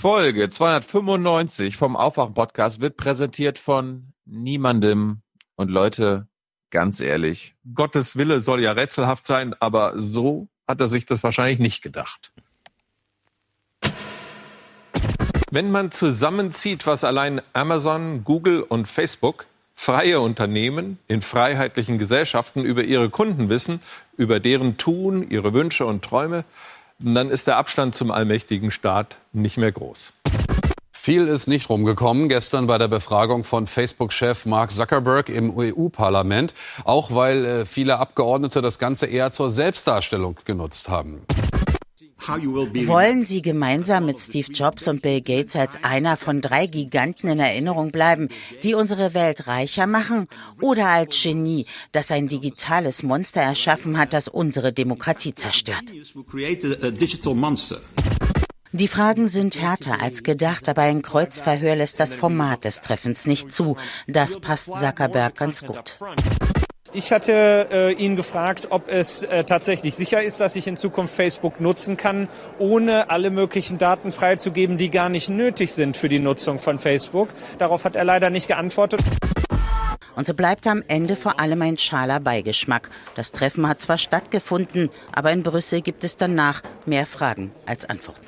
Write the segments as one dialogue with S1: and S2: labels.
S1: Folge 295 vom Aufwachen-Podcast wird präsentiert von niemandem. Und Leute, ganz ehrlich,
S2: Gottes Wille soll ja rätselhaft sein, aber so hat er sich das wahrscheinlich nicht gedacht. Wenn man zusammenzieht, was allein Amazon, Google und Facebook, freie Unternehmen in freiheitlichen Gesellschaften über ihre Kunden wissen, über deren Tun, ihre Wünsche und Träume, dann ist der Abstand zum allmächtigen Staat nicht mehr groß.
S3: Viel ist nicht rumgekommen gestern bei der Befragung von Facebook-Chef Mark Zuckerberg im EU-Parlament, auch weil äh, viele Abgeordnete das Ganze eher zur Selbstdarstellung genutzt haben.
S4: Wollen Sie gemeinsam mit Steve Jobs und Bill Gates als einer von drei Giganten in Erinnerung bleiben, die unsere Welt reicher machen, oder als Genie, das ein digitales Monster erschaffen hat, das unsere Demokratie zerstört? Die Fragen sind härter als gedacht, aber ein Kreuzverhör lässt das Format des Treffens nicht zu. Das passt Zuckerberg ganz gut.
S5: Ich hatte äh, ihn gefragt, ob es äh, tatsächlich sicher ist, dass ich in Zukunft Facebook nutzen kann, ohne alle möglichen Daten freizugeben, die gar nicht nötig sind für die Nutzung von Facebook. Darauf hat er leider nicht geantwortet.
S4: Und so bleibt am Ende vor allem ein schaler Beigeschmack. Das Treffen hat zwar stattgefunden, aber in Brüssel gibt es danach mehr Fragen als Antworten.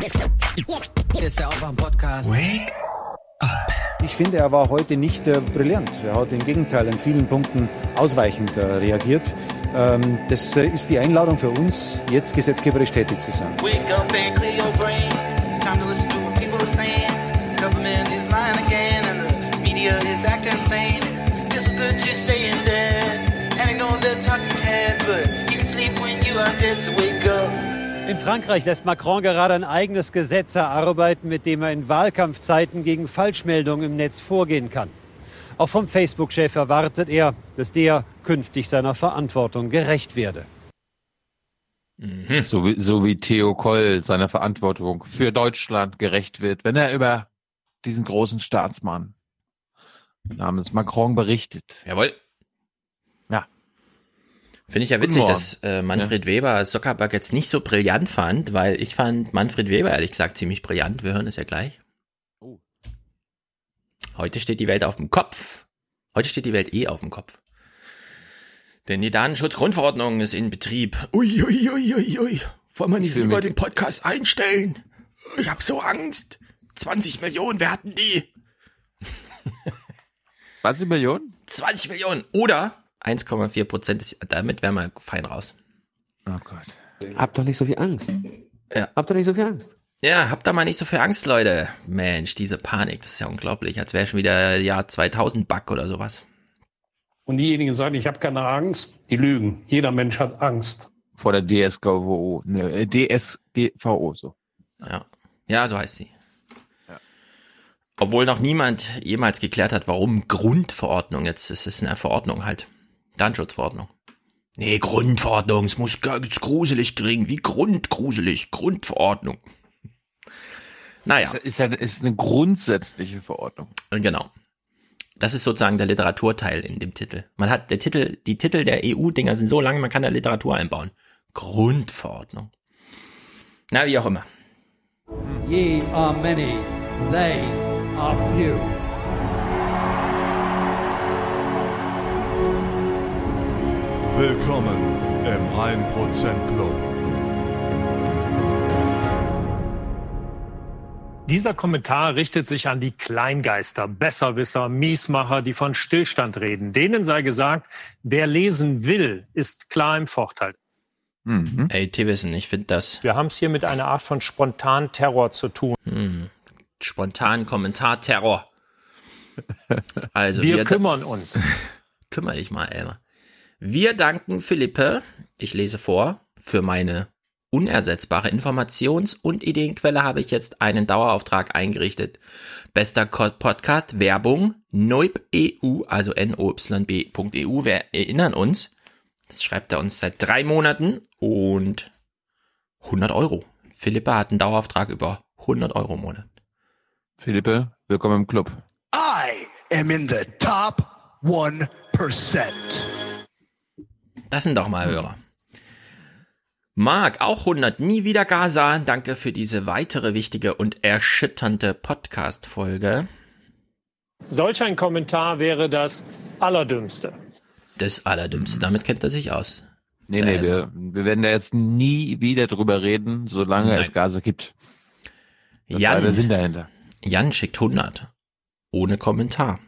S6: Hier ist der Aufwach-Podcast.
S7: Wake up. Ich finde, er war heute nicht äh, brillant. Er hat im Gegenteil in vielen Punkten ausweichend äh, reagiert. Ähm, das äh, ist die Einladung für uns, jetzt gesetzgeberisch tätig zu sein.
S8: Wake up and clear your brain. In
S9: Frankreich lässt Macron gerade ein eigenes Gesetz erarbeiten, mit dem er in Wahlkampfzeiten gegen Falschmeldungen im Netz vorgehen kann. Auch vom Facebook-Chef erwartet er, dass der künftig seiner Verantwortung gerecht werde.
S1: Mhm. So, wie, so wie Theo Koll seiner Verantwortung für Deutschland gerecht wird, wenn er über diesen großen Staatsmann namens Macron berichtet.
S10: Jawohl. Finde ich ja witzig, dass äh, Manfred ja. Weber Zuckerberg jetzt nicht so brillant fand, weil ich fand Manfred Weber ehrlich gesagt ziemlich brillant. Wir hören es ja gleich. Oh. Heute steht die Welt auf dem Kopf. Heute steht die Welt eh auf dem Kopf. Denn die Datenschutzgrundverordnung ist in Betrieb. Ui, ui, ui, ui, ui. Wollen wir nicht lieber den Podcast einstellen? Ich habe so Angst. 20 Millionen, wer hatten die?
S1: 20 Millionen?
S10: 20 Millionen. Oder 1,4 Prozent, damit wären wir fein raus.
S1: Oh Gott.
S6: Habt doch nicht so viel Angst.
S10: Ja.
S6: Habt doch nicht so viel Angst.
S10: Ja, habt da mal nicht so viel Angst, Leute. Mensch, diese Panik, das ist ja unglaublich. Als wäre schon wieder Jahr 2000 Bug oder sowas.
S11: Und diejenigen sagen, ich habe keine Angst, die lügen. Jeder Mensch hat Angst.
S1: Vor der DSGVO, ne, DSGVO, so.
S10: Ja. Ja, so heißt sie. Ja. Obwohl noch niemand jemals geklärt hat, warum Grundverordnung, jetzt ist es eine Verordnung halt. Datenschutzverordnung. Nee, Grundverordnung, es muss ganz gruselig klingen, wie grundgruselig, Grundverordnung. Naja.
S1: Ist, ja, ist eine grundsätzliche Verordnung.
S10: Genau. Das ist sozusagen der Literaturteil in dem Titel. Man hat der Titel, die Titel der EU-Dinger sind so lang, man kann da Literatur einbauen. Grundverordnung. Na, wie auch immer.
S9: Ye are many, they are few.
S12: Willkommen im 1% Club.
S11: Dieser Kommentar richtet sich an die Kleingeister, Besserwisser, Miesmacher, die von Stillstand reden. Denen sei gesagt, wer lesen will, ist klar im Vorteil.
S10: Mhm. Ey, Tivissen, ich finde das.
S11: Wir haben es hier mit einer Art von spontanen Terror zu tun.
S10: Mhm. Spontan Kommentarterror. Also
S11: wir, wir kümmern uns.
S10: Kümmer dich mal, Elmar. Wir danken Philippe, ich lese vor, für meine unersetzbare Informations- und Ideenquelle habe ich jetzt einen Dauerauftrag eingerichtet. Bester Podcast, Werbung, noib.eu, also noyb.eu. Wir erinnern uns, das schreibt er uns seit drei Monaten und 100 Euro. Philippe hat einen Dauerauftrag über 100 Euro im Monat.
S1: Philippe, willkommen im Club.
S13: I am in the top
S14: 1%.
S10: Das sind doch mal Hörer. Marc, auch 100, nie wieder Gaza. Danke für diese weitere wichtige und erschütternde Podcast-Folge.
S11: Solch ein Kommentar wäre das Allerdümmste.
S10: Das Allerdümmste, damit kennt er sich aus.
S1: Nee, nee, wir, wir werden da jetzt nie wieder drüber reden, solange
S10: Nein.
S1: es Gaza gibt. Das
S10: Jan,
S1: war der Sinn dahinter.
S10: Jan schickt 100. Ohne Kommentar.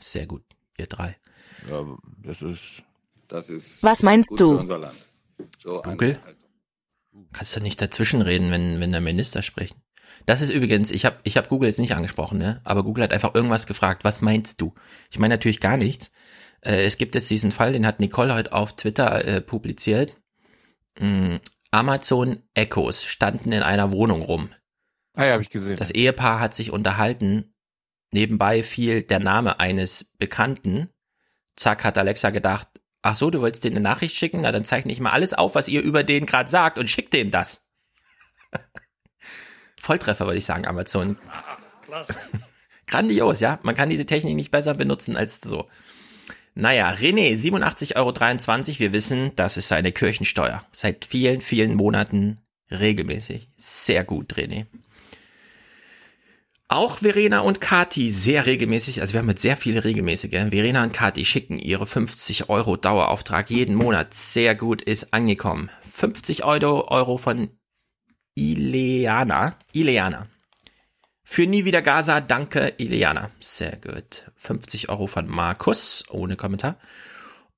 S10: Sehr gut, ihr drei.
S1: Ja, das ist.
S13: Das ist
S15: Was meinst
S13: gut
S15: du?
S13: Für unser Land. So eine
S10: Google? Kannst du nicht dazwischenreden, wenn, wenn der Minister spricht? Das ist übrigens, ich habe ich hab Google jetzt nicht angesprochen, ne? aber Google hat einfach irgendwas gefragt. Was meinst du? Ich meine natürlich gar nichts. Äh, es gibt jetzt diesen Fall, den hat Nicole heute auf Twitter äh, publiziert. Mm, Amazon Echos standen in einer Wohnung rum.
S1: Ah ja, habe ich gesehen.
S10: Das Ehepaar hat sich unterhalten. Nebenbei fiel der Name eines Bekannten. Zack hat Alexa gedacht, ach so, du wolltest denen eine Nachricht schicken? Na, dann zeichne ich mal alles auf, was ihr über den gerade sagt und schick dem das. Volltreffer, würde ich sagen, Amazon.
S11: Klasse.
S10: Grandios, ja. Man kann diese Technik nicht besser benutzen als so. Naja, René, 87,23 Euro. Wir wissen, das ist seine Kirchensteuer. Seit vielen, vielen Monaten regelmäßig. Sehr gut, René. Auch Verena und Kati sehr regelmäßig, also wir haben mit sehr viele regelmäßige. Verena und Kati schicken ihre 50 Euro Dauerauftrag jeden Monat. Sehr gut ist angekommen. 50 Euro, Euro von Ileana. Ileana. Für nie wieder Gaza, danke Ileana. Sehr gut. 50 Euro von Markus, ohne Kommentar.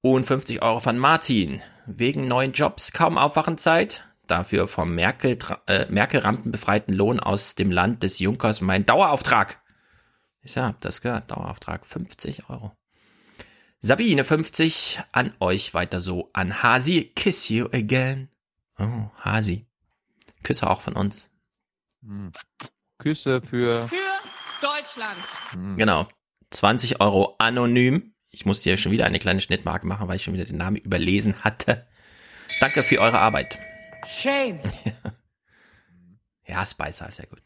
S10: Und 50 Euro von Martin. Wegen neuen Jobs kaum Aufwachenzeit. Dafür vom Merkel, äh, Merkel-Rampenbefreiten Lohn aus dem Land des Junkers mein Dauerauftrag. Ich hab das gehört, Dauerauftrag 50 Euro. Sabine 50, an euch weiter so. An Hasi, kiss you again. Oh, Hasi. Küsse auch von uns.
S1: Hm. Küsse für.
S16: Für Deutschland.
S10: Genau. 20 Euro anonym. Ich musste hier schon wieder eine kleine Schnittmarke machen, weil ich schon wieder den Namen überlesen hatte. Danke für eure Arbeit.
S16: Shame.
S10: Ja, Spicer ist ja gut.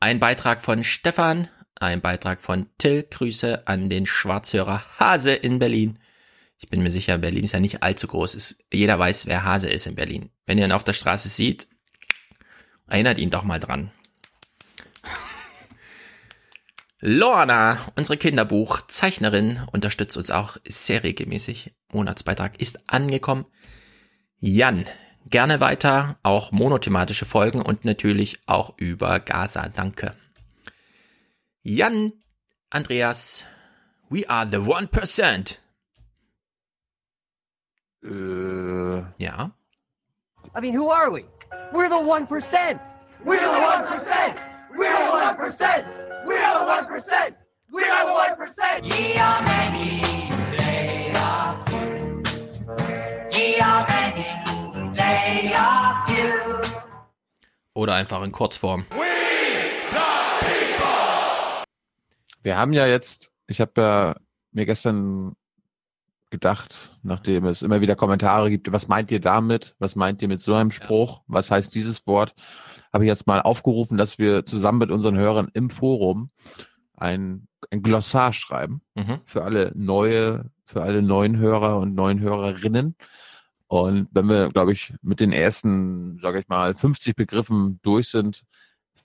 S10: Ein Beitrag von Stefan, ein Beitrag von Till. Grüße an den Schwarzhörer Hase in Berlin. Ich bin mir sicher, Berlin ist ja nicht allzu groß. Ist, jeder weiß, wer Hase ist in Berlin. Wenn ihr ihn auf der Straße sieht, erinnert ihn doch mal dran. Lorna, unsere Kinderbuchzeichnerin, unterstützt uns auch sehr regelmäßig. Monatsbeitrag ist angekommen. Jan, gerne weiter, auch monothematische Folgen und natürlich auch über Gaza. Danke. Jan, Andreas, we are the 1%.
S1: Äh,
S10: Ja.
S17: I mean, who are we? We're the 1%. We're the 1%. We're the 1%. We're the 1%. We're the 1%. Ye are many, they are few. Ye are many, they are few.
S10: Oder einfach in Kurzform.
S1: Wir haben ja jetzt, ich habe ja mir gestern gedacht, nachdem es immer wieder Kommentare gibt, was meint ihr damit? Was meint ihr mit so einem Spruch? Was heißt dieses Wort? Habe ich jetzt mal aufgerufen, dass wir zusammen mit unseren Hörern im Forum ein, ein Glossar schreiben
S10: Mhm.
S1: für alle neue, für alle neuen Hörer und neuen Hörerinnen. Und wenn wir, glaube ich, mit den ersten, sage ich mal, 50 Begriffen durch sind,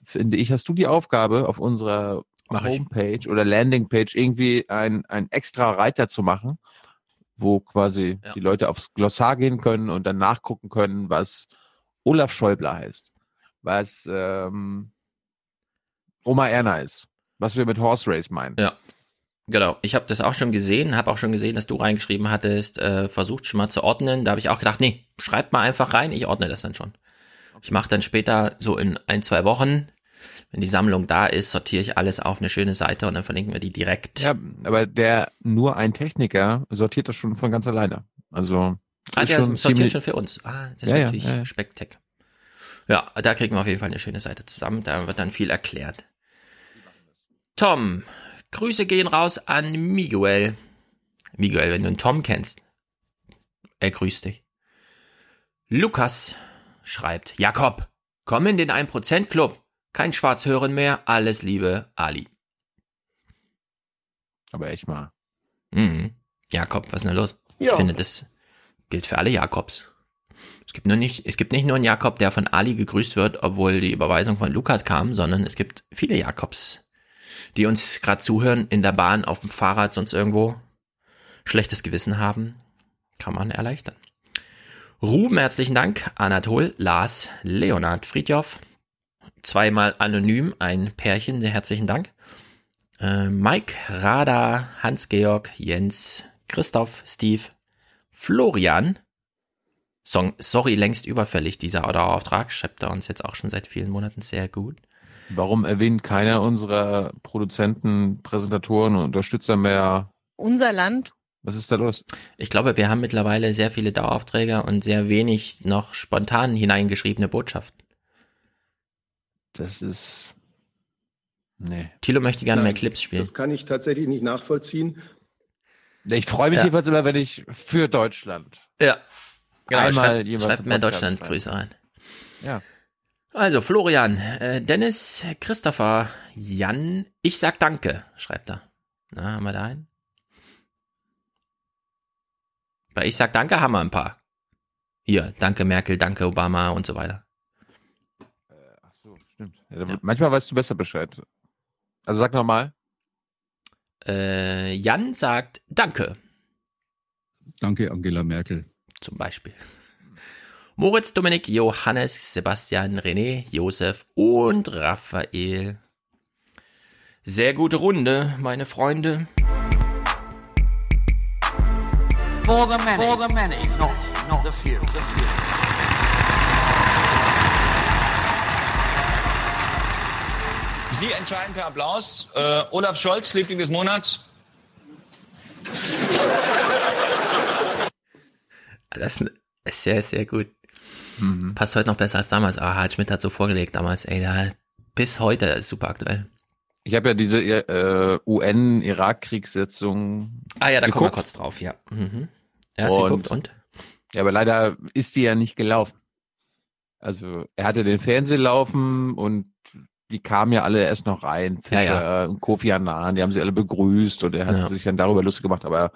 S1: finde ich, hast du die Aufgabe, auf unserer
S10: Mach ich.
S1: Homepage oder Landingpage irgendwie ein, ein extra Reiter zu machen, wo quasi
S10: Ja.
S1: die Leute aufs Glossar gehen können und dann nachgucken können, was Olaf Schäuble heißt, was ähm, Oma Erna ist, was wir mit Horse Race meinen.
S10: Ja. Genau, ich habe das auch schon gesehen, habe auch schon gesehen, dass du reingeschrieben hattest, äh, versucht schon mal zu ordnen. Da habe ich auch gedacht, nee, schreibt mal einfach rein, ich ordne das dann schon. Ich mache dann später so in ein, zwei Wochen, wenn die Sammlung da ist, sortiere ich alles auf eine schöne Seite und dann verlinken wir die direkt.
S1: Ja, aber der nur ein Techniker sortiert das schon von ganz alleine. Also
S10: ah,
S1: ist
S10: der
S1: schon
S10: sortiert schon für uns. Ah, das ist
S1: Ja, ja,
S10: natürlich
S1: ja, ja.
S10: Spektek. Ja, da kriegen wir auf jeden Fall eine schöne Seite zusammen. Da wird dann viel erklärt. Tom, Grüße gehen raus an Miguel. Miguel, wenn du einen Tom kennst, er grüßt dich. Lukas schreibt, Jakob, komm in den 1% Club. Kein Schwarzhören mehr, alles Liebe, Ali.
S1: Aber echt mal.
S10: Mhm. Jakob, was ist denn da los?
S1: Ja.
S10: Ich finde, das gilt für alle Jakobs. Es gibt nur nicht, es gibt nicht nur einen Jakob, der von Ali gegrüßt wird, obwohl die Überweisung von Lukas kam, sondern es gibt viele Jakobs, die uns gerade zuhören, in der Bahn, auf dem Fahrrad, sonst irgendwo schlechtes Gewissen haben. Kann man erleichtern. Ruben, herzlichen Dank. Anatol, Lars, Leonard, Friedjof. Zweimal anonym, ein Pärchen, sehr herzlichen Dank. Äh, Mike, Rada, Hans-Georg, Jens, Christoph, Steve, Florian. Song, sorry, längst überfällig, dieser Dauerauftrag. Schreibt er uns jetzt auch schon seit vielen Monaten sehr gut.
S1: Warum erwähnt keiner unserer Produzenten, Präsentatoren und Unterstützer mehr?
S14: Unser Land.
S1: Was ist da los?
S10: Ich glaube, wir haben mittlerweile sehr viele Daueraufträge und sehr wenig noch spontan hineingeschriebene Botschaften.
S1: Das ist. Nee.
S10: Thilo möchte gerne
S15: Nein,
S10: mehr Clips spielen.
S15: Das kann ich tatsächlich nicht nachvollziehen.
S1: Ich freue mich
S10: Ja.
S1: jedenfalls immer, wenn ich für Deutschland.
S10: Ja. Genau,
S1: Einmal
S10: schreibt,
S1: jeweils
S10: schreibt mehr
S1: Podcast
S10: Deutschland-Grüße rein.
S1: Ja.
S10: Also, Florian, äh, Dennis, Christopher, Jan, ich sag Danke, schreibt er. Na, haben wir da einen? Bei Ich sag Danke haben wir ein paar. Hier, danke Merkel, danke Obama und so weiter.
S1: Ach so, stimmt. Ja, da- Manchmal weißt du besser Bescheid. Also sag nochmal.
S10: Äh, Jan sagt Danke,
S18: Danke, Angela Merkel.
S10: zum Beispiel. Moritz, Dominik, Johannes, Sebastian, René, Josef und Raphael. Sehr gute Runde, meine Freunde.
S6: For the many. For the many, not, not the few. The few.
S19: Sie entscheiden per Applaus. Äh, Olaf Scholz, Liebling des Monats.
S10: Das ist sehr, sehr gut. Passt heute noch besser als damals. Aber Harald Schmidt hat so vorgelegt damals. Ey, da, bis heute ist super aktuell.
S1: Ich habe ja diese äh, UN-Irak-Kriegssitzung.
S10: Ah ja, da kommen wir
S1: geguckt.
S10: kurz drauf, ja. Mhm. Ja, du geguckt und?
S1: Ja, aber leider ist die ja nicht gelaufen. Also er hatte den Fernseher laufen und die kamen ja alle erst noch rein. Fischer
S10: Ja,
S1: und Kofi Annan, die haben sie alle begrüßt und er hat
S10: Ja.
S1: sich dann darüber lustig gemacht. Aber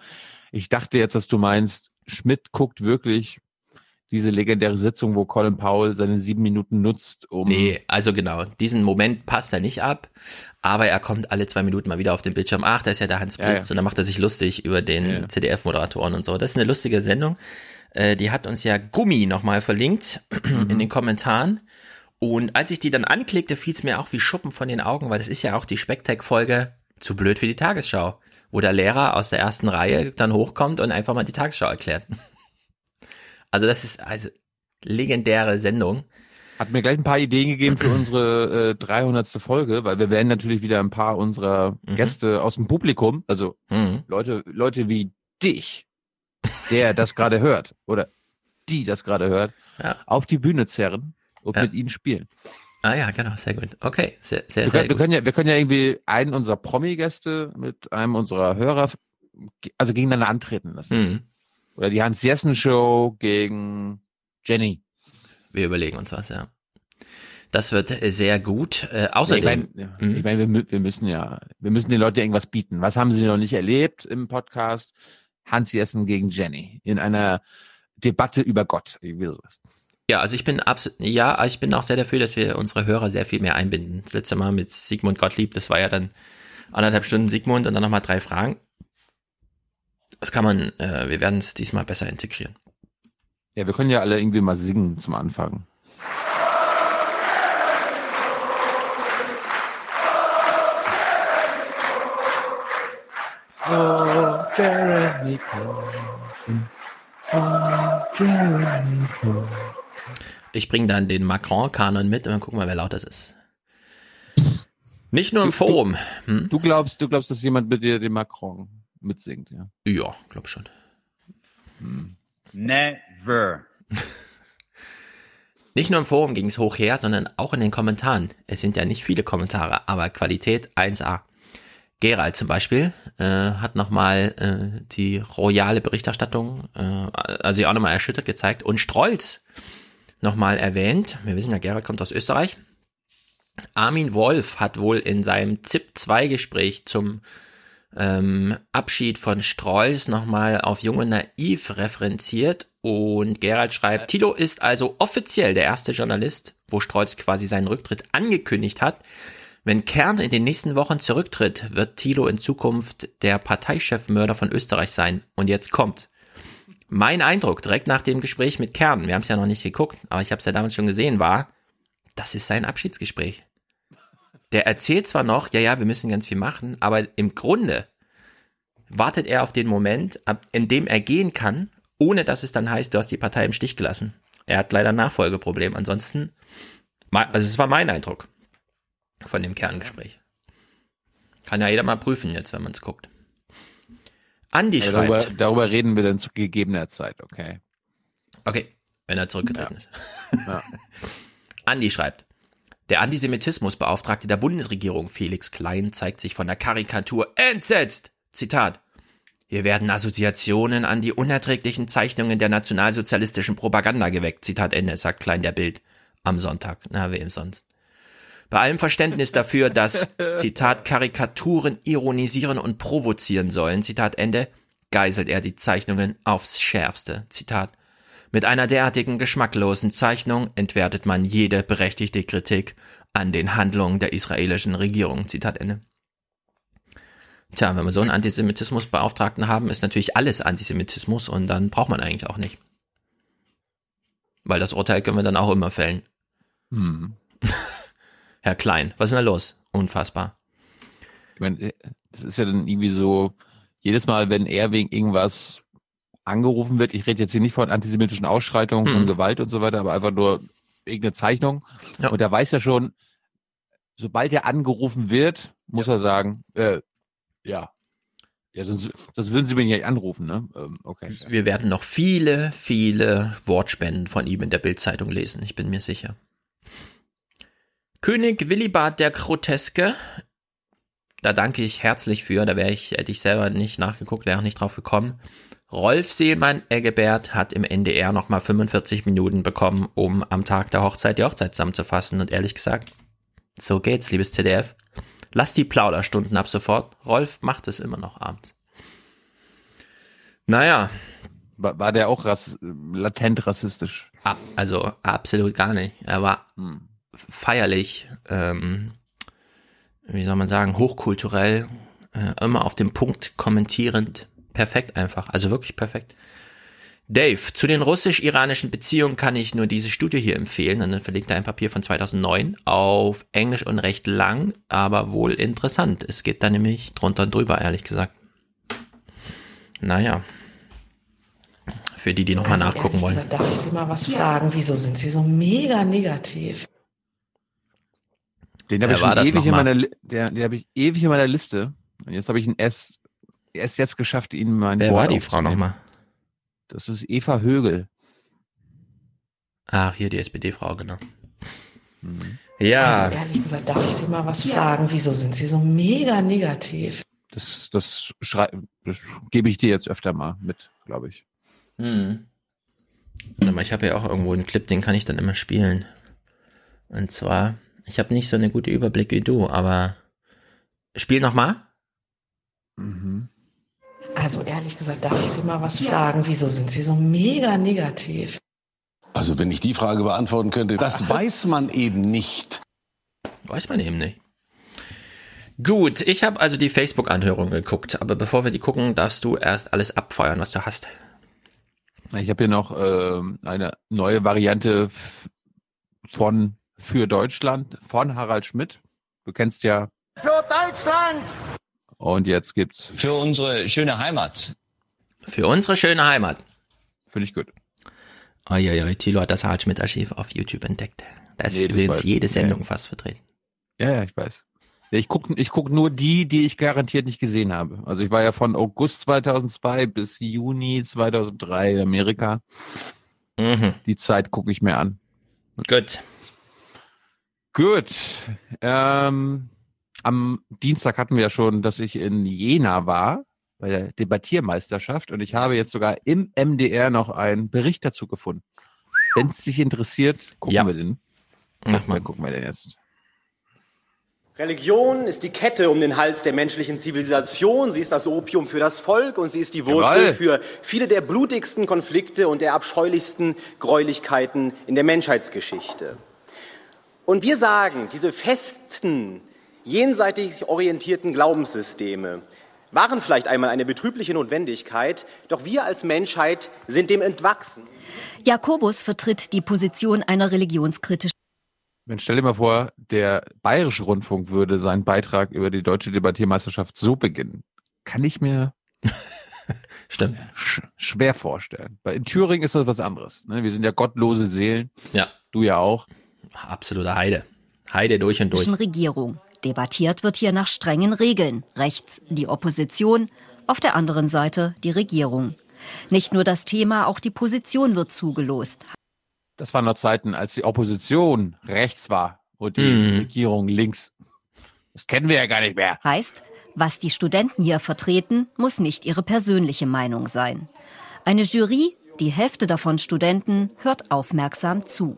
S1: ich dachte jetzt, dass du meinst, Schmidt guckt wirklich diese legendäre Sitzung, wo Colin Powell seine sieben Minuten nutzt, um
S10: Nee, also genau, diesen Moment passt er nicht ab, aber er kommt alle zwei Minuten mal wieder auf den Bildschirm. Ach, da ist ja der Hans
S1: Ja,
S10: Blitz
S1: ja.
S10: und dann macht er sich lustig über den
S1: Ja, ja.
S10: CDF-Moderatoren und so. Das ist eine lustige Sendung. Äh, die hat uns ja Gummi nochmal verlinkt in den Kommentaren. Und als ich die dann anklickte, fiel es mir auch wie Schuppen von den Augen, weil das ist ja auch die Specktech-Folge zu blöd für die Tagesschau, wo der Lehrer aus der ersten Reihe dann hochkommt und einfach mal die Tagesschau erklärt. Also das ist also legendäre Sendung.
S1: Hat mir gleich ein paar Ideen gegeben für unsere äh, 300. Folge, weil wir werden natürlich wieder ein paar unserer Gäste aus dem Publikum, also
S10: Mhm.
S1: Leute, Leute wie dich, der das gerade hört oder die das gerade hört,
S10: Ja.
S1: auf die Bühne zerren und
S10: Ja.
S1: mit ihnen spielen.
S10: Ah ja, genau, sehr gut. Okay, sehr, sehr,
S1: Wir
S10: sehr
S1: können, wir
S10: gut.
S1: können ja, wir können ja irgendwie einen unserer Promi-Gäste mit einem unserer Hörer, also gegeneinander antreten lassen.
S10: Mhm.
S1: Oder die Hans-Jessen-Show gegen Jenny.
S10: Wir überlegen uns was, ja. Das wird sehr gut. Äh, außerdem,
S1: Ich meine, ja, ich mein, wir, wir müssen ja, wir müssen den Leuten ja irgendwas bieten. Was haben sie noch nicht erlebt im Podcast? Hans Jessen gegen Jenny in einer Debatte über Gott. Irgendwie sowas.
S10: ja, also ich bin absolut, ja, ich bin auch sehr dafür, dass wir unsere Hörer sehr viel mehr einbinden. Das letzte Mal mit Sigmund Gottlieb, das war ja dann anderthalb Stunden Sigmund und dann nochmal drei Fragen. Das kann man, äh, wir werden es diesmal besser integrieren.
S1: Ja, wir können ja alle irgendwie mal singen zum Anfang. Oh, Jeremy Corbyn. Oh, Jeremy Corbyn.
S10: Ich bringe dann den Macron-Kanon mit und dann gucken wir, wer laut das ist. Nicht nur im Forum. Hm?
S1: Du glaubst, du glaubst, dass jemand mit dir den Macron mitsingt, ja?
S10: Ja, glaub schon.
S20: Never.
S10: Nicht nur im Forum ging es hoch her, sondern auch in den Kommentaren. Es sind ja nicht viele Kommentare, aber Qualität 1A. Gerald zum Beispiel äh, hat nochmal äh, die royale Berichterstattung, äh, also auch nochmal erschüttert gezeigt und Strolz nochmal erwähnt. Wir wissen ja, Gerald kommt aus Österreich. Armin Wolf hat wohl in seinem ZIP-2-Gespräch zum ähm, Abschied von Strolls nochmal auf Junge Naiv referenziert und Gerald schreibt, Tilo ist also offiziell der erste Journalist, wo Strolls quasi seinen Rücktritt angekündigt hat. Wenn Kern in den nächsten Wochen zurücktritt, wird Thilo in Zukunft der Parteichefmörder von Österreich sein. Und jetzt kommt. Mein Eindruck direkt nach dem Gespräch mit Kern, wir haben es ja noch nicht geguckt, aber ich habe es ja damals schon gesehen, war, das ist sein Abschiedsgespräch. Der erzählt zwar noch, ja, ja, wir müssen ganz viel machen, aber im Grunde wartet er auf den Moment, in dem er gehen kann, ohne dass es dann heißt, du hast die Partei im Stich gelassen. Er hat leider ein Nachfolgeproblem. Ansonsten, also es war mein Eindruck von dem Kerngespräch. Kann ja jeder mal prüfen jetzt, wenn man es guckt. Andi
S1: ja,
S10: schreibt.
S1: Darüber, darüber, reden wir dann zu gegebener Zeit, okay.
S10: Okay, wenn er zurückgetreten
S1: ja.
S10: ist.
S1: Ja.
S10: Andi schreibt. Der Antisemitismusbeauftragte der Bundesregierung Felix Klein zeigt sich von der Karikatur entsetzt. Zitat. Hier werden Assoziationen an die unerträglichen Zeichnungen der nationalsozialistischen Propaganda geweckt. Zitat Ende, sagt Klein der Bild am Sonntag. Na, wem sonst? Bei allem Verständnis dafür, dass, Zitat, Karikaturen ironisieren und provozieren sollen, Zitat Ende, geißelt er die Zeichnungen aufs Schärfste. Zitat, mit einer derartigen geschmacklosen Zeichnung entwertet man jede berechtigte Kritik an den Handlungen der israelischen Regierung. Zitat Ende. Tja, wenn wir so einen Antisemitismusbeauftragten haben, ist natürlich alles Antisemitismus und dann braucht man eigentlich auch nicht. Weil das Urteil können wir dann auch immer fällen.
S1: Hm.
S10: Herr Klein, was ist denn da los? Unfassbar.
S1: Ich meine, das ist ja dann irgendwie so, jedes Mal, wenn er wegen irgendwas angerufen wird, ich rede jetzt hier nicht von antisemitischen Ausschreitungen, hm. von Gewalt und so weiter, aber einfach nur irgendeine Zeichnung. Ja. Und er weiß ja schon, sobald er angerufen wird, muss ja. er sagen, äh, ja. Ja, sonst, sonst würden sie mich nicht anrufen, ne? Ähm, okay.
S10: Wir werden noch viele, viele Wortspenden von ihm in der Bildzeitung lesen, ich bin mir sicher. König Willibald der Groteske, da danke ich herzlich für, da wäre ich, hätte ich selber nicht nachgeguckt, wäre auch nicht drauf gekommen. Rolf Seelmann Eggebert hat im NDR nochmal 45 Minuten bekommen, um am Tag der Hochzeit die Hochzeit zusammenzufassen. Und ehrlich gesagt, so geht's, liebes ZDF. Lass die Plauderstunden ab sofort. Rolf macht es immer noch abends. Naja.
S1: War, war der auch rass, latent rassistisch?
S10: Ah, also absolut gar nicht. Er war hm. feierlich, ähm, wie soll man sagen, hochkulturell, äh, immer auf den Punkt kommentierend. Perfekt einfach. Also wirklich perfekt. Dave, zu den russisch-iranischen Beziehungen kann ich nur diese Studie hier empfehlen. Und dann verlinkt er ein Papier von 2009 auf Englisch und recht lang, aber wohl interessant. Es geht da nämlich drunter und drüber, ehrlich gesagt. Naja. Für die, die nochmal also nachgucken wollen.
S14: Gesagt, darf ich Sie mal was fragen? Wieso sind Sie so mega negativ?
S1: Den habe ich schon ewig in meiner, der, den habe ich ewig in meiner Liste. Und jetzt habe ich ihn erst, erst jetzt geschafft, ihn mal
S10: Wer war die Frau nochmal?
S1: Das ist Eva Högel.
S10: Ach, hier die SPD-Frau, genau. Mhm. Ja.
S14: Also ehrlich gesagt, darf ich Sie mal was fragen? Wieso sind Sie so mega negativ?
S1: Das, das, das gebe ich dir jetzt öfter mal mit, glaube ich.
S10: Hm. Warte mal, ich habe ja auch irgendwo einen Clip, den kann ich dann immer spielen. Und zwar, ich habe nicht so eine gute Überblick wie du, aber spiel nochmal.
S1: Mhm.
S14: Also ehrlich gesagt, darf ich Sie mal was fragen? Wieso sind Sie so mega negativ?
S20: Also wenn ich die Frage beantworten könnte, das weiß man eben nicht.
S10: Weiß man eben nicht. Gut, ich habe also die Facebook-Anhörung geguckt, aber bevor wir die gucken, darfst du erst alles abfeuern, was du hast.
S1: Ich habe hier noch äh, eine neue Variante von für Deutschland von Harald Schmidt. Du kennst ja.
S21: Für Deutschland!
S1: Und jetzt gibt's.
S19: Für unsere schöne Heimat.
S10: Für unsere schöne Heimat.
S1: Finde ich gut.
S10: Uiuiui, Thilo hat das Harald Schmidt Archiv auf YouTube entdeckt. Da ist nee, übrigens jede Sendung ja. fast vertreten.
S1: Ja, ja, ich weiß. Ich gucke ich guck nur die, die ich garantiert nicht gesehen habe. Also ich war ja von August 2002 bis Juni 2003 in Amerika.
S10: Mhm.
S1: Die Zeit gucke ich mir an.
S10: Gut.
S1: Gut. Ähm, am Dienstag hatten wir ja schon, dass ich in Jena war bei der Debattiermeisterschaft und ich habe jetzt sogar im MDR noch einen Bericht dazu gefunden. Wenn es dich interessiert, gucken
S10: ja.
S1: wir den.
S10: Mach mal.
S1: gucken wir den jetzt.
S21: Religion ist die Kette um den Hals der menschlichen Zivilisation. Sie ist das Opium für das Volk und sie ist die Wurzel
S1: Jawohl.
S21: für viele der blutigsten Konflikte und der abscheulichsten Gräulichkeiten in der Menschheitsgeschichte. Und wir sagen, diese festen, jenseitig orientierten Glaubenssysteme waren vielleicht einmal eine betrübliche Notwendigkeit, doch wir als Menschheit sind dem entwachsen.
S22: Jakobus vertritt die Position einer religionskritischen
S1: Mensch, stell dir mal vor, der Bayerische Rundfunk würde seinen Beitrag über die deutsche Debattiermeisterschaft so beginnen. Kann ich mir
S10: Stimmt.
S1: sch schwer vorstellen. Weil in Thüringen ist das was anderes. Ne? Wir sind ja gottlose Seelen.
S10: Ja.
S1: Du ja auch.
S10: Absoluter Heide. Heide durch und durch.
S22: Regierung. Debattiert wird hier nach strengen Regeln. Rechts die Opposition, auf der anderen Seite die Regierung. Nicht nur das Thema, auch die Position wird zugelost.
S1: Das waren noch Zeiten, als die Opposition rechts war und die
S22: Mhm.
S1: Regierung links. Das kennen wir ja gar nicht mehr.
S22: Heißt, was die Studenten hier vertreten, muss nicht ihre persönliche Meinung sein. Eine Jury, die Hälfte davon Studenten, hört aufmerksam zu.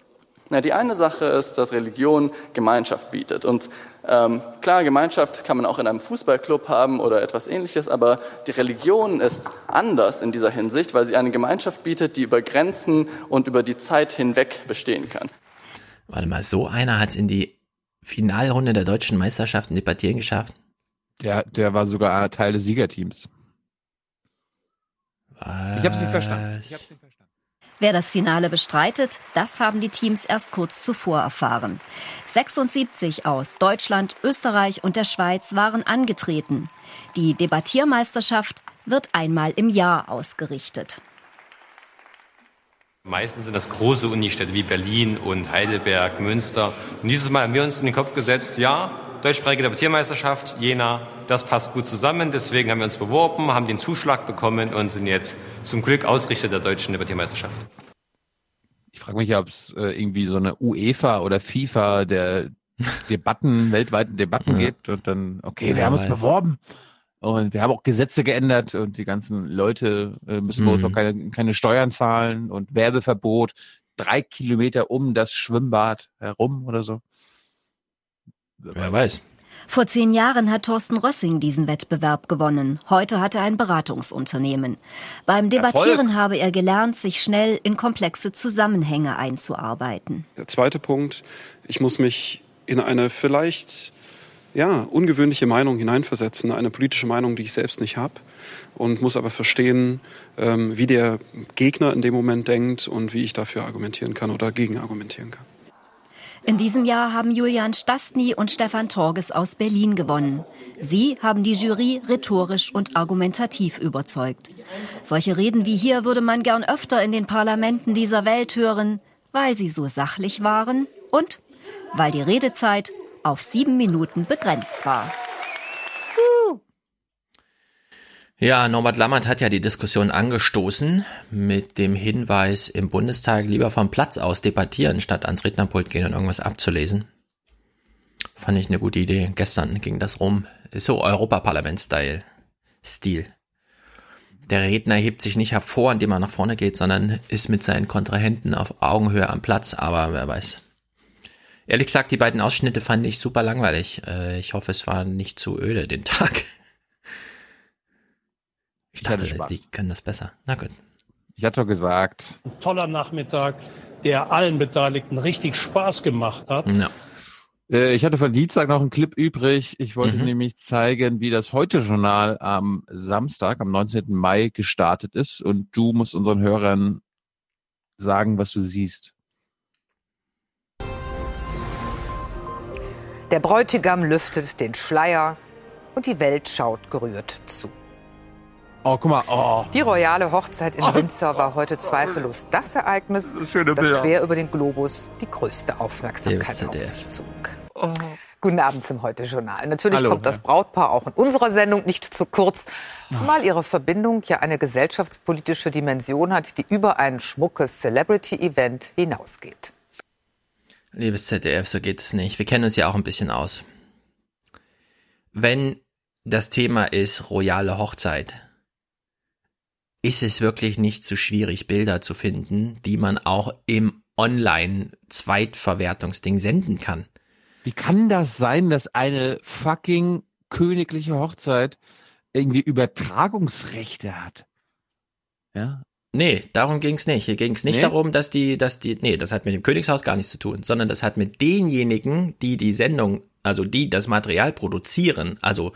S23: Na, die eine Sache ist, dass Religion Gemeinschaft bietet. Und ähm, klar, Gemeinschaft kann man auch in einem Fußballclub haben oder etwas ähnliches, aber die Religion ist anders in dieser Hinsicht, weil sie eine Gemeinschaft bietet, die über Grenzen und über die Zeit hinweg bestehen kann.
S10: Warte mal, so einer hat es in die Finalrunde der deutschen Meisterschaften debattieren geschafft.
S1: Der, der war sogar Teil des Siegerteams. Ich hab's nicht verstanden. Ich hab's nicht verstanden.
S22: Wer das Finale bestreitet, das haben die Teams erst kurz zuvor erfahren. 76 aus Deutschland, Österreich und der Schweiz waren angetreten. Die Debattiermeisterschaft wird einmal im Jahr ausgerichtet.
S24: Meistens sind das große Unistädte wie Berlin und Heidelberg, Münster. Und dieses Mal haben wir uns in den Kopf gesetzt, ja, deutschsprachige Debattiermeisterschaft, Jena, das passt gut zusammen. Deswegen haben wir uns beworben, haben den Zuschlag bekommen und sind jetzt zum Glück Ausrichter der deutschen Debattiermeisterschaft.
S1: Ich frage mich ja, ob es äh, irgendwie so eine UEFA oder FIFA der Debatten, weltweiten Debatten gibt und dann, okay, wir
S10: Wer
S1: haben uns
S10: weiß.
S1: beworben und wir haben auch Gesetze geändert und die ganzen Leute äh, müssen bei uns
S10: Mhm.
S1: auch keine, keine Steuern zahlen und Werbeverbot, drei Kilometer um das Schwimmbad herum oder so.
S10: Wer weiß.
S22: Vor zehn Jahren hat Thorsten Rössing diesen Wettbewerb gewonnen. Heute hat er ein Beratungsunternehmen. Beim Debattieren
S25: Erfolg.
S22: habe er gelernt, sich schnell in komplexe Zusammenhänge einzuarbeiten.
S25: Der zweite Punkt, ich muss mich in eine vielleicht ja, ungewöhnliche Meinung hineinversetzen, eine politische Meinung, die ich selbst nicht habe und muss aber verstehen, ähm, wie der Gegner in dem Moment denkt und wie ich dafür argumentieren kann oder gegen argumentieren kann.
S22: In diesem Jahr haben Julian Stastny und Stefan Torges aus Berlin gewonnen. Sie haben die Jury rhetorisch und argumentativ überzeugt. Solche Reden wie hier würde man gern öfter in den Parlamenten dieser Welt hören, weil sie so sachlich waren und weil die Redezeit auf sieben Minuten begrenzt war.
S10: Ja, Norbert Lammert hat ja die Diskussion angestoßen mit dem Hinweis, im Bundestag lieber vom Platz aus debattieren, statt ans Rednerpult gehen und irgendwas abzulesen. Fand ich eine gute Idee. Gestern ging das rum. Ist so Europaparlament-Style. Stil. Der Redner hebt sich nicht hervor, indem er nach vorne geht, sondern ist mit seinen Kontrahenten auf Augenhöhe am Platz, aber wer weiß. Ehrlich gesagt, die beiden Ausschnitte fand ich super langweilig. Äh, Ich hoffe, es war nicht zu öde den Tag. Ich
S1: hatte
S10: dachte,
S1: Spaß.
S10: die können das besser. Na gut.
S1: Ich hatte gesagt,
S11: Ein toller Nachmittag, der allen Beteiligten richtig Spaß gemacht hat.
S10: Ja.
S1: Äh, Ich hatte von Dienstag noch einen Clip übrig. Ich wollte
S10: Mhm.
S1: nämlich zeigen, wie das Heute-Journal am Samstag, am 19. Mai gestartet ist. Und du musst unseren Hörern sagen, was du siehst.
S26: Der Bräutigam lüftet den Schleier und die Welt schaut gerührt zu.
S1: Oh, guck mal. Oh.
S26: Die royale Hochzeit in Windsor war heute zweifellos das Ereignis,
S1: Schöne
S26: das quer über den Globus die größte Aufmerksamkeit auf sich zog. Guten Abend zum Heute-Journal. Natürlich
S1: Hallo,
S26: kommt das. Brautpaar auch in unserer Sendung nicht zu kurz, zumal ihre Verbindung ja eine gesellschaftspolitische Dimension hat, die über ein schmuckes Celebrity-Event hinausgeht.
S10: Liebes ZDF, so geht es nicht. Wir kennen uns ja auch ein bisschen aus. Wenn das Thema ist royale Hochzeit, ist es wirklich nicht so schwierig, Bilder zu finden, die man auch im Online-Zweitverwertungsding senden kann.
S1: Wie kann das sein, dass eine fucking königliche Hochzeit irgendwie Übertragungsrechte hat? Ja.
S10: Nee, darum ging's nicht. Hier ging's nicht
S1: Nee?
S10: darum, dass die, dass die, nee, das hat mit dem Königshaus gar nichts zu tun, sondern das hat mit denjenigen, die die Sendung, also die das Material produzieren, also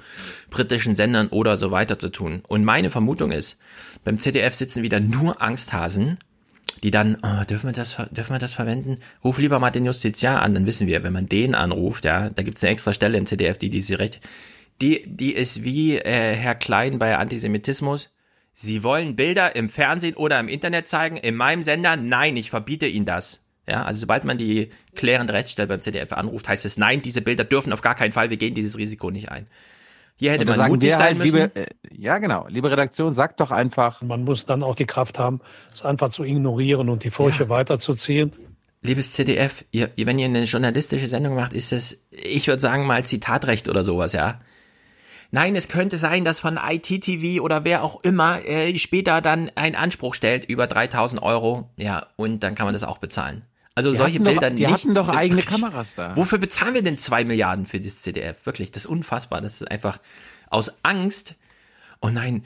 S10: britischen Sendern oder so weiter zu tun. Und meine Vermutung ist, beim ZDF sitzen wieder nur Angsthasen, die dann, oh, dürfen wir das, dürfen wir das verwenden? Ruf lieber mal den Justiziar an, dann wissen wir, wenn man den anruft, ja, da gibt's eine extra Stelle im ZDF, die diese Recht, die, die ist wie äh, Herr Klein bei Antisemitismus. Sie wollen Bilder im Fernsehen oder im Internet zeigen, in meinem Sender? Nein, ich verbiete Ihnen das. Ja, also sobald man die klärende Rechtsstelle beim ZDF anruft, heißt es, nein, diese Bilder dürfen auf gar keinen Fall, wir gehen dieses Risiko nicht ein. Hier hätte man
S1: sagen
S10: mutig sein
S1: halt,
S10: müssen.
S1: liebe, äh, ja, genau. Liebe Redaktion, sagt doch einfach.
S11: Man muss dann auch die Kraft haben, es einfach zu ignorieren und die Furche weiterzuziehen.
S10: Liebes ZDF, ihr, ihr, wenn ihr eine journalistische Sendung macht, ist es, ich würde sagen mal Zitatrecht oder sowas, ja. Nein, es könnte sein, dass von ITTV oder wer auch immer äh, später dann einen Anspruch stellt über 3000 Euro, ja, und dann kann man das auch bezahlen. Also
S1: Die
S10: solche
S1: hatten doch-
S10: Bilder
S1: die
S10: nicht.
S1: hatten doch eigene
S10: wirklich-
S1: Kameras da.
S10: Wofür bezahlen wir denn zwei Milliarden für das ZDF? Wirklich, das ist unfassbar. Das ist einfach aus Angst. Oh nein,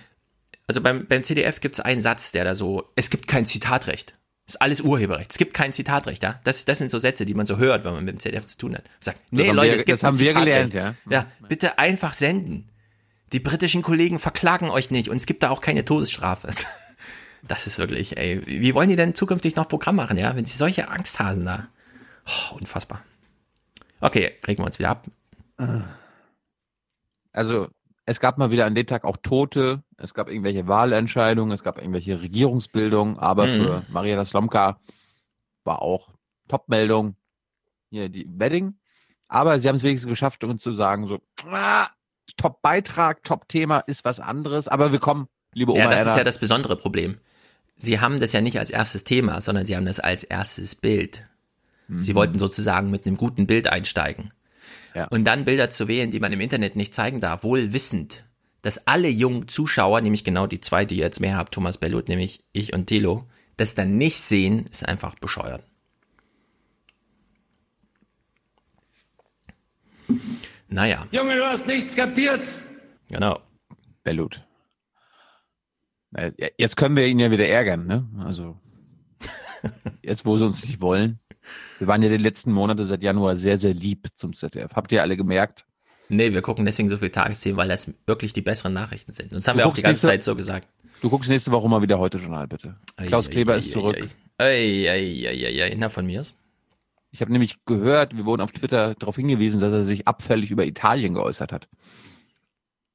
S10: also beim, beim CDF gibt es einen Satz, der da so, es gibt kein Zitatrecht. Das ist alles Urheberrecht. Es gibt kein Zitatrecht, ja. Das, das sind so Sätze, die man so hört, wenn man mit dem ZDF zu tun hat. Sagt, nee,
S1: haben
S10: Leute,
S1: wir-
S10: es gibt
S1: das haben wir gelernt,
S10: Ja, bitte einfach senden. Die britischen Kollegen verklagen euch nicht und es gibt da auch keine Todesstrafe. Das ist wirklich, ey, wie wollen die denn zukünftig noch Programm machen, ja, wenn sie solche Angsthasen da, oh, unfassbar. Okay, regen wir uns wieder ab.
S1: Also, es gab mal wieder an dem Tag auch Tote, es gab irgendwelche Wahlentscheidungen, es gab irgendwelche Regierungsbildungen, aber
S10: Mhm.
S1: für Marietta Slomka war auch Topmeldung hier die Wedding. Aber sie haben es wenigstens geschafft, uns zu sagen, so, ah, Top-Beitrag, Top-Thema ist was anderes, aber wir kommen, liebe Oma
S10: Ja, das
S1: Erna,
S10: ist ja das besondere Problem. Sie haben das ja nicht als erstes Thema, sondern sie haben das als erstes Bild. Sie
S1: Mhm.
S10: wollten sozusagen mit einem guten Bild einsteigen.
S1: Ja.
S10: Und dann Bilder zu wählen, die man im Internet nicht zeigen darf, wohl wissend, dass alle jungen Zuschauer, nämlich genau die zwei, die ihr jetzt mehr habt, Thomas Bellut, nämlich ich und Thilo, das dann nicht sehen, ist einfach bescheuert. Naja,
S27: Junge, du hast nichts kapiert.
S10: genau.
S1: Bellut. Jetzt können wir ihn ja wieder ärgern, ne? Also, jetzt, wo sie uns nicht wollen. Wir waren ja die letzten Monate seit Januar sehr, sehr lieb zum ZDF. Habt ihr alle gemerkt?
S10: Nee, wir gucken deswegen so viel Tagesthemen, weil das wirklich die besseren Nachrichten sind. Und das haben
S1: Du
S10: wir auch die ganze
S1: nächste-
S10: Zeit so gesagt.
S1: Du guckst nächste Woche mal wieder heute Journal, bitte. Klaus
S10: Ei,
S1: Kleber
S10: ei,
S1: ist zurück.
S10: Ei. Na, von mir aus.
S1: Ich habe nämlich gehört, wir wurden auf Twitter darauf hingewiesen, dass er sich abfällig über Italien geäußert hat.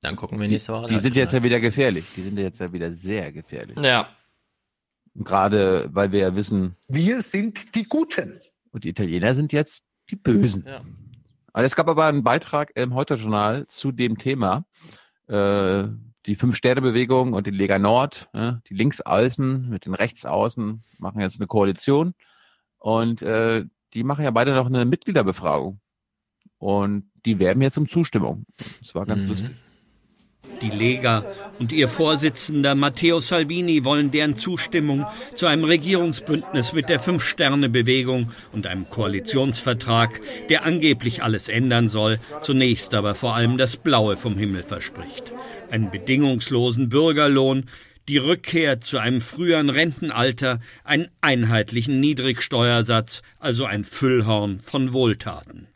S10: Dann gucken wir nächste Woche.
S1: Die sind jetzt ja wieder gefährlich. Die sind jetzt ja wieder sehr gefährlich.
S10: Ja.
S1: Gerade, weil wir ja wissen,
S27: Wir sind die Guten.
S1: und die Italiener sind jetzt die Bösen.
S10: Ja.
S1: Also es gab aber einen Beitrag im Heute-Journal zu dem Thema. Äh, die Fünf-Sterne-Bewegung und die Lega Nord, äh, die Linksaußen mit den Rechtsaußen machen jetzt eine Koalition. Und äh, die machen ja beide noch eine Mitgliederbefragung. Und die werben jetzt um Zustimmung. Das war ganz
S28: Mhm.
S1: lustig.
S28: Die Lega und ihr Vorsitzender Matteo Salvini wollen deren Zustimmung zu einem Regierungsbündnis mit der Fünf-Sterne-Bewegung und einem Koalitionsvertrag, der angeblich alles ändern soll, zunächst aber vor allem das Blaue vom Himmel verspricht. Einen bedingungslosen Bürgerlohn, die Rückkehr zu einem früheren Rentenalter, einen einheitlichen Niedrigsteuersatz, also ein Füllhorn von Wohltaten.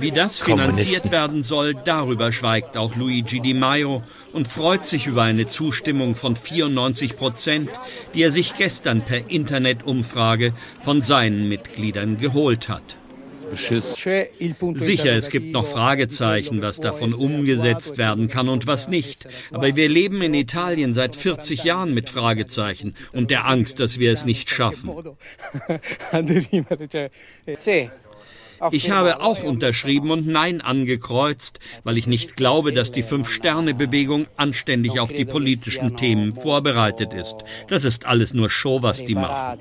S28: Wie das finanziert werden soll, darüber schweigt auch Luigi Di Maio und freut sich über eine Zustimmung von 94 Prozent, die er sich gestern per Internetumfrage von seinen Mitgliedern geholt hat.
S1: Beschiss.
S28: Sicher, es gibt noch Fragezeichen, was davon umgesetzt werden kann und was nicht. Aber wir leben in Italien seit 40 Jahren mit Fragezeichen und der Angst, dass wir es nicht schaffen. Ich habe auch unterschrieben und Nein angekreuzt, weil ich nicht glaube, dass die Fünf-Sterne-Bewegung anständig auf die politischen Themen vorbereitet ist. Das ist alles nur Show, was die machen.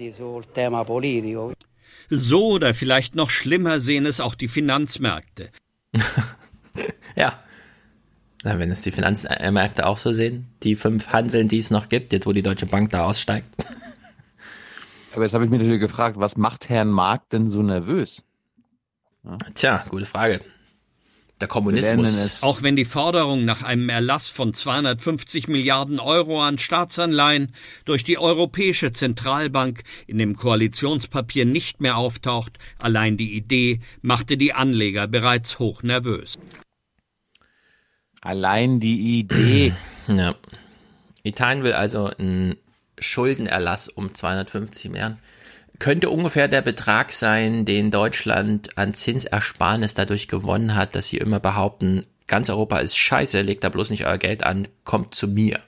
S28: So oder vielleicht noch schlimmer sehen es auch die Finanzmärkte.
S10: Ja. Na, wenn es die Finanzmärkte auch so sehen, die fünf Hanseln, die es noch gibt, jetzt wo die Deutsche Bank da aussteigt.
S1: Aber jetzt habe ich mich natürlich gefragt, was macht Herrn Mark denn so nervös?
S10: Tja, gute Frage. Der Kommunismus.
S28: Auch wenn die Forderung nach einem Erlass von 250 Milliarden Euro an Staatsanleihen durch die Europäische Zentralbank in dem Koalitionspapier nicht mehr auftaucht, allein die Idee machte die Anleger bereits hoch nervös.
S1: Allein die Idee.
S10: Ja. Italien will also einen Schuldenerlass um 250 Milliarden. Könnte ungefähr der Betrag sein, den Deutschland an Zinsersparnis dadurch gewonnen hat, dass sie immer behaupten, ganz Europa ist scheiße, legt da bloß nicht euer Geld an, kommt zu mir.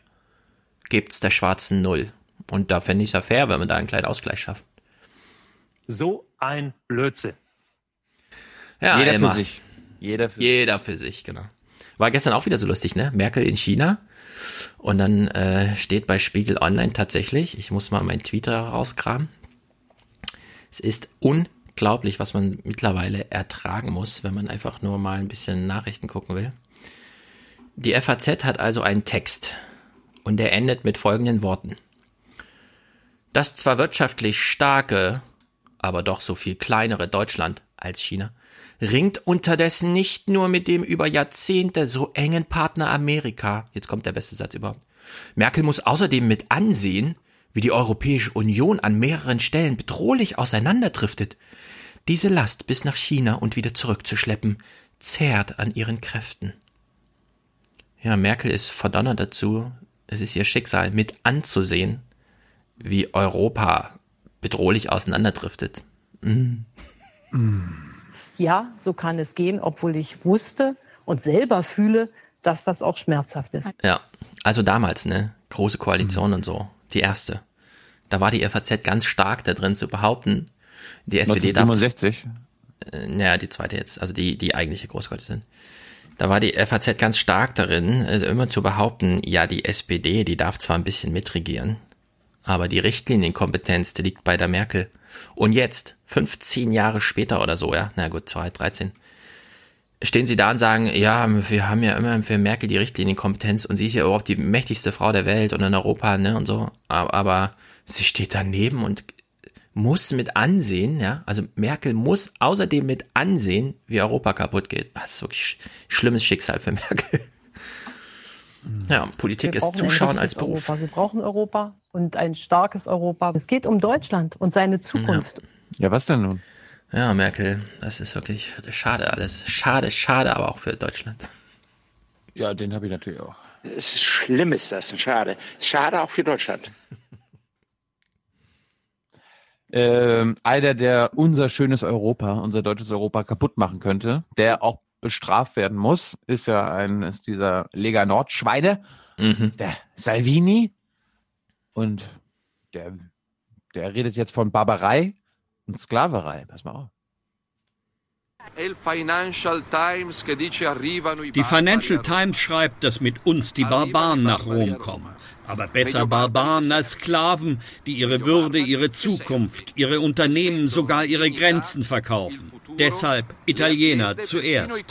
S10: Gebt's der schwarzen Null. Und da fände ich es ja fair, wenn man da einen kleinen Ausgleich schafft.
S11: So ein Blödsinn.
S10: Ja,
S1: Jeder
S10: Elmar.
S1: für sich. Jeder für
S10: Jeder für sich, genau. War gestern auch wieder so lustig, ne? Merkel in China. Und dann äh, steht bei Spiegel Online tatsächlich, ich muss mal meinen Twitter rauskramen. Es ist unglaublich, was man mittlerweile ertragen muss, wenn man einfach nur mal ein bisschen Nachrichten gucken will. Die FAZ hat also einen Text und der endet mit folgenden Worten. Das zwar wirtschaftlich starke, aber doch so viel kleinere Deutschland als China ringt unterdessen nicht nur mit dem über Jahrzehnte so engen Partner Amerika. Jetzt kommt der beste Satz überhaupt. Merkel muss außerdem mit ansehen, wie die Europäische Union an mehreren Stellen bedrohlich auseinanderdriftet. Diese Last bis nach China und wieder zurückzuschleppen, zehrt an ihren Kräften. Ja, Merkel ist verdonnert dazu, es ist ihr Schicksal, mit anzusehen, wie Europa bedrohlich auseinanderdriftet. Mm.
S29: Ja, so kann es gehen, obwohl ich wusste und selber fühle, dass das auch schmerzhaft ist.
S10: Ja, also damals, ne? Große Koalition und so. Die erste. Da war die FAZ ganz stark da drin zu behaupten, die SPD darf.
S1: 1967.
S10: Äh, naja, die zweite jetzt, also die, die eigentliche Großkoalition. Da war die FAZ ganz stark darin, also immer zu behaupten, ja, die SPD, die darf zwar ein bisschen mitregieren, aber die Richtlinienkompetenz, die liegt bei der Merkel. Und jetzt, 15 Jahre später oder so, ja, na gut, 2013, stehen sie da und sagen, ja, wir haben ja immer für Merkel die Richtlinienkompetenz und sie ist ja überhaupt die mächtigste Frau der Welt und in Europa, ne, und so. Aber, sie steht daneben und muss mit ansehen, ja, also Merkel muss außerdem mit ansehen, wie Europa kaputt geht. Das ist wirklich sch schlimmes Schicksal für Merkel. Ja, Politik
S29: Wir
S10: ist Zuschauen als Beruf.
S29: Europa. Wir brauchen Europa und ein starkes Europa. Es geht um Deutschland und seine Zukunft.
S1: Ja, was denn nun?
S10: Ja, Merkel, das ist wirklich schade alles. Schade, schade, aber auch für Deutschland.
S1: Ja, den habe ich natürlich auch.
S27: Es ist schlimm, ist das. Schade. Schade auch für Deutschland.
S1: Ähm, einer, der unser schönes Europa, unser deutsches Europa kaputt machen könnte, der auch bestraft werden muss, ist ja ein, ist dieser Lega Nord-Schweine, der Salvini. Und der, der redet jetzt von Barbarei und Sklaverei. Pass mal auf.
S28: Die Financial Times schreibt, dass mit uns die Barbaren nach Rom kommen. Aber besser Barbaren als Sklaven, die ihre Würde, ihre Zukunft, ihre Unternehmen, sogar ihre Grenzen verkaufen. Deshalb Italiener zuerst.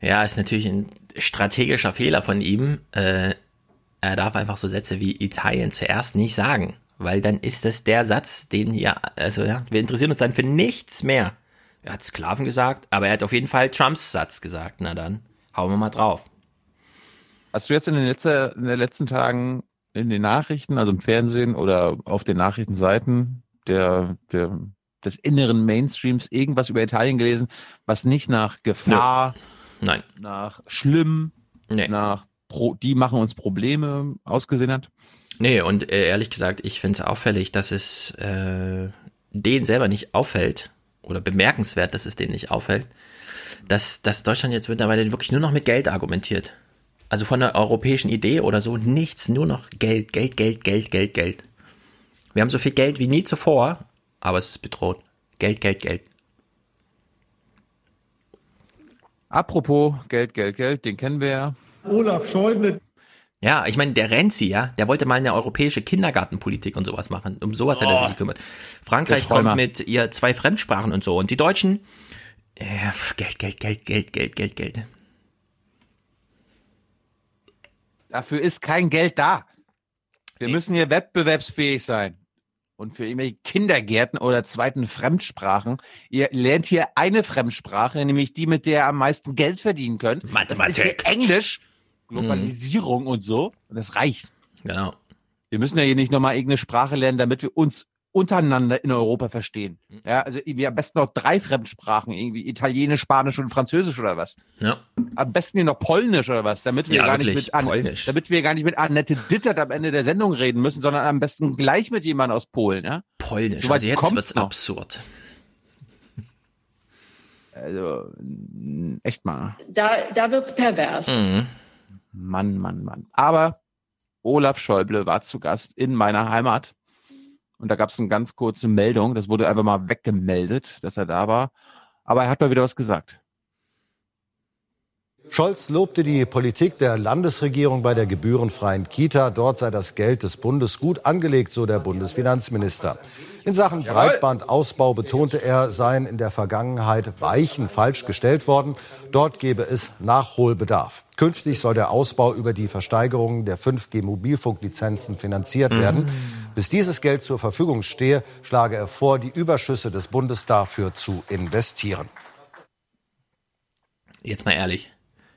S10: Ja, ist natürlich ein strategischer Fehler von ihm. Äh, er darf einfach so Sätze wie Italien zuerst nicht sagen, weil dann ist das der Satz, den ja, also ja, wir interessieren uns dann für nichts mehr. Er hat Sklaven gesagt, aber er hat auf jeden Fall Trumps Satz gesagt. Na dann, hauen wir mal drauf.
S1: Hast du jetzt in den, letzten, in den letzten Tagen in den Nachrichten, also im Fernsehen oder auf den Nachrichtenseiten der, der, des inneren Mainstreams irgendwas über Italien gelesen, was nicht nach Gefahr,
S10: Nein.
S1: nach schlimm, nach Pro, die machen uns Probleme ausgesehen hat?
S10: Nee, und äh, ehrlich gesagt, ich finde es auffällig, dass es äh, denen selber nicht auffällt, oder bemerkenswert, dass es denen nicht auffällt, dass, dass Deutschland jetzt mittlerweile wirklich nur noch mit Geld argumentiert. Also von der europäischen Idee oder so nichts, nur noch Geld, Geld, Geld, Geld, Geld, Geld. Wir haben so viel Geld wie nie zuvor, aber es ist bedroht. Geld, Geld, Geld.
S1: Apropos Geld, Geld, Geld, den kennen wir ja.
S18: Olaf Schäuble.
S10: Ja, ich meine, der Renzi, ja, der wollte mal eine europäische Kindergartenpolitik und sowas machen. Um sowas hat er sich
S1: Oh,
S10: gekümmert. Frankreich kommt mit ihr zwei Fremdsprachen und so. Und die Deutschen, äh, Geld, Geld, Geld, Geld, Geld, Geld, Geld.
S1: Dafür ist kein Geld da. Wir müssen hier wettbewerbsfähig sein. und für irgendwelche Kindergärten oder zweiten Fremdsprachen. Ihr lernt hier eine Fremdsprache, nämlich die, mit der ihr am meisten Geld verdienen könnt.
S10: Mathematik.
S1: Das ist hier Englisch, Globalisierung und so. Und das reicht.
S10: Genau.
S1: Wir müssen ja hier nicht nochmal irgendeine Sprache lernen, damit wir uns untereinander in Europa verstehen. Ja, also irgendwie am besten noch drei Fremdsprachen, irgendwie Italienisch, Spanisch und Französisch oder was.
S10: Ja.
S1: Am besten hier noch Polnisch oder was, damit wir
S10: Ja,
S1: gar
S10: wirklich,
S1: nicht mit An
S10: Polnisch.
S1: damit wir gar nicht mit Annette Dittert am Ende der Sendung reden müssen, sondern am besten gleich mit jemandem aus Polen, ja?
S10: Polnisch.
S1: So
S10: also jetzt wird's
S1: noch.
S10: absurd.
S1: Also echt mal.
S30: Da, da wird's pervers.
S10: Mhm.
S1: Mann, Mann, Mann. Aber Olaf Schäuble war zu Gast in meiner Heimat. Und da gab es eine ganz kurze Meldung. Das wurde einfach mal weggemeldet, dass er da war. Aber er hat mal wieder was gesagt.
S31: Scholz lobte die Politik der Landesregierung bei der gebührenfreien Kita. Dort sei das Geld des Bundes gut angelegt, so der Bundesfinanzminister. In Sachen Breitbandausbau betonte er, seien in der Vergangenheit Weichen falsch gestellt worden. Dort gebe es Nachholbedarf. Künftig soll der Ausbau über die Versteigerung der 5G-Mobilfunklizenzen finanziert werden. Bis dieses Geld zur Verfügung stehe, schlage er vor, die Überschüsse des Bundes dafür zu investieren.
S10: Jetzt mal ehrlich.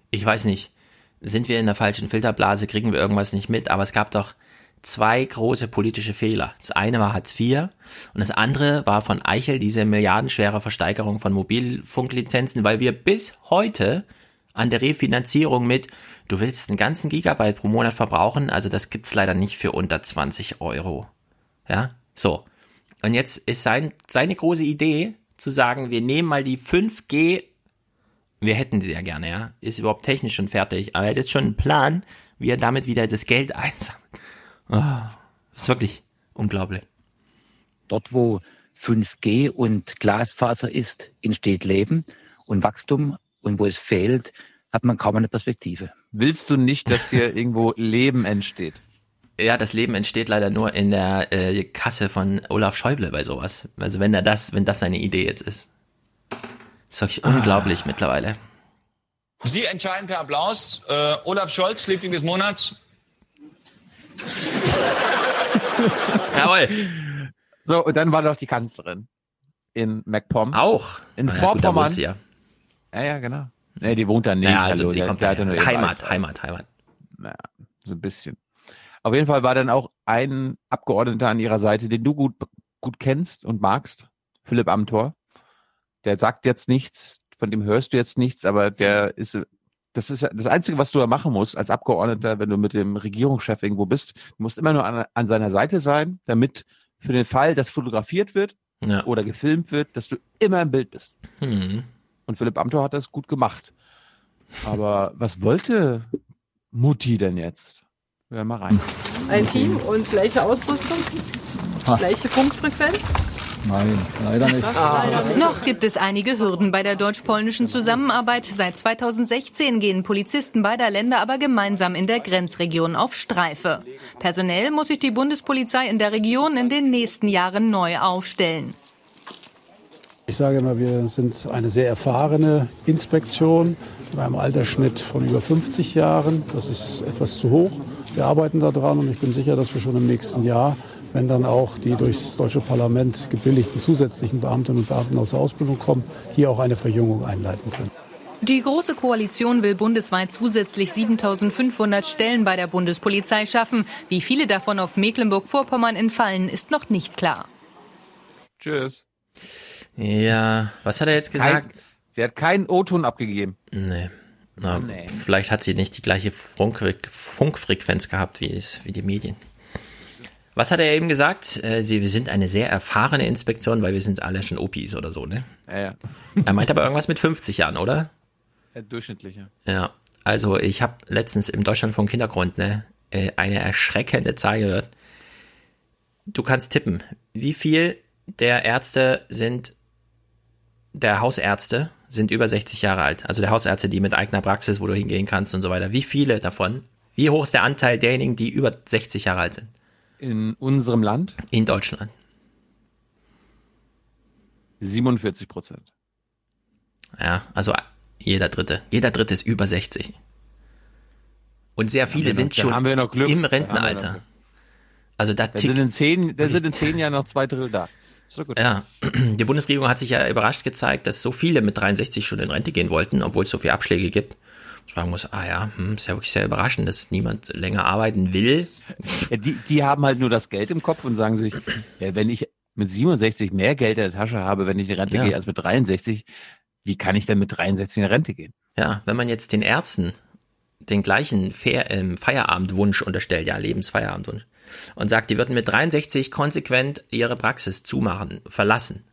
S10: Ich weiß nicht. Sind wir in der falschen Filterblase? Kriegen wir irgendwas nicht mit? Aber es gab doch zwei große politische Fehler. Das eine war Hartz IV und das andere war von Eichel diese milliardenschwere Versteigerung von Mobilfunklizenzen, weil wir bis heute an der Refinanzierung mit, du willst einen ganzen Gigabyte pro Monat verbrauchen, also das gibt's leider nicht für unter 20 Euro. Ja, so. Und jetzt ist sein, seine große Idee zu sagen, wir nehmen mal die 5G wir hätten sie ja gerne, ja. Ist überhaupt technisch schon fertig, aber er hat jetzt schon einen Plan, wie er damit wieder das Geld einsammelt. Oh, ist wirklich unglaublich.
S32: Dort, wo 5G und Glasfaser ist, entsteht Leben und Wachstum. Und wo es fehlt, hat man kaum eine Perspektive.
S1: Willst du nicht, dass hier irgendwo Leben entsteht?
S10: Ja, das Leben entsteht leider nur in der äh, Kasse von Olaf Schäuble bei sowas. Also wenn er das, wenn das seine Idee jetzt ist. Ist wirklich unglaublich mittlerweile.
S19: Sie entscheiden per Applaus. Äh, Olaf Scholz, Liebling des Monats.
S10: Jawohl.
S1: So, und dann war doch die Kanzlerin in MacPom.
S10: Auch.
S1: In
S10: ja, gut,
S1: Vorpommern.
S10: sie ja.
S1: ja, ja, genau. Nee, die wohnt da nicht.
S10: Ja, also sie
S1: der-
S10: kommt da Heimat,
S1: Wahlkreis.
S10: Heimat, Heimat.
S1: Naja, so ein bisschen. Auf jeden Fall war dann auch ein Abgeordneter an ihrer Seite, den du gut, gut kennst und magst, Philipp Amthor. Der sagt jetzt nichts, von dem hörst du jetzt nichts, aber der ist, das ist ja das Einzige, was du da machen musst als Abgeordneter, wenn du mit dem Regierungschef irgendwo bist. Du musst immer nur an, an seiner Seite sein, damit für den Fall, dass fotografiert wird
S10: Ja.
S1: oder gefilmt wird, dass du immer im Bild bist.
S10: Hm.
S1: Und Philipp Amthor hat das gut gemacht. Aber was wollte Mutti denn jetzt? Hör mal rein.
S33: Ein Team und gleiche Ausrüstung, gleiche Funkfrequenz.
S18: Nein, leider nicht.
S34: Noch gibt es einige Hürden bei der deutsch-polnischen Zusammenarbeit. Seit 2016 gehen Polizisten beider Länder aber gemeinsam in der Grenzregion auf Streife. Personell muss sich die Bundespolizei in der Region in den nächsten Jahren neu aufstellen.
S35: Ich sage immer, wir sind eine sehr erfahrene Inspektion bei einem Altersschnitt von über 50 Jahren. Das ist etwas zu hoch. Wir arbeiten daran und ich bin sicher, dass wir schon im nächsten Jahr, wenn dann auch die durchs deutsche Parlament gebilligten zusätzlichen Beamtinnen und Beamten aus der Ausbildung kommen, hier auch eine Verjüngung einleiten können.
S34: Die Große Koalition will bundesweit zusätzlich 7500 Stellen bei der Bundespolizei schaffen. Wie viele davon auf Mecklenburg-Vorpommern entfallen, ist noch nicht klar.
S1: Tschüss.
S10: Ja, was hat er jetzt gesagt?
S1: Kein, sie hat keinen O-Ton abgegeben.
S10: Nee. Na,
S1: Nee.
S10: Vielleicht hat sie nicht die gleiche Funkfre Funkfrequenz gehabt wie, es, wie die Medien. Was hat er eben gesagt? Äh, Sie wir sind eine sehr erfahrene Inspektion, weil wir sind alle schon Opis oder so, ne?
S1: Ja, ja.
S10: Er meint aber irgendwas mit 50 Jahren, oder?
S1: ja durchschnittlicher.
S10: Ja. Also ich habe letztens im Deutschlandfunk Hintergrund ne, äh, eine erschreckende Zahl gehört. Du kannst tippen, wie viel der Ärzte sind, der Hausärzte sind über 60 Jahre alt. Also der Hausärzte, die mit eigener Praxis, wo du hingehen kannst und so weiter. Wie viele davon? Wie hoch ist der Anteil derjenigen, die über 60 Jahre alt sind?
S1: In unserem Land?
S10: In Deutschland.
S1: 47 Prozent.
S10: Ja, also jeder Dritte. Jeder Dritte ist über 60. Und sehr viele
S1: noch-
S10: sind schon im Rentenalter. Also da
S1: Da sind
S10: tickt,
S1: in zehn, da sind in zehn Jahren noch zwei Drittel da. Gut.
S10: ja, die Bundesregierung hat sich ja überrascht gezeigt, dass so viele mit 63 schon in Rente gehen wollten, obwohl es so viele Abschläge gibt. Ich fragen muss, ah ja, hm, ist ja wirklich sehr überraschend, dass niemand länger arbeiten will.
S1: Ja, die, die haben halt nur das Geld im Kopf und sagen sich, ja, wenn ich mit 67 mehr Geld in der Tasche habe, wenn ich in Rente
S10: Ja.
S1: gehe, als mit 63, wie kann ich denn mit 63 in Rente gehen?
S10: Ja, wenn man jetzt den Ärzten den gleichen Fair, ähm, Feierabendwunsch unterstellt, ja, Lebensfeierabendwunsch, und sagt, die würden mit 63 konsequent ihre Praxis zumachen, verlassen.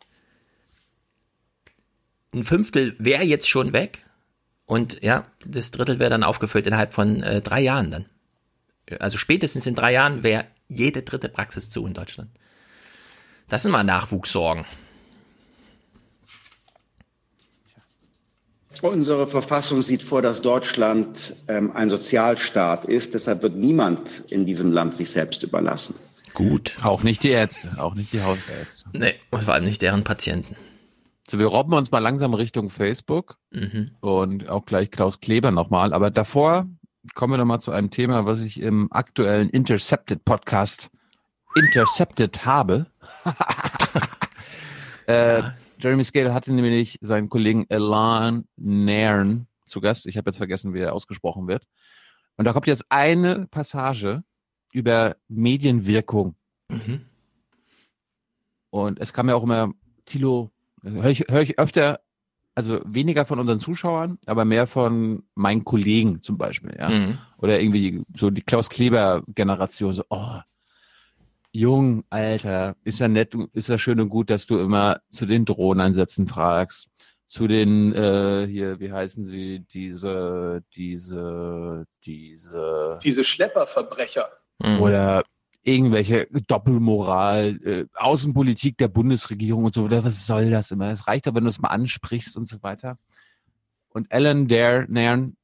S10: Ein Fünftel wäre jetzt schon weg und ja, das Drittel wäre dann aufgefüllt innerhalb von äh, drei Jahren dann. Also spätestens in drei Jahren wäre jede dritte Praxis zu in Deutschland. Das sind mal Nachwuchssorgen.
S36: Unsere Verfassung sieht vor, dass Deutschland ähm, ein Sozialstaat ist. Deshalb wird niemand in diesem Land sich selbst überlassen.
S10: Gut.
S1: Auch nicht die Ärzte, auch nicht die Hausärzte.
S10: Nee, und vor allem nicht deren Patienten.
S1: So, wir robben uns mal langsam Richtung Facebook
S10: Mhm.
S1: und auch gleich Klaus Kleber nochmal. Aber davor kommen wir nochmal zu einem Thema, was ich im aktuellen Intercepted Podcast intercepted habe. äh, Jeremy Scale hatte nämlich seinen Kollegen Elan Nairn zu Gast. Ich habe jetzt vergessen, wie er ausgesprochen wird. Und da kommt jetzt eine Passage über Medienwirkung.
S10: Mhm.
S1: Und es kam ja auch immer, Tilo, höre ich, hör ich öfter, also weniger von unseren Zuschauern, aber mehr von meinen Kollegen zum Beispiel, ja.
S10: Mhm.
S1: Oder irgendwie so die Klaus Kleber-Generation, so, oh, jung, Alter, ist ja nett, ist ja schön und gut, dass du immer zu den Drohneinsätzen fragst, zu den, äh, hier, wie heißen sie, diese, diese, diese,
S37: Diese Schlepperverbrecher.
S10: Mhm.
S1: oder irgendwelche Doppelmoral, äh, Außenpolitik der Bundesregierung und so, oder was soll das immer? Es reicht doch, wenn du es mal ansprichst und so weiter. Und Alan Dare, Nairn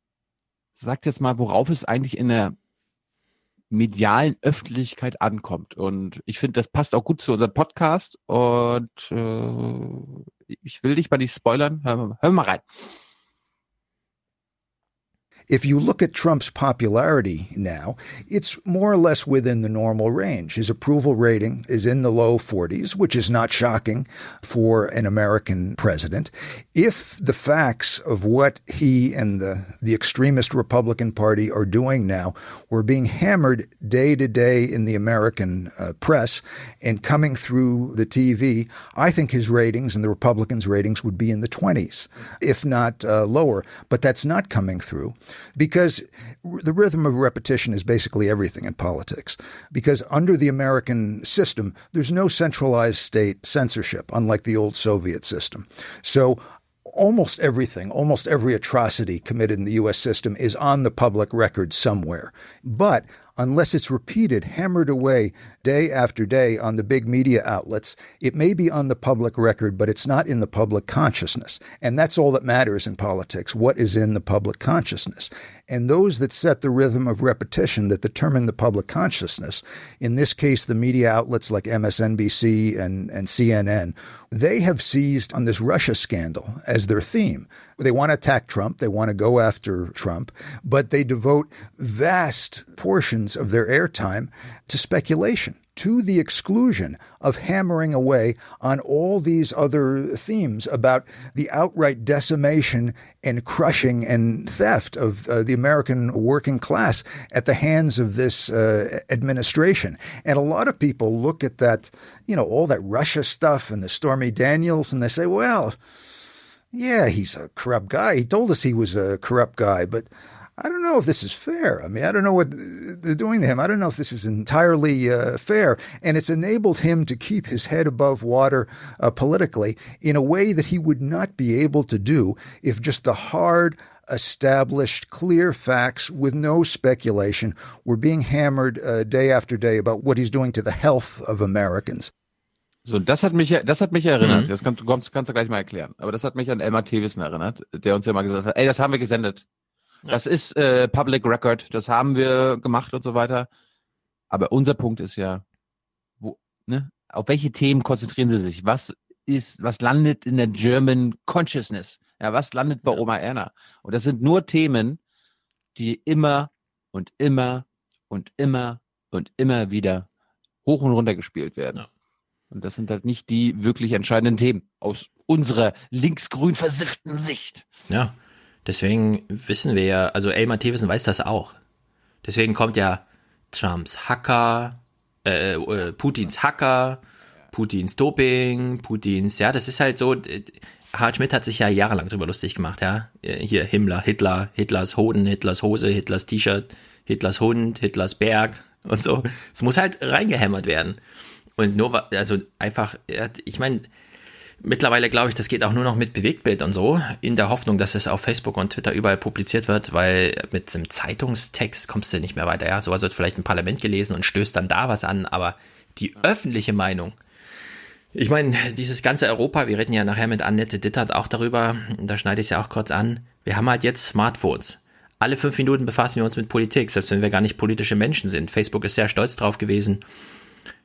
S1: sagt jetzt mal, worauf es eigentlich in der medialen Öffentlichkeit ankommt. Und ich finde, das passt auch gut zu unserem Podcast. Und äh, ich will dich mal nicht spoilern. Hör, hör mal rein.
S38: If you look at Trump's popularity now, it's more or less within the normal range. His approval rating is in the low 40s, which is not shocking for an American president. If the facts of what he and the, the extremist Republican Party are doing now were being hammered day to day in the American uh, press and coming through the TV, I think his ratings and the Republicans' ratings would be in the 20s, if not uh, lower. But that's not coming through because the rhythm of repetition is basically everything in politics. Because under the American system, there's no centralized state censorship, unlike the old Soviet system. So almost everything, almost every atrocity committed in the U.S. system is on the public record somewhere. But unless it's repeated, hammered away day after day on the big media outlets, it may be on the public record, but it's not in the public consciousness. And that's all that matters in politics what is in the public consciousness. And those that set the rhythm of repetition that determine the public consciousness, in this case, the media outlets like MSNBC and, and CNN, they have seized on this Russia scandal as their theme. They want to attack Trump, they want to go after Trump, but they devote vast portions of their airtime to speculation. To the exclusion of hammering away on all these other themes about the outright decimation and crushing and theft of uh, the American working class at the hands of this uh, administration. And a lot of people look at that, you know, all that Russia stuff and the Stormy Daniels, and they say, well, yeah, he's a corrupt guy. He told us he was a corrupt guy, but I don't know if this is fair. I mean, I don't know what they're doing to him. I don't know if this is entirely uh, fair. And it's enabled him to keep his head above water uh, politically in a way that he would not be able to do if just the hard, established, clear facts with no speculation were being hammered uh, day after day about what he's doing to the health of Americans.
S1: So, das hat mich, ja- das hat mich erinnert.
S10: Mhm.
S1: Das kannst, du kommst, kannst du gleich mal erklären. Aber das hat mich an Elmar Thewissen erinnert, der uns ja mal gesagt hat, ey, das haben wir gesendet. Das ist äh, Public Record, das haben wir gemacht und so weiter. Aber unser Punkt ist ja, wo, ne, auf welche Themen konzentrieren Sie sich? Was ist, was landet in der German Consciousness? Ja, was landet bei Oma Erna? Und das sind nur Themen, die immer und immer und immer und immer wieder hoch und runter gespielt werden. Ja. Und das sind halt nicht die wirklich entscheidenden Themen aus unserer linksgrün versifften Sicht.
S10: Ja, deswegen wissen wir ja, also Elmar Thewissen weiß das auch. Deswegen kommt ja Trumps Hacker, äh, äh, Putins Hacker, Putins Doping, Putins, ja, das ist halt so, Harald Schmidt hat sich ja jahrelang drüber lustig gemacht, ja. Hier Himmler, Hitler, Hitlers Hoden, Hitlers Hose, Hitlers T-Shirt, Hitlers Hund, Hitlers Berg und so. Es muss halt reingehämmert werden. Und nur, also einfach, ich meine, mittlerweile glaube ich, das geht auch nur noch mit Bewegtbild und so, in der Hoffnung, dass es auf Facebook und Twitter überall publiziert wird, weil mit einem Zeitungstext kommst du nicht mehr weiter. Ja, sowas wird vielleicht im Parlament gelesen und stößt dann da was an, aber die öffentliche Meinung, ich meine, dieses ganze Europa, wir reden ja nachher mit Annette Dittert auch darüber, da schneide ich es ja auch kurz an, wir haben halt jetzt Smartphones. Alle fünf Minuten befassen wir uns mit Politik, selbst wenn wir gar nicht politische Menschen sind. Facebook ist sehr stolz drauf gewesen,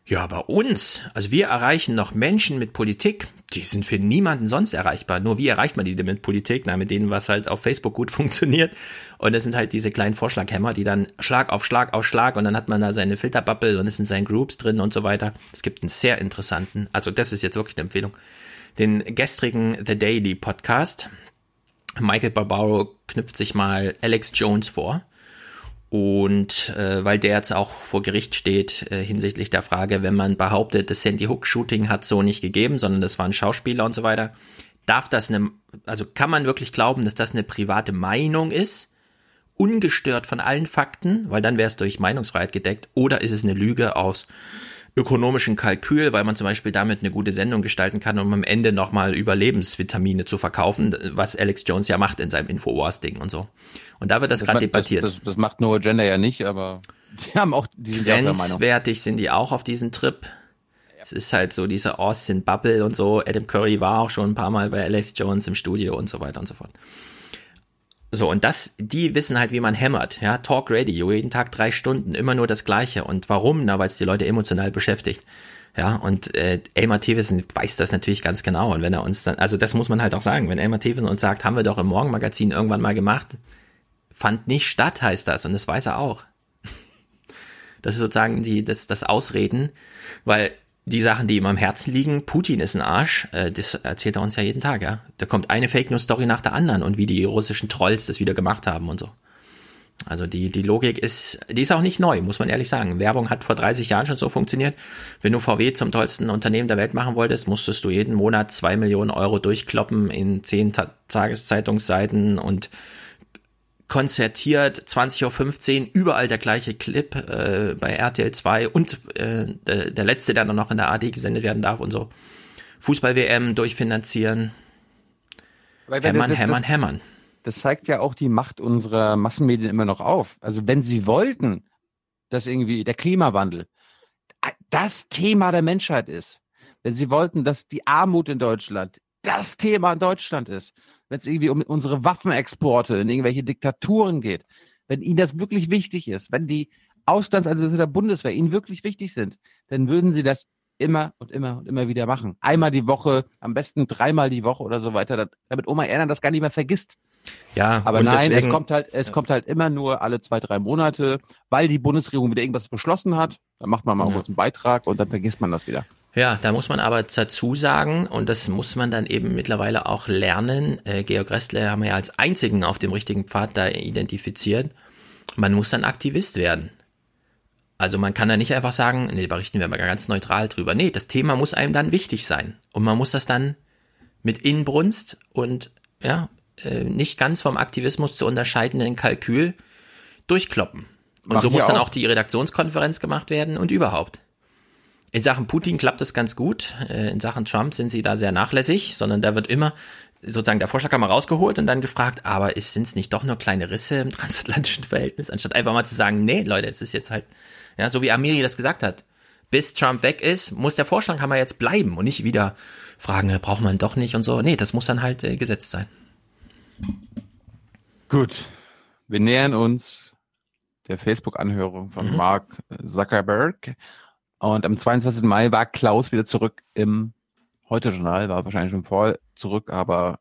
S10: ja, bei uns, also wir erreichen noch Menschen mit Politik, die sind für niemanden sonst erreichbar. Nur wie erreicht man die denn mit Politik? Na, mit denen, was halt auf Facebook gut funktioniert. Und das sind halt diese kleinen Vorschlaghämmer, die dann Schlag auf Schlag auf Schlag und dann hat man da seine Filterbubble und es sind seine Groups drin und so weiter. Es gibt einen sehr interessanten, also das ist jetzt wirklich eine Empfehlung, den gestrigen The Daily Podcast. Michael Barbaro knüpft sich mal Alex Jones vor und äh, weil der jetzt auch vor Gericht steht äh, hinsichtlich der Frage, wenn man behauptet, das Sandy Hook Shooting hat so nicht gegeben, sondern das waren Schauspieler und so weiter, darf das eine, also kann man wirklich glauben, dass das eine private Meinung ist, ungestört von allen Fakten, weil dann wäre es durch Meinungsfreiheit gedeckt, oder ist es eine Lüge aus ökonomischen Kalkül, weil man zum Beispiel damit eine gute Sendung gestalten kann, um am Ende nochmal Überlebensvitamine zu verkaufen, was Alex Jones ja macht in seinem Infowars-Ding und so. Und da wird das, das gerade debattiert.
S1: Das, das, das, macht No Agenda ja nicht, aber die haben auch
S10: diese Grenzwertig sind die auch auf diesen Trip. Es ist halt so diese Austin Bubble und so. Adam Curry war auch schon ein paar Mal bei Alex Jones im Studio und so weiter und so fort. So, und das, die wissen halt, wie man hämmert, ja, Talk Radio, jeden Tag drei Stunden, immer nur das Gleiche. Und warum? Na, weil es die Leute emotional beschäftigt. Ja, und äh, Elmar Thewissen weiß das natürlich ganz genau. Und wenn er uns dann, also das muss man halt auch sagen, wenn Elmar Thewissen uns sagt, haben wir doch im Morgenmagazin irgendwann mal gemacht, fand nicht statt, heißt das. Und das weiß er auch. Das ist sozusagen die, das, das Ausreden, weil die Sachen, die ihm am Herzen liegen, Putin ist ein Arsch, äh, das erzählt er uns ja jeden Tag, ja. Da kommt eine Fake News Story nach der anderen und wie die russischen Trolls das wieder gemacht haben und so. Also die, die Logik ist, die ist auch nicht neu, muss man ehrlich sagen. Werbung hat vor 30 Jahren schon so funktioniert. Wenn du VW zum tollsten Unternehmen der Welt machen wolltest, musstest du jeden Monat zwei Millionen Euro durchkloppen in zehn Ta Tageszeitungsseiten und konzertiert, 20.15 Uhr, überall der gleiche Clip äh, bei RTL 2 und äh, der, der letzte, der dann noch in der AD gesendet werden darf und so. Fußball-WM durchfinanzieren.
S1: Weil, hämmern, das, hämmern, das, hämmern. Das zeigt ja auch die Macht unserer Massenmedien immer noch auf. Also wenn sie wollten, dass irgendwie der Klimawandel das Thema der Menschheit ist, wenn sie wollten, dass die Armut in Deutschland das Thema in Deutschland ist, wenn es irgendwie um unsere Waffenexporte in irgendwelche Diktaturen geht, wenn ihnen das wirklich wichtig ist, wenn die Auslandseinsätze der Bundeswehr ihnen wirklich wichtig sind, dann würden sie das immer und immer und immer wieder machen. Einmal die Woche, am besten dreimal die Woche oder so weiter, damit Oma Erna das gar nicht mehr vergisst.
S10: Ja,
S1: aber nein, deswegen, es kommt halt, es ja. kommt halt immer nur alle zwei, drei Monate, weil die Bundesregierung wieder irgendwas beschlossen hat. Dann macht man mal ja. kurz einen Beitrag und dann vergisst man das wieder.
S10: Ja, da muss man aber dazu sagen, und das muss man dann eben mittlerweile auch lernen, äh, Georg Restler haben wir ja als einzigen auf dem richtigen Pfad da identifiziert, man muss dann Aktivist werden. Also man kann da nicht einfach sagen, nee, berichten wir mal ganz neutral drüber. Nee, das Thema muss einem dann wichtig sein. Und man muss das dann mit Inbrunst und ja, äh, nicht ganz vom Aktivismus zu unterscheidenden Kalkül durchkloppen. Und Mach so muss dann auch die Redaktionskonferenz gemacht werden und überhaupt. In Sachen Putin klappt es ganz gut. Äh, in Sachen Trump sind sie da sehr nachlässig, sondern da wird immer sozusagen der Vorschlag mal rausgeholt und dann gefragt, aber sind es nicht doch nur kleine Risse im transatlantischen Verhältnis, anstatt einfach mal zu sagen, nee, Leute, es ist jetzt halt, ja, so wie Amiri das gesagt hat. Bis Trump weg ist, muss der Vorschlag wir jetzt bleiben und nicht wieder fragen, braucht man doch nicht und so. Nee, das muss dann halt äh, gesetzt sein.
S1: Gut. Wir nähern uns der Facebook-Anhörung von mhm. Mark Zuckerberg. Und am 22. Mai war Klaus wieder zurück im Heute-Journal, war wahrscheinlich schon voll zurück, aber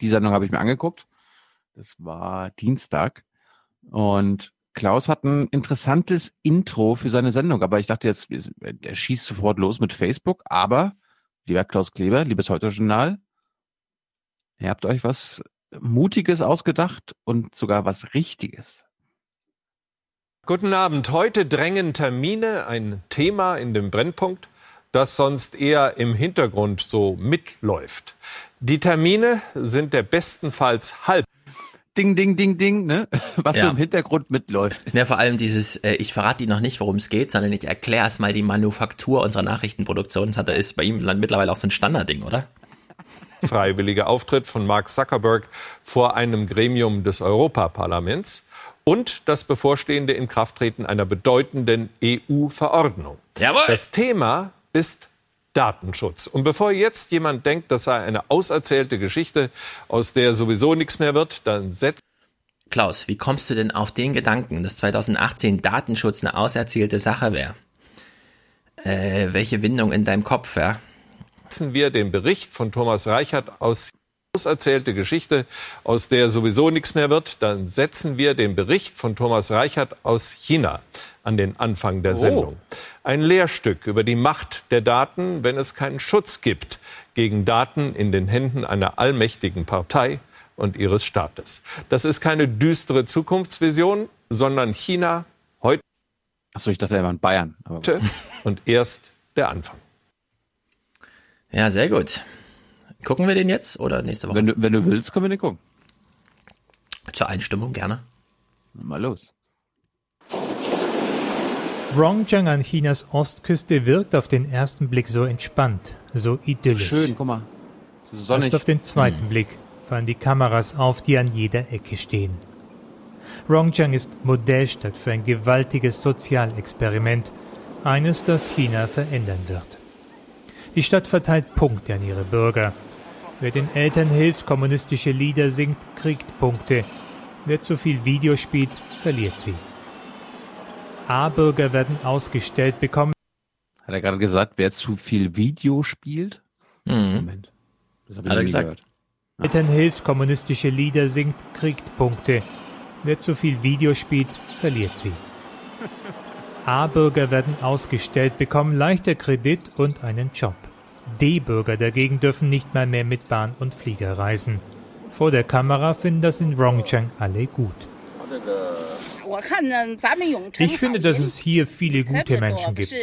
S1: die Sendung habe ich mir angeguckt. Das war Dienstag. Und Klaus hat ein interessantes Intro für seine Sendung, aber ich dachte jetzt, er schießt sofort los mit Facebook, aber, lieber Klaus Kleber, liebes Heute-Journal, ihr habt euch was Mutiges ausgedacht und sogar was Richtiges.
S37: Guten Abend. Heute drängen Termine, ein Thema in dem Brennpunkt, das sonst eher im Hintergrund so mitläuft. Die Termine sind der bestenfalls halb
S1: Ding, ding, ding, ding, ne? Was
S10: Ja.
S1: so im Hintergrund mitläuft.
S10: Ja, vor allem dieses, äh, ich verrate Ihnen noch nicht, worum es geht, sondern ich erkläre erstmal die Manufaktur unserer Nachrichtenproduktion. Das ist bei ihm mittlerweile auch so ein Standardding, oder?
S37: freiwilliger Auftritt von Mark Zuckerberg vor einem Gremium des Europaparlaments und das bevorstehende Inkrafttreten einer bedeutenden EU-Verordnung.
S10: Jawohl.
S37: Das Thema ist Datenschutz. Und bevor jetzt jemand denkt, das sei eine auserzählte Geschichte, aus der sowieso nichts mehr wird, dann setzt
S10: Klaus, wie kommst du denn auf den Gedanken, dass 2018 Datenschutz eine auserzählte Sache wäre? Äh, welche Windung in deinem Kopf, ja?
S37: setzen wir den Bericht von Thomas Reichert aus auserzählte Geschichte, aus der sowieso nichts mehr wird, dann setzen wir den Bericht von Thomas Reichert aus China an den Anfang der
S39: Oh.
S37: Sendung. Ein Lehrstück über die Macht der Daten, wenn es keinen Schutz gibt gegen Daten in den Händen einer allmächtigen Partei und ihres Staates. Das ist keine düstere Zukunftsvision, sondern China heute
S1: Achso, ich dachte, er war in Bayern.
S37: Und erst der Anfang.
S10: Ja, sehr gut. Gucken wir den jetzt oder nächste Woche?
S1: Wenn du, wenn du willst, können wir den gucken.
S10: Zur Einstimmung gerne.
S1: Mal los.
S40: Rongjiang an Chinas Ostküste wirkt auf den ersten Blick so entspannt, so idyllisch.
S1: Schön, guck mal. So sonnig.
S40: Erst auf den zweiten Blick fallen die Kameras auf, die an jeder Ecke stehen. Rongjiang ist Modellstadt für ein gewaltiges Sozialexperiment, eines, das China verändern wird. Die Stadt verteilt Punkte an ihre Bürger. Wer den Eltern hilft, kommunistische Lieder singt, kriegt Punkte. Wer zu viel Video spielt, verliert sie. A-Bürger werden ausgestellt, bekommen
S1: Hat er gerade gesagt, wer zu viel Video spielt? Moment. Das
S40: Hat er gesagt.
S1: gehört.
S40: Eltern hilft, kommunistische Lieder singt, kriegt Punkte. Wer zu viel Video spielt, verliert sie. A-Bürger werden ausgestellt, bekommen leichter Kredit und einen Job. D-Bürger dagegen dürfen nicht mal mehr mit Bahn und Flieger reisen. Vor der Kamera finden das in Rongcheng alle gut. Ich finde, dass es hier viele gute Menschen gibt.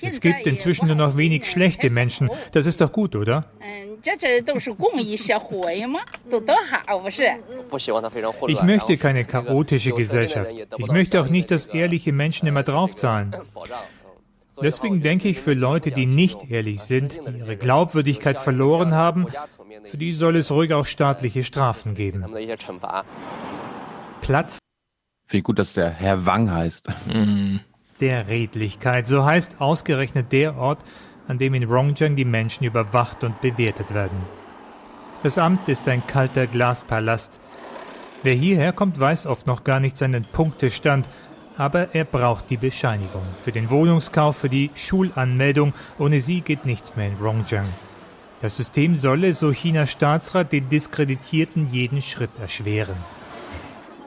S40: Es gibt inzwischen nur noch wenig schlechte Menschen. Das ist doch gut, oder? Ich möchte keine chaotische Gesellschaft. Ich möchte auch nicht, dass ehrliche Menschen immer draufzahlen. Deswegen denke ich, für Leute, die nicht ehrlich sind, die ihre Glaubwürdigkeit verloren haben, für die soll es ruhig auch staatliche Strafen geben. Platz.
S1: Finde gut, dass der Herr Wang heißt. Mhm.
S40: Der Redlichkeit. So heißt ausgerechnet der Ort, an dem in Rongcheng die Menschen überwacht und bewertet werden. Das Amt ist ein kalter Glaspalast. Wer hierher kommt, weiß oft noch gar nicht seinen Punktestand aber er braucht die Bescheinigung für den Wohnungskauf, für die Schulanmeldung. Ohne sie geht nichts mehr in Rongjiang. Das System solle, so Chinas Staatsrat, den Diskreditierten jeden Schritt erschweren.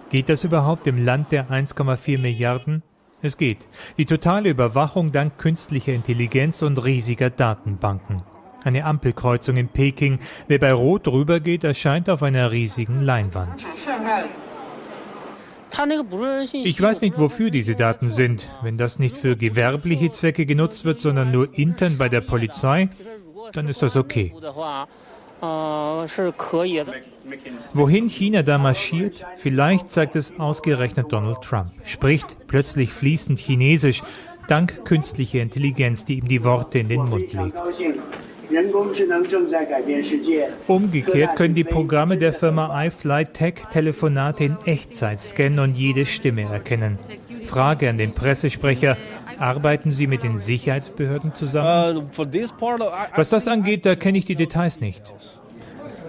S40: Geht das überhaupt im Land der 1,4 Milliarden? Es geht. Die totale Überwachung dank künstlicher Intelligenz und riesiger Datenbanken. Eine Ampelkreuzung in Peking. Wer bei Rot rübergeht, erscheint auf einer riesigen Leinwand. Ich weiß nicht, wofür diese Daten sind. Wenn das nicht für gewerbliche Zwecke genutzt wird, sondern nur intern bei der Polizei, dann ist das okay. Wohin China da marschiert, vielleicht zeigt es ausgerechnet Donald Trump. Spricht plötzlich fließend Chinesisch, dank künstlicher Intelligenz, die ihm die Worte in den Mund legt. Umgekehrt können die Programme der Firma iFlyTech Telefonate in Echtzeit scannen und jede Stimme erkennen. Frage an den Pressesprecher. Arbeiten Sie mit den Sicherheitsbehörden zusammen? Was das angeht, da kenne ich die Details nicht.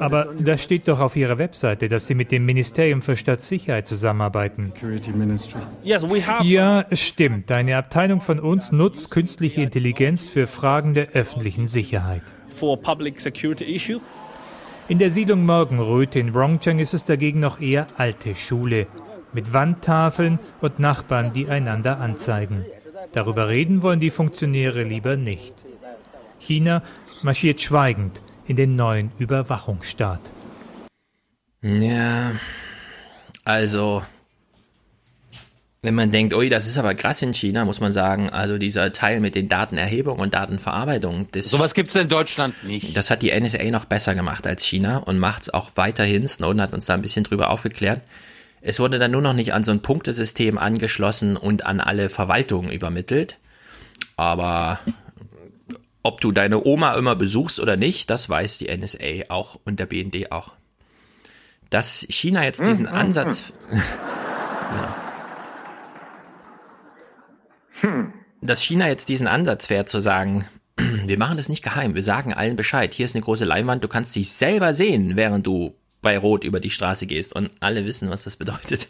S40: Aber das steht doch auf Ihrer Webseite, dass Sie mit dem Ministerium für Stadtsicherheit zusammenarbeiten. Ja, es stimmt. Eine Abteilung von uns nutzt künstliche Intelligenz für Fragen der öffentlichen Sicherheit. In der Siedlung Morgenröte in Rongjiang ist es dagegen noch eher alte Schule. Mit Wandtafeln und Nachbarn, die einander anzeigen. Darüber reden wollen die Funktionäre lieber nicht. China marschiert schweigend in den neuen Überwachungsstaat.
S10: Ja, also, wenn man denkt, ui, das ist aber krass in China, muss man sagen, also dieser Teil mit den Datenerhebung und Datenverarbeitung. Das,
S1: Sowas gibt es in Deutschland nicht.
S10: Das hat die NSA noch besser gemacht als China und macht es auch weiterhin. Snowden hat uns da ein bisschen drüber aufgeklärt. Es wurde dann nur noch nicht an so ein Punktesystem angeschlossen und an alle Verwaltungen übermittelt. Aber ob du deine Oma immer besuchst oder nicht, das weiß die NSA auch und der BND auch. Dass China jetzt diesen
S1: hm,
S10: Ansatz. ja.
S1: Hm.
S10: Dass China jetzt diesen Ansatz fährt, zu sagen, wir machen das nicht geheim, wir sagen allen Bescheid. Hier ist eine große Leinwand, du kannst dich selber sehen, während du bei Rot über die Straße gehst und alle wissen, was das bedeutet.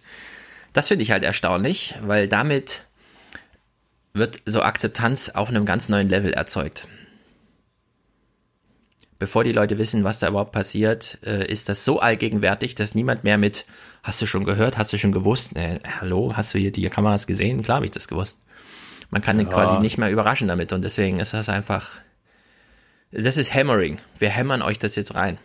S10: Das finde ich halt erstaunlich, weil damit wird so Akzeptanz auf einem ganz neuen Level erzeugt. Bevor die Leute wissen, was da überhaupt passiert, äh, ist das so allgegenwärtig, dass niemand mehr mit, hast du schon gehört, hast du schon gewusst, äh, hallo, hast du hier die Kameras gesehen? Klar habe ich das gewusst. Man kann ja. quasi nicht mehr überraschen damit und deswegen ist das einfach, das ist Hammering. Wir hämmern euch das jetzt rein.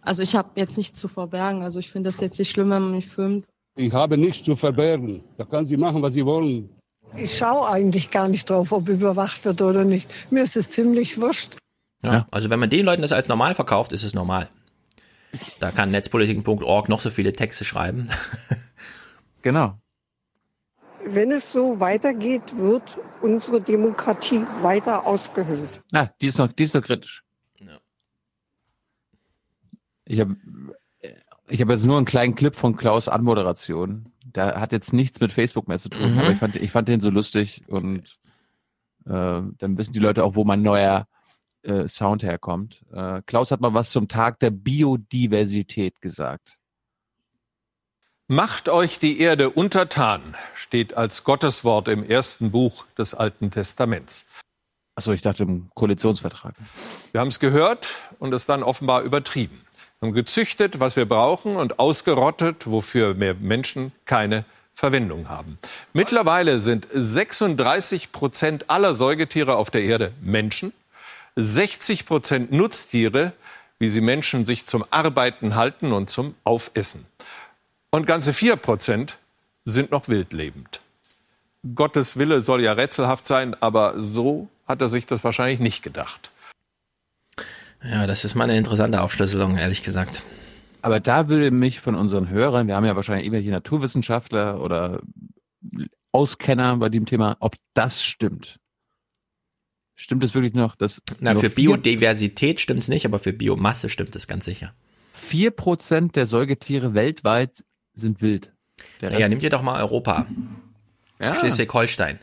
S33: Also ich habe jetzt nichts zu verbergen. Also ich finde das jetzt nicht schlimm, wenn man mich filmt.
S41: Ich habe nichts zu verbergen. Da kann sie machen, was sie wollen.
S42: Ich schaue eigentlich gar nicht drauf, ob überwacht wird oder nicht. Mir ist es ziemlich wurscht.
S10: Ja, also wenn man den Leuten das als normal verkauft, ist es normal. Da kann netzpolitiken.org noch so viele Texte schreiben.
S1: genau.
S42: Wenn es so weitergeht, wird unsere Demokratie weiter ausgehöhlt.
S1: Na, die ist noch, die ist noch kritisch. Ich habe ich hab jetzt nur einen kleinen Clip von Klaus Anmoderation. Der hat jetzt nichts mit Facebook mehr zu tun, mhm. aber ich fand, ich fand den so lustig und äh, dann wissen die Leute auch, wo mein neuer äh, Sound herkommt. Äh, Klaus hat mal was zum Tag der Biodiversität gesagt.
S37: Macht euch die Erde untertan, steht als Gotteswort im ersten Buch des Alten Testaments.
S1: Achso, ich dachte im Koalitionsvertrag.
S37: Wir haben es gehört und es dann offenbar übertrieben. Wir haben gezüchtet, was wir brauchen und ausgerottet, wofür wir Menschen keine Verwendung haben. Mittlerweile sind 36 Prozent aller Säugetiere auf der Erde Menschen, 60 Prozent Nutztiere, wie sie Menschen sich zum Arbeiten halten und zum Aufessen. Und ganze 4 Prozent sind noch wildlebend. Gottes Wille soll ja rätselhaft sein, aber so hat er sich das wahrscheinlich nicht gedacht.
S10: Ja, das ist mal eine interessante Aufschlüsselung, ehrlich gesagt.
S1: Aber da würde mich von unseren Hörern, wir haben ja wahrscheinlich irgendwelche Naturwissenschaftler oder Auskenner bei dem Thema, ob das stimmt. Stimmt es wirklich noch? Dass
S10: Na, für Biodiversität stimmt es nicht, aber für Biomasse stimmt es ganz sicher.
S1: Vier Prozent der Säugetiere weltweit sind wild.
S10: ja, nimm dir doch mal Europa. Ja. Schleswig-Holstein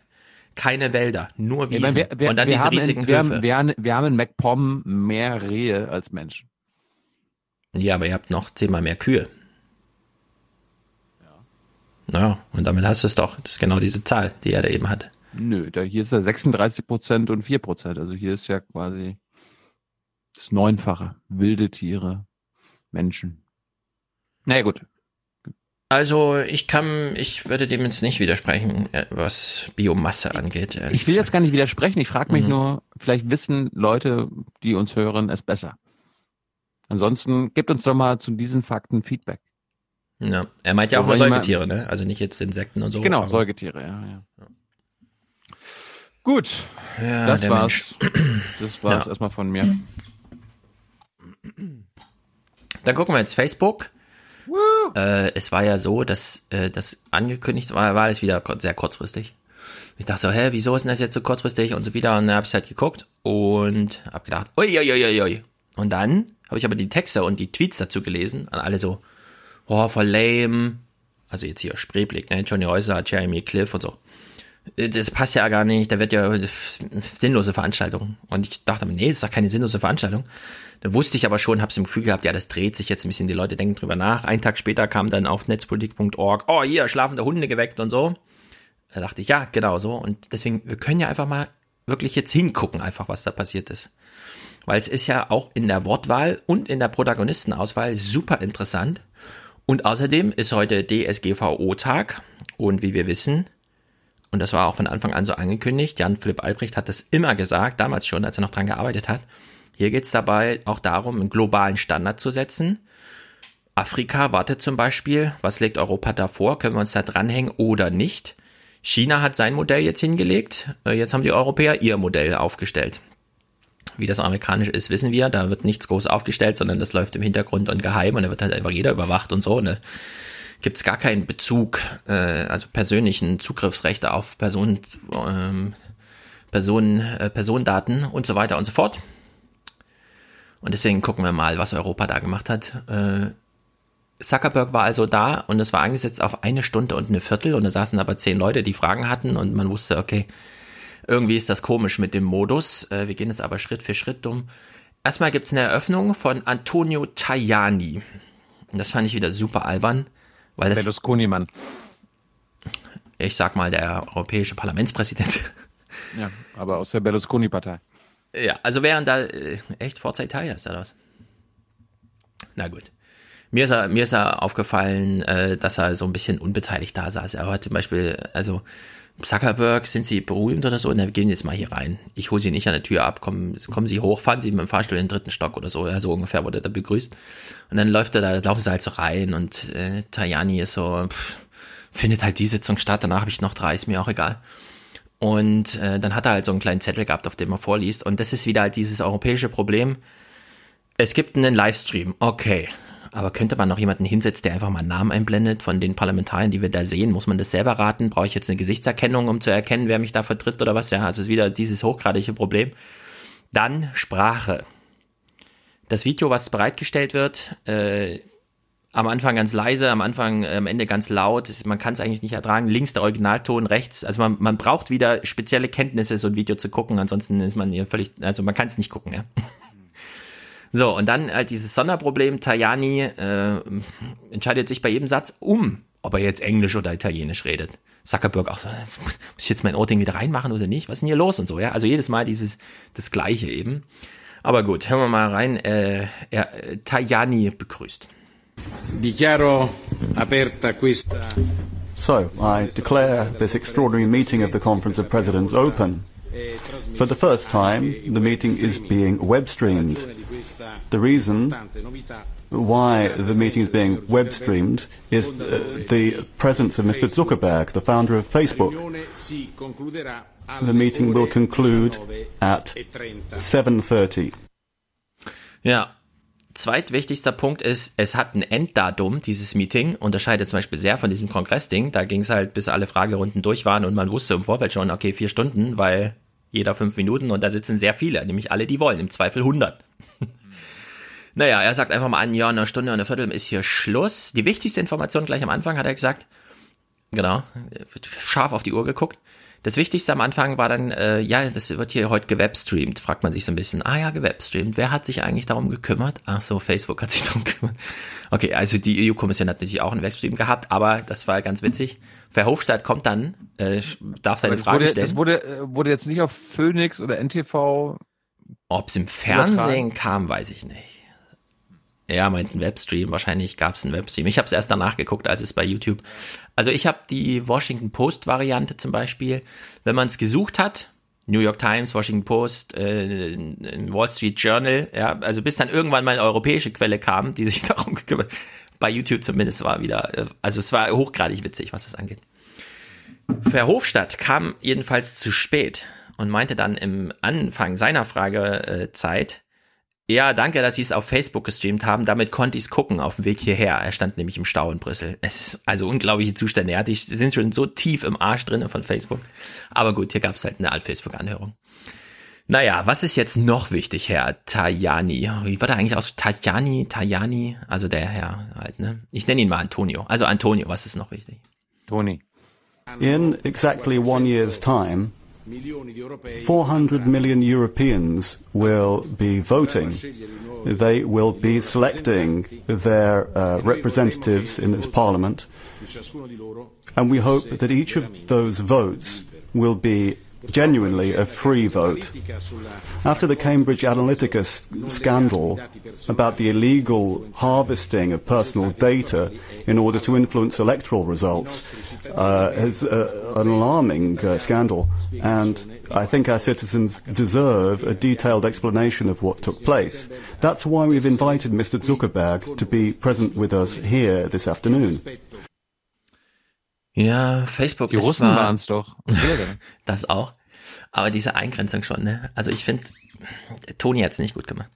S10: keine Wälder, nur Wiesen. Meine, wir, wir, und dann diese riesigen
S1: in, wir
S10: Höfe.
S1: Haben, wir, haben, wir haben in MacPom mehr Rehe als Menschen.
S10: Ja, aber ihr habt noch zehnmal mehr Kühe. Ja. Naja, und damit hast du es doch. Das ist genau diese Zahl, die er da eben hatte.
S1: Nö, da, hier ist ja 36 Prozent und 4 Prozent. Also hier ist ja quasi das Neunfache. Wilde Tiere, Menschen. Naja, gut.
S10: Also ich kann, ich würde dem jetzt nicht widersprechen, äh, was Biomasse angeht.
S1: Ich will jetzt gar nicht widersprechen. Ich frage mich mhm. nur, vielleicht wissen Leute, die uns hören, es besser. Ansonsten gibt uns doch mal zu diesen Fakten Feedback.
S10: Ja, er meint ja auch nur Säugetiere, ne? Also nicht jetzt Insekten und so.
S1: Genau. Säugetiere, ja, ja. ja. Gut, ja, das war's. Das war's ja. erstmal von mir.
S10: Dann gucken wir jetzt Facebook. Äh, es war ja so, dass äh, das angekündigt war, war alles wieder sehr kurzfristig. Ich dachte so, hä, wieso ist denn das jetzt so kurzfristig und so wieder? Und dann habe ich halt geguckt und habe gedacht, ui, ui, ui. Und dann habe ich aber die Texte und die Tweets dazu gelesen und alle so, oh, voll lame. Also jetzt hier Spreeblick, ne? Johnny Häuser, Jeremy Cliff und so. Äh, das passt ja gar nicht, da wird ja sinnlose Veranstaltung. Und ich dachte mir, nee, das ist doch keine sinnlose Veranstaltung. Da wusste ich aber schon, habe es im Gefühl gehabt, ja, das dreht sich jetzt ein bisschen, die Leute denken drüber nach. Einen Tag später kam dann auf netzpolitik.org, oh, hier, schlafende Hunde geweckt und so. Da dachte ich, ja, genau so. Und deswegen, wir können ja einfach mal wirklich jetzt hingucken, einfach, was da passiert ist. Weil es ist ja auch in der Wortwahl und in der Protagonistenauswahl super interessant. Und außerdem ist heute DSGVO-Tag und wie wir wissen, und das war auch von Anfang an so angekündigt, Jan Philipp Albrecht hat das immer gesagt, damals schon, als er noch dran gearbeitet hat. Hier geht es dabei auch darum, einen globalen Standard zu setzen. Afrika wartet zum Beispiel, was legt Europa da vor? Können wir uns da dranhängen oder nicht? China hat sein Modell jetzt hingelegt, äh, jetzt haben die Europäer ihr Modell aufgestellt. Wie das amerikanisch ist, wissen wir, da wird nichts groß aufgestellt, sondern das läuft im Hintergrund und geheim und da wird halt einfach jeder überwacht und so. Ne? Gibt es gar keinen Bezug, äh, also persönlichen Zugriffsrechte auf Personen, ähm, Personen, äh, Personendaten und so weiter und so fort. Und deswegen gucken wir mal, was Europa da gemacht hat. Äh, Zuckerberg war also da und es war angesetzt auf eine Stunde und eine Viertel und da saßen aber zehn Leute, die Fragen hatten und man wusste, okay, irgendwie ist das komisch mit dem Modus. Äh, wir gehen es aber Schritt für Schritt um. Erstmal gibt es eine Eröffnung von Antonio Tajani. Das fand ich wieder super albern, weil das.
S1: Berlusconi-Mann.
S10: Ich sag mal, der europäische Parlamentspräsident.
S1: Ja, aber aus der Berlusconi-Partei.
S10: Ja, also während da, äh, echt, Forza Italia ist da was. Na gut. Mir ist er, mir ist er aufgefallen, äh, dass er so ein bisschen unbeteiligt da saß. Er hat zum Beispiel, also Zuckerberg, sind Sie berühmt oder so? Na, wir gehen jetzt mal hier rein. Ich hole Sie nicht an der Tür ab, kommen, kommen Sie hoch, fahren Sie mit dem Fahrstuhl in den dritten Stock oder so. Ja, so ungefähr wurde er da begrüßt. Und dann läuft er da, laufen sie halt so rein und äh, Tajani ist so, pff, findet halt die Sitzung statt, danach habe ich noch drei, ist mir auch egal. Und äh, dann hat er halt so einen kleinen Zettel gehabt, auf dem er vorliest. Und das ist wieder halt dieses europäische Problem. Es gibt einen Livestream, okay. Aber könnte man noch jemanden hinsetzen, der einfach mal einen Namen einblendet von den Parlamentariern, die wir da sehen? Muss man das selber raten? Brauche ich jetzt eine Gesichtserkennung, um zu erkennen, wer mich da vertritt oder was? Ja, also ist wieder dieses hochgradige Problem. Dann Sprache. Das Video, was bereitgestellt wird, äh, am Anfang ganz leise, am Anfang, äh, am Ende ganz laut. Man kann es eigentlich nicht ertragen. Links der Originalton, rechts. Also man, man braucht wieder spezielle Kenntnisse, so ein Video zu gucken. Ansonsten ist man hier völlig, also man kann es nicht gucken, ja. So, und dann halt dieses Sonderproblem, Tajani äh, entscheidet sich bei jedem Satz um, ob er jetzt Englisch oder Italienisch redet. Zuckerberg auch so, muss ich jetzt mein Ohrting wieder reinmachen oder nicht? Was ist denn hier los und so, ja? Also jedes Mal dieses, das Gleiche eben. Aber gut, hören wir mal rein. Äh, er, äh, Tajani begrüßt.
S43: Dichiaro aperta questa.
S44: So, I declare this extraordinary meeting of the Conference of Presidents open. For the first time, the meeting is being web streamed. The reason why the meeting is being web streamed is uh, the presence of Mr. Zuckerberg, the founder of Facebook. The meeting will conclude at 7.30.
S10: Ja, zweitwichtigster Punkt ist, es hat ein Enddatum, dieses Meeting, unterscheidet zum Beispiel sehr von diesem Kongressding. Da ging es halt, bis alle Fragerunden durch waren und man wusste im Vorfeld schon, okay, vier Stunden, weil jeder fünf Minuten und da sitzen sehr viele, nämlich alle, die wollen, im Zweifel 100. naja, er sagt einfach mal an, ja, eine Stunde und eine Viertel ist hier Schluss. Die wichtigste Information gleich am Anfang hat er gesagt, genau, wird scharf auf die Uhr geguckt. Das Wichtigste am Anfang war dann, äh, ja, das wird hier heute gewebstreamt, fragt man sich so ein bisschen. Ah ja, gewebstreamt. Wer hat sich eigentlich darum gekümmert? Ach so, Facebook hat sich darum gekümmert. Okay, also die EU-Kommission hat natürlich auch einen Webstream gehabt, aber das war ganz witzig. Verhofstadt kommt dann, äh, darf seine Frage
S1: wurde,
S10: stellen.
S1: Das wurde, äh, wurde jetzt nicht auf Phoenix oder NTV.
S10: Ob es im Fernsehen kam, weiß ich nicht. Er meint ein Webstream, wahrscheinlich gab es einen Webstream. Ich habe es erst danach geguckt, als es bei YouTube. Also ich habe die Washington Post Variante zum Beispiel. Wenn man es gesucht hat, New York Times, Washington Post, äh, Wall Street Journal, ja, also bis dann irgendwann mal eine europäische Quelle kam, die sich darum gekümmert. Bei YouTube zumindest war wieder, äh, also es war hochgradig witzig, was das angeht. Verhofstadt kam jedenfalls zu spät und meinte dann im Anfang seiner Fragezeit, ja, danke, dass Sie es auf Facebook gestreamt haben. Damit konnte ich es gucken auf dem Weg hierher. Er stand nämlich im Stau in Brüssel. Es ist also unglaubliche Zustände. Ja, die sind schon so tief im Arsch drinne von Facebook. Aber gut, hier gab es halt eine Alt-Facebook-Anhörung. Naja, was ist jetzt noch wichtig, Herr Tajani? Wie wird er eigentlich aus? Tajani, Tajani? Also der Herr halt, ne? Ich nenne ihn mal Antonio. Also Antonio, was ist noch wichtig?
S1: Toni.
S44: In exactly one year's time, 400 million Europeans will be voting. They will be selecting their uh, representatives in this parliament. And we hope that each of those votes will be genuinely a free vote. After the Cambridge Analytica scandal about the illegal harvesting of personal data in order to influence electoral results, uh, is uh, an alarming uh, scandal, and I think our citizens deserve a detailed explanation of what took place. That's why we've invited Mr. Zuckerberg to be present with us here this afternoon.
S10: Ja, Facebook
S1: Die
S10: ist
S1: Russen
S10: zwar-
S1: waren's doch.
S10: Das auch. Aber diese Eingrenzung schon, ne? Also ich finde, Toni hat's nicht gut gemacht.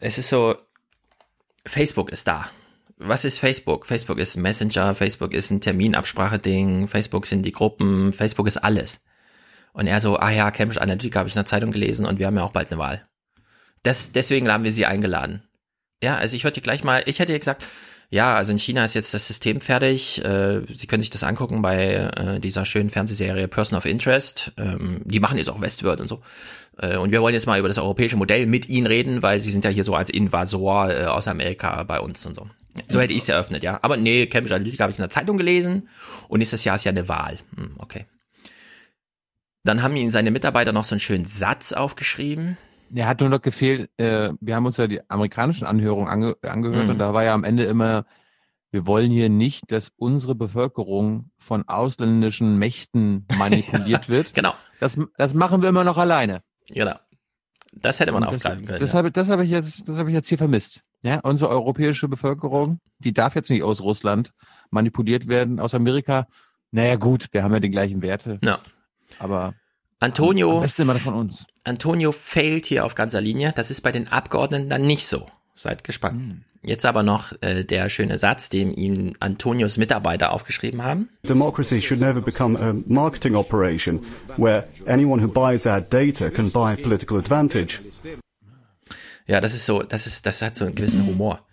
S10: Es ist so, Facebook ist da. Was ist Facebook? Facebook ist ein Messenger, Facebook ist ein Terminabsprache-Ding, Facebook sind die Gruppen, Facebook ist alles. Und er so, ah ja, Cambridge Analytica habe ich in der Zeitung gelesen und wir haben ja auch bald eine Wahl. Das, deswegen haben wir sie eingeladen. Ja, also ich würde gleich mal, ich hätte ihr gesagt, ja, also in China ist jetzt das System fertig. Äh, Sie können sich das angucken bei äh, dieser schönen Fernsehserie Person of Interest. Ähm, die machen jetzt auch Westworld und so. Äh, und wir wollen jetzt mal über das europäische Modell mit Ihnen reden, weil Sie sind ja hier so als Invasor äh, aus Amerika bei uns und so. So hätte ich es eröffnet, ja. Aber nee, Cambridge Analytica habe ich in der Zeitung gelesen und nächstes Jahr ist ja eine Wahl. Hm, okay. Dann haben ihm seine Mitarbeiter noch so einen schönen Satz aufgeschrieben.
S1: Er hat nur noch gefehlt, äh, wir haben uns ja die amerikanischen Anhörungen ange angehört
S10: Mhm.
S1: und da war ja am Ende immer, wir wollen hier nicht, dass unsere Bevölkerung von ausländischen Mächten manipuliert wird.
S10: Genau.
S1: Das, das machen wir immer noch alleine.
S10: Genau. Das hätte man
S1: Und das,
S10: aufgreifen können.
S1: Das
S10: ja.
S1: habe das ich jetzt, das habe ich jetzt hier vermisst. Ja, unsere europäische Bevölkerung, die darf jetzt nicht aus Russland manipuliert werden, aus Amerika. Naja, gut, wir haben ja die gleichen Werte.
S10: Ja.
S1: Aber
S10: Antonio,
S1: am besten immer von uns.
S10: Antonio failt hier auf ganzer Linie. Das ist bei den Abgeordneten dann nicht so. Seid gespannt.
S1: Hm.
S10: Jetzt aber noch äh, der schöne Satz, den ihm Antonios Mitarbeiter aufgeschrieben haben.
S44: Democracy should never become a marketing operation where anyone who buys our data can buy political advantage.
S10: Ja, das ist so, das ist, das hat so einen gewissen Humor.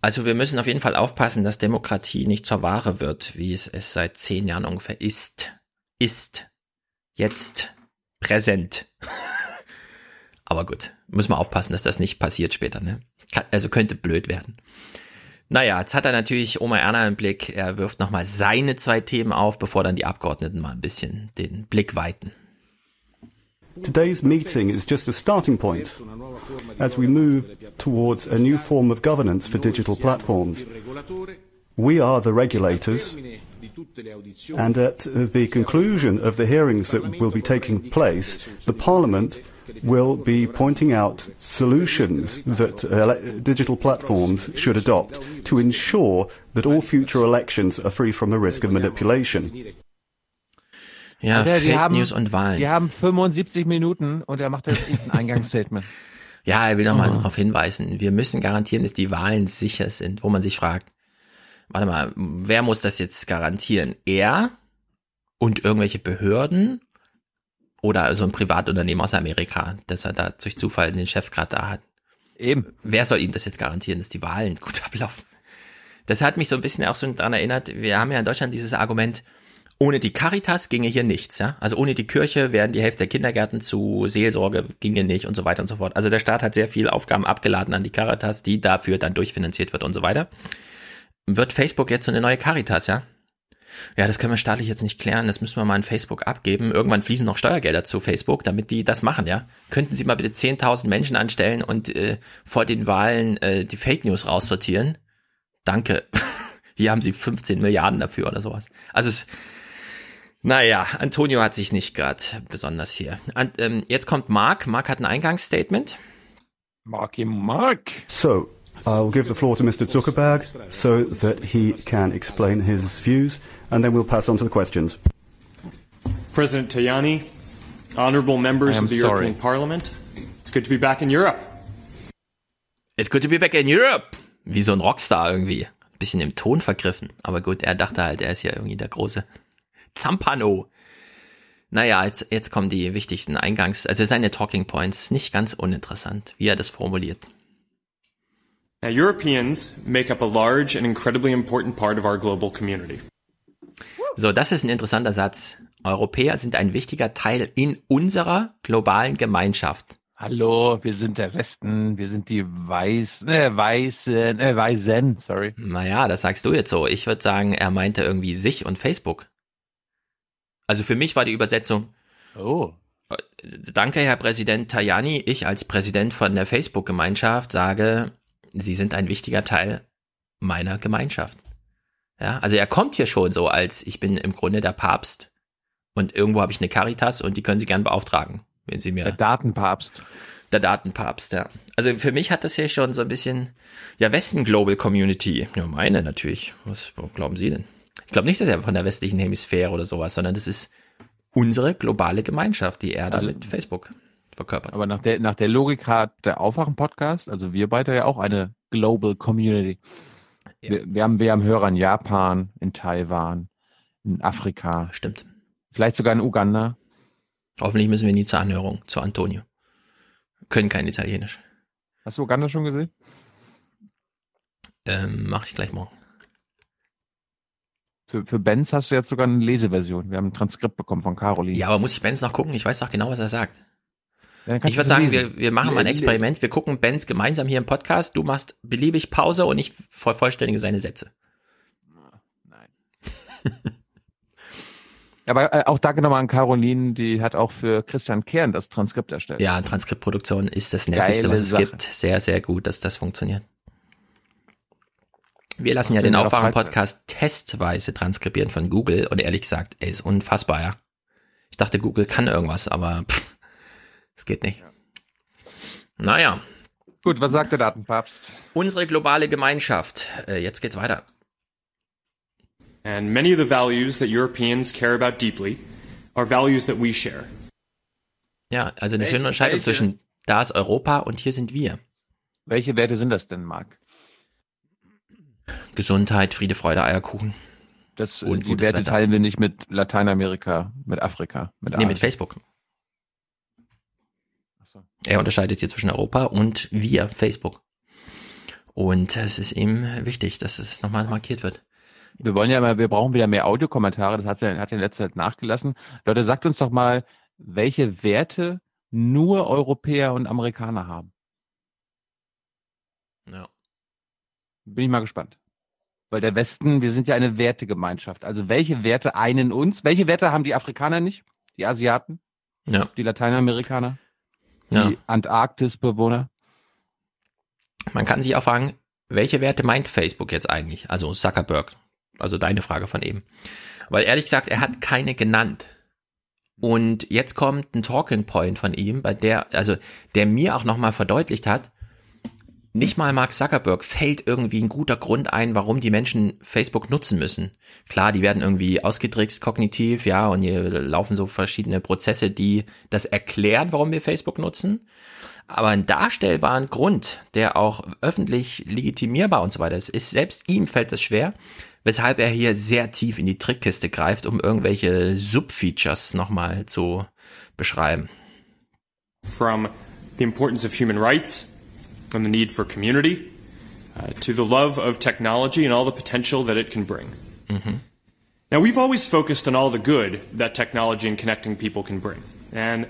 S10: Also wir müssen auf jeden Fall aufpassen, dass Demokratie nicht zur Ware wird, wie es es seit zehn Jahren ungefähr ist. Ist. Jetzt. Präsent. Aber gut, müssen wir aufpassen, dass das nicht passiert später, ne? Also könnte blöd werden. Naja, jetzt hat er natürlich Oma Erna im Blick. Er wirft nochmal seine zwei Themen auf, bevor dann die Abgeordneten mal ein bisschen den Blick weiten.
S44: Today's meeting is just a starting point as we move towards a new form of governance for digital platforms. We are the regulators, and at the conclusion of the hearings that will be taking place, the Parliament will be pointing out solutions that ele- digital platforms should adopt to ensure that all future elections are free from the risk of manipulation.
S10: Ja,
S1: Alter,
S10: Fake
S1: haben,
S10: News und Wahlen.
S1: Die haben 75 Minuten und er macht jetzt ein Eingangsstatement.
S10: Ja, er will nochmal
S1: Oh.
S10: darauf hinweisen, wir müssen garantieren, dass die Wahlen sicher sind, wo man sich fragt, warte mal, wer muss das jetzt garantieren? Er und irgendwelche Behörden oder so ein Privatunternehmen aus Amerika, dass er da durch Zufall den Chef gerade da hat?
S1: Eben.
S10: Wer soll ihm das jetzt garantieren, dass die Wahlen gut ablaufen? Das hat mich so ein bisschen auch so daran erinnert, wir haben ja in Deutschland dieses Argument, ohne die Caritas ginge hier nichts, ja. Also ohne die Kirche wären die Hälfte der Kindergärten zu, Seelsorge ginge nicht und so weiter und so fort. Also der Staat hat sehr viel Aufgaben abgeladen an die Caritas, die dafür dann durchfinanziert wird und so weiter. Wird Facebook jetzt so eine neue Caritas, ja? Ja, das können wir staatlich jetzt nicht klären, das müssen wir mal an Facebook abgeben. Irgendwann fließen noch Steuergelder zu Facebook, damit die das machen, ja? Könnten Sie mal bitte 10.000 Menschen anstellen und äh, vor den Wahlen äh, die Fake News raussortieren? Danke. Hier haben Sie 15 Milliarden dafür oder sowas. Also es, naja, Antonio hat sich nicht gerade besonders hier. An, ähm, jetzt kommt Mark. Mark hat ein Eingangsstatement.
S1: Marky Mark.
S44: So, I'll give the floor to Mr. Zuckerberg so that he can explain his views, and then we'll pass on to the questions.
S45: President Tajani, honorable members
S1: I
S45: of the
S1: sorry.
S45: European Parliament, it's good to be back in Europe.
S10: It's good to be back in Europe. Wie so ein Rockstar irgendwie. Ein bisschen im Ton vergriffen. Aber gut, er dachte halt, er ist ja irgendwie der große Zampano. Naja, jetzt, jetzt kommen die wichtigsten Eingangs-, also seine Talking Points. Nicht ganz uninteressant, wie er das formuliert.
S45: Now, Europeans make up a large and incredibly important part of our global community.
S10: So, das ist ein interessanter Satz. Europäer sind ein wichtiger Teil in unserer globalen Gemeinschaft.
S1: Hallo, wir sind der Westen, wir sind die Weiß, äh, Weißen, äh, Weißen, sorry.
S10: Naja, das sagst du jetzt so. Ich würde sagen, er meinte irgendwie sich und Facebook. Also für mich war die Übersetzung,
S1: Oh.
S10: Danke, Herr Präsident Tajani. Ich als Präsident von der Facebook-Gemeinschaft sage, Sie sind ein wichtiger Teil meiner Gemeinschaft. Ja, also er kommt hier schon so als, ich bin im Grunde der Papst und irgendwo habe ich eine Caritas und die können Sie gern beauftragen, wenn Sie mir.
S1: Der Datenpapst.
S10: Der Datenpapst, ja. Also für mich hat das hier schon so ein bisschen, ja, Westen Global Community. Ja, meine natürlich. Was glauben Sie denn? Ich glaube nicht, dass er von der westlichen Hemisphäre oder sowas, sondern das ist unsere globale Gemeinschaft, die er da
S1: Also-
S10: mit Facebook verkörpert.
S1: Aber nach der, nach der Logik hat der Aufwachen-Podcast, also wir beide ja auch eine Global Community. Wir, wir, haben, wir haben Hörer in Japan, in Taiwan, in Afrika.
S10: Stimmt.
S1: Vielleicht sogar in Uganda.
S10: Hoffentlich müssen wir nie zur Anhörung, zu Antonio. Können kein Italienisch.
S1: Hast du Uganda schon gesehen?
S10: Ähm, mach ich gleich morgen.
S1: Für, für Benz hast du jetzt sogar eine Leseversion. Wir haben ein Transkript bekommen von Caroline.
S10: Ja, aber muss ich Benz noch gucken? Ich weiß doch genau, was er sagt.
S1: Ja,
S10: Ich würde sagen,
S1: lesen.
S10: wir, wir machen mal ein Experiment. Wir gucken Benz gemeinsam hier im Podcast. Du machst beliebig Pause und ich vervollständige seine Sätze.
S1: Aber äh, auch danke nochmal an Caroline, die hat auch für Christian Kern das Transkript erstellt.
S10: Ja, Transkriptproduktion ist das Nervigste,
S1: Geile
S10: was es
S1: Sache.
S10: gibt. Sehr, sehr gut, dass das funktioniert. Wir lassen ja den Aufwachen-Podcast testweise transkribieren von Google und ehrlich gesagt, er ist unfassbar, ja. Ich dachte, Google kann irgendwas, aber pff, es geht nicht. Naja.
S1: Gut, was sagt der Datenpapst?
S10: Unsere globale Gemeinschaft. Äh, jetzt geht's weiter.
S45: And many of the values that Europeans care about deeply are values that we share.
S10: Ja, also eine
S1: Welche-
S10: schöne Unterscheidung
S1: welche?
S10: zwischen da ist Europa und hier sind wir.
S1: Welche Werte sind das denn, Marc?
S10: Gesundheit, Friede, Freude, Eierkuchen.
S1: Das,
S10: Und
S1: die Werte
S10: Wetter.
S1: teilen wir nicht mit Lateinamerika, mit Afrika, mit
S10: Nee, mit
S1: Asien.
S10: Facebook.
S1: So.
S10: Er unterscheidet hier zwischen Europa und wir, Facebook. Und es ist ihm wichtig, dass es nochmal markiert wird.
S1: Wir wollen ja immer, wir brauchen wieder mehr Audiokommentare, das hat ja, hat ja in letzter Zeit nachgelassen. Leute, sagt uns doch mal, welche Werte nur Europäer und Amerikaner haben.
S10: Ja.
S1: Bin ich mal gespannt. Weil der Westen, wir sind ja eine Wertegemeinschaft. Also welche Werte einen uns? Welche Werte haben die Afrikaner nicht? Die Asiaten?
S10: Ja.
S1: Die Lateinamerikaner?
S10: Ja.
S1: Die Antarktisbewohner?
S10: Man kann sich auch fragen, welche Werte meint Facebook jetzt eigentlich? Also Zuckerberg. Also deine Frage von eben. Weil ehrlich gesagt, er hat keine genannt. Und jetzt kommt ein Talking Point von ihm, bei der, also der mir auch nochmal verdeutlicht hat, nicht mal Mark Zuckerberg fällt irgendwie ein guter Grund ein, warum die Menschen Facebook nutzen müssen. Klar, die werden irgendwie ausgetrickst kognitiv, ja, und hier laufen so verschiedene Prozesse, die das erklären, warum wir Facebook nutzen. Aber einen darstellbaren Grund, der auch öffentlich legitimierbar und so weiter ist, ist selbst ihm fällt es schwer, weshalb er hier sehr tief in die Trickkiste greift, um irgendwelche Subfeatures nochmal zu beschreiben.
S45: From the importance of human rights and the need for community uh, to the love of technology and all the potential that it can bring. Now, we've always focused on all the good that technology and connecting people can bring. And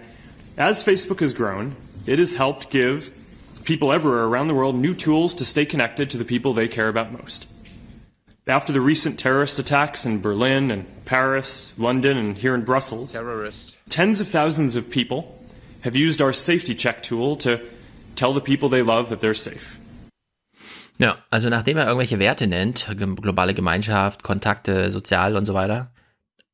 S45: as Facebook has grown, it has helped give people everywhere around the world new tools to stay connected to the people they care about most. After the recent terrorist attacks in Berlin and Paris, London, and here in Brussels,
S1: Terrorist.
S45: tens of thousands of people have used our safety check tool to tell the people they love that they're safe.
S10: Ja, also nachdem er irgendwelche Werte nennt, globale Gemeinschaft, Kontakte, sozial und so weiter,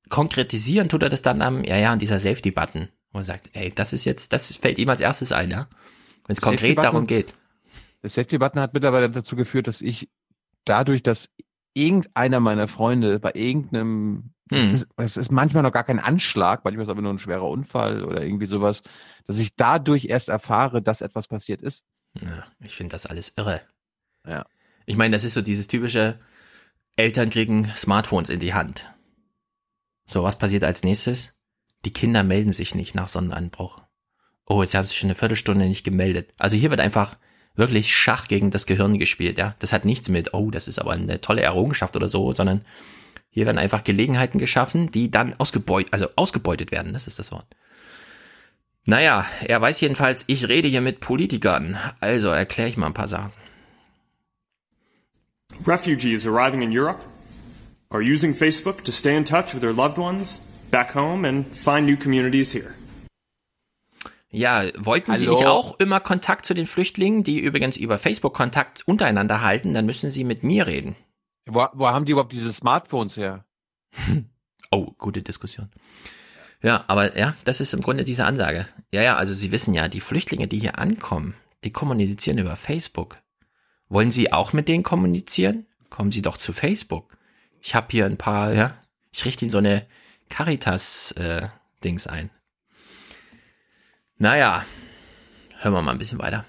S10: konkretisieren tut er das dann am, ja, ja, an dieser Safety-Button, wo er sagt, ey, das ist jetzt, das fällt ihm als erstes ein, ja. Wenn es konkret
S1: Safety-Button?
S10: darum geht.
S1: Der Safety Button hat mittlerweile dazu geführt, dass ich dadurch, dass irgendeiner meiner Freunde bei irgendeinem,
S10: Hm.
S1: es, ist, es ist manchmal noch gar kein Anschlag, manchmal ist es aber nur ein schwerer Unfall oder irgendwie sowas, dass ich dadurch erst erfahre, dass etwas passiert ist.
S10: Ja, ich finde das alles irre.
S1: Ja.
S10: Ich meine, das ist so dieses typische, Eltern kriegen Smartphones in die Hand. So, was passiert als nächstes? Die Kinder melden sich nicht nach Sonnenanbruch. Oh, jetzt haben sie schon eine Viertelstunde nicht gemeldet. Also hier wird einfach wirklich Schach gegen das Gehirn gespielt, ja. Das hat nichts mit, oh, das ist aber eine tolle Errungenschaft oder so, sondern hier werden einfach Gelegenheiten geschaffen, die dann ausgebeutet, also ausgebeutet werden, das ist das Wort. Naja, er weiß jedenfalls, ich rede hier mit Politikern. Also erkläre ich mal ein paar Sachen.
S45: Refugees arriving in Europe are using Facebook to stay in touch with their loved ones back home and find new communities here.
S10: Ja, wollten Sie
S1: Hallo?
S10: nicht auch immer Kontakt zu den Flüchtlingen, die übrigens über Facebook Kontakt untereinander halten, dann müssen Sie mit mir reden.
S1: Wo, wo haben die überhaupt diese Smartphones her?
S10: Oh, gute Diskussion. Ja, aber ja, das ist im Grunde diese Ansage. Ja, ja, also Sie wissen ja, die Flüchtlinge, die hier ankommen, die kommunizieren über Facebook. Wollen Sie auch mit denen kommunizieren? Kommen Sie doch zu Facebook. Ich habe hier ein paar, ja, ich richte Ihnen so eine Caritas-Dings ein. Naja, hören wir mal ein bisschen weiter.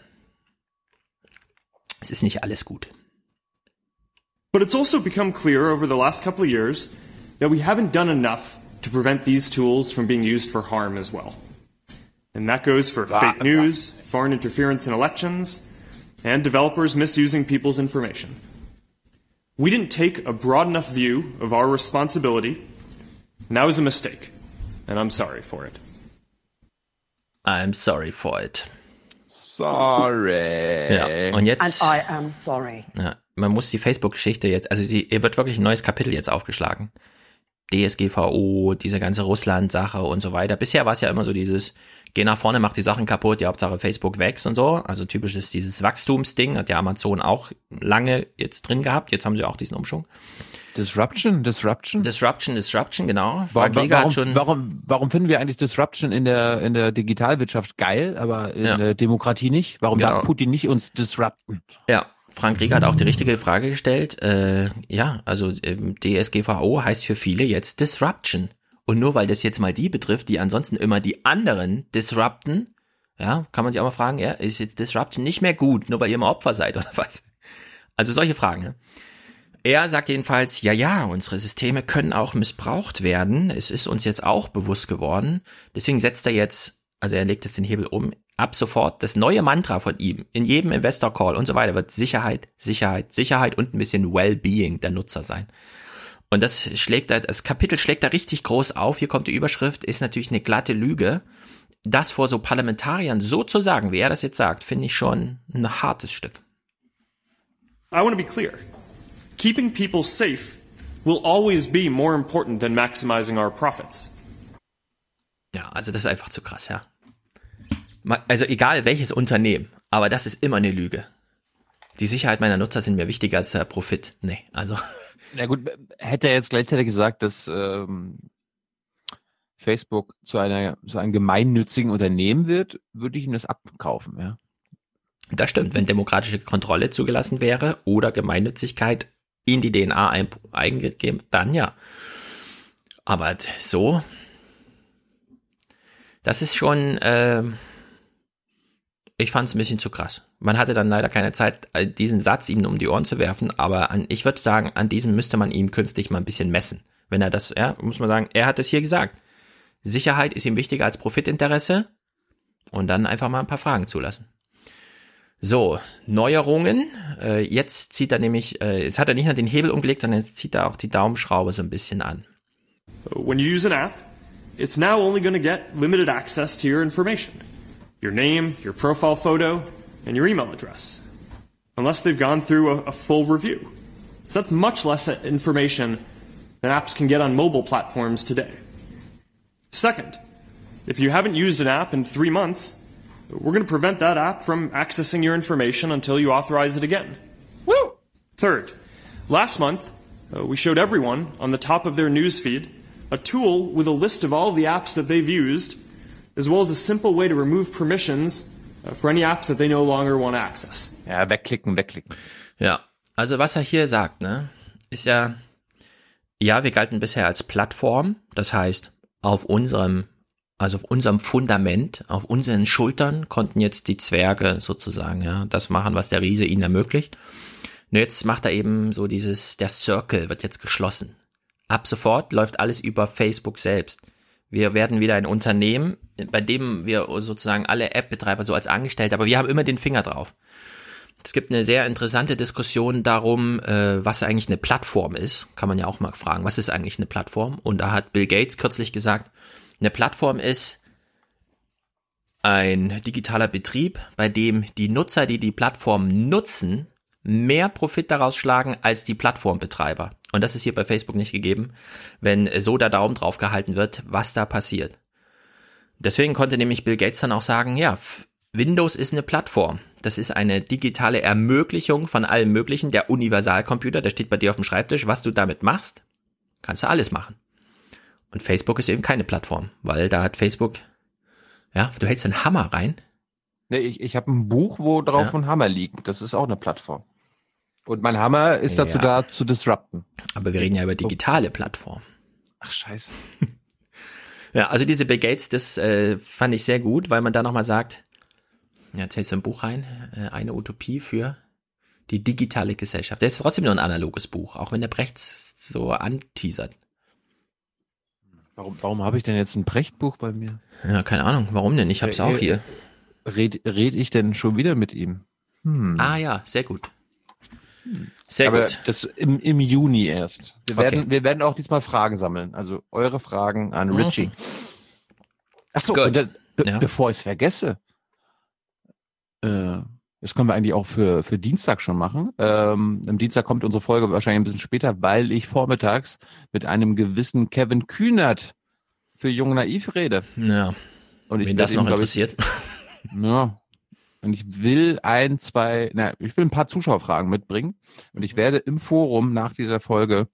S10: Es ist nicht alles gut.
S45: But it's also become clear over the last couple of years that we haven't done enough to prevent these tools from being used for harm as well. And that goes for fake news, foreign interference in elections, and developers misusing people's information. We didn't take a broad enough view of our responsibility, and that was a mistake, and I'm sorry for it.
S10: I'm sorry for it.
S1: Sorry.
S10: Ja, und jetzt.
S46: And I am sorry.
S10: Ja, man muss die Facebook-Geschichte jetzt, also die, hier wird wirklich ein neues Kapitel jetzt aufgeschlagen. DSGVO, diese ganze Russland-Sache und so weiter. Bisher war es ja immer so dieses, geh nach vorne, mach die Sachen kaputt, die Hauptsache Facebook wächst und so. Also typisch ist dieses Wachstumsding, hat ja Amazon auch lange jetzt drin gehabt. Jetzt haben sie auch diesen Umschwung.
S1: Disruption, Disruption?
S10: Disruption, Disruption, genau.
S1: Warum,
S10: Frank
S1: warum,
S10: hat schon,
S1: warum, warum finden wir eigentlich Disruption in der, in der Digitalwirtschaft geil, aber in
S10: Ja.
S1: der Demokratie nicht? Warum
S10: Genau.
S1: darf Putin nicht uns disrupten?
S10: Ja, Frank Rieger hat auch die richtige Frage gestellt. Äh, ja, also ähm, DSGVO heißt für viele jetzt Disruption. Und nur weil das jetzt mal die betrifft, die ansonsten immer die anderen disrupten, ja, kann man sich auch mal fragen, ja, ist jetzt Disruption nicht mehr gut, nur weil ihr immer Opfer seid oder was? Also solche Fragen. Ne? Er sagt jedenfalls, ja, ja, unsere Systeme können auch missbraucht werden. Es ist uns jetzt auch bewusst geworden. Deswegen setzt er jetzt, also er legt jetzt den Hebel um, ab sofort das neue Mantra von ihm in jedem Investor Call und so weiter wird Sicherheit, Sicherheit, Sicherheit und ein bisschen Wellbeing der Nutzer sein. Und das schlägt da, das Kapitel schlägt da richtig groß auf. Hier kommt die Überschrift, ist natürlich eine glatte Lüge. Das vor so Parlamentariern so zu sagen, wie er das jetzt sagt, finde ich schon ein hartes Stück.
S45: I want to be clear. Keeping people safe will always be more important than maximizing our profits.
S10: Ja, also das ist einfach zu krass, ja. Also egal welches Unternehmen, aber das ist immer eine Lüge. Die Sicherheit meiner Nutzer sind mir wichtiger als der Profit. Nee, also.
S1: Na gut, hätte er jetzt gleichzeitig gesagt, dass ähm, Facebook zu einer zu einem gemeinnützigen Unternehmen wird, würde ich ihm das abkaufen, ja.
S10: Das stimmt, wenn demokratische Kontrolle zugelassen wäre oder Gemeinnützigkeit in die DNA ein- eingegeben, dann ja. Aber so, das ist schon, ähm, ich fand es ein bisschen zu krass. Man hatte dann leider keine Zeit, äh, diesen Satz ihm um die Ohren zu werfen, aber an, ich würde sagen, an diesem müsste man ihm künftig mal ein bisschen messen. Wenn er das, ja, muss man sagen, er hat es hier gesagt. Sicherheit ist ihm wichtiger als Profitinteresse und dann einfach mal ein paar Fragen zulassen. So, Neuerungen. Äh, jetzt zieht er nämlich, äh, jetzt hat er nicht nur den Hebel umgelegt, sondern jetzt zieht er auch die Daumenschraube so ein bisschen an.
S45: When you use an app, it's now only going to get limited access to your information your name, your profile photo, and your email address, unless they've gone through a, a full review. So that's much less information than apps can get on mobile platforms today. Second, if you haven't used an app in three months, we're going to prevent that app from accessing your information until you authorize it again. Woo! Third, last month, uh, we showed everyone on the top of their newsfeed a tool with a list of all the apps that they've used, as well as a simple way to remove permissions uh, for any apps that they no longer want to access.
S1: Ja, wegklicken, wegklicken.
S10: Ja, also was er hier sagt, ne, ist ja, ja, wir galten bisher als Plattform, das heißt, auf unserem, also auf unserem Fundament, auf unseren Schultern konnten jetzt die Zwerge sozusagen, ja, das machen, was der Riese ihnen ermöglicht. Und jetzt macht er eben so dieses, der Circle wird jetzt geschlossen. Ab sofort läuft alles über Facebook selbst. Wir werden wieder ein Unternehmen, bei dem wir sozusagen alle App-Betreiber so als Angestellte, aber wir haben immer den Finger drauf. Es gibt eine sehr interessante Diskussion darum, äh, was eigentlich eine Plattform ist. Kann man ja auch mal fragen, was ist eigentlich eine Plattform? Und da hat Bill Gates kürzlich gesagt, eine Plattform ist ein digitaler Betrieb, bei dem die Nutzer, die die Plattform nutzen, mehr Profit daraus schlagen als die Plattformbetreiber. Und das ist hier bei Facebook nicht gegeben, wenn so der Daumen drauf gehalten wird, was da passiert. Deswegen konnte nämlich Bill Gates dann auch sagen, ja, Windows ist eine Plattform. Das ist eine digitale Ermöglichung von allem Möglichen. Der Universalcomputer, der steht bei dir auf dem Schreibtisch. Was du damit machst, kannst du alles machen. Und Facebook ist eben keine Plattform, weil da hat Facebook, ja, du hältst einen Hammer rein.
S1: Nee, ich, ich habe ein Buch, wo drauf
S10: Ja.
S1: ein Hammer liegt. Das ist auch eine Plattform. Und mein Hammer ist dazu
S10: Ja.
S1: da, zu disrupten.
S10: Aber wir reden ja über digitale Plattformen.
S1: Ach, scheiße.
S10: Ja, also diese Bill Gates, das äh, fand ich sehr gut, weil man da nochmal sagt, ja, jetzt hältst du ein Buch rein, äh, eine Utopie für die digitale Gesellschaft. Das ist trotzdem nur ein analoges Buch, auch wenn der Brecht so anteasert.
S1: Warum, warum habe ich denn jetzt ein Brecht-Buch bei mir?
S10: Ja, keine Ahnung, warum denn? Ich hab's
S1: Äh,
S10: auch
S1: äh,
S10: hier.
S1: Red, red ich denn schon wieder mit ihm? Hm.
S10: Ah ja, sehr gut. Sehr
S1: Aber
S10: gut.
S1: das im, im Juni erst. Wir
S10: Okay.
S1: werden, wir werden auch diesmal Fragen sammeln. Also eure Fragen an
S10: Mhm.
S1: Richie. Ach so,
S10: Gut.
S1: und dann, be
S10: Ja.
S1: bevor ich es vergesse, äh, das können wir eigentlich auch für, für Dienstag schon machen. Ähm, am Dienstag kommt unsere Folge wahrscheinlich ein bisschen später, weil ich vormittags mit einem gewissen Kevin Kühnert für Jung Naiv rede.
S10: Ja.
S1: Und ich
S10: Wen das
S1: ihm,
S10: noch
S1: glaub ich,
S10: interessiert.
S1: Ja. Und ich will ein, zwei, na, ich will ein paar Zuschauerfragen mitbringen. Und ich werde im Forum nach dieser Folge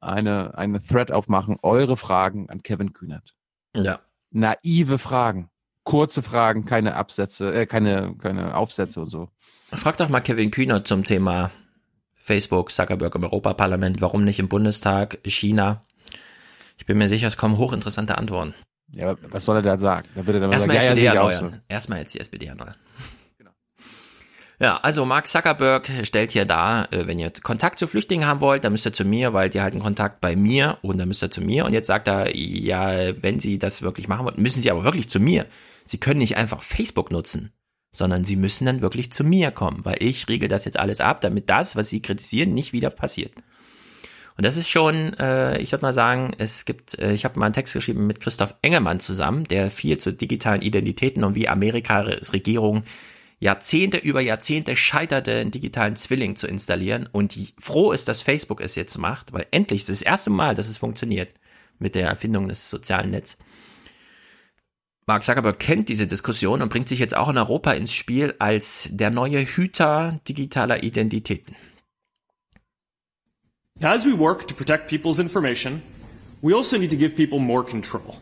S1: eine, eine Thread aufmachen, eure Fragen an Kevin Kühnert.
S10: Ja.
S1: Naive Fragen. Kurze Fragen, keine Absätze, äh, keine, keine Aufsätze und so.
S10: Frag doch mal Kevin Kühner zum Thema Facebook, Zuckerberg im Europaparlament, warum nicht im Bundestag, China. Ich bin mir sicher, es kommen hochinteressante Antworten.
S1: Ja, aber was soll er da sagen? Da wird er
S10: Erstmal
S1: sagen, ja, ja,
S10: SPD
S1: auch
S10: erneuern. Erstmal jetzt die SPD erneuern. Ja, also Mark Zuckerberg stellt hier dar, äh, wenn ihr Kontakt zu Flüchtlingen haben wollt, dann müsst ihr zu mir, weil die halten Kontakt bei mir und dann müsst ihr zu mir. Und jetzt sagt er, ja, wenn Sie das wirklich machen wollen, müssen Sie aber wirklich zu mir. Sie können nicht einfach Facebook nutzen, sondern Sie müssen dann wirklich zu mir kommen, weil ich riegel das jetzt alles ab, damit das, was Sie kritisieren, nicht wieder passiert. Und das ist schon, äh, ich würde mal sagen, es gibt, äh, ich habe mal einen Text geschrieben mit Christoph Engelmann zusammen, der viel zu digitalen Identitäten und wie Amerikas Regierung Jahrzehnte über Jahrzehnte scheiterte, einen digitalen Zwilling zu installieren und froh ist, dass Facebook es jetzt macht, weil endlich ist das erste Mal, dass es funktioniert mit der Erfindung des sozialen Netzes. Mark Zuckerberg kennt diese Diskussion und bringt sich jetzt auch in Europa ins Spiel als der neue Hüter digitaler Identitäten.
S45: As we work to protect people's information, we also need to give people more control.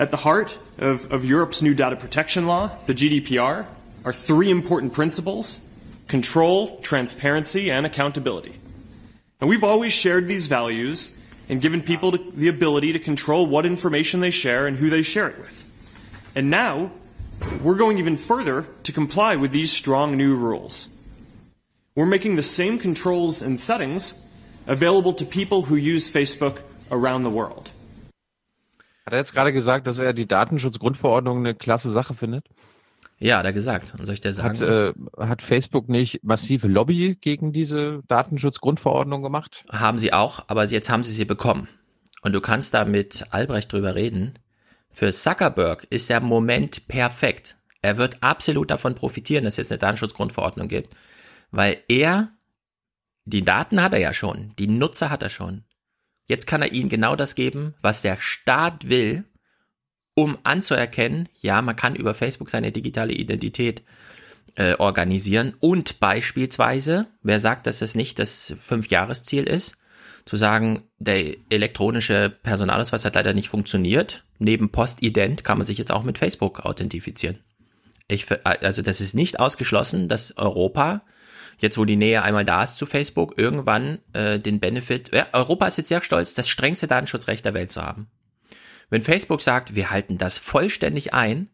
S45: At the heart of, of Europe's new data protection law, the GDPR, are three important principles control, transparency, and accountability. And we've always shared these values and given people the ability to control what information they share and who they share it with. And now, we're going even further to comply with these strong new rules. We're making the same controls and settings available to people who use Facebook around the world.
S1: Hat er jetzt gerade gesagt, dass er die Datenschutzgrundverordnung eine klasse Sache findet?
S10: Ja, hat er gesagt. Und soll ich dir sagen?
S1: Hat, äh, hat Facebook nicht massive Lobby gegen diese Datenschutzgrundverordnung gemacht?
S10: Haben sie auch, aber jetzt haben sie sie bekommen. Und du kannst da mit Albrecht drüber reden. Für Zuckerberg ist der Moment perfekt. Er wird absolut davon profitieren, dass es jetzt eine Datenschutzgrundverordnung gibt, weil er, die Daten hat er ja schon, die Nutzer hat er schon. Jetzt kann er ihnen genau das geben, was der Staat will, um anzuerkennen, ja, man kann über Facebook seine digitale Identität äh, organisieren und beispielsweise, wer sagt, dass es nicht das Fünfjahresziel ist, zu sagen, der elektronische Personalausweis hat leider nicht funktioniert. Neben Postident kann man sich jetzt auch mit Facebook authentifizieren. Ich, ver- also das ist nicht ausgeschlossen, dass Europa, jetzt wo die Nähe einmal da ist zu Facebook, irgendwann äh, den Benefit, ja, Europa ist jetzt sehr stolz, das strengste Datenschutzrecht der Welt zu haben. Wenn Facebook sagt, wir halten das vollständig ein,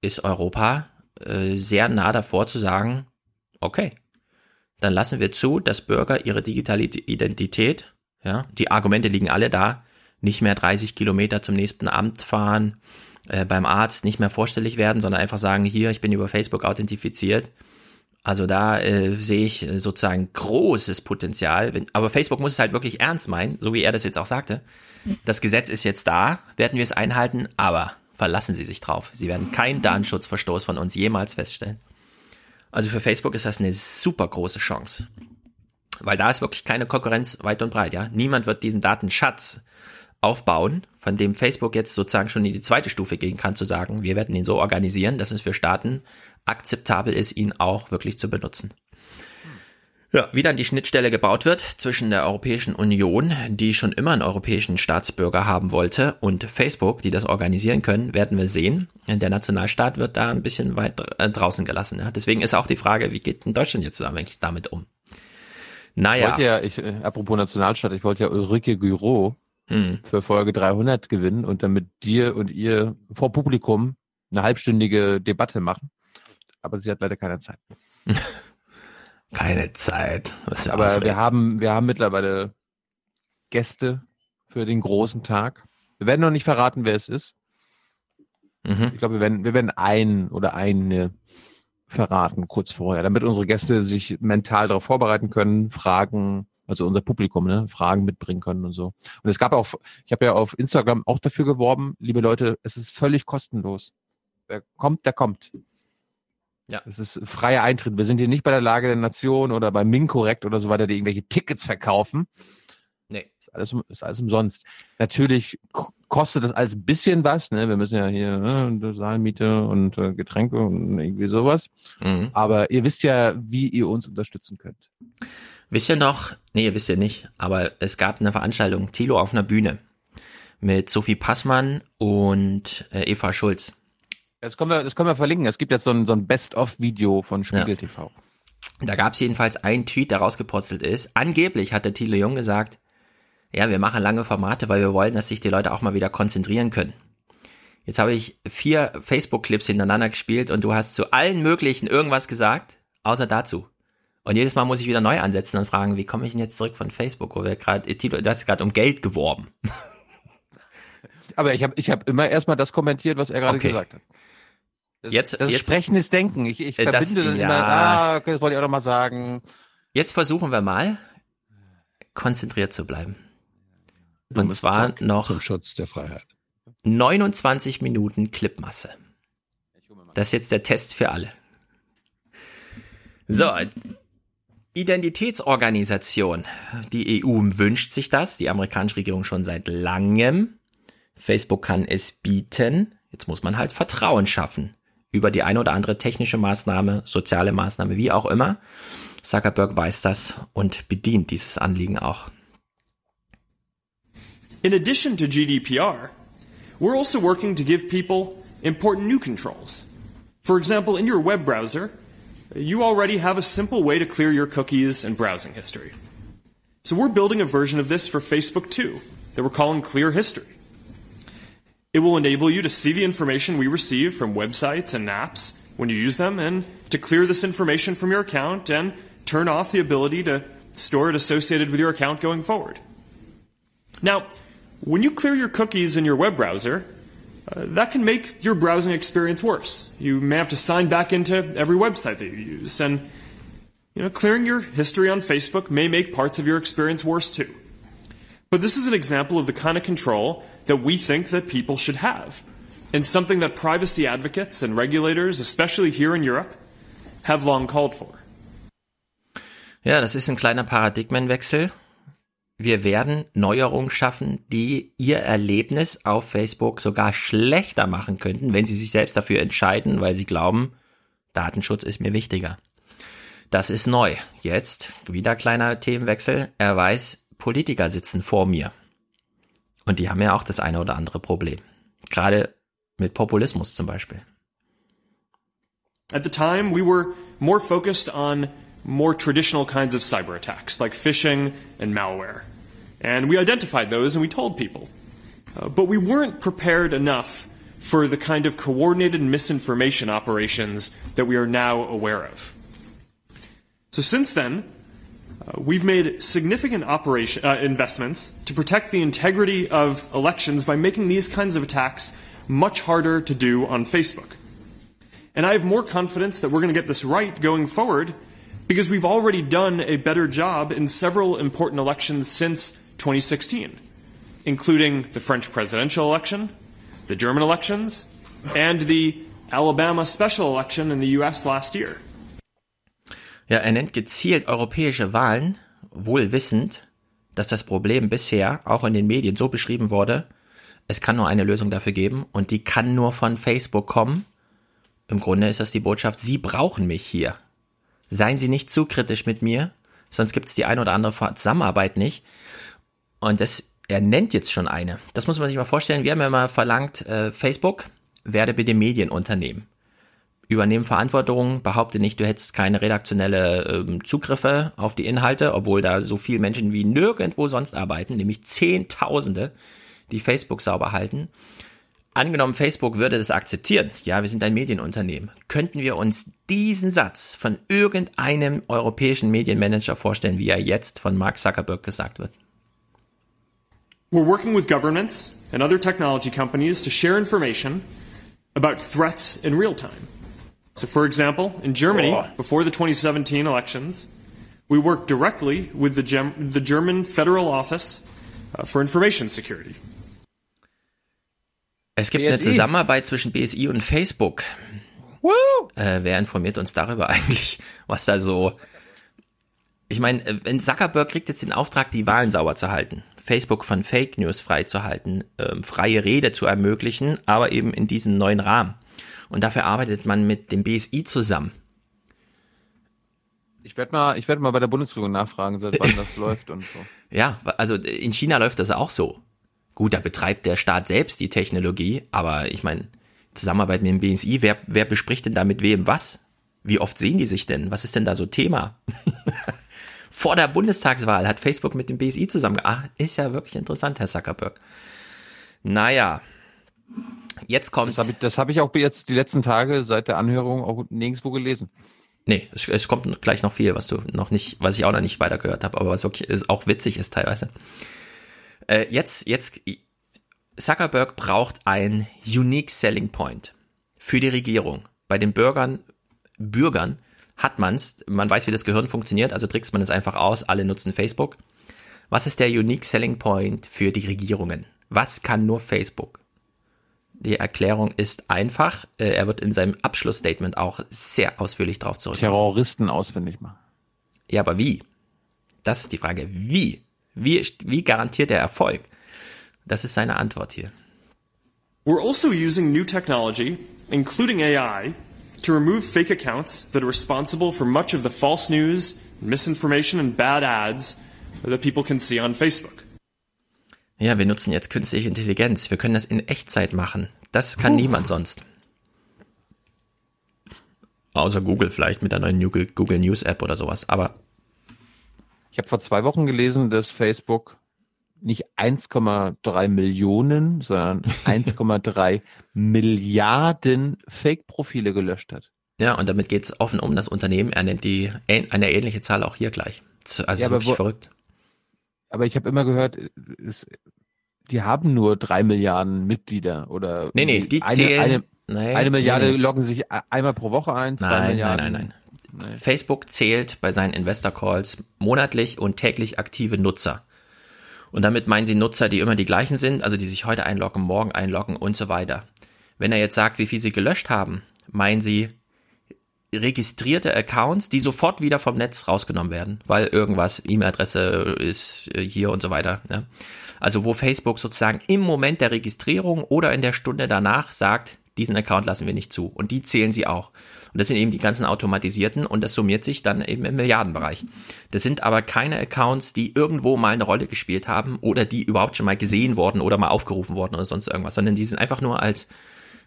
S10: ist Europa äh, sehr nah davor zu sagen, okay, dann lassen wir zu, dass Bürger ihre digitale Identität, ja, die Argumente liegen alle da, nicht mehr 30 Kilometer zum nächsten Amt fahren, äh, beim Arzt nicht mehr vorstellig werden, sondern einfach sagen, hier, ich bin über Facebook authentifiziert. Also da äh, sehe ich äh, sozusagen großes Potenzial. Wenn, aber Facebook muss es halt wirklich ernst meinen, so wie er das jetzt auch sagte. Das Gesetz ist jetzt da, werden wir es einhalten, aber verlassen Sie sich drauf. Sie werden keinen Datenschutzverstoß von uns jemals feststellen. Also für Facebook ist das eine super große Chance. Weil da ist wirklich keine Konkurrenz weit und breit, ja. Niemand wird diesen Datenschatz aufbauen, von dem Facebook jetzt sozusagen schon in die zweite Stufe gehen kann, zu sagen, wir werden ihn so organisieren, dass es für Staaten akzeptabel ist, ihn auch wirklich zu benutzen. Ja, wie dann die Schnittstelle gebaut wird zwischen der Europäischen Union, die schon immer einen europäischen Staatsbürger haben wollte, und Facebook, die das organisieren können, werden wir sehen. Der Nationalstaat wird da ein bisschen weit äh, draußen gelassen. Ja. Deswegen ist auch die Frage, wie geht denn Deutschland jetzt eigentlich damit um?
S1: Naja. Ich wollte ja, ich, äh, apropos Nationalstaat, ich wollte ja Ulrike Güro hm. für Folge 300 gewinnen und dann mit dir und ihr vor Publikum eine halbstündige Debatte machen. Aber sie hat leider keine Zeit.
S10: keine Zeit.
S1: Aber ausreden. wir haben, wir haben mittlerweile Gäste für den großen Tag. Wir werden noch nicht verraten, wer es ist. Mhm. Ich glaube, wir werden, wir werden einen oder eine verraten kurz vorher, damit unsere Gäste sich mental darauf vorbereiten können, Fragen also unser Publikum, ne, Fragen mitbringen können und so. Und es gab auch, ich habe ja auf Instagram auch dafür geworben, liebe Leute, es ist völlig kostenlos. Wer kommt, der kommt. Ja. Es ist freier Eintritt. Wir sind hier nicht bei der Lage der Nation oder bei Minkorrekt oder so weiter, die irgendwelche Tickets verkaufen. Nee. Ist alles, ist alles umsonst. Natürlich kostet das alles ein bisschen was, ne? Wir müssen ja hier ne, Saalmiete und äh, Getränke und irgendwie sowas. Mhm. Aber ihr wisst ja, wie ihr uns unterstützen könnt.
S10: Wisst ihr noch, nee, ihr wisst ihr nicht, aber es gab eine Veranstaltung, Tilo auf einer Bühne mit Sophie Passmann und äh, Eva Schulz.
S1: Das können wir, das können wir verlinken. Es gibt jetzt so ein, so ein Best-of-Video von Spiegel ja. TV.
S10: Da gab es jedenfalls einen Tweet, der rausgepurzelt ist. Angeblich hat der Thilo Jung gesagt, ja, wir machen lange Formate, weil wir wollen, dass sich die Leute auch mal wieder konzentrieren können. Jetzt habe ich vier Facebook-Clips hintereinander gespielt und du hast zu allen möglichen irgendwas gesagt, außer dazu. Und jedes Mal muss ich wieder neu ansetzen und fragen, wie komme ich denn jetzt zurück von Facebook, wo wir gerade, du hast gerade um Geld geworben.
S1: Aber ich habe ich hab immer erstmal das kommentiert, was er gerade okay. gesagt hat. Das, jetzt, das jetzt, Sprechen ist Denken. Ich, ich verbinde das, dann ja. immer, ah, okay, das wollte ich auch noch mal sagen.
S10: Jetzt versuchen wir mal, konzentriert zu bleiben. Und zwar noch
S1: zum Schutz der Freiheit.
S10: 29 Minuten Clipmasse. Das ist jetzt der Test für alle. So, Identitätsorganisation. Die EU wünscht sich das, die amerikanische Regierung schon seit langem. Facebook kann es bieten. Jetzt muss man halt Vertrauen schaffen über die eine oder andere technische Maßnahme, soziale Maßnahme, wie auch immer. Zuckerberg weiß das und bedient dieses Anliegen auch.
S45: In addition to GDPR, we're also working to give people important new controls. For example, in your web browser, you already have a simple way to clear your cookies and browsing history. So we're building a version of this for Facebook too, that we're calling Clear History. It will enable you to see the information we receive from websites and apps when you use them and to clear this information from your account and turn off the ability to store it associated with your account going forward. Now, when you clear your cookies in your web browser, uh, that can make your browsing experience worse. You may have to sign back into every website that you use, and you know, clearing your history on Facebook may make parts of your experience worse too. But this is an example of the kind of control that we think that people should have, and something that privacy advocates and regulators, especially here in Europe, have long called for.
S10: Ja, das ist ein kleiner Paradigmenwechsel. wir werden Neuerungen schaffen, die ihr Erlebnis auf Facebook sogar schlechter machen könnten, wenn sie sich selbst dafür entscheiden, weil sie glauben, Datenschutz ist mir wichtiger. Das ist neu. Jetzt wieder kleiner Themenwechsel. Er weiß, Politiker sitzen vor mir. Und die haben ja auch das eine oder andere Problem. Gerade mit Populismus zum Beispiel.
S45: At the time, we were more focused on more traditional kinds of cyber attacks, like phishing and malware. And we identified those and we told people. Uh, but we weren't prepared enough for the kind of coordinated misinformation operations that we are now aware of. So since then, we've made significant operation, uh, investments to protect the integrity of elections by making these kinds of attacks much harder to do on Facebook. And I have more confidence that we're going to get this right going forward because we've already done a better job in several important elections since 2016, including the French presidential election, the German elections, and the Alabama special election in the U.S. last year.
S10: Ja, er nennt gezielt europäische Wahlen, wohl wissend, dass das Problem bisher auch in den Medien so beschrieben wurde, es kann nur eine Lösung dafür geben und die kann nur von Facebook kommen. Im Grunde ist das die Botschaft, Sie brauchen mich hier. Seien Sie nicht zu kritisch mit mir, sonst gibt es die eine oder andere Zusammenarbeit nicht. Und das, er nennt jetzt schon eine. Das muss man sich mal vorstellen. Wir haben ja mal verlangt, äh, Facebook werde bitte Medienunternehmen. Übernehmen Verantwortung, behaupte nicht, du hättest keine redaktionelle ähm, Zugriffe auf die Inhalte, obwohl da so viele Menschen wie nirgendwo sonst arbeiten, nämlich Zehntausende, die Facebook sauber halten. Angenommen, Facebook würde das akzeptieren, ja, wir sind ein Medienunternehmen, könnten wir uns diesen Satz von irgendeinem europäischen Medienmanager vorstellen, wie er jetzt von Mark Zuckerberg gesagt wird.
S45: We're working with governments and other technology companies to share information about threats in real time. So, for example, in Germany, before the 2017 elections, we worked directly with the, Gem the German Federal Office uh, for Information Security.
S10: Es gibt BSI. eine Zusammenarbeit zwischen BSI und Facebook. Äh, wer informiert uns darüber eigentlich, was da so. Ich meine, äh, wenn Zuckerberg kriegt jetzt den Auftrag, die Wahlen sauber zu halten, Facebook von Fake News freizuhalten, ähm, freie Rede zu ermöglichen, aber eben in diesem neuen Rahmen. Und dafür arbeitet man mit dem BSI zusammen.
S1: Ich werde mal, ich werde mal bei der Bundesregierung nachfragen, seit wann das läuft und so.
S10: Ja, also in China läuft das auch so. Gut, da betreibt der Staat selbst die Technologie, aber ich meine, Zusammenarbeit mit dem BSI, wer, wer bespricht denn da mit wem was? Wie oft sehen die sich denn? Was ist denn da so Thema? Vor der Bundestagswahl hat Facebook mit dem BSI zusammen. Ah, ist ja wirklich interessant, Herr Zuckerberg. Naja, jetzt kommt.
S1: Das habe ich, hab ich auch jetzt die letzten Tage seit der Anhörung auch nirgendwo gelesen.
S10: Nee, es, es kommt gleich noch viel, was du noch nicht, was ich auch noch nicht weitergehört habe, aber was okay, ist, auch witzig ist teilweise. Äh, jetzt, jetzt, Zuckerberg braucht ein Unique Selling Point für die Regierung. Bei den Bürgern, Bürgern hat man's, man weiß, wie das Gehirn funktioniert, also trickst man es einfach aus, alle nutzen Facebook. Was ist der Unique Selling Point für die Regierungen? Was kann nur Facebook? Die Erklärung ist einfach. Äh, er wird in seinem Abschlussstatement auch sehr ausführlich darauf zurückkommen.
S1: Terroristen auswendig machen.
S10: Ja, aber wie? Das ist die Frage. Wie? Wie, wie garantiert er Erfolg? Das ist seine Antwort hier.
S45: We're also using new technology, including AI, to remove fake accounts that are responsible for much of the false news, misinformation and bad ads that people can see on Facebook.
S10: Ja, wir nutzen jetzt künstliche Intelligenz. Wir können das in Echtzeit machen. Das kann uh. niemand sonst. Außer Google vielleicht mit der neuen Google News App oder sowas. Aber
S1: ich habe vor zwei Wochen gelesen, dass Facebook nicht 1,3 Millionen, sondern 1,3 Milliarden Fake-Profile gelöscht hat.
S10: Ja, und damit geht es offen um das Unternehmen. Er nennt die eine ähnliche Zahl auch hier gleich. Also ja, wirklich wo, verrückt.
S1: Aber ich habe immer gehört, es, die haben nur drei Milliarden Mitglieder oder
S10: nee, nee, die zählen,
S1: eine,
S10: nee,
S1: eine Milliarde nee. loggen sich einmal pro Woche ein, zwei
S10: nein,
S1: Milliarden.
S10: Nein, nein, nein. Nee. Facebook zählt bei seinen Investor Calls monatlich und täglich aktive Nutzer. Und damit meinen sie Nutzer, die immer die gleichen sind, also die sich heute einloggen, morgen einloggen und so weiter. Wenn er jetzt sagt, wie viel sie gelöscht haben, meinen sie registrierte Accounts, die sofort wieder vom Netz rausgenommen werden, weil irgendwas, E-Mail-Adresse ist äh, hier und so weiter. Ne? Also wo Facebook sozusagen im Moment der Registrierung oder in der Stunde danach sagt, diesen Account lassen wir nicht zu. Und die zählen sie auch. Und das sind eben die ganzen automatisierten und das summiert sich dann eben im Milliardenbereich. Das sind aber keine Accounts, die irgendwo mal eine Rolle gespielt haben oder die überhaupt schon mal gesehen worden oder mal aufgerufen worden oder sonst irgendwas, sondern die sind einfach nur als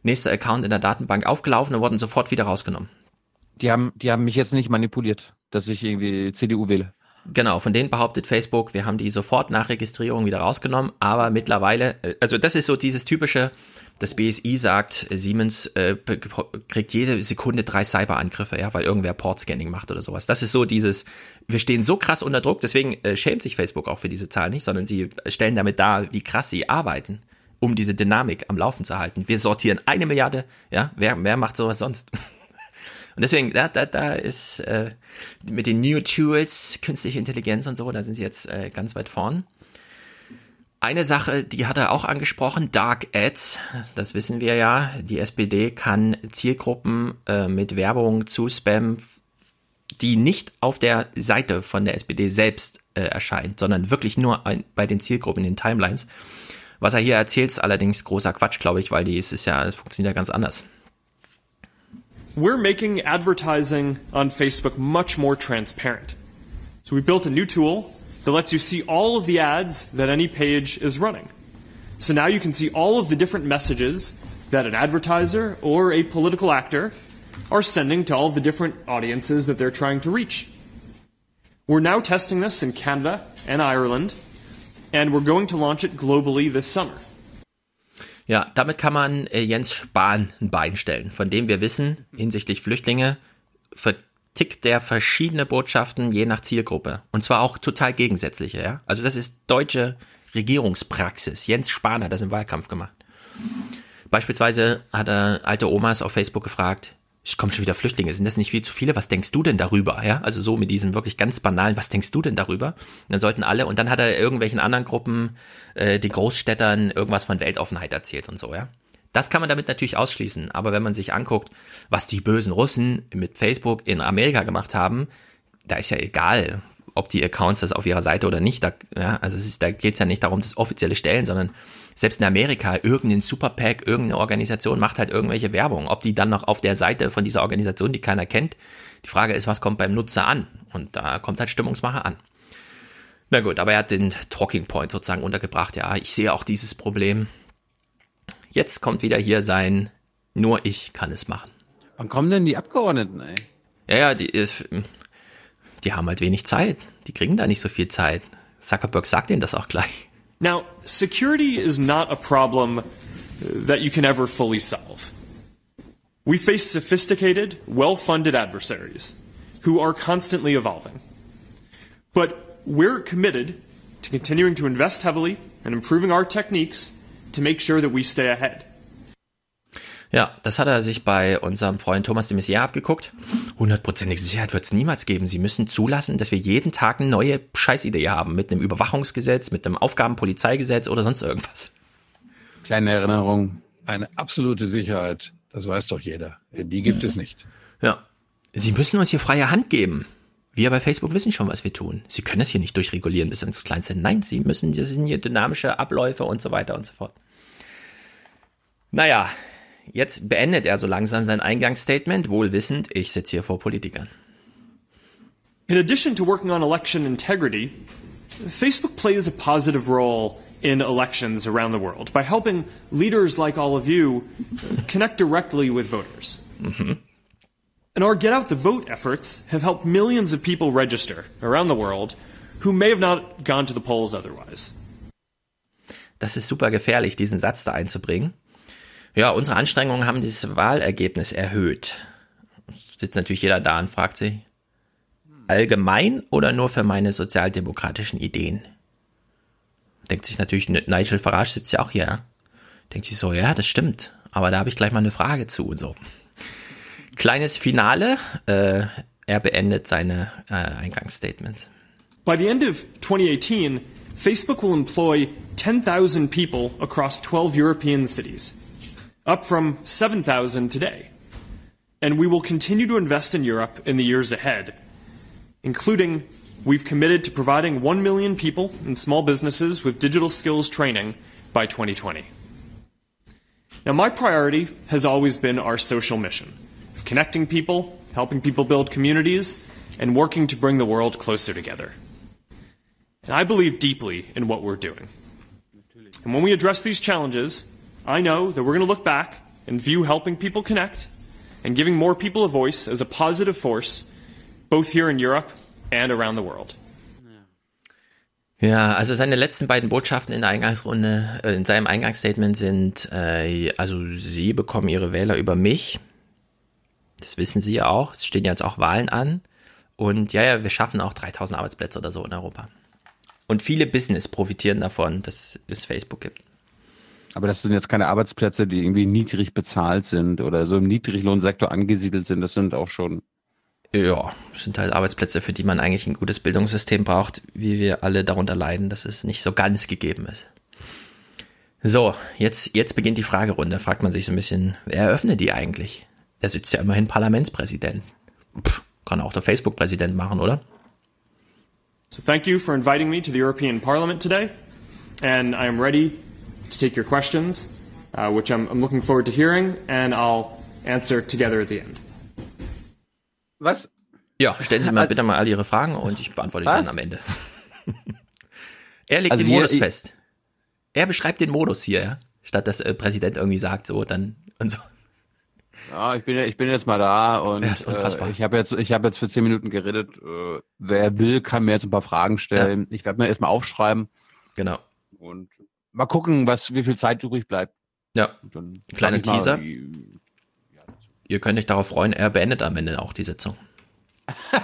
S10: nächster Account in der Datenbank aufgelaufen und wurden sofort wieder rausgenommen.
S1: Die haben, die haben mich jetzt nicht manipuliert, dass ich irgendwie CDU wähle.
S10: Genau, von denen behauptet Facebook, wir haben die sofort nach Registrierung wieder rausgenommen, aber mittlerweile, äh, also das ist so dieses typische, das BSI sagt, Siemens äh, kriegt jede Sekunde drei Cyberangriffe, ja, weil irgendwer Portscanning macht oder sowas. Das ist so dieses, wir stehen so krass unter Druck, deswegen äh, schämt sich Facebook auch für diese Zahl nicht, sondern sie stellen damit dar, wie krass sie arbeiten, um diese Dynamik am Laufen zu halten. Wir sortieren eine Milliarde, ja, wer, wer macht sowas sonst? Und deswegen, da, da, da ist äh, mit den New Tools, künstliche Intelligenz und so, da sind sie jetzt äh, ganz weit vorn. Eine Sache, die hat er auch angesprochen, Dark Ads. Das wissen wir ja. Die SPD kann Zielgruppen äh, mit Werbung zu Spam die nicht auf der Seite von der SPD selbst äh, erscheint, sondern wirklich nur ein, bei den Zielgruppen in den Timelines. Was er hier erzählt, ist allerdings großer Quatsch, glaube ich, weil die es ist ja, es funktioniert ja ganz anders.
S45: We're making advertising on Facebook much more transparent. So we built a new tool that lets you see all of the ads that any page is running. So now you can see all of the different messages that an advertiser or a political actor are sending to all the different audiences that they're trying to reach. We're now testing this in Canada and Ireland, and we're going to launch it globally this summer.
S10: Ja, damit kann man äh, Jens Spahn ein Bein stellen, von dem wir wissen, hinsichtlich Flüchtlinge vertickt der verschiedene Botschaften je nach Zielgruppe. Und zwar auch total gegensätzliche, ja. Also das ist deutsche Regierungspraxis. Jens Spahn hat das im Wahlkampf gemacht. Beispielsweise hat er alte Omas auf Facebook gefragt, es kommen schon wieder Flüchtlinge, sind das nicht viel zu viele? Was denkst du denn darüber? Ja, also so mit diesem wirklich ganz banalen, was denkst du denn darüber? Und dann sollten alle, und dann hat er irgendwelchen anderen Gruppen, äh, den Großstädtern, irgendwas von Weltoffenheit erzählt und so, ja. Das kann man damit natürlich ausschließen. Aber wenn man sich anguckt, was die bösen Russen mit Facebook in Amerika gemacht haben, da ist ja egal, ob die Accounts das auf ihrer Seite oder nicht. Da, ja, also es ist, da geht es ja nicht darum, das offizielle Stellen, sondern selbst in Amerika, irgendein Superpack, irgendeine Organisation macht halt irgendwelche Werbung. Ob die dann noch auf der Seite von dieser Organisation, die keiner kennt, die Frage ist, was kommt beim Nutzer an? Und da kommt halt Stimmungsmacher an. Na gut, aber er hat den Talking Point sozusagen untergebracht. Ja, ich sehe auch dieses Problem. Jetzt kommt wieder hier sein, nur ich kann es machen.
S1: Wann kommen denn die Abgeordneten, ey?
S10: Ja, ja, die, die haben halt wenig Zeit. Die kriegen da nicht so viel Zeit. Zuckerberg sagt ihnen das auch gleich.
S45: Now, security is not a problem that you can ever fully solve. We face sophisticated, well funded adversaries who are constantly evolving. But we're committed to continuing to invest heavily and improving our techniques to make sure that we stay ahead.
S10: Ja, das hat er sich bei unserem Freund Thomas de Maizière abgeguckt. Hundertprozentige Sicherheit wird es niemals geben. Sie müssen zulassen, dass wir jeden Tag eine neue Scheißidee haben. Mit einem Überwachungsgesetz, mit einem Aufgabenpolizeigesetz oder sonst irgendwas.
S41: Kleine Erinnerung. Eine absolute Sicherheit. Das weiß doch jeder. Die gibt es nicht.
S10: Ja. Sie müssen uns hier freie Hand geben. Wir bei Facebook wissen schon, was wir tun. Sie können es hier nicht durchregulieren bis ins Kleinste. Nein, Sie müssen, das sind hier dynamische Abläufe und so weiter und so fort. Naja, Jetzt beendet er so langsam sein Eingangsstatement, wohl wissend, ich sitze hier vor Politikern.
S45: In addition to working on election integrity, Facebook plays a positive role in elections around the world by helping leaders like all of you connect directly with voters.
S10: Mhm.
S45: And our Get Out the Vote efforts have helped millions of people register around the world who may have not gone to the polls otherwise.
S10: Das ist super gefährlich, diesen Satz da einzubringen. Ja, unsere Anstrengungen haben dieses Wahlergebnis erhöht. Sitzt natürlich jeder da und fragt sich, allgemein oder nur für meine sozialdemokratischen Ideen? Denkt sich natürlich, Nigel Farage sitzt ja auch hier. Denkt sich so, ja, das stimmt. Aber da habe ich gleich mal eine Frage zu und so. Kleines Finale. Äh, er beendet seine äh, Eingangsstatements.
S45: By the end of 2018, Facebook will employ 10,000 people across 12 European cities. Up from 7,000 today. And we will continue to invest in Europe in the years ahead, including we've committed to providing 1 million people and small businesses with digital skills training by 2020. Now, my priority has always been our social mission of connecting people, helping people build communities, and working to bring the world closer together. And I believe deeply in what we're doing. And when we address these challenges, I know that we're going to look back and view helping people connect and giving more people a voice as a positive force, both here in Europe and around the world.
S10: Ja, also seine letzten beiden Botschaften in der Eingangsrunde, äh, in seinem Eingangsstatement sind, äh, also Sie bekommen Ihre Wähler über mich. Das wissen Sie ja auch. Es stehen jetzt auch Wahlen an. Und ja, ja, wir schaffen auch 3000 Arbeitsplätze oder so in Europa. Und viele Business profitieren davon, dass es Facebook gibt.
S1: Aber das sind jetzt keine Arbeitsplätze, die irgendwie niedrig bezahlt sind oder so im Niedriglohnsektor angesiedelt sind. Das sind auch schon.
S10: Ja, sind halt Arbeitsplätze, für die man eigentlich ein gutes Bildungssystem braucht, wie wir alle darunter leiden, dass es nicht so ganz gegeben ist. So, jetzt, jetzt beginnt die Fragerunde. Fragt man sich so ein bisschen, wer eröffnet die eigentlich? Der sitzt ja immerhin Parlamentspräsident. Pff, Kann auch der Facebook-Präsident machen, oder?
S45: So thank you for inviting me to the European Parliament today, and I am ready to take your questions, uh, which I'm, I'm looking forward to hearing, and I'll answer together at the end.
S41: Was?
S10: Ja, stellen Sie mal bitte mal alle Ihre Fragen und ich beantworte die
S41: Was?
S10: dann am Ende. er legt
S1: Also
S10: den
S1: hier-
S10: Modus fest. Er beschreibt den Modus hier, ja? statt dass der Präsident irgendwie sagt, so, dann und so.
S1: Ja, ich bin, ich bin jetzt mal da und
S10: Ja, ist unfassbar.
S1: Äh, ich habe jetzt, ich habe jetzt für zehn Minuten geredet. Äh, wer will, kann mir jetzt ein paar Fragen stellen. Ich werde mir erstmal aufschreiben
S10: Genau.
S1: und mal gucken, was, wie viel Zeit übrig bleibt.
S10: Ja. Kleiner Teaser.
S1: wie-
S10: Ihr könnt euch darauf freuen, er beendet am Ende auch die Sitzung.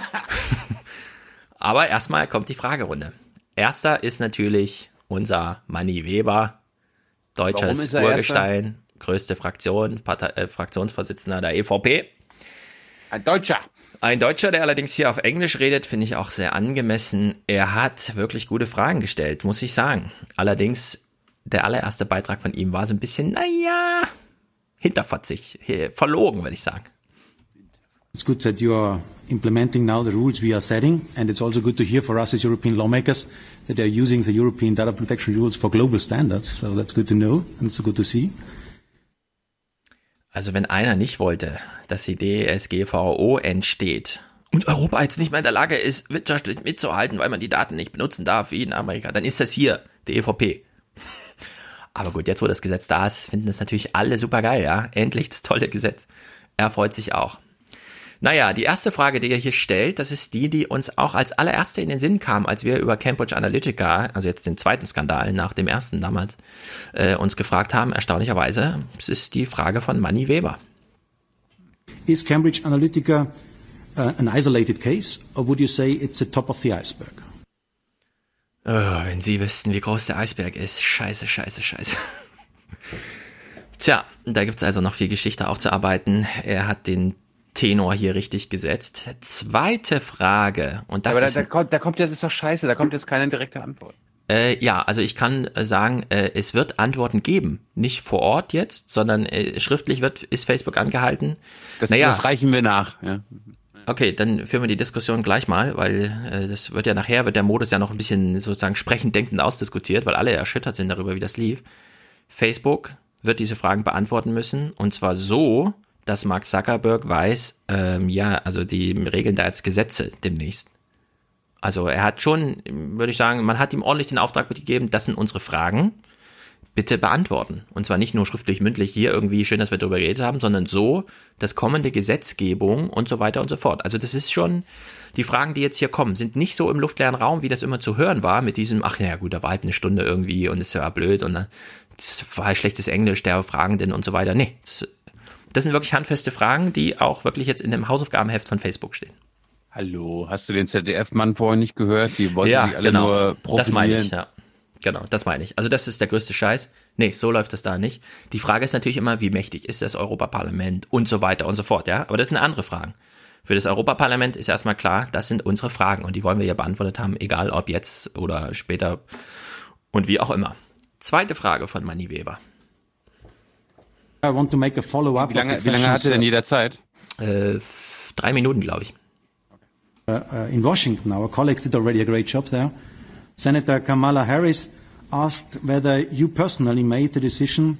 S10: Aber erstmal kommt die Fragerunde. Erster ist natürlich unser Manni Weber,
S1: Warum
S10: deutsches
S1: ist er
S10: Urgestein, größte Fraktion, Partei, äh, Fraktionsvorsitzender der EVP.
S1: Ein Deutscher.
S10: Ein Deutscher, der allerdings hier auf Englisch redet, finde ich auch sehr angemessen. Er hat wirklich gute Fragen gestellt, muss ich sagen. Allerdings, der allererste Beitrag von ihm war so ein bisschen, naja, hinterfotzig, verlogen, würde ich sagen.
S46: It's good that you are implementing now the rules we are setting, and it's also good to hear for us as European lawmakers that they are using the European data protection rules for global standards. So that's good to know and it's good to see.
S10: Also wenn einer nicht wollte, dass die DSGVO entsteht und Europa jetzt nicht mehr in der Lage ist, wirtschaftlich mitzuhalten, weil man die Daten nicht benutzen darf wie in Amerika, dann ist das hier, die EVP. Aber gut, jetzt wo das Gesetz da ist, finden das natürlich alle super geil, ja. Endlich das tolle Gesetz. Er freut sich auch. Naja, die erste Frage, die er hier stellt, das ist die, die uns auch als allererste in den Sinn kam, als wir über Cambridge Analytica, also jetzt den zweiten Skandal nach dem ersten damals, äh, uns gefragt haben, erstaunlicherweise, es ist die Frage von Manny Weber.
S46: Is Cambridge Analytica uh, an isolated case, or would you say it's the top of the iceberg?
S10: Oh, wenn Sie wüssten, wie groß der Eisberg ist. Scheiße, scheiße, scheiße. Tja, da gibt's also noch viel Geschichte aufzuarbeiten. Er hat den Tenor hier richtig gesetzt. Zweite Frage. Und das
S1: Aber da,
S10: ist
S1: da, kommt, da kommt jetzt, ist doch scheiße, da kommt jetzt keine direkte Antwort.
S10: Äh, ja, also ich kann äh, sagen, äh, es wird Antworten geben. Nicht vor Ort jetzt, sondern äh, schriftlich wird, ist Facebook angehalten.
S1: Das, das reichen wir nach. Ja.
S10: Okay, dann führen wir die Diskussion gleich mal, weil äh, das wird ja nachher, wird der Modus ja noch ein bisschen sozusagen sprechend denkend ausdiskutiert, weil alle erschüttert sind darüber, wie das lief. Facebook wird diese Fragen beantworten müssen und zwar so, dass Mark Zuckerberg weiß, ähm, ja, also die regeln da jetzt Gesetze demnächst. Also er hat schon, würde ich sagen, man hat ihm ordentlich den Auftrag mitgegeben, das sind unsere Fragen, bitte beantworten. Und zwar nicht nur schriftlich, mündlich, hier irgendwie schön, dass wir darüber geredet haben, sondern so, dass kommende Gesetzgebung und so weiter und so fort. Also das ist schon, die Fragen, die jetzt hier kommen, sind nicht so im luftleeren Raum, wie das immer zu hören war, mit diesem, ach ja gut, da war halt eine Stunde irgendwie und es war blöd und dann, das war halt schlechtes Englisch der Fragenden und so weiter. Nee, das, das sind wirklich handfeste Fragen, die auch wirklich jetzt in dem Hausaufgabenheft von Facebook stehen.
S1: Hallo, hast du den ZDF-Mann vorhin nicht gehört? Die wollten
S10: ja,
S1: sich alle
S10: genau.
S1: nur profilieren.
S10: Das meine ich, ja. Genau, das meine ich. Also das ist der größte Scheiß. Nee, so läuft das da nicht. Die Frage ist natürlich immer, wie mächtig ist das Europaparlament und so weiter und so fort, ja. Aber das sind andere Fragen. Für das Europaparlament ist erstmal klar, das sind unsere Fragen und die wollen wir ja beantwortet haben, egal ob jetzt oder später und wie auch immer. Zweite Frage von Manni Weber.
S46: I want to make a follow-up.
S1: Wie lange, wie lange hatte denn
S46: uh,
S1: jeder Zeit?
S10: Äh, drei Minuten, glaube ich.
S46: uh, uh, in Washington. Our colleagues did already a great job there. Senator Kamala Harris asked whether you personally made the decision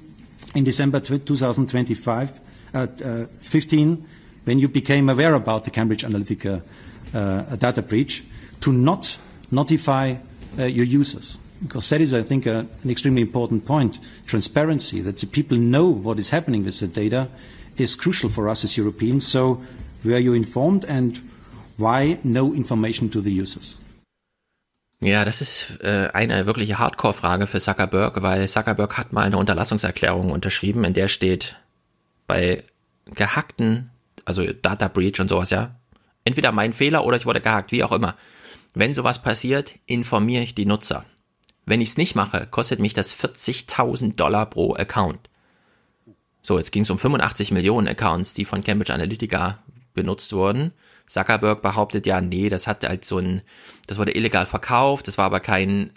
S46: in December tw- 2025, uh, uh, 15, when you became aware about the Cambridge Analytica uh, data breach, to not notify uh, your users. Because that is, I think, a, an extremely important point. Transparency, that the people know what is happening with the data, is crucial for us as Europeans. So, were you informed and why no information to the users?
S10: Ja, das ist äh, eine wirkliche Hardcore-Frage für Zuckerberg, weil Zuckerberg hat mal eine Unterlassungserklärung unterschrieben, in der steht, bei gehackten, also Data Breach und sowas, ja, entweder mein Fehler oder ich wurde gehackt, wie auch immer. Wenn sowas passiert, informiere ich die Nutzer. Wenn ich es nicht mache, kostet mich das 40.000 Dollar pro Account. So, jetzt ging es um 85 Millionen Accounts, die von Cambridge Analytica benutzt wurden. Zuckerberg behauptet ja, nee, das hat halt so ein, das wurde illegal verkauft, das war aber kein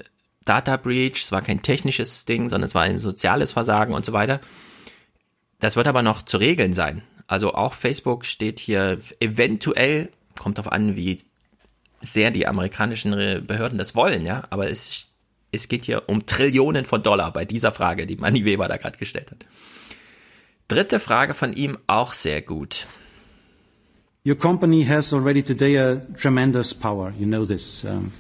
S10: Data Breach, es war kein technisches Ding, sondern es war ein soziales Versagen und so weiter. Das wird aber noch zu regeln sein. Also auch Facebook steht hier eventuell Kommt darauf an, wie sehr die amerikanischen Behörden das wollen, ja. Aber es, es geht hier um Trillionen von Dollar bei dieser Frage, die Manny Weber da gerade gestellt hat. Dritte Frage von ihm auch sehr gut.
S46: Your company has already today a tremendous power. You know this. Um,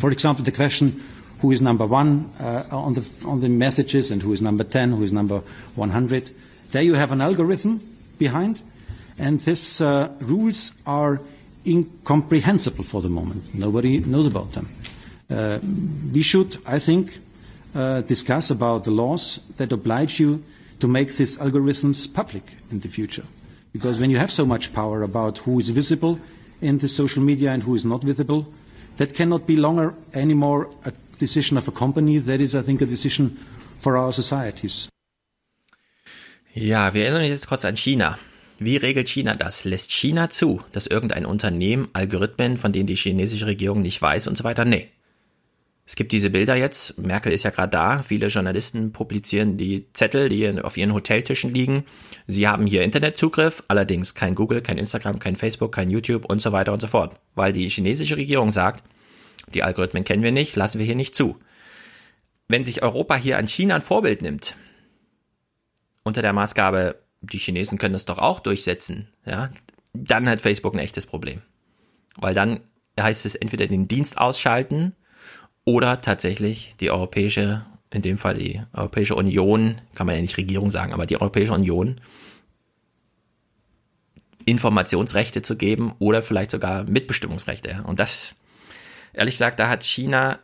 S46: for example, the question who is number one uh, on, the, on the messages and who is number 10, who is number 100. There you have an algorithm behind, and these uh, rules are incomprehensible for the moment. Nobody knows about them. Uh, we should, I think, uh, discuss about the laws that oblige you to make these algorithms public in the future. Because when you have so much power about who is visible in the social media and who is not visible, that cannot be longer anymore a decision of a company. That is, I think, a decision for our societies.
S10: Ja, wir erinnern uns jetzt kurz an China. Wie regelt China das? Lässt China zu, dass irgendein Unternehmen Algorithmen, von denen die chinesische Regierung nicht weiß und so weiter? Nee. Es gibt diese Bilder jetzt, Merkel ist ja gerade da, viele Journalisten publizieren die Zettel, die auf ihren Hoteltischen liegen. Sie haben hier Internetzugriff, allerdings kein Google, kein Instagram, kein Facebook, kein YouTube und so weiter und so fort. Weil die chinesische Regierung sagt, die Algorithmen kennen wir nicht, lassen wir hier nicht zu. Wenn sich Europa hier an China ein Vorbild nimmt, unter der Maßgabe, die Chinesen können das doch auch durchsetzen, ja, dann hat Facebook ein echtes Problem. Weil dann heißt es entweder den Dienst ausschalten oder tatsächlich die europäische, in dem Fall die Europäische Union, kann man ja nicht Regierung sagen, aber die Europäische Union Informationsrechte zu geben oder vielleicht sogar Mitbestimmungsrechte. Und das, ehrlich gesagt, da hat China,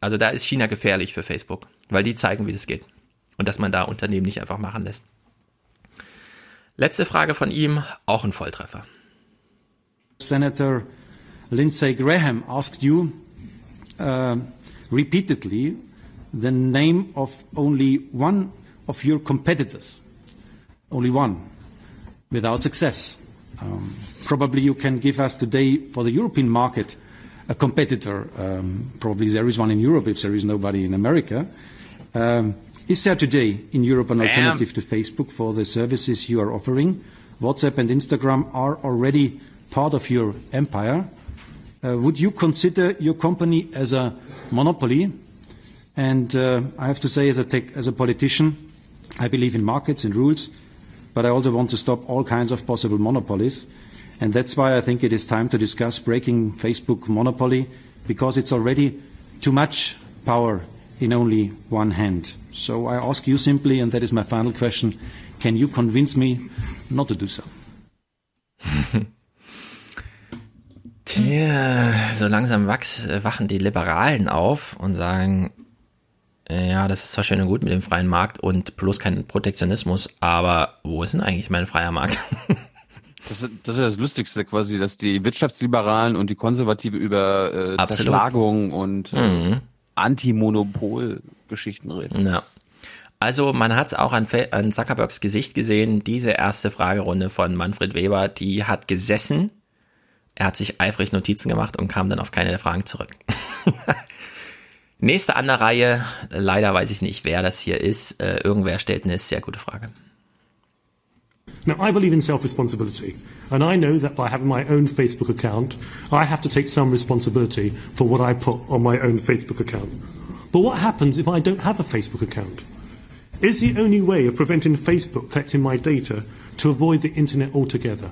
S10: also da ist China gefährlich für Facebook, weil die zeigen, wie das geht und dass man da Unternehmen nicht einfach machen lässt. Letzte Frage von ihm, auch ein Volltreffer.
S46: Senator Lindsey Graham asked you uh, repeatedly the name of only one of your competitors, only one, without success. Um, probably you can give us today for the European market a competitor. Um, probably there is one in Europe if there is nobody in America. Um, Is there today in Europe an alternative to Facebook for the services you are offering? WhatsApp and Instagram are already part of your empire. Uh, would you consider your company as a monopoly? And uh, I have to say, as a, tech, as a politician, I believe in markets and rules, but I also want to stop all kinds of possible monopolies. And that's why I think it is time to discuss breaking Facebook monopoly, because it's already too much power in only one hand. So I ask you simply, and that is my final question, can you convince me not to do so?
S10: Tja, so langsam wachs, wachen die Liberalen auf und sagen, ja, das ist zwar schön und gut mit dem freien Markt und bloß kein Protektionismus, aber wo ist denn eigentlich mein freier Markt?
S1: Das, das ist das Lustigste quasi, dass die Wirtschaftsliberalen und die Konservative über äh, Zerschlagung und äh, mhm. Anti-Monopol-Geschichten reden.
S10: Ja. Also man hat es auch an, an Zuckerbergs Gesicht gesehen, diese erste Fragerunde von Manfred Weber, die hat gesessen, er hat sich eifrig Notizen gemacht und kam dann auf keine der Fragen zurück. Nächste an der Reihe, leider weiß ich nicht, wer das hier ist. Äh, irgendwer stellt eine sehr gute Frage.
S47: Now, I believe in self responsibility, and I know that by having my own Facebook account, I have to take some responsibility for what I put on my own Facebook account. But what happens if I don't have a Facebook account? Is the only way of preventing Facebook collecting my data to avoid the internet altogether?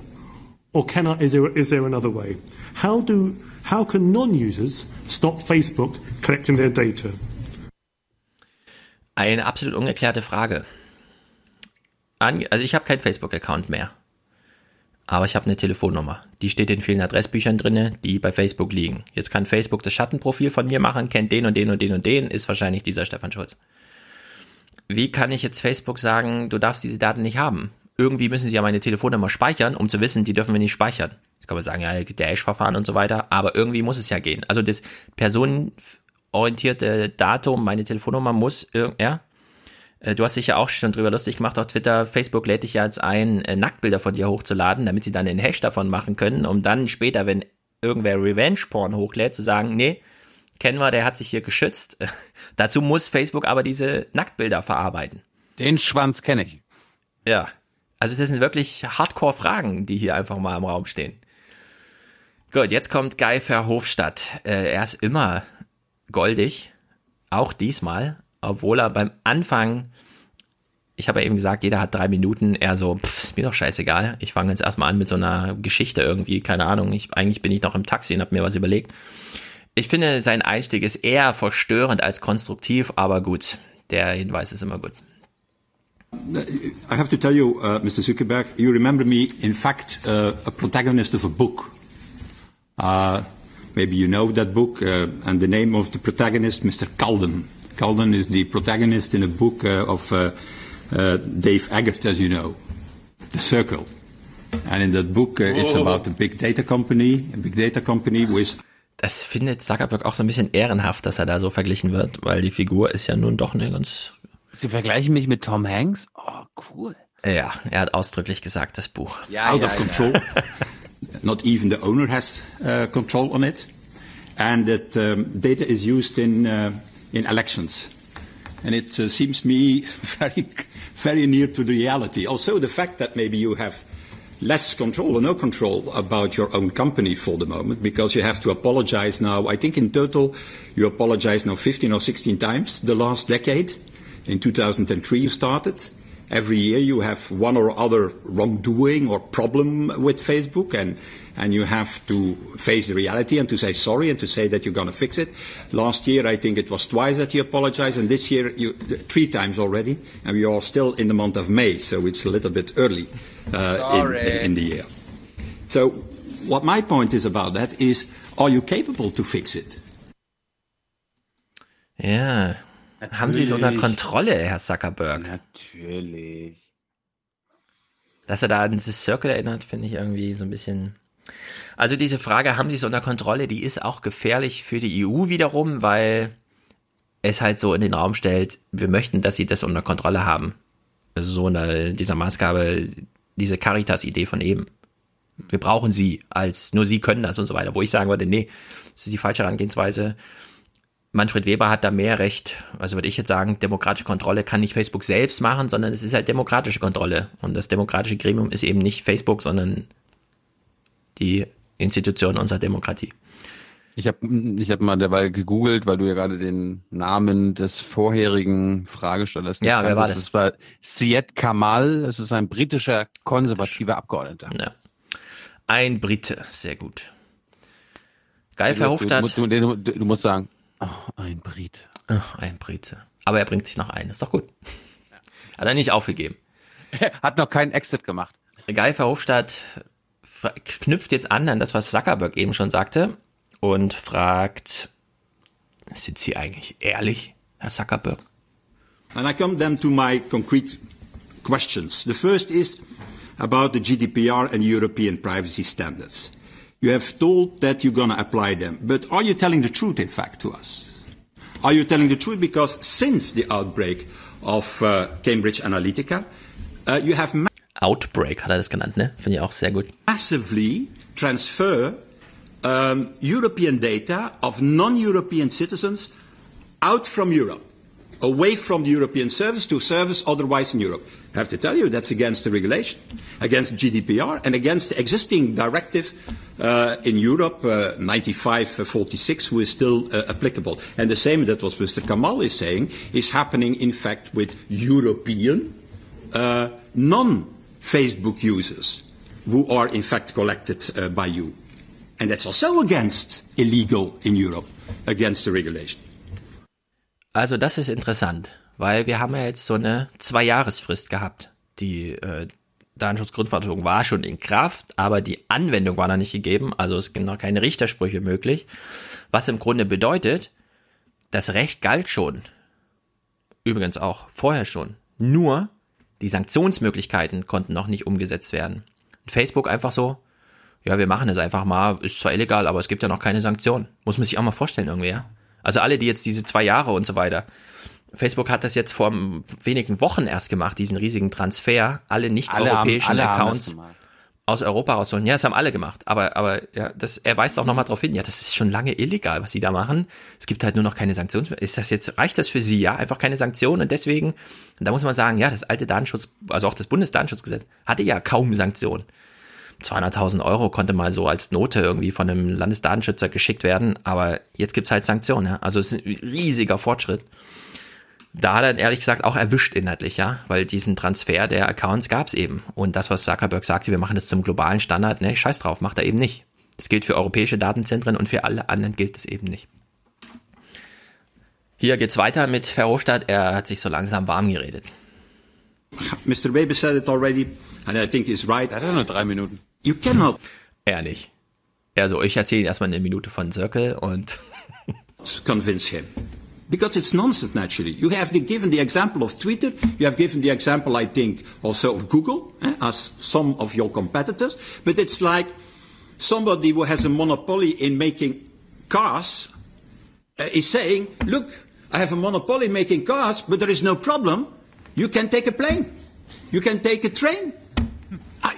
S47: Or can I, is, there, is there another way? How, do, how can non users stop Facebook collecting their data?
S10: Eine absolut ungeklärte Frage. also ich habe keinen Facebook-Account mehr. Aber ich habe eine Telefonnummer. Die steht in vielen Adressbüchern drinne, die bei Facebook liegen. Jetzt kann Facebook das Schattenprofil von mir machen, kennt den und den und den und den, ist wahrscheinlich dieser Stefan Schulz. Wie kann ich jetzt Facebook sagen, du darfst diese Daten nicht haben? Irgendwie müssen sie ja meine Telefonnummer speichern, um zu wissen, die dürfen wir nicht speichern. Jetzt kann man sagen, ja, gibt der Hash-Verfahren und so weiter, aber irgendwie muss es ja gehen. Also das personenorientierte Datum, meine Telefonnummer muss, ja, äh, du hast dich ja auch schon drüber lustig gemacht auf Twitter. Facebook lädt dich ja jetzt ein, äh, Nacktbilder von dir hochzuladen, damit sie dann den Hash davon machen können, um dann später, wenn irgendwer Revenge-Porn hochlädt, zu sagen, nee, kennen wir, der hat sich hier geschützt. Dazu muss Facebook aber diese Nacktbilder verarbeiten.
S1: Den Schwanz kenne ich.
S10: Ja. Also das sind wirklich Hardcore-Fragen, die hier einfach mal im Raum stehen. Gut, jetzt kommt Guy Verhofstadt. Äh, er ist immer goldig, auch diesmal, obwohl er beim Anfang, ich habe ja eben gesagt, jeder hat drei Minuten, er so, pff, ist mir doch scheißegal. Ich fange jetzt erstmal an mit so einer Geschichte irgendwie, keine Ahnung. Ich, eigentlich bin ich noch im Taxi und habe mir was überlegt. Ich finde, sein Einstieg ist eher verstörend als konstruktiv, aber gut, der Hinweis ist immer gut.
S48: I have to tell you, uh, Mr. Zuckerberg, you remember me, in fact, uh, a protagonist of a book. Uh, maybe you know that book, uh, and the name of the protagonist, Mr. Calden. Calden is the protagonist in a book uh, of uh, uh, Dave Eggert, as you know, The Circle. And in that book, uh, it's about a big data company, a big data company with
S10: Das findet Zuckerberg auch so ein bisschen ehrenhaft, dass er da so verglichen wird, weil die Figur ist ja nun doch eine ganz.
S1: Sie vergleichen mich mit Tom Hanks? Oh, cool.
S10: Ja, er hat ausdrücklich gesagt, das Buch.
S1: Ja,
S48: out
S1: ja,
S48: of
S1: ja.
S48: control. Not even the owner has uh, control on it. And that um, data is used in, uh, in elections. And it uh, seems me very, very near to the reality. Also, the fact that maybe you have less control or no control about your own company for the moment because you have to apologize now. I think in total you apologize now 15 or 16 times the last decade. In 2003 you started. Every year you have one or other wrongdoing or problem with Facebook and, and you have to face the reality and to say sorry and to say that you're going to fix it. Last year I think it was twice that you apologized and this year you, three times already and we are still in the month of May so it's a little bit early uh, in, in the year. So what my point is about that is are you capable to fix it?
S10: Ja. Haben Sie es unter
S48: Natürlich.
S10: Kontrolle, Herr Zuckerberg?
S1: Natürlich.
S10: Dass er da an The Circle erinnert, finde ich irgendwie so ein bisschen. Also diese Frage, haben Sie es unter Kontrolle, die ist auch gefährlich für die EU wiederum, weil es halt so in den Raum stellt, wir möchten, dass Sie das unter Kontrolle haben. Also so eine, dieser Maßgabe, diese Caritas-Idee von eben. Wir brauchen Sie als, nur Sie können das und so weiter. Wo ich sagen würde, nee, das ist die falsche Herangehensweise. Manfred Weber hat da mehr Recht. Also würde ich jetzt sagen, demokratische Kontrolle kann nicht Facebook selbst machen, sondern es ist halt demokratische Kontrolle. Und das demokratische Gremium ist eben nicht Facebook, sondern die Institution unserer Demokratie.
S41: Ich habe ich hab mal derweil gegoogelt, weil du ja gerade den Namen des vorherigen Fragestellers nicht
S10: Ja, wer war das?
S41: Das war Syed Kamal. Das ist ein britischer konservativer Abgeordneter.
S10: Ja. Ein Brite, sehr gut. Geil Verhofstadt.
S41: du, du, du, du musst sagen, oh, ein Brit.
S10: Ach, ein Brite. Aber er bringt sich noch ein, ist doch gut. Hat er nicht aufgegeben.
S41: Hat noch keinen Exit gemacht.
S10: Guy Verhofstadt knüpft jetzt an an das, was Zuckerberg eben schon sagte und fragt, sind Sie eigentlich ehrlich, Herr Zuckerberg?
S48: And I come then to my concrete questions. The first is about the GDPR and European privacy standards. You have told that you're going to apply them, but are you telling the truth, in fact, to us? Are you telling the truth? Because since the outbreak of uh, Cambridge Analytica, uh, you have
S10: Outbreak hat er das genannt, ne? Finde ich auch sehr gut.
S48: massively transfer um, European data of non-European citizens out from Europe, away from the European service to service otherwise in Europe. I have to tell you that's against the regulation, against GDPR, and against the existing directive uh, in Europe, uh, 9546, who is still uh, applicable. And the same that what Mr. Kamal is saying is happening, in fact, with European uh, non-Facebook users who are in fact collected uh, by you. And that's also against illegal in Europe, against the regulation.
S10: Also das ist interessant, weil wir haben ja jetzt so eine Zwei-Jahresfrist gehabt. Die äh, Datenschutzgrundverordnung war schon in Kraft, aber die Anwendung war noch nicht gegeben, also es sind noch keine Richtersprüche möglich. Was im Grunde bedeutet, das Recht galt schon. Übrigens auch vorher schon. Nur die Sanktionsmöglichkeiten konnten noch nicht umgesetzt werden. Und Facebook einfach so, ja, wir machen es einfach mal, ist zwar illegal, aber es gibt ja noch keine Sanktionen. Muss man sich auch mal vorstellen irgendwie, ja. Also alle, die jetzt diese zwei Jahre und so weiter. Facebook hat das jetzt vor wenigen Wochen erst gemacht, diesen riesigen Transfer, alle nicht-europäischen
S41: alle
S10: Accounts aus Europa rausholen. Ja, das haben alle gemacht. Aber, aber ja, das, er weist auch nochmal darauf hin, ja, das ist schon lange illegal, was sie da machen. Es gibt halt nur noch keine Sanktionen. Ist das jetzt, reicht das für sie? Ja, einfach keine Sanktionen. Und deswegen, da muss man sagen, ja, das alte Datenschutz, also auch das Bundesdatenschutzgesetz, hatte ja kaum Sanktionen. 200.000 Euro konnte mal so als Note irgendwie von einem Landesdatenschützer geschickt werden, aber jetzt gibt's halt Sanktionen. Ja? Also es ist ein riesiger Fortschritt. Da hat er ehrlich gesagt auch erwischt inhaltlich, ja, weil diesen Transfer der Accounts gab's eben. Und das, was Zuckerberg sagte, wir machen das zum globalen Standard, ne, scheiß drauf, macht er eben nicht. Das gilt für europäische Datenzentren und für alle anderen gilt es eben nicht. Hier geht's weiter mit Verhofstadt, er hat sich so langsam warm geredet.
S48: Mr. Weber said it already, and I think he's right.
S1: Er hat nur drei Minuten.
S48: You cannot.
S10: Er nicht. Also ich erzähle erstmal eine Minute von Circle und
S48: convince him. Because it's nonsense, naturally. You have the, given the example of Twitter. You have given the example, I think, also of Google, eh, as some of your competitors. But it's like somebody who has a monopoly in making cars uh, is saying, look, I have a monopoly making cars, but there is no problem. You can take a plane. You can take a train.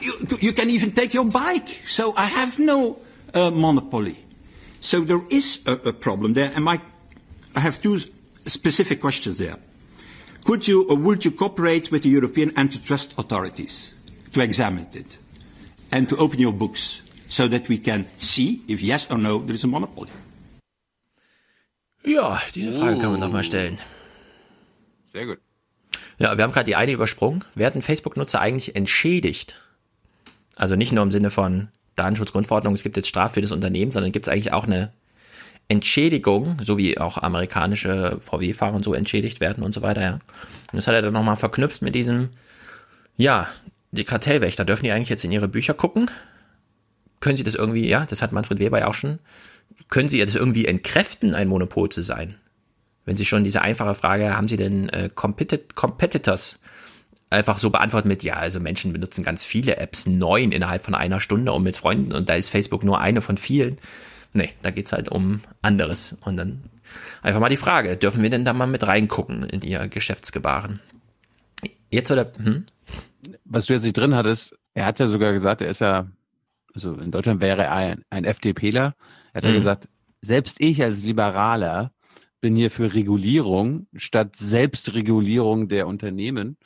S48: You, you can even take your bike. So I have no uh, monopoly. So there is a, a problem there. And my, I have two specific questions there. Could you or would you cooperate with the European antitrust authorities to examine it and to open your books so that we can see if yes or no there is a monopoly?
S10: Ja, diese Frage kann man doch mal stellen.
S1: Sehr gut.
S10: Ja, wir haben gerade die eine übersprungen. Werden Facebook-Nutzer eigentlich entschädigt? Also nicht nur im Sinne von Datenschutzgrundverordnung, es gibt jetzt Strafe für das Unternehmen, sondern gibt es eigentlich auch eine Entschädigung, so wie auch amerikanische VW-Fahrer und so entschädigt werden und so weiter, ja. Und das hat er dann nochmal verknüpft mit diesem, ja, die Kartellwächter, dürfen die eigentlich jetzt in ihre Bücher gucken? Können sie das irgendwie, ja, das hat Manfred Weber ja auch schon, können sie das irgendwie entkräften, ein Monopol zu sein? Wenn sie schon diese einfache Frage, haben sie denn äh, Competit Competitors einfach so beantworten mit, ja, also Menschen benutzen ganz viele Apps, neun innerhalb von einer Stunde und mit Freunden und da ist Facebook nur eine von vielen. Nee, da geht's halt um anderes. Und dann einfach mal die Frage, dürfen wir denn da mal mit reingucken in ihr Geschäftsgebaren? Jetzt oder, hm?
S1: Was du jetzt nicht drin hattest, er hat ja sogar gesagt, er ist ja, also in Deutschland wäre er ein, ein FDPler. Er hat ja
S10: Mhm.
S1: gesagt, selbst ich als Liberaler bin hier für Regulierung statt Selbstregulierung der Unternehmen.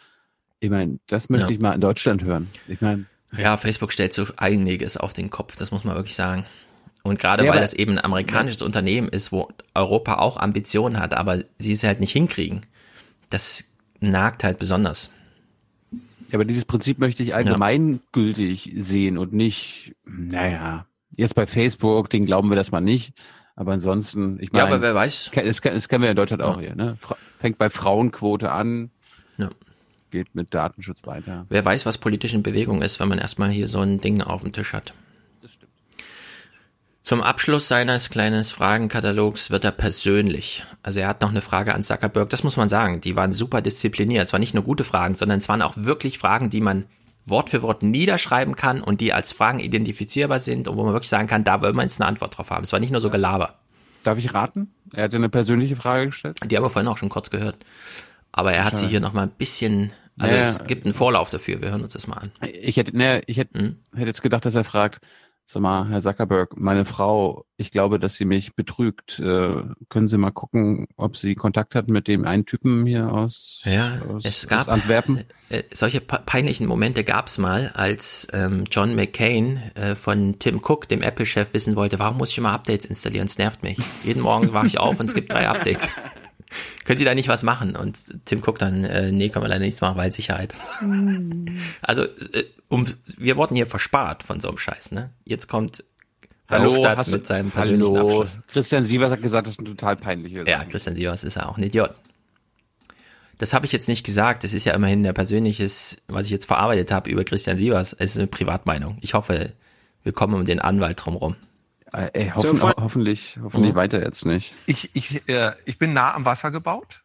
S1: Ich meine, das möchte
S10: Ja.
S1: ich mal in Deutschland hören. Ich meine,
S10: Ja, Facebook stellt so einiges auf den Kopf, das muss man wirklich sagen. Und gerade
S1: Ja,
S10: weil das eben ein amerikanisches Unternehmen ist, wo Europa auch Ambitionen hat, aber sie es halt nicht hinkriegen, das nagt halt besonders.
S1: Ja, aber dieses Prinzip möchte ich allgemeingültig sehen und nicht, naja, jetzt bei Facebook, den glauben wir das mal nicht. Aber ansonsten, ich
S10: Ja,
S1: meine,
S10: aber wer weiß.
S1: Das, das kennen wir in Deutschland auch
S10: Ja.
S1: hier. Ne? Fängt bei Frauenquote an,
S10: Ja.
S1: Geht mit Datenschutz weiter.
S10: Wer weiß, was politisch in Bewegung ist, wenn man erstmal hier so ein Ding auf dem Tisch hat. Zum Abschluss seines kleinen Fragenkatalogs wird er persönlich. Also er hat noch eine Frage an Zuckerberg, das muss man sagen. Die waren super diszipliniert. Es waren nicht nur gute Fragen, sondern es waren auch wirklich Fragen, die man Wort für Wort niederschreiben kann und die als Fragen identifizierbar sind und wo man wirklich sagen kann, da wollen wir jetzt eine Antwort drauf haben. Es war nicht nur so Gelaber.
S1: Darf ich raten? Er hat ja eine persönliche Frage gestellt.
S10: Die haben wir vorhin auch schon kurz gehört. Aber er hat sie hier noch mal ein bisschen, also
S1: Ja,
S10: es gibt einen Vorlauf dafür. Wir hören uns das mal an.
S1: Ich hätte, ne, ich hätte,
S10: Hm?
S1: hätte jetzt gedacht, dass er fragt, sag mal, Herr Zuckerberg, meine Frau, ich glaube, dass sie mich betrügt. Äh, können Sie mal gucken, ob sie Kontakt hat mit dem einen Typen hier aus,
S10: Ja,
S1: aus,
S10: es
S1: aus
S10: gab
S1: Antwerpen?
S10: Äh, solche pe- peinlichen Momente gab's mal, als ähm, John McCain äh, von Tim Cook, dem Apple-Chef, wissen wollte, warum muss ich immer Updates installieren? Es nervt mich. Jeden Morgen wache ich auf und es gibt drei Updates. Können Sie da nicht was machen? Und Tim Cook dann, äh, nee, können wir leider nichts machen, weil Sicherheit. Also, äh, um, wir wurden hier verspart von so einem Scheiß, ne? Jetzt kommt Verhofstadt
S1: hast du-
S10: mit seinem persönlichen
S1: Hallo.
S10: Abschluss.
S1: Christian Sievers hat gesagt, das ist ein total peinliches.
S10: Ja, Christian Sievers ist ja auch ein Idiot. Das habe ich jetzt nicht gesagt. Das ist ja immerhin der persönliches, was ich jetzt verarbeitet habe über Christian Sievers. Es ist eine Privatmeinung. Ich hoffe, wir kommen um den Anwalt drumherum.
S1: Äh, Ey, hoffen,
S10: So,
S1: hoffentlich, hoffentlich
S10: Mhm.
S1: weiter jetzt nicht.
S24: Ich, ich, äh, ich bin nah am Wasser gebaut.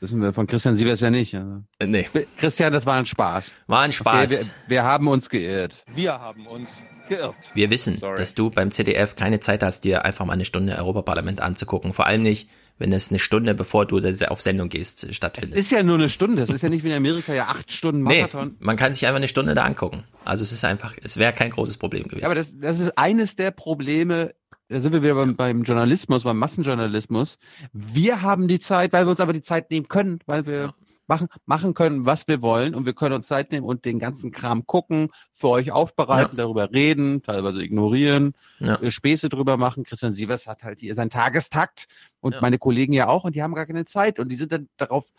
S1: Das wissen wir von Christian Sievers ja nicht. Also.
S10: Nee.
S1: Christian, das war ein Spaß.
S10: War ein Spaß.
S1: Okay, wir, wir haben uns geirrt.
S24: Wir haben uns geirrt.
S10: Wir wissen,
S1: Sorry.
S10: dass du beim CDF keine Zeit hast, dir einfach mal eine Stunde Europaparlament anzugucken. Vor allem nicht, wenn es eine Stunde bevor du auf Sendung gehst stattfindet.
S1: Es ist ja nur eine Stunde. Es ist ja nicht wie in Amerika ja acht Stunden Marathon.
S10: Nee, man kann sich einfach eine Stunde da angucken. Also es ist einfach, es wäre kein großes Problem gewesen.
S1: Ja, aber das, das ist eines der Probleme, da sind wir wieder beim, beim Journalismus, beim Massenjournalismus. Wir haben die Zeit, weil wir uns aber die Zeit nehmen können, weil wir ja. Machen, machen können, was wir wollen und wir können uns Zeit nehmen und den ganzen Kram gucken, für euch aufbereiten, ja. darüber reden, teilweise ignorieren, ja. Äh, Späße drüber machen. Christian Sievers hat halt hier seinen Tagestakt und meine Kollegen ja auch und die haben gar keine Zeit und die sind dann darauf,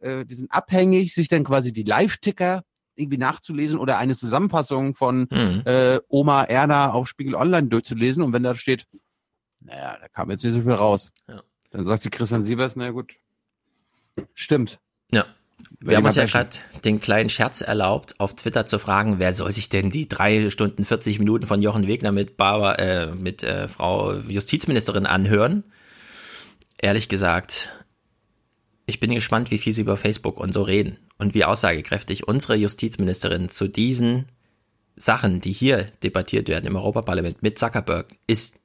S1: äh, die sind abhängig, sich dann quasi die Live-Ticker irgendwie nachzulesen oder eine Zusammenfassung von mhm. äh, Oma Erna auf Spiegel Online durchzulesen und wenn da steht, naja, da kam jetzt nicht so viel raus. Ja. Dann sagt sie Christian Sievers, na gut, stimmt.
S10: Ja. Wir haben uns ja gerade den kleinen Scherz erlaubt, auf Twitter zu fragen, wer soll sich denn die drei Stunden 40 Minuten von Jochen Wegner mit Barbara, äh, mit äh, Frau Justizministerin anhören? Ehrlich gesagt, ich bin gespannt, wie viel sie über Facebook und so reden und wie aussagekräftig unsere Justizministerin zu diesen Sachen, die hier debattiert werden im Europaparlament mit Zuckerberg, ist.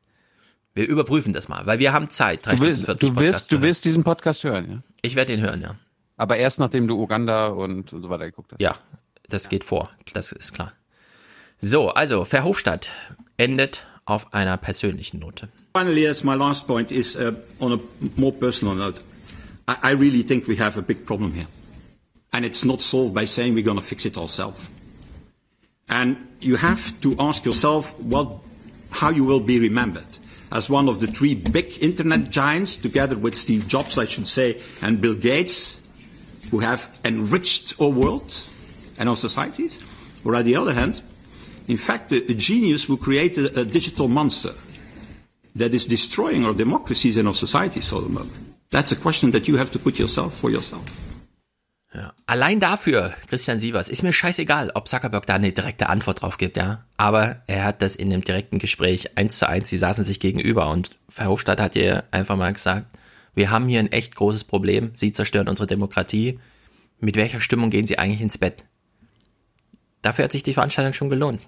S10: Wir überprüfen das mal, weil wir haben Zeit.
S1: Du willst, du wirst, du wirst diesen Podcast hören, ja?
S10: Ich werde ihn hören, ja.
S1: Aber erst nachdem du Uganda und, und so weiter geguckt hast.
S10: Ja, das geht vor. Das ist klar. So, also Verhofstadt endet auf einer persönlichen Note.
S48: Finally, as my last point is uh, on a more personal note. I, I really think we have a big problem here. And it's not solved by saying we're going to fix it ourselves. And you have to ask yourself what, how you will be remembered. As one of the three big internet giants, together with Steve Jobs, I should say, and Bill Gates, who have enriched our world and our societies. Or on the other hand, in fact, a, a genius who created a, digital monster that is destroying our democracies and our societies for the moment. That's a question that you have to put yourself for yourself.
S10: Ja. Allein dafür, Christian Sievers, ist mir scheißegal, ob Zuckerberg da eine direkte Antwort drauf gibt, ja. Aber er hat das in einem direkten Gespräch eins zu eins, sie saßen sich gegenüber und Verhofstadt hat ihr einfach mal gesagt, wir haben hier ein echt großes Problem, sie zerstören unsere Demokratie. Mit welcher Stimmung gehen sie eigentlich ins Bett? Dafür hat sich die Veranstaltung schon gelohnt.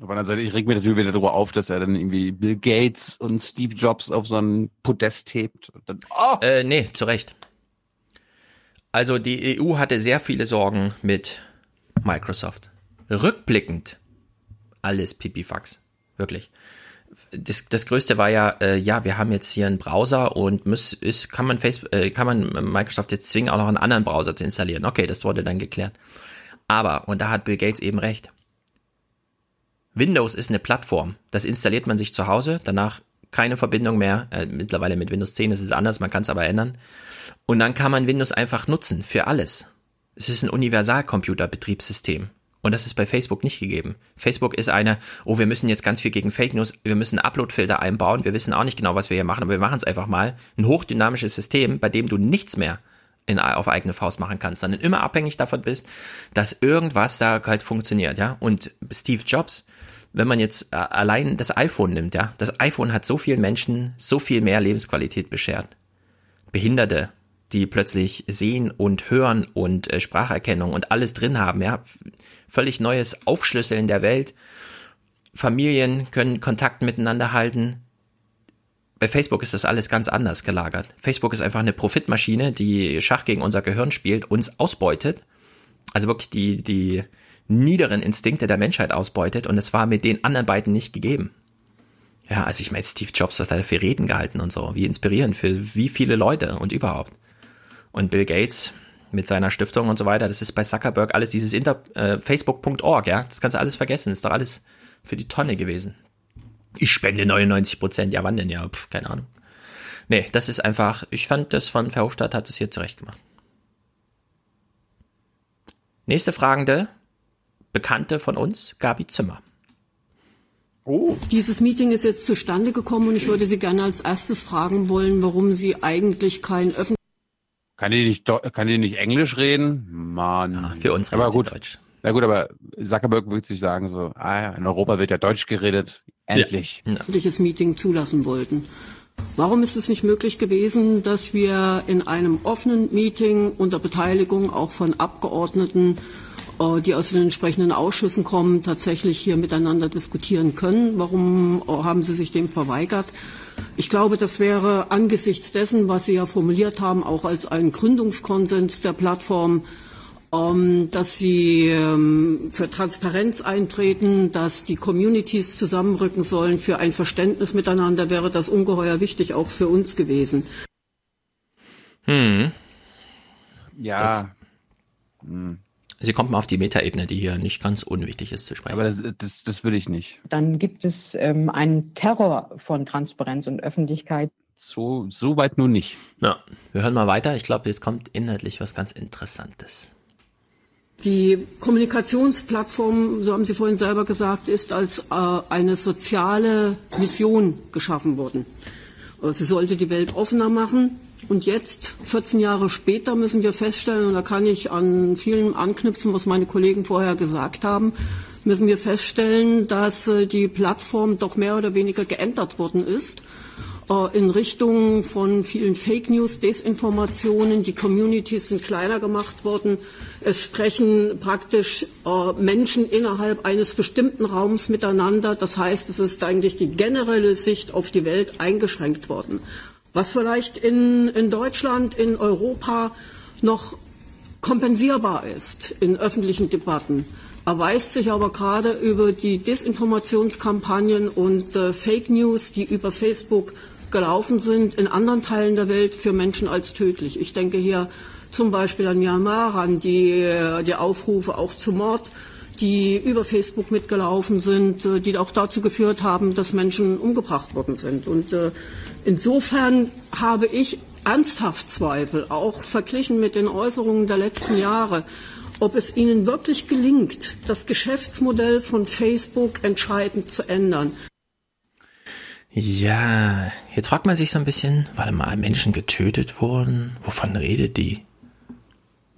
S1: Aber dann ich reg mir natürlich wieder darüber auf, dass er dann irgendwie Bill Gates und Steve Jobs auf so einen Podest hebt. Dann,
S10: oh! äh, nee, zu Recht. Also die EU hatte sehr viele Sorgen mit Microsoft. Rückblickend alles Pipifax. Wirklich. Das, das größte war ja, äh, ja, wir haben jetzt hier einen Browser und muss, ist, kann man Facebook, äh, kann man Microsoft jetzt zwingen, auch noch einen anderen Browser zu installieren. Okay, das wurde dann geklärt. Aber, und da hat Bill Gates eben recht. Windows ist eine Plattform. Das installiert man sich zu Hause, danach keine Verbindung mehr. Äh, mittlerweile mit Windows 10 ist es anders, man kann es aber ändern. Und dann kann man Windows einfach nutzen für alles. Es ist ein Universalcomputer-Betriebssystem. Und das ist bei Facebook nicht gegeben. Facebook ist eine, oh, wir müssen jetzt ganz viel gegen Fake News, wir müssen Uploadfilter einbauen, wir wissen auch nicht genau, was wir hier machen, aber wir machen es einfach mal. Ein hochdynamisches System, bei dem du nichts mehr in, auf eigene Faust machen kannst, sondern immer abhängig davon bist, dass irgendwas da halt funktioniert, ja. Und Steve Jobs, wenn man jetzt äh, allein das iPhone nimmt, ja, das iPhone hat so vielen Menschen so viel mehr Lebensqualität beschert. Behinderte, die plötzlich sehen und hören und äh, Spracherkennung und alles drin haben, ja, völlig neues Aufschlüsseln der Welt. Familien können Kontakt miteinander halten. Bei Facebook ist das alles ganz anders gelagert. Facebook ist einfach eine Profitmaschine, die Schach gegen unser Gehirn spielt, uns ausbeutet. Also wirklich die, die, niederen Instinkte der Menschheit ausbeutet und es war mit den anderen beiden nicht gegeben. Ja, also ich meine, Steve Jobs, was hat er für Reden gehalten und so, wie inspirierend für wie viele Leute und überhaupt. Und Bill Gates mit seiner Stiftung und so weiter, das ist bei Zuckerberg alles dieses Inter äh, Facebook.org, ja, das kannst du alles vergessen, ist doch alles für die Tonne gewesen. Ich spende 99 Prozent, ja wann denn, ja, pf, keine Ahnung. Nee, das ist einfach, ich fand das von Verhofstadt hat es hier zurecht gemacht. Nächste Fragende, Bekannte von uns, Gabi Zimmer.
S49: Oh. Dieses Meeting ist jetzt zustande gekommen und ich würde Sie gerne als erstes fragen wollen, warum Sie eigentlich kein öffentliches
S1: kann die nicht, kann die nicht Englisch reden? Mann. Ja,
S10: für uns
S1: aber gut.
S10: Deutsch.
S1: Na gut, aber Zuckerberg würde sich sagen so, ah ja, in Europa wird ja Deutsch geredet. Endlich.
S49: Ja. Öffentliches Meeting zulassen wollten. Warum ist es nicht möglich gewesen, dass wir in einem offenen Meeting unter Beteiligung auch von Abgeordneten äh, die aus den entsprechenden Ausschüssen kommen, tatsächlich hier miteinander diskutieren können. Warum äh, haben Sie sich dem verweigert? Ich glaube, das wäre angesichts dessen, was Sie ja formuliert haben, auch als einen Gründungskonsens der Plattform, ähm, dass Sie ähm, für Transparenz eintreten, dass die Communities zusammenrücken sollen für ein Verständnis miteinander, wäre das ungeheuer wichtig auch für uns gewesen.
S10: Hm.
S41: Ja.
S10: Das, hm. Sie kommt mal auf die Metaebene, die hier nicht ganz unwichtig ist zu sprechen.
S41: Aber das, das, das würde ich nicht.
S50: Dann gibt es ähm, einen Terror von Transparenz und Öffentlichkeit.
S41: So, so weit nun nicht.
S10: Ja, wir hören mal weiter. Ich glaube, jetzt kommt inhaltlich was ganz Interessantes.
S49: Die Kommunikationsplattform, so haben Sie vorhin selber gesagt, ist als äh, eine soziale Mission geschaffen worden. Sie sollte die Welt offener machen. Und jetzt, 14 Jahre später, müssen wir feststellen, und da kann ich an vielen anknüpfen, was meine Kollegen vorher gesagt haben, müssen wir feststellen, dass äh, die Plattform doch mehr oder weniger geändert worden ist äh, in Richtung von vielen Fake News, Desinformationen. Die Communities sind kleiner gemacht worden. Es sprechen praktisch äh, Menschen innerhalb eines bestimmten Raums miteinander. Das heißt, es ist eigentlich die generelle Sicht auf die Welt eingeschränkt worden was vielleicht in, in Deutschland, in Europa noch kompensierbar ist in öffentlichen Debatten, erweist sich aber gerade über die Desinformationskampagnen und äh, Fake News, die über Facebook gelaufen sind, in anderen Teilen der Welt für Menschen als tödlich. Ich denke hier zum Beispiel an Myanmar, an die, äh, die Aufrufe auch zu Mord, die über Facebook mitgelaufen sind, äh, die auch dazu geführt haben, dass Menschen umgebracht worden sind. Und äh, Insofern habe ich ernsthaft Zweifel, auch verglichen mit den Äußerungen der letzten Jahre, ob es ihnen wirklich gelingt, das Geschäftsmodell von Facebook entscheidend zu ändern.
S10: Ja, jetzt fragt man sich so ein bisschen, warte mal, Menschen getötet wurden? Wovon redet die?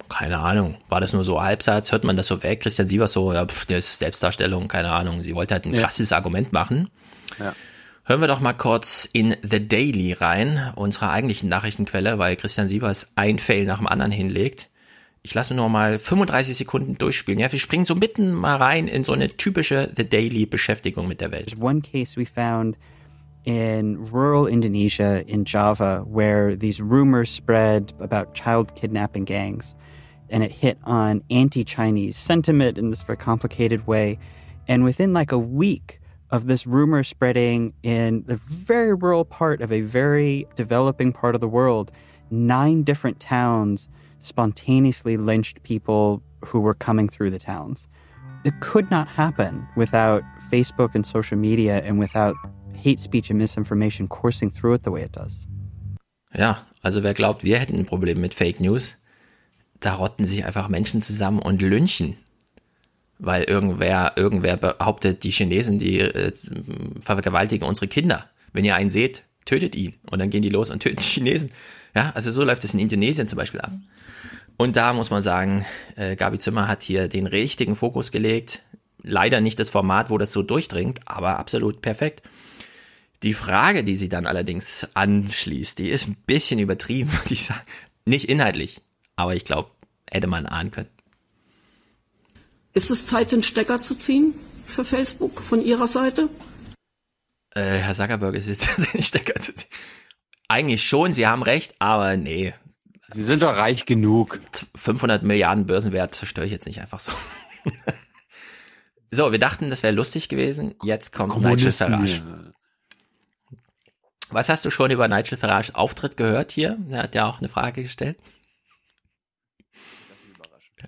S10: Keine Ahnung. War das nur so Halbsatz? Hört man das so weg? Christian Sievers so, ja, pf, das ist Selbstdarstellung, keine Ahnung. Sie wollte halt ein ja. krasses Argument machen. Ja. Hören wir doch mal kurz in The Daily rein, unserer eigentlichen Nachrichtenquelle, weil Christian Sievers ein Fail nach dem anderen hinlegt. Ich lasse nur mal 35 Sekunden durchspielen. Ja, wir springen so mitten mal rein in so eine typische The Daily Beschäftigung mit der Welt.
S51: One case we found in rural Indonesia in Java where these rumors spread about child kidnapping gangs and it hit on anti-Chinese sentiment in this very complicated way and within like a week of this rumor spreading in the very rural part of a very developing part of the world. Nine different towns spontaneously lynched people who were coming through the towns. It could not happen without Facebook and social media and without hate speech and misinformation coursing through it the way it does.
S10: Ja, also wer glaubt, wir hätten ein Problem mit Fake News, da rotten sich einfach Menschen zusammen und lynchen weil irgendwer, irgendwer behauptet, die Chinesen, die äh, vergewaltigen unsere Kinder. Wenn ihr einen seht, tötet ihn. Und dann gehen die los und töten Chinesen. Ja, also so läuft es in Indonesien zum Beispiel ab. Und da muss man sagen, äh, Gabi Zimmer hat hier den richtigen Fokus gelegt. Leider nicht das Format, wo das so durchdringt, aber absolut perfekt. Die Frage, die sie dann allerdings anschließt, die ist ein bisschen übertrieben, würde ich sagen. Nicht inhaltlich, aber ich glaube, hätte man ahnen können.
S49: Ist es Zeit, den Stecker zu ziehen für Facebook von Ihrer Seite?
S10: Äh, Herr Zuckerberg, ist jetzt den Stecker zu ziehen. Eigentlich schon, Sie haben recht, aber nee.
S41: Sie sind doch reich genug.
S10: 500 Milliarden Börsenwert zerstöre ich jetzt nicht einfach so. so, wir dachten, das wäre lustig gewesen. Jetzt kommt Nigel Farage. Was hast du schon über Nigel Farage Auftritt gehört hier? Er hat ja auch eine Frage gestellt.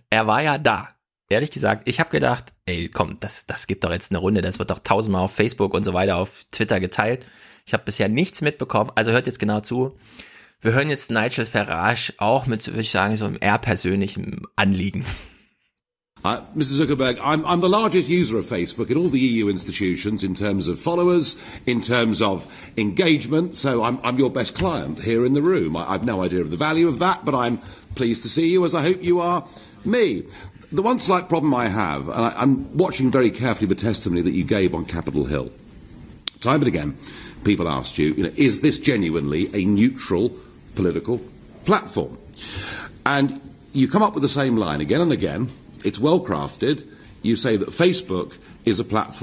S10: Er war ja da ehrlich gesagt, ich habe gedacht, ey, komm, das, das gibt doch jetzt eine Runde, das wird doch tausendmal auf Facebook und so weiter, auf Twitter geteilt. Ich habe bisher nichts mitbekommen, also hört jetzt genau zu. Wir hören jetzt Nigel Farage auch mit, würde ich sagen, so einem eher persönlichen Anliegen.
S52: Uh, Mr. Zuckerberg, I'm, I'm the largest user of Facebook in all the EU institutions in terms of followers, in terms of engagement, so I'm, I'm your best client here in the room. I, I've no idea of the value of that, but I'm pleased to see you as I hope you are me. The one slight problem I have, and I, I'm watching very carefully the testimony that you gave on Capitol Hill. Time and again, people asked you, you know, is this genuinely a neutral political platform? And you come up with the same line again and again, it's well crafted. You say that Facebook is a platform.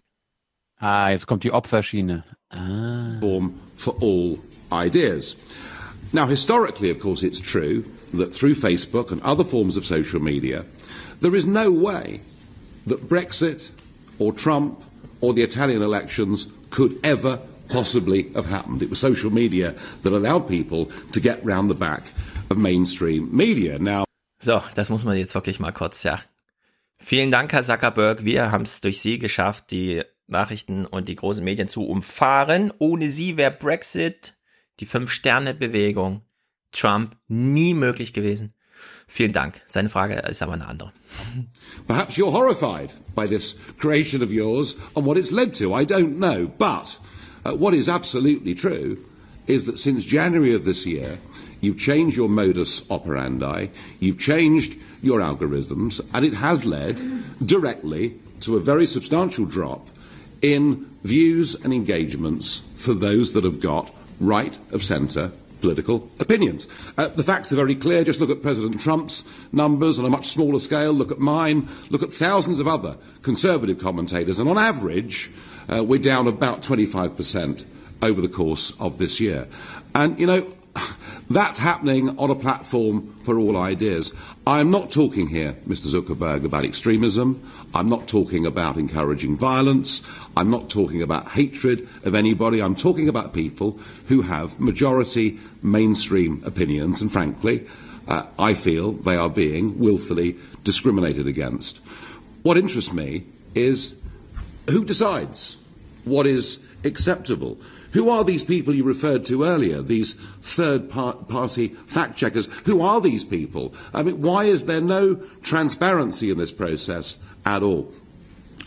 S41: Ah, jetzt kommt die Opferschiene. Ah.
S52: For all ideas. Now, historically, of course, it's true that through Facebook and other forms of social media, there is no way that Brexit or Trump or the Italian elections could ever possibly have happened. It was social media that allowed people to get round the back of mainstream media. Now,
S10: so, das muss man jetzt wirklich mal kurz, ja. Vielen Dank, Herr Zuckerberg. Wir haben es durch Sie geschafft, die Nachrichten und die großen Medien zu umfahren. Ohne Sie wäre Brexit, die Fünf-Sterne-Bewegung, Trump nie möglich gewesen. Vielen Dank. Seine Frage ist aber eine andere.
S52: Perhaps you're horrified by this creation of yours and what it's led to. I don't know. But uh, what is absolutely true is that since January of this year, you've changed your modus operandi, you've changed your algorithms, and it has led directly to a very substantial drop in views and engagements for those that have got right of centre political opinions. Uh, the facts are very clear. Just look at President Trump's numbers on a much smaller scale. Look at mine. Look at thousands of other conservative commentators. And on average, uh, we're down about 25% over the course of this year. And, you know, that's happening on a platform for all ideas. I'm not talking here, Mr. Zuckerberg, about extremism. I'm not talking about encouraging violence. I'm not talking about hatred of anybody. I'm talking about people who have majority mainstream opinions, and frankly, uh, I feel they are being willfully discriminated against. What interests me is who decides what is acceptable? Who are these people you referred to earlier, these third party fact checkers? Who are these people? I mean, why is there no transparency in this process at all?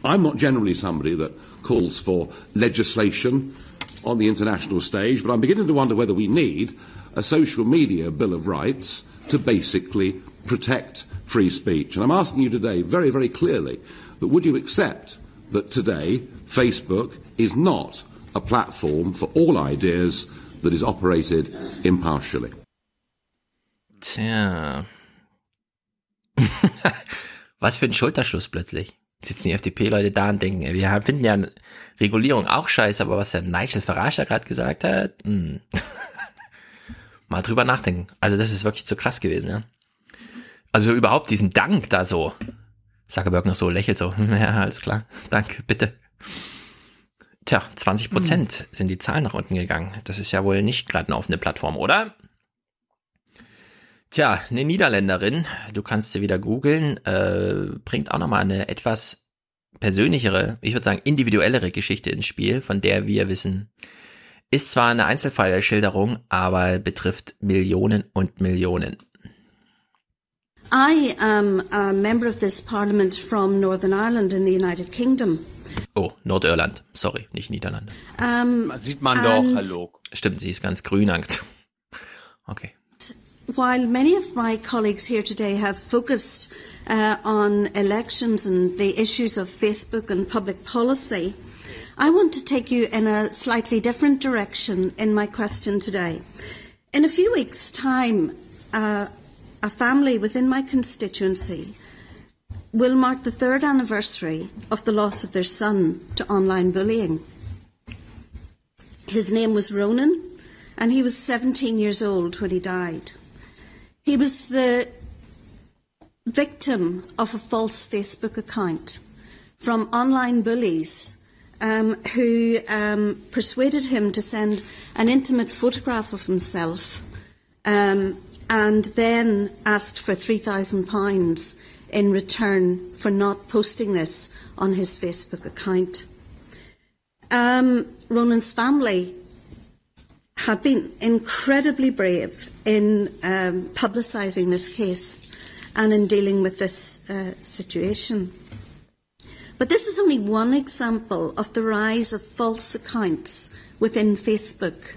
S52: I'm not generally somebody that calls for legislation on the international stage, but I'm beginning to wonder whether we need a social media bill of rights to basically protect free speech. And I'm asking you today very, very clearly that would you accept that today Facebook is not a platform for all ideas that is operated impartially.
S10: Tja. Was für ein Schulterschluss plötzlich. Sitzen die FDP-Leute da und denken, wir finden ja Regulierung auch scheiße, aber was der Nigel Farage gerade gesagt hat, hm. mal drüber nachdenken. Also das ist wirklich zu krass gewesen, ja. Also überhaupt diesen Dank da so. Zuckerberg noch so lächelt so, ja, alles klar, danke, bitte. Tja, 20 Prozent hm. sind die Zahlen nach unten gegangen. Das ist ja wohl nicht gerade eine offene Plattform, oder? Tja, eine Niederländerin, du kannst sie wieder googeln, äh, bringt auch nochmal eine etwas persönlichere, ich würde sagen individuellere Geschichte ins Spiel, von der wir wissen, ist zwar eine Einzelfallschilderung, aber betrifft Millionen und Millionen.
S53: I am a member of this parliament from Northern Ireland in the United Kingdom.
S10: Oh, Nordirland. Sorry, nicht Niederlande.
S53: Um,
S41: Sieht man doch, hallo.
S10: Stimmt, sie ist ganz grün. Okay.
S53: While many of my colleagues here today have focused uh, on elections and the issues of Facebook and public policy, I want to take you in a slightly different direction in my question today. In a few weeks' time, uh, a family within my constituency will mark the third anniversary of the loss of their son to online bullying. His name was Ronan, and he was 17 years old when he died. He was the victim of a false Facebook account from online bullies um, who um, persuaded him to send an intimate photograph of himself um, and then asked for £3,000 in return for not posting this on his Facebook account. Um, Ronan's family have been incredibly brave in um, publicising this case and in dealing with this uh, situation. But this is only one example of the rise of false accounts within Facebook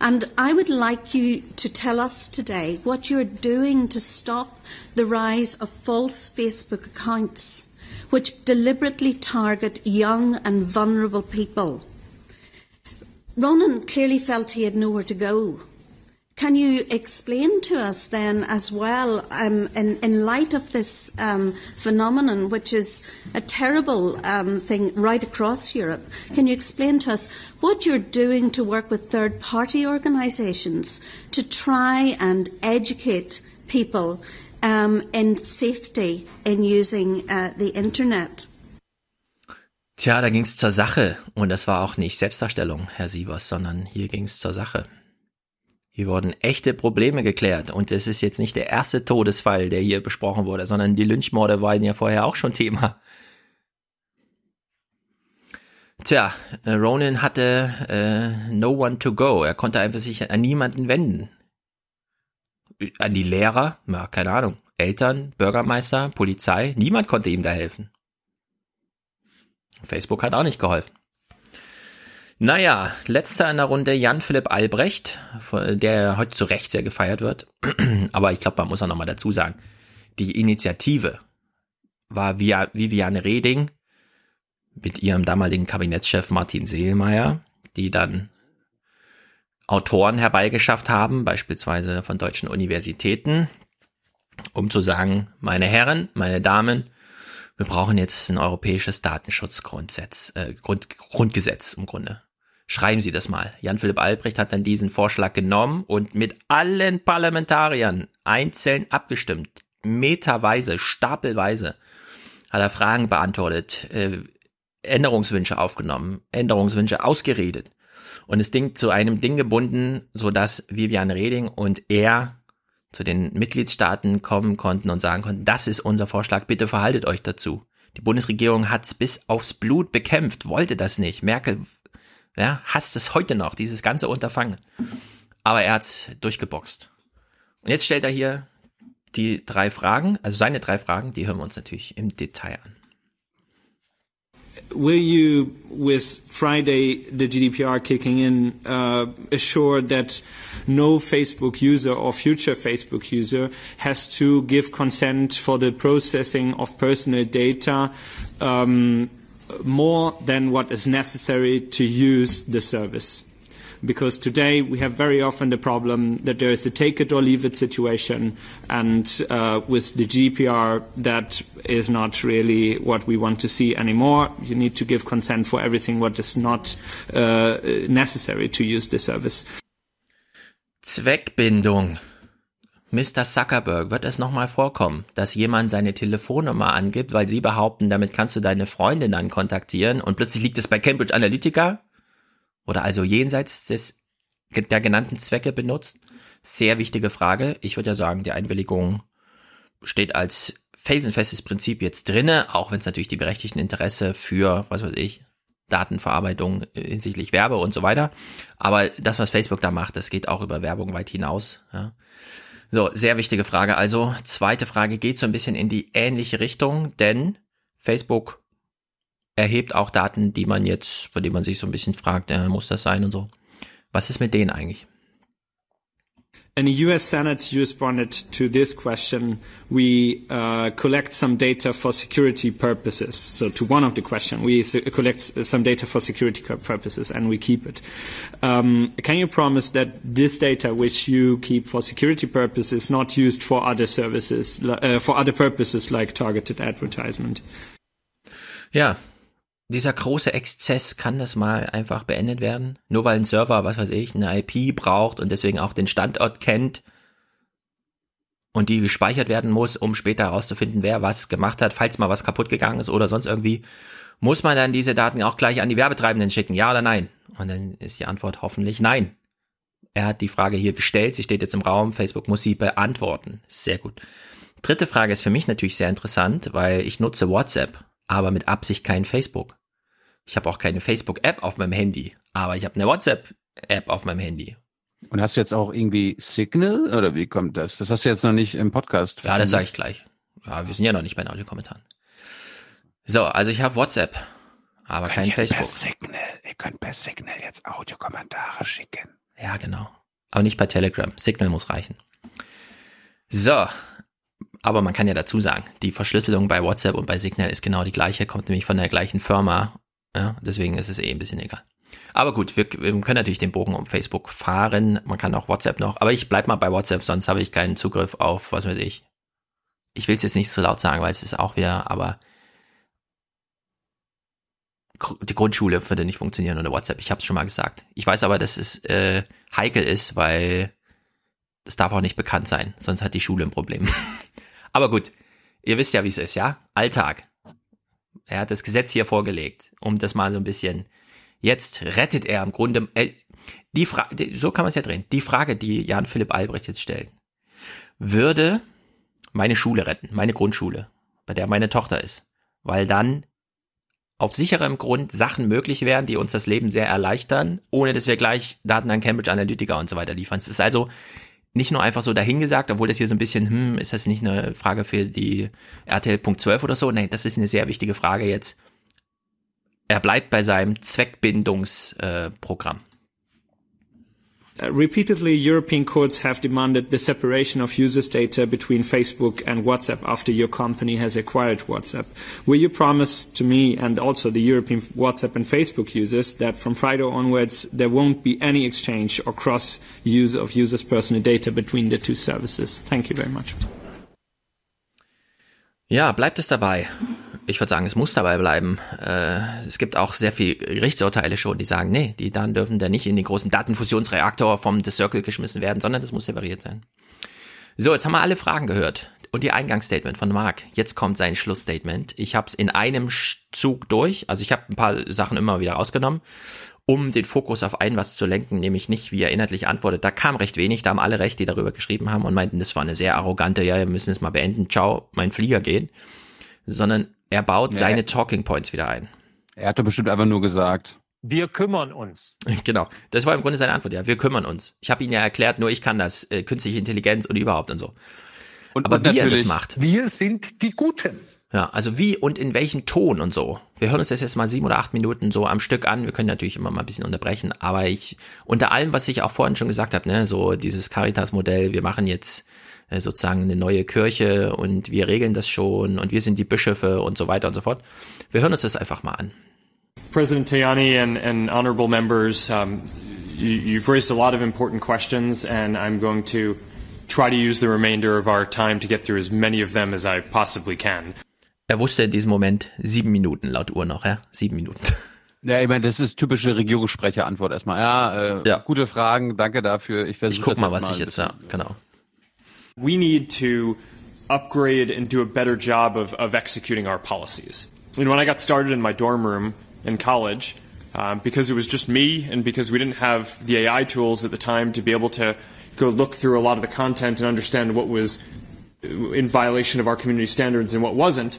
S53: and I would like you to tell us today what you're doing to stop the rise of false Facebook accounts which deliberately target young and vulnerable people. Ronan clearly felt he had nowhere to go. Can you explain to us then, as well, um, in, in light of this um, phenomenon, which is a terrible um, thing right across Europe, can you explain to us what you're doing to work with third party organisations to try and educate people um, in safety in using uh, the Internet?
S10: Tja, da ging's zur Sache. Und das war auch nicht Selbstdarstellung, Herr Sievers, sondern hier ging's zur Sache. Hier wurden echte Probleme geklärt und es ist jetzt nicht der erste Todesfall, der hier besprochen wurde, sondern die Lynchmorde waren ja vorher auch schon Thema. Tja, äh, Ronan hatte äh, no one to go. Er konnte einfach sich an niemanden wenden. An die Lehrer, ja, keine Ahnung, Eltern, Bürgermeister, Polizei, niemand konnte ihm da helfen. Facebook hat auch nicht geholfen. Naja, letzter in der Runde Jan-Philipp Albrecht, der heute zu Recht sehr gefeiert wird. Aber ich glaube, man muss auch nochmal dazu sagen, die Initiative war via Viviane Reding mit ihrem damaligen Kabinettschef Martin Seelmeier, die dann Autoren herbeigeschafft haben, beispielsweise von deutschen Universitäten, um zu sagen, meine Herren, meine Damen, wir brauchen jetzt ein europäisches Datenschutzgrundgesetz, äh, Grund, Grundgesetz im Grunde schreiben Sie das mal. Jan-Philipp Albrecht hat dann diesen Vorschlag genommen und mit allen Parlamentariern einzeln abgestimmt. Meterweise, stapelweise hat er Fragen beantwortet, äh, Änderungswünsche aufgenommen, Änderungswünsche ausgeredet und das Ding zu einem Ding gebunden, so dass Vivian Reding und er zu den Mitgliedstaaten kommen konnten und sagen konnten, das ist unser Vorschlag, bitte verhaltet euch dazu. Die Bundesregierung hat's bis aufs Blut bekämpft, wollte das nicht. Merkel ja, hasst es heute noch, dieses ganze Unterfangen. Aber er hat's durchgeboxt. Und jetzt stellt er hier die drei Fragen, also seine drei Fragen, die hören wir uns natürlich im Detail an.
S54: will you, with Friday, the GDPR kicking in, uh, assure that no Facebook user or future Facebook user has to give consent for the processing of personal data um, more than what is necessary to use the service. Because today we have very often the problem that there is a take it or leave it situation, and uh, with the GDPR, that is not really what we want to see anymore. You need to give consent for everything what is not uh, necessary to use the service.
S10: Zweckbindung. Mr. Zuckerberg, wird es nochmal vorkommen, dass jemand seine Telefonnummer angibt, weil sie behaupten, damit kannst du deine Freundin dann kontaktieren und plötzlich liegt es bei Cambridge Analytica? Oder also jenseits des, der genannten Zwecke benutzt? Sehr wichtige Frage. Ich würde ja sagen, die Einwilligung steht als felsenfestes Prinzip jetzt drinne, auch wenn es natürlich die berechtigten Interesse für, was weiß ich, Datenverarbeitung hinsichtlich Werbe und so weiter. Aber das, was Facebook da macht, das geht auch über Werbung weit hinaus. Ja. So, sehr wichtige Frage. Also, zweite Frage geht so ein bisschen in die ähnliche Richtung, denn Facebook erhebt auch Daten, die man jetzt, von denen man sich so ein bisschen fragt, äh, muss das sein und so. Was ist mit denen eigentlich?
S54: In the US Senate, you responded to this question. We uh, collect some data for security purposes. So, to one of the questions, we collect some data for security purposes and we keep it. Um, can you promise that this data, which you keep for security purposes, is not used for other services, uh, for other purposes like targeted advertisement?
S10: Ja, dieser große Exzess kann das mal einfach beendet werden? Nur weil ein Server, was weiß ich, eine IP braucht und deswegen auch den Standort kennt und die gespeichert werden muss, um später herauszufinden, wer was gemacht hat, falls mal was kaputt gegangen ist oder sonst irgendwie, muss man dann diese Daten auch gleich an die Werbetreibenden schicken, ja oder nein? Und dann ist die Antwort hoffentlich nein. Er hat die Frage hier gestellt, sie steht jetzt im Raum, Facebook muss sie beantworten. Sehr gut. Dritte Frage ist für mich natürlich sehr interessant, weil ich nutze WhatsApp aber mit Absicht kein Facebook. Ich habe auch keine Facebook-App auf meinem Handy, aber ich habe eine WhatsApp-App auf meinem Handy.
S41: Und hast du jetzt auch irgendwie Signal oder wie kommt das? Das hast du jetzt noch nicht im Podcast.
S10: Ja, das sage ich gleich. Ja, wir sind ja noch nicht bei den Audiokommentaren. So, also ich habe WhatsApp, aber kein Facebook. Per
S41: Signal. Ihr könnt per Signal jetzt Audiokommentare schicken.
S10: Ja, genau. Aber nicht per Telegram. Signal muss reichen. So, aber man kann ja dazu sagen, die Verschlüsselung bei WhatsApp und bei Signal ist genau die gleiche, kommt nämlich von der gleichen Firma. Ja, deswegen ist es eh ein bisschen egal. Aber gut, wir, wir können natürlich den Bogen um Facebook fahren. Man kann auch WhatsApp noch. Aber ich bleib mal bei WhatsApp, sonst habe ich keinen Zugriff auf, was weiß ich. Ich will es jetzt nicht so laut sagen, weil es ist auch wieder, aber die Grundschule würde nicht funktionieren ohne WhatsApp. Ich habe es schon mal gesagt. Ich weiß aber, dass es äh, heikel ist, weil das darf auch nicht bekannt sein, sonst hat die Schule ein Problem. aber gut, ihr wisst ja, wie es ist, ja? Alltag. Er hat das Gesetz hier vorgelegt, um das mal so ein bisschen. Jetzt rettet er im Grunde. Äh, die Frage, so kann man es ja drehen. Die Frage, die Jan Philipp Albrecht jetzt stellt, würde meine Schule retten, meine Grundschule, bei der meine Tochter ist, weil dann auf sicherem Grund Sachen möglich wären, die uns das Leben sehr erleichtern, ohne dass wir gleich Daten an Cambridge Analytica und so weiter liefern. Es ist also nicht nur einfach so dahingesagt, obwohl das hier so ein bisschen, hm, ist das nicht eine Frage für die RTL.12 oder so? Nein, das ist eine sehr wichtige Frage jetzt. Er bleibt bei seinem Zweckbindungsprogramm. Äh.
S54: Uh, repeatedly, European courts have demanded the separation of users' data between Facebook and WhatsApp after your company has acquired WhatsApp. Will you promise to me and also the European WhatsApp and Facebook users that from Friday onwards there won't be any exchange or cross use of users' personal data between the two services? Thank you very much.
S10: Ja, bleibt es dabei. Ich würde sagen, es muss dabei bleiben. Äh, es gibt auch sehr viele Gerichtsurteile schon, die sagen, nee, die Daten dürfen da nicht in den großen Datenfusionsreaktor vom The Circle geschmissen werden, sondern das muss separiert sein. So, jetzt haben wir alle Fragen gehört und die Eingangsstatement von Marc. Jetzt kommt sein Schlussstatement. Ich habe es in einem Zug durch, also ich habe ein paar Sachen immer wieder rausgenommen, um den Fokus auf ein was zu lenken, nämlich nicht, wie er inhaltlich antwortet. Da kam recht wenig, da haben alle recht, die darüber geschrieben haben und meinten, das war eine sehr arrogante, ja, wir müssen es mal beenden, ciao, mein Flieger gehen. Sondern er baut
S41: Ja,
S10: seine Talking Points wieder ein.
S41: Er hat doch bestimmt einfach nur gesagt.
S40: Wir kümmern uns.
S10: Genau, das war im Grunde seine Antwort, ja, wir kümmern uns. Ich habe Ihnen ja erklärt, nur ich kann das, äh, künstliche Intelligenz und überhaupt und so.
S41: Und,
S10: Aber
S41: und
S10: wie er das macht.
S40: Wir sind die Guten.
S10: Ja, also wie und in welchem Ton und so. Wir hören uns das jetzt mal sieben oder acht Minuten so am Stück an. Wir können natürlich immer mal ein bisschen unterbrechen, aber ich, unter allem, was ich auch vorhin schon gesagt habe, ne, so dieses Caritas-Modell, wir machen jetzt äh, sozusagen eine neue Kirche und wir regeln das schon und wir sind die Bischöfe und so weiter und so fort. Wir hören uns das einfach mal an.
S45: President Tajani and, and honorable members, um, you, you've raised a lot of important questions, and I'm going to try to use the remainder of our time to get through as many of them as I possibly can.
S10: Er wusste in diesem Moment sieben Minuten laut Uhr noch, ja? Sieben Minuten.
S41: Ja, ich meine, das ist typische Regierungssprecher-Antwort erstmal. Ja, äh, gute Fragen, danke dafür. Ich,
S10: Ich guck mal, was ich jetzt, ja, genau.
S45: We need to upgrade and do a better job of, of executing our policies. And when I got started in my dorm room in college, um, because it was just me and because we didn't have the AI tools at the time to be able to go look through a lot of the content and understand what was in violation of our community standards and what wasn't,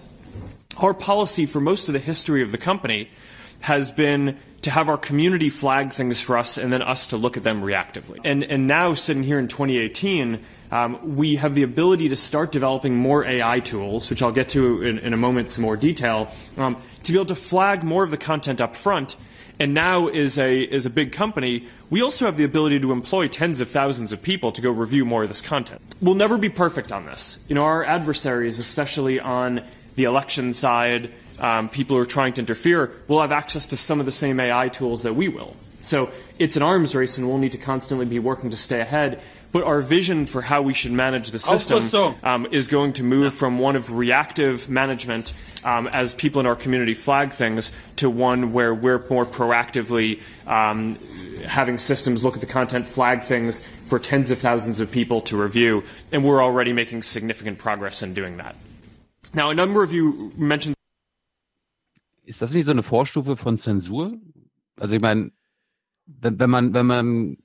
S45: our policy for most of the history of the company has been to have our community flag things for us and then us to look at them reactively. And, and now, sitting here in 2018, um, we have the ability to start developing more AI tools, which I'll get to in, in a moment, some more detail, um, to be able to flag more of the content up front. And now, as a, as a big company, we also have the ability to employ tens of thousands of people to go review more of this content. We'll never be perfect on this. You know, our adversaries, especially on the election side, um, people who are trying to interfere, will have access to some of the same AI tools that we will. So it's an arms race, and we'll need to constantly be working to stay ahead. But our vision for how we should manage the system um, is going to move from one of reactive management um, as people in our community flag things to one where we're more proactively um, having systems look at the content, flag things for tens of thousands of people to review. And we're already making significant progress in doing that. Now, a number of you mentioned
S41: Ist das nicht so eine Vorstufe von Zensur? Also ich meine, wenn, wenn man, wenn man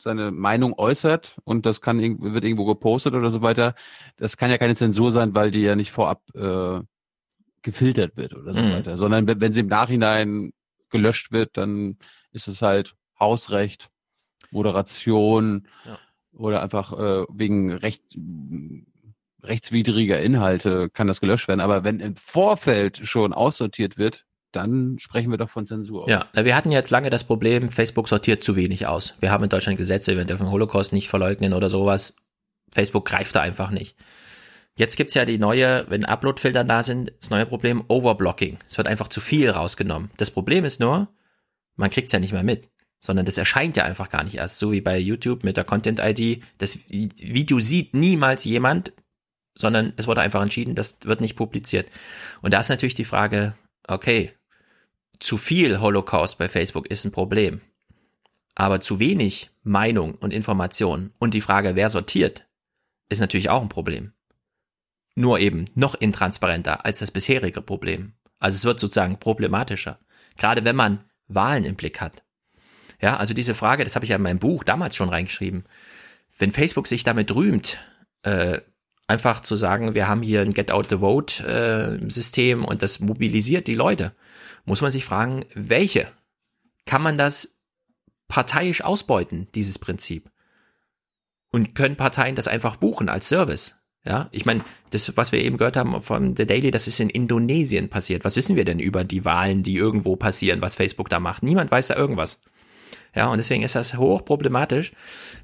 S41: seine Meinung äußert und das kann wird irgendwo gepostet oder so weiter, das kann ja keine Zensur sein, weil die ja nicht vorab äh, gefiltert wird oder so
S10: Mhm.
S41: weiter, sondern wenn, wenn sie im Nachhinein gelöscht wird, dann ist es halt Hausrecht, Moderation
S10: Ja.
S41: oder einfach äh, wegen Recht, rechtswidriger Inhalte kann das gelöscht werden. Aber wenn im Vorfeld schon aussortiert wird, dann sprechen wir doch von Zensur.
S10: Ja, wir hatten jetzt lange das Problem, Facebook sortiert zu wenig aus. Wir haben in Deutschland Gesetze, wir dürfen Holocaust nicht verleugnen oder sowas. Facebook greift da einfach nicht. Jetzt gibt's ja die neue, wenn Upload-Filter da sind, das neue Problem Overblocking. Es wird einfach zu viel rausgenommen. Das Problem ist nur, Man kriegt's ja nicht mehr mit, sondern das erscheint ja einfach gar nicht erst, so wie bei YouTube mit der Content ID. Das Video sieht niemals jemand, sondern es wurde einfach entschieden, das wird nicht publiziert. Und da ist natürlich die Frage, okay, zu viel Holocaust bei Facebook ist ein Problem. Aber zu wenig Meinung und Information und die Frage, wer sortiert, ist natürlich auch ein Problem. Nur eben noch intransparenter als das bisherige Problem. Also es wird sozusagen problematischer. Gerade wenn man Wahlen im Blick hat. Ja, also diese Frage, das habe ich ja in meinem Buch damals schon reingeschrieben. Wenn Facebook sich damit rühmt, äh, einfach zu sagen, wir haben hier ein Get Out the Vote äh, und das mobilisiert die Leute, muss man sich fragen, welche? Kann man das parteiisch ausbeuten, dieses Prinzip? Und können Parteien das einfach buchen als Service? Ja, ich meine, das, was wir eben gehört haben von The Daily, das ist in Indonesien passiert. Was wissen wir denn über die Wahlen, die irgendwo passieren, was Facebook da macht? Niemand weiß da irgendwas. Ja, und deswegen ist das hochproblematisch,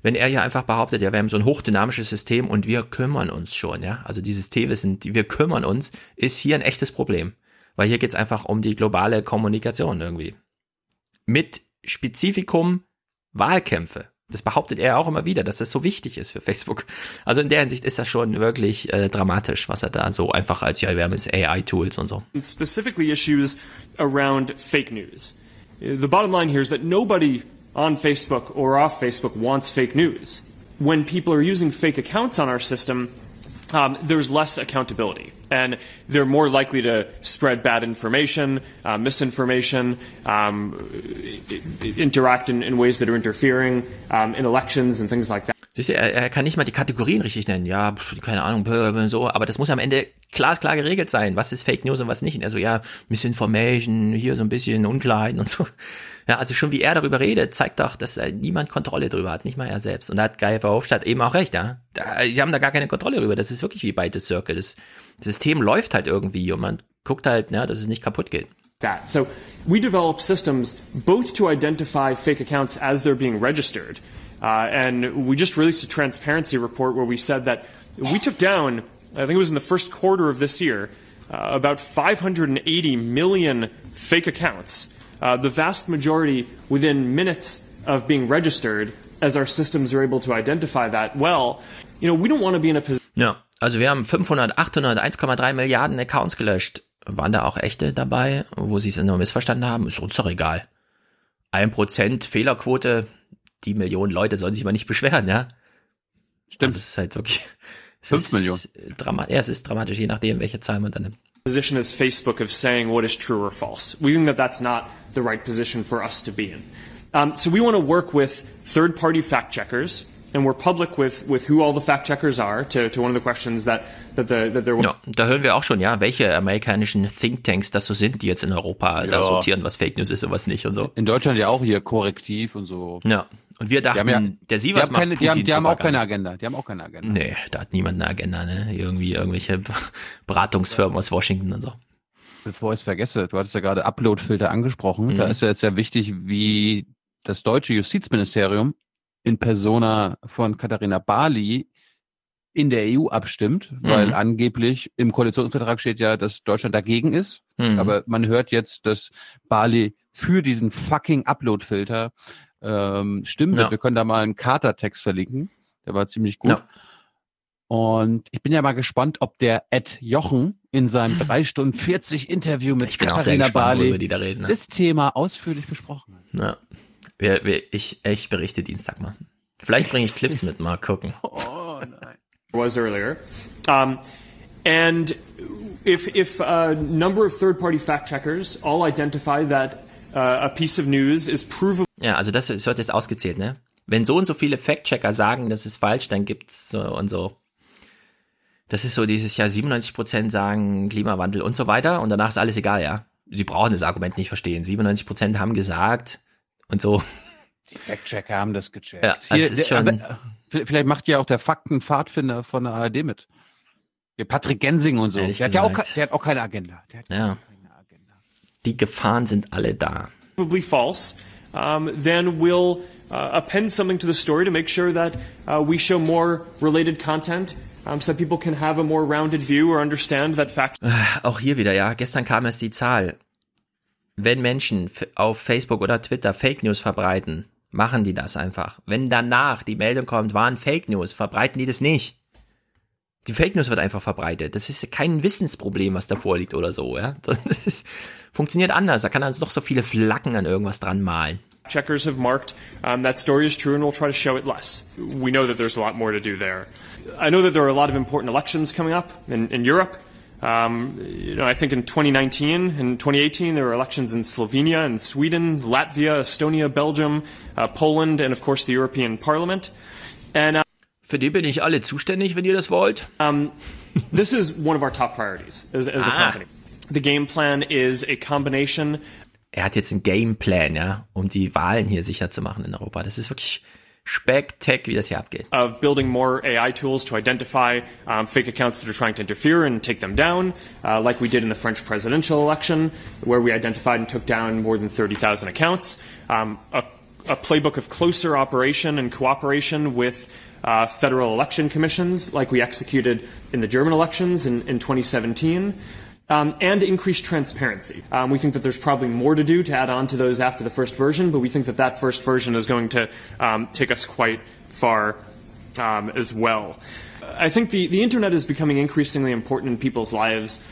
S10: wenn er ja einfach behauptet, ja, wir haben so ein hochdynamisches System und wir kümmern uns schon, ja. Also dieses T-Wissen, wir kümmern uns, ist hier ein echtes Problem. Weil hier geht's einfach um die globale Kommunikation irgendwie. Mit Spezifikum Wahlkämpfe. Das behauptet er auch immer wieder, dass das so wichtig ist für Facebook. Also in der Hinsicht ist das schon wirklich äh, dramatisch, was er da so einfach als, ja, wir haben jetzt AI-Tools und so.
S45: Specifically issues around fake news. The bottom line here is that nobody on Facebook or off Facebook wants fake news. When people are using fake accounts on our system, um, there's less accountability. And they're more likely to spread bad information, uh, misinformation, um, interact in, in, ways that are interfering um, in elections and things like that.
S10: Siehst du, er, er kann nicht mal die Kategorien richtig nennen. Ja, pf, keine Ahnung, so. Aber das muss am Ende glasklar geregelt sein. Was ist Fake News und was nicht? Also ja, Misinformation, hier so ein bisschen Unklarheiten und so. Ja, also schon wie er darüber redet, zeigt doch, dass äh, niemand Kontrolle drüber hat, nicht mal er selbst. Und da hat Guy Verhofstadt eben auch recht, ja. Da, sie haben da gar keine Kontrolle drüber. Das ist wirklich wie bei The Circle. Das System läuft halt irgendwie und man guckt halt, ja, dass es nicht kaputt geht.
S45: That. So we develop systems both to identify fake accounts as they're being registered. Uh, and we just released a transparency report where we said that we took down, I think it was in the first quarter of this year, uh, about 580 million fake accounts. Uh, the vast majority within minutes of being registered, as our systems are able to identify that well. You know, we don't want to be in a position.
S10: Ja, also wir haben 500, 800, 1,3 Milliarden Accounts gelöscht. Waren da auch echte dabei, wo sie es nur missverstanden haben? Ist uns doch egal. Ein Prozent Fehlerquote, die Millionen Leute sollen sich mal nicht beschweren, ja.
S41: Stimmt.
S10: Also es ist halt wirklich. Es
S41: 5 Millionen.
S10: Drama ja, es ist dramatisch, je nachdem, welche Zahl man dann nimmt.
S45: Position as Facebook of saying what is true or false. We think that that's not the right position for us to be in. Um, so we want to work with third-party fact checkers, and we're public with, with who all the fact checkers are. To, to one of the questions that that the that there.
S10: Ja, da hören wir auch schon, ja, welche amerikanischen Thinktanks das so sind, die jetzt in Europa
S41: Ja.
S10: da sortieren, was Fake News ist und was nicht und so.
S41: In Deutschland ja auch hier korrektiv und so.
S10: Ja. Und wir dachten,
S41: ja,
S10: der Sievers
S41: haben,
S10: macht
S41: keine, die, haben, die haben auch keine Agenda. Die haben auch keine Agenda.
S10: Nee, da hat niemand eine Agenda, ne? Irgendwie irgendwelche Beratungsfirmen aus Washington und so.
S41: Bevor ich es vergesse, du hattest ja gerade Uploadfilter angesprochen. Da
S10: Mhm.
S41: ist ja jetzt sehr wichtig, wie das deutsche Justizministerium in Persona von Katharina Barley in der EU abstimmt, weil
S10: Mhm.
S41: angeblich im Koalitionsvertrag steht ja, dass Deutschland dagegen ist.
S10: Mhm.
S41: Aber man hört jetzt, dass Barley für diesen fucking Uploadfilter ähm, stimmen wird.
S10: Ja.
S41: Wir können da mal einen Katertext verlinken. Der war ziemlich gut.
S10: Ja.
S41: Und ich bin ja mal gespannt, ob der Ed Jochen in seinem 3 Stunden 40 Interview mit Katharina
S10: gespannt,
S41: Barley.
S10: Ne?
S41: das Thema ausführlich besprochen hat.
S10: Ja. Wir, wir, ich, ich berichte Dienstag mal. Vielleicht bringe ich Clips mit, mal gucken.
S41: Oh nein.
S45: was earlier. Um, and if, if a number of third party fact checkers all identify that uh, a piece of news is provable.
S10: Ja, also das, das wird jetzt ausgezählt, ne? Wenn so und so viele Fact-Checker sagen, das ist falsch, dann gibt's so und so. Das ist so dieses Jahr 97% sagen Klimawandel und so weiter und danach ist alles egal, ja. Sie brauchen das Argument nicht verstehen. 97% haben gesagt und so.
S41: Die Fact-Checker haben das gecheckt.
S10: Ja, also es ist schon-
S41: aber, äh, vielleicht macht ja auch der Faktenpfadfinder von der ARD mit. Der Patrick Gensing und so. Der hat ja auch, der hat auch keine Agenda. Der hat
S10: Ja. Die Gefahren sind alle da.
S45: provably false, um, then we'll uh, append something to the story to make sure that uh, we show more related content um, so that people can have a more rounded view or understand that fact
S10: Auch hier wieder, ja. Gestern kam erst die Zahl. Wenn Menschen auf Facebook oder Twitter Fake News verbreiten, machen die das einfach. Wenn danach die Meldung kommt, waren Fake News, verbreiten die das nicht. Die Fake News wird einfach verbreitet. Das ist kein Wissensproblem, was da vorliegt oder so, ja. Das funktioniert anders. Da kann uns noch so viele Flaggen an irgendwas dran malen.
S45: Checkers have marked um, that story is true and we'll try to show it less. We know that there's a lot more to do there. I know that there are a lot of important elections coming up in, in Europe. Um, you know, I think in 2019 and 2018 there were elections in Slovenia and Sweden, Latvia, Estonia, Belgium, uh, Poland, and of course the European Parliament. And uh,
S10: für die bin ich alle zuständig, wenn ihr das wollt.
S45: Um, this is one of our top priorities as, as a
S10: Ah.
S45: company. The game plan is a combination
S10: Er hat jetzt einen Gameplan, ja, um die Wahlen hier sicher zu machen in Europa. Das ist wirklich wie das hier abgeht.
S45: of building more AI tools to identify um, fake accounts that are trying to interfere and take them down, uh, like we did in the French presidential election, where we identified and took down more than 30,000 accounts. Um, a, a playbook of closer operation and cooperation with uh, federal election commissions, like we executed in the German elections in, in 2017. Um, and increase transparency. Um, we think that there's probably more to do to add on to those after the first version, but we think that that first version is going to um, take us quite far um, as well. I think the, the internet is becoming increasingly important in people's lives.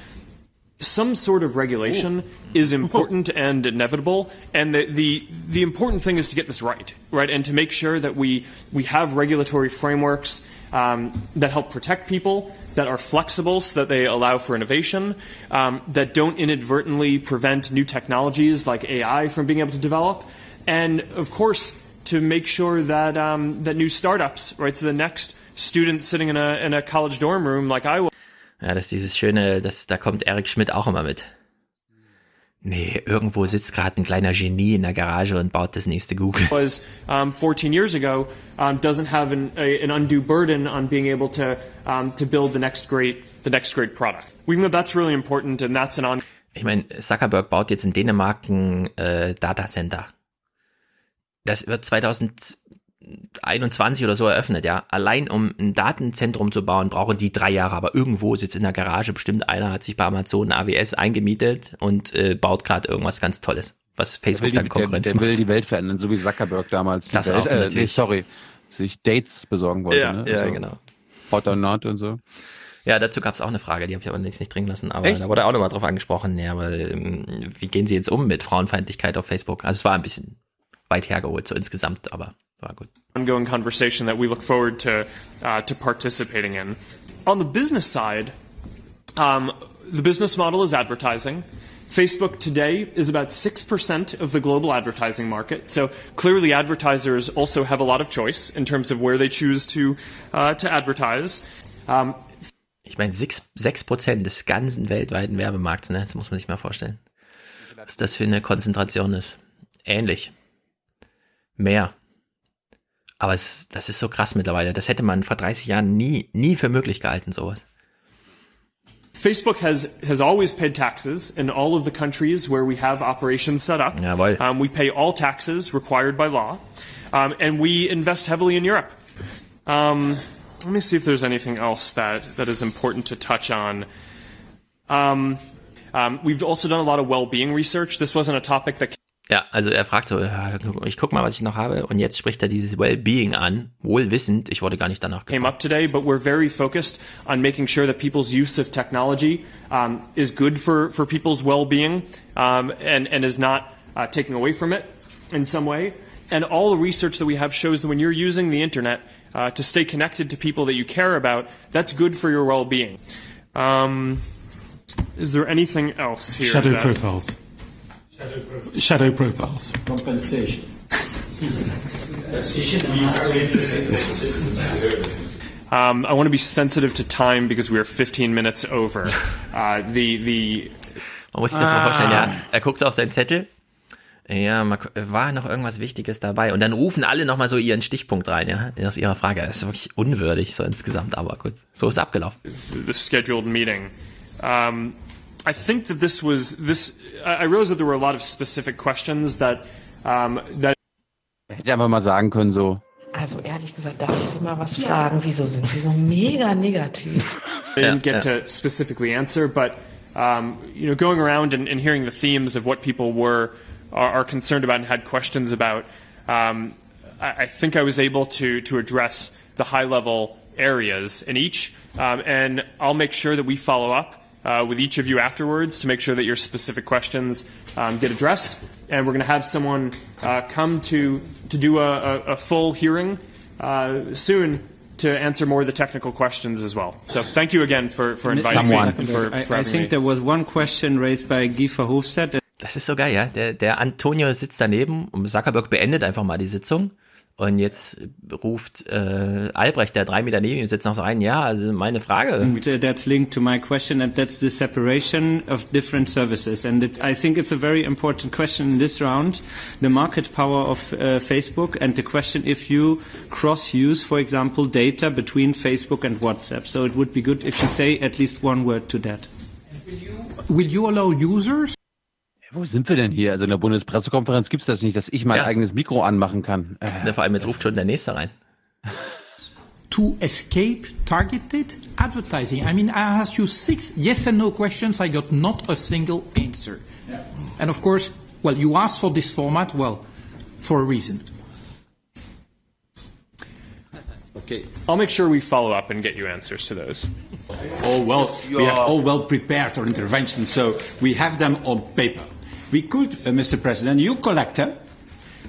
S45: Some sort of regulation is important and inevitable, and the, the the important thing is to get this right, right, and to make sure that we we have regulatory frameworks um, that help protect people, that are flexible so that they allow for innovation, um, that don't inadvertently prevent new technologies like AI from being able to develop, and of course to make sure that um, that new startups, right, so the next student sitting in a in a college dorm room like I will.
S10: Ja, das ist dieses schöne, das, da kommt Eric Schmidt auch immer mit. Nee, irgendwo sitzt gerade ein kleiner Genie in der Garage und baut das nächste Google.
S45: was um, 14 years ago um, doesn't have an, a, an undue burden on being able to um, to build the next great the next great product. We that that's really important, and that's an on.
S10: Ich meine, Zuckerberg baut jetzt in Dänemark ein äh, Datacenter. Das wird 2021 oder so eröffnet, ja. Allein um ein Datenzentrum zu bauen, brauchen die drei Jahre. Aber irgendwo sitzt in der Garage bestimmt einer, hat sich bei Amazon AWS eingemietet und äh, baut gerade irgendwas ganz Tolles, was
S41: Der
S10: Facebook dann
S41: der,
S10: Konkurrenz
S41: der
S10: macht.
S41: will die Welt verändern, so wie Zuckerberg damals.
S10: Das
S41: Welt,
S10: auch,
S41: äh, nee, sorry, sich Dates besorgen wollte.
S10: Ja,
S41: ne?
S10: ja,
S41: so
S10: genau.
S41: Hot or not und so.
S10: Ja, dazu gab es auch eine Frage, die habe ich aber nicht, nicht dringen lassen, aber
S41: Echt?
S10: da wurde auch nochmal drauf angesprochen, ja, aber ähm, wie gehen Sie jetzt um mit Frauenfeindlichkeit auf Facebook? Also es war ein bisschen weit hergeholt, so insgesamt, aber.
S45: Ongoing conversation that we look forward to uh, to participating in. On the business side, um, the business model is advertising. Facebook today is about 6% of the global advertising market. So clearly advertisers also have a lot of choice in terms of where they choose to, uh, to advertise. Um,
S10: Ich meine, sechs sechs Prozent des ganzen weltweiten Werbemarkts, ne? Das muss man sich mal vorstellen. Was das für eine Konzentration ist. Ähnlich. Mehr. Aber es, das ist so krass mittlerweile. Das hätte man vor 30 Jahren nie, nie für möglich gehalten, sowas.
S45: Facebook has, has always paid taxes in all of the countries where we have operations set up.
S10: Jawohl.
S45: Um, we pay all taxes required by law, um, and we invest heavily in Europe. Um, let me see if there's anything else that, that is important to touch on. Um, um, we've also done a lot of well-being research. This wasn't a topic that
S10: Ja, also er fragt so, ich guck mal, was ich noch habe. Und jetzt spricht er dieses Wellbeing an, wohl wissend, ich wurde gar nicht danach
S45: came up today, but we're very focused on making sure that people's use of technology um, is good for, for people's well-being um, and, and is not uh, taking away from it in some way. And all the research that we have shows that when you're using the internet uh, to stay connected to people that you care about, that's good for your well-being. Um, is there anything else here?
S47: Shadow
S45: that-
S47: profiles. Shadow profiles.
S43: Compensation.
S45: Um, I want to be sensitive to time because we are 15 minutes over. Uh, the the
S10: Man muss sich das mal
S45: Ah.
S10: vorstellen, ja. Er guckt auf seinen Zettel. Ja, mal, war noch irgendwas Wichtiges dabei. Und dann rufen alle nochmal so ihren Stichpunkt rein, ja, aus ihrer Frage. Das ist wirklich unwürdig, so insgesamt, aber gut. So ist abgelaufen.
S45: the scheduled meeting. Um, I think that this was this. I I realized that there were a lot of specific questions that um, that
S41: hätte einfach mal sagen können, so,
S55: Also ehrlich gesagt, darf ich Sie mal was fragen? Wieso sind Sie so mega negativ?
S45: I didn't get to specifically answer, but um, you know, going around and, and, hearing the themes of what people were are, are concerned about and had questions about, um, I, I, think I was able to to address the high level areas in each, um, and I'll make sure that we follow up. Uh, with each of you afterwards to make sure that your specific questions um, get addressed, and we're going to have someone uh, come to to do a, a, a full hearing uh, soon to answer more of the technical questions as well. So thank you again for, for inviting
S54: Someone.
S45: me. For,
S54: I, I think me. there was one question raised by Guy Verhofstadt.
S10: Das ist so geil, ja. Der, der Antonio sitzt daneben und Zuckerberg beendet einfach mal die Sitzung Und jetzt ruft äh, Albrecht, der drei Meter neben ihm sitzt, noch so ein, ja, also meine Frage.
S54: And uh, that's linked to my question, and that's the separation of different services. And it, I think it's a very important question in this round, the market power of uh, Facebook, and the question if you cross-use, for example, data between Facebook and WhatsApp. So it would be good if you say at least one word to that.
S56: Will you, will you allow users
S1: Wo sind wir denn hier? Also in der Bundespressekonferenz gibt es das nicht, dass ich mein ja. eigenes Mikro anmachen kann.
S10: Äh. Ja, vor allem jetzt ruft schon der Nächste rein.
S56: To escape targeted advertising. I mean, I asked you six yes and no questions. I got not a single answer. Yeah. And of course, well, you asked for this format, well, for a reason.
S45: Okay. I'll make sure we follow up and get you answers to those.
S48: Oh well, we have all well prepared our interventions, so we have them on paper. We could, uh, Mr. President, you collect them,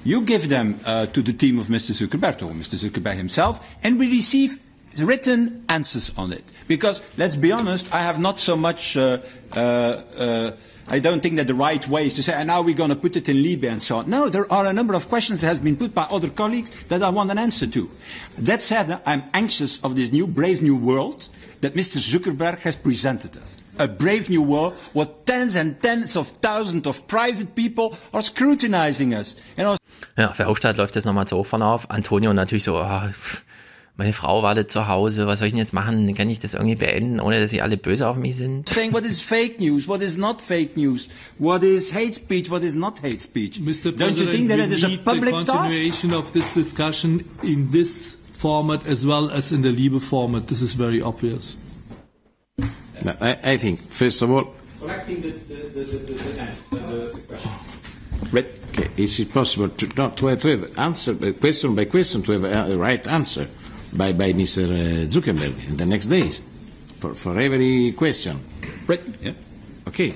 S48: you give them uh, to the team of Mr. Zuckerberg, or Mr. Zuckerberg himself, and we receive written answers on it. Because, let's be honest, I have not so much, uh, uh, uh I don't think that the right way is to say, and now we're going to put it in Libya and so on. No, there are a number of questions that have been put by other colleagues that I want an answer to. That said, I'm anxious of this new brave new world that Mr. Zuckerberg has presented us. A brave new world where tens and tens of thousands of private people are scrutinizing us.
S10: And ja, Verhofstadt läuft jetzt nochmal zu Hochfahren auf. Antonio natürlich so, oh, meine Frau wartet zu Hause, was soll ich denn jetzt machen? Kann ich das irgendwie beenden, ohne dass sie alle böse auf mich sind?
S48: Saying what is fake news, what is not fake news, what is hate speech, what is not hate speech.
S57: Mr. Don't President, you think that it is a public the continuation task? of this discussion in this format as well as in the Liebe format. This is very obvious.
S36: I, I think, first of all, collecting the, the, the, the, question. Okay, is it possible to, not to have, to have answer uh, question by question to have a, a right answer by, by Mr. Uh, Zuckerberg in the next days for, for every question?
S48: Right. Yeah.
S36: Okay.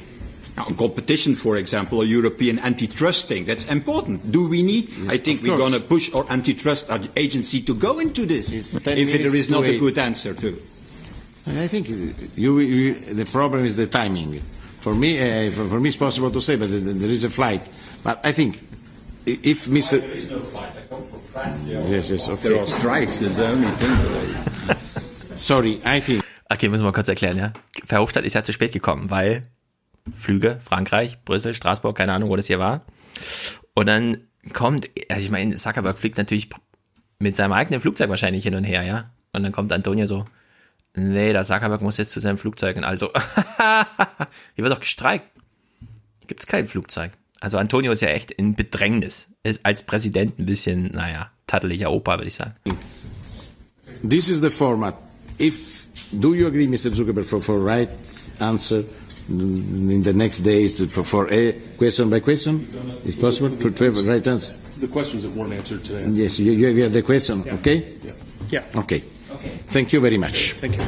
S48: Now, competition, for example, a European antitrust thing, that's important. Do we need? Yeah, I think we're going to push our antitrust agency to go into this if there is not a good answer to.
S36: I think you, you, the problem is the timing. For me, uh, for, for, me, it's possible to say, but there is a flight. But I think if Mr.
S48: There is no flight. I come from France. Yeah.
S36: Yes, yes, okay.
S48: There are strikes. There's only thing.
S36: Sorry, I think.
S10: Okay, müssen wir kurz erklären, ja. Verhofstadt ist ja zu spät gekommen, weil Flüge, Frankreich, Brüssel, Straßburg, keine Ahnung, wo das hier war. Und dann kommt, also ich meine, Zuckerberg fliegt natürlich mit seinem eigenen Flugzeug wahrscheinlich hin und her, ja. Und dann kommt Antonio so, nee, der Zuckerberg muss jetzt zu seinem Flugzeug. Also, hier wird doch gestreikt. Gibt's kein Flugzeug. Also Antonio ist ja echt in Bedrängnis. Ist als Präsident ein bisschen, naja, tatteliger Opa, würde ich sagen.
S36: This is the format. If, do you agree, Mr. Zuckerberg, for, for right answer in the next days for, for a question by question? Is possible to, to have a right answer?
S58: The questions that weren't answered today.
S36: Yes, you, you have the question,
S58: yeah.
S36: okay?
S58: Yeah.
S45: yeah.
S36: Okay. Thank you very much.
S45: Thank you.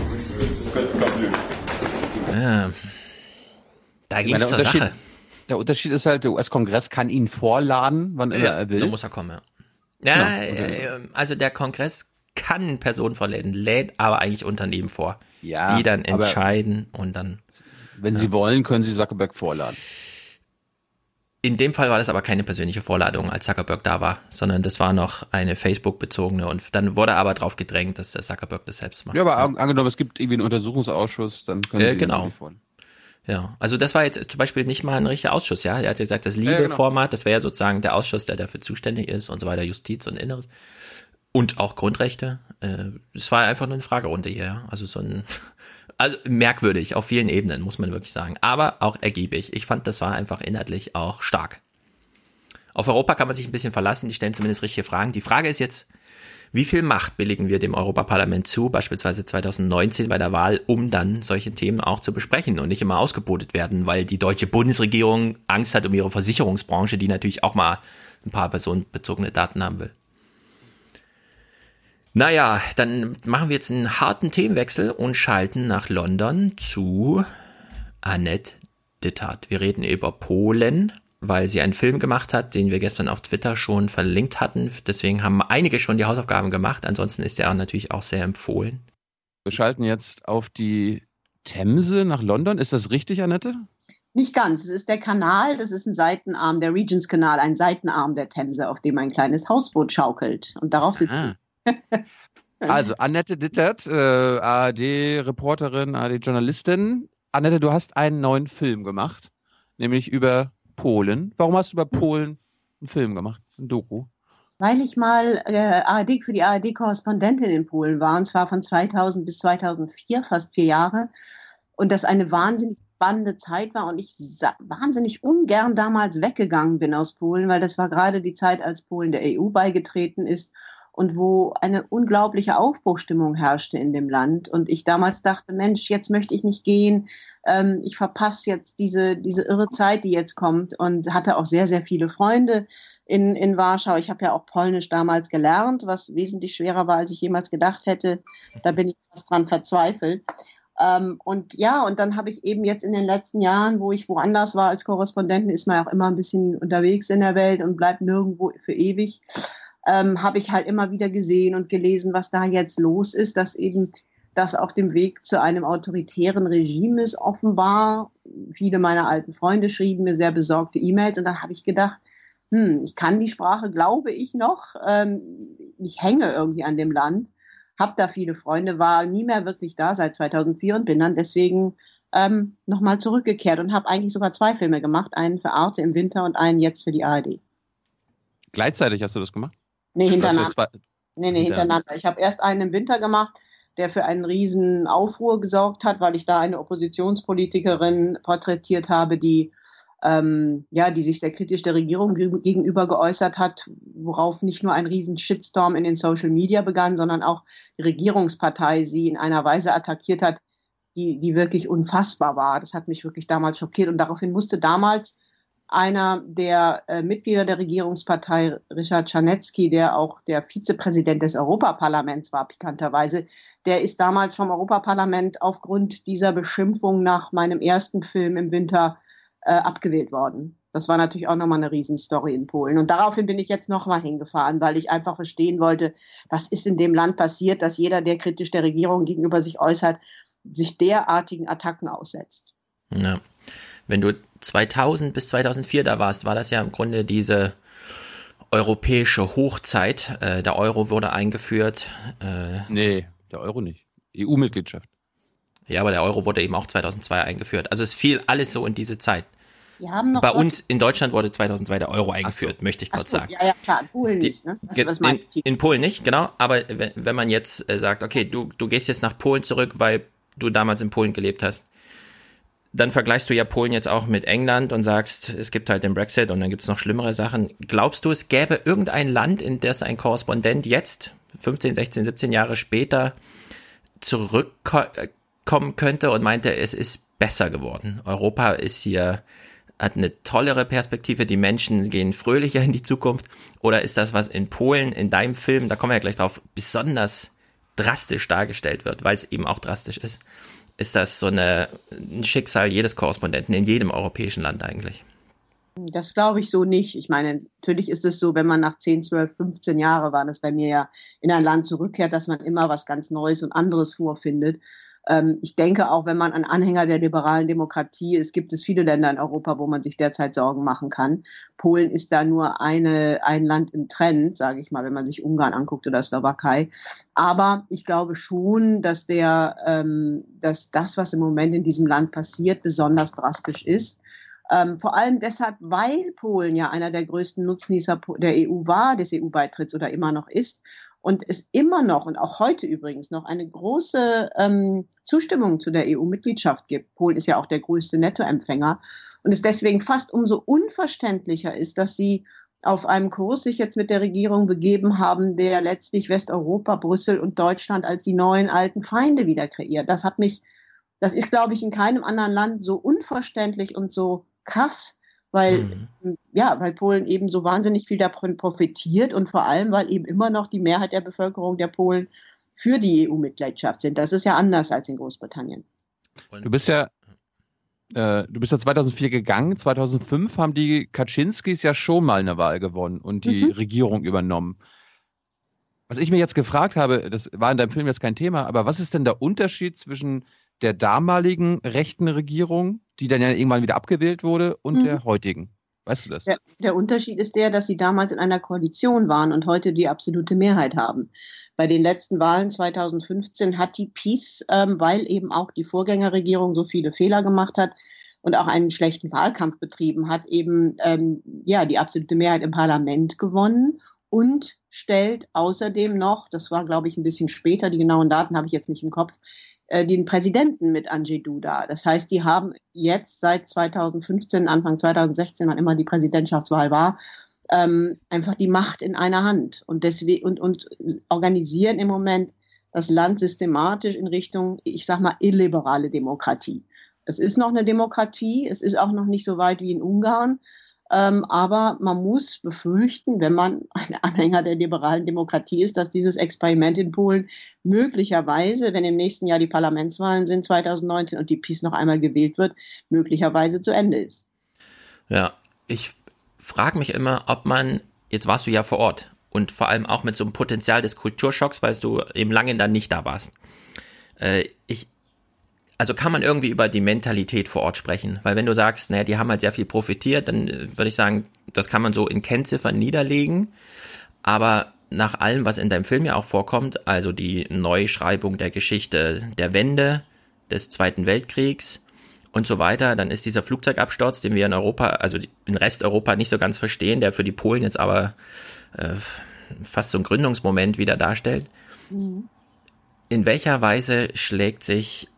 S10: Ja. Da ging es zur Sache.
S1: Der Unterschied ist halt, der US-Kongress kann ihn vorladen, wann immer
S10: ja,
S1: er will.
S10: Da muss er kommen, ja. Ja, genau. Äh, also der Kongress kann Personen vorladen, lädt aber eigentlich Unternehmen vor,
S1: ja,
S10: die dann entscheiden und dann.
S1: Wenn ja. sie wollen, können sie Zuckerberg vorladen.
S10: In dem Fall war das aber keine persönliche Vorladung, als Zuckerberg da war, sondern das war noch eine Facebook-bezogene und dann wurde aber darauf gedrängt, dass der Zuckerberg das selbst macht.
S1: Ja, aber angenommen, es gibt irgendwie einen Untersuchungsausschuss, dann können
S10: äh,
S1: Sie
S10: genau. Ja, also das war jetzt zum Beispiel nicht mal ein richtiger Ausschuss, ja. Er hat gesagt, das Liebe-Format, genau. das wäre ja sozusagen der Ausschuss, der dafür zuständig ist und so weiter, Justiz und Inneres. Und auch Grundrechte. Es äh, war einfach nur eine Fragerunde hier, ja. Also so ein also merkwürdig auf vielen Ebenen, muss man wirklich sagen. Aber auch ergiebig. Ich fand, das war einfach inhaltlich auch stark. Auf Europa kann man sich ein bisschen verlassen, die stellen zumindest richtige Fragen. Die Frage ist jetzt, Wie viel Macht billigen wir dem Europaparlament zu, beispielsweise 2019 bei der Wahl, um dann solche Themen auch zu besprechen und nicht immer ausgebotet werden, weil die deutsche Bundesregierung Angst hat um ihre Versicherungsbranche, die natürlich auch mal ein paar personenbezogene Daten haben will. Naja, dann machen wir jetzt einen harten Themenwechsel und schalten nach London zu Annette Dittert. Wir reden über Polen, weil sie einen Film gemacht hat, den wir gestern auf Twitter schon verlinkt hatten. Deswegen haben einige schon die Hausaufgaben gemacht. Ansonsten ist er natürlich auch sehr empfohlen.
S41: Wir schalten jetzt auf die Themse nach London. Ist das richtig, Annette?
S59: Nicht ganz. Es ist der Kanal, das ist ein Seitenarm, der Regents-Kanal, ein Seitenarm der Themse, auf dem ein kleines Hausboot schaukelt. Und darauf sitzt
S41: Also, Annette Dittert, äh, ARD-Reporterin, ARD-Journalistin. Annette, du hast einen neuen Film gemacht, nämlich über Polen. Warum hast du über Polen einen Film gemacht, ein Doku?
S59: Weil ich mal äh, ARD, für die ARD-Korrespondentin in Polen war, und zwar von 2000 bis 2004, fast vier Jahre. Und das eine wahnsinnig spannende Zeit war und ich wahnsinnig ungern damals weggegangen bin aus Polen, weil das war gerade die Zeit, als Polen der EU beigetreten ist und wo eine unglaubliche Aufbruchstimmung herrschte in dem Land. Und ich damals dachte, Mensch, jetzt möchte ich nicht gehen, ähm, ich verpasse jetzt diese, diese irre Zeit, die jetzt kommt und hatte auch sehr, sehr viele Freunde in, in Warschau. Ich habe ja auch Polnisch damals gelernt, was wesentlich schwerer war, als ich jemals gedacht hätte. Da bin ich fast dran verzweifelt. Ähm, und ja, und dann habe ich eben jetzt in den letzten Jahren, wo ich woanders war als Korrespondentin, ist man auch immer ein bisschen unterwegs in der Welt und bleibt nirgendwo für ewig ähm, habe ich halt immer wieder gesehen und gelesen, was da jetzt los ist, dass eben das auf dem Weg zu einem autoritären Regime ist, offenbar. Viele meiner alten Freunde schrieben mir sehr besorgte E-Mails und dann habe ich gedacht, hm, ich kann die Sprache, glaube ich noch. Ähm, ich hänge irgendwie an dem Land, habe da viele Freunde, war nie mehr wirklich da seit 2004 und bin dann deswegen ähm, nochmal zurückgekehrt und habe eigentlich sogar zwei Filme gemacht, einen für Arte im Winter und einen jetzt für die ARD.
S41: Gleichzeitig hast du das gemacht?
S59: Nee, hintereinander. Nee, nee, hintereinander. Ich habe erst einen im Winter gemacht, der für einen riesen Aufruhr gesorgt hat, weil ich da eine Oppositionspolitikerin porträtiert habe, die ähm, ja, die sich sehr kritisch der Regierung gegenüber geäußert hat, worauf nicht nur ein riesen Shitstorm in den Social Media begann, sondern auch die Regierungspartei sie in einer Weise attackiert hat, die, die wirklich unfassbar war. Das hat mich wirklich damals schockiert und daraufhin musste damals einer der äh, Mitglieder der Regierungspartei, Richard Czarnecki, der auch der Vizepräsident des Europaparlaments war, pikanterweise, der ist damals vom Europaparlament aufgrund dieser Beschimpfung nach meinem ersten Film im Winter äh, abgewählt worden. Das war natürlich auch nochmal eine Riesenstory in Polen. Und daraufhin bin ich jetzt nochmal hingefahren, weil ich einfach verstehen wollte, was ist in dem Land passiert, dass jeder, der kritisch der Regierung gegenüber sich äußert, sich derartigen Attacken aussetzt.
S10: Ja wenn du 2000 bis 2004 da warst, war das ja im Grunde diese europäische Hochzeit. Äh, der Euro wurde eingeführt.
S41: Äh, nee, der Euro nicht. EU-Mitgliedschaft.
S10: Ja, aber der Euro wurde eben auch 2002 eingeführt. Also es fiel alles so in diese Zeit.
S59: Wir haben noch
S10: Bei uns in Deutschland wurde 2002 der Euro eingeführt, so. möchte ich kurz so, sagen.
S59: Ja, ja, klar, in Polen Die, nicht. Ne?
S10: Das, in, in, Polen nicht, genau. Aber wenn, wenn man jetzt äh, sagt, okay, du, du gehst jetzt nach Polen zurück, weil du damals in Polen gelebt hast, dann vergleichst du ja Polen jetzt auch mit England und sagst, es gibt halt den Brexit und dann gibt es noch schlimmere Sachen. Glaubst du, es gäbe irgendein Land, in das ein Korrespondent jetzt, 15, 16, 17 Jahre später, zurückkommen könnte und meinte, es ist besser geworden? Europa ist hier, hat eine tollere Perspektive, die Menschen gehen fröhlicher in die Zukunft. Oder ist das, was in Polen, in deinem Film, da kommen wir ja gleich drauf, besonders drastisch dargestellt wird, weil es eben auch drastisch ist? Ist das so eine, ein Schicksal jedes Korrespondenten in jedem europäischen Land eigentlich.
S59: Das glaube ich so nicht. Ich meine, natürlich ist es so, wenn man nach 10, 12, 15 Jahren, war das bei mir ja, in ein Land zurückkehrt, dass man immer was ganz Neues und anderes vorfindet. Ähm, ich denke auch, wenn man ein Anhänger der liberalen Demokratie ist, gibt es viele Länder in Europa, wo man sich derzeit Sorgen machen kann. Polen ist da nur eine, ein Land im Trend, sage ich mal, wenn man sich Ungarn anguckt oder Slowakei. Aber ich glaube schon, dass, der, ähm, dass das, was im Moment in diesem Land passiert, besonders drastisch ist. Ähm, vor allem deshalb, weil Polen ja einer der größten Nutznießer der EU war, des EU-Beitritts oder immer noch ist und es immer noch und auch heute übrigens noch eine große ähm, Zustimmung zu der EU-Mitgliedschaft gibt. Polen ist ja auch der größte Nettoempfänger und es deswegen fast umso unverständlicher ist, dass sie auf einem Kurs sich jetzt mit der Regierung begeben haben, der letztlich Westeuropa, Brüssel und Deutschland als die neuen alten Feinde wieder kreiert. Das hat mich, das ist, glaube ich, in keinem anderen Land so unverständlich und so krass, weil, mhm. ja, weil Polen eben so wahnsinnig viel davon profitiert und vor allem, weil eben immer noch die Mehrheit der Bevölkerung der Polen für die EU-Mitgliedschaft sind. Das ist ja anders als in Großbritannien.
S41: Du bist ja äh, du bist ja 2004 gegangen. 2005 haben die Kaczynskis ja schon mal eine Wahl gewonnen und die mhm. Regierung übernommen. Was ich mir jetzt gefragt habe, das war in deinem Film jetzt kein Thema, aber was ist denn der Unterschied zwischen der damaligen rechten Regierung, die dann ja irgendwann wieder abgewählt wurde, und mhm. der heutigen? Weißt du das?
S59: Der, der, Unterschied ist der, dass sie damals in einer Koalition waren und heute die absolute Mehrheit haben. Bei den letzten Wahlen 2015 hat die Peace, ähm, weil eben auch die Vorgängerregierung so viele Fehler gemacht hat und auch einen schlechten Wahlkampf betrieben hat, eben ähm, ja die absolute Mehrheit im Parlament gewonnen und stellt außerdem noch, das war glaube ich ein bisschen später, die genauen Daten habe ich jetzt nicht im Kopf, äh, den Präsidenten mit Andrzej Duda. Das heißt, die haben jetzt seit 2015, Anfang 2016, wann immer die Präsidentschaftswahl war, ähm, einfach die Macht in einer Hand und, deswegen, und, und organisieren im Moment das Land systematisch in Richtung, ich sag mal, illiberale Demokratie. Es ist noch eine Demokratie, es ist auch noch nicht so weit wie in Ungarn, ähm, aber man muss befürchten, wenn man ein Anhänger der liberalen Demokratie ist, dass dieses Experiment in Polen möglicherweise, wenn im nächsten Jahr die Parlamentswahlen sind, 2019 und die PiS noch einmal gewählt wird, möglicherweise zu Ende ist.
S10: Ja, ich frage mich immer, ob man, jetzt warst du ja vor Ort und vor allem auch mit so einem Potenzial des Kulturschocks, weil du eben lange dann nicht da warst. Äh, ich, also kann man irgendwie über die Mentalität vor Ort sprechen? Weil wenn du sagst, naja, die haben halt sehr viel profitiert, dann äh, würde ich sagen, das kann man so in Kennziffern niederlegen. Aber nach allem, was in deinem Film ja auch vorkommt, also die Neuschreibung der Geschichte der Wende, des Zweiten Weltkriegs und so weiter, dann ist dieser Flugzeugabsturz, den wir in Europa, also in Resteuropa nicht so ganz verstehen, der für die Polen jetzt aber äh, fast so ein Gründungsmoment wieder darstellt. Mhm. In welcher Weise schlägt sich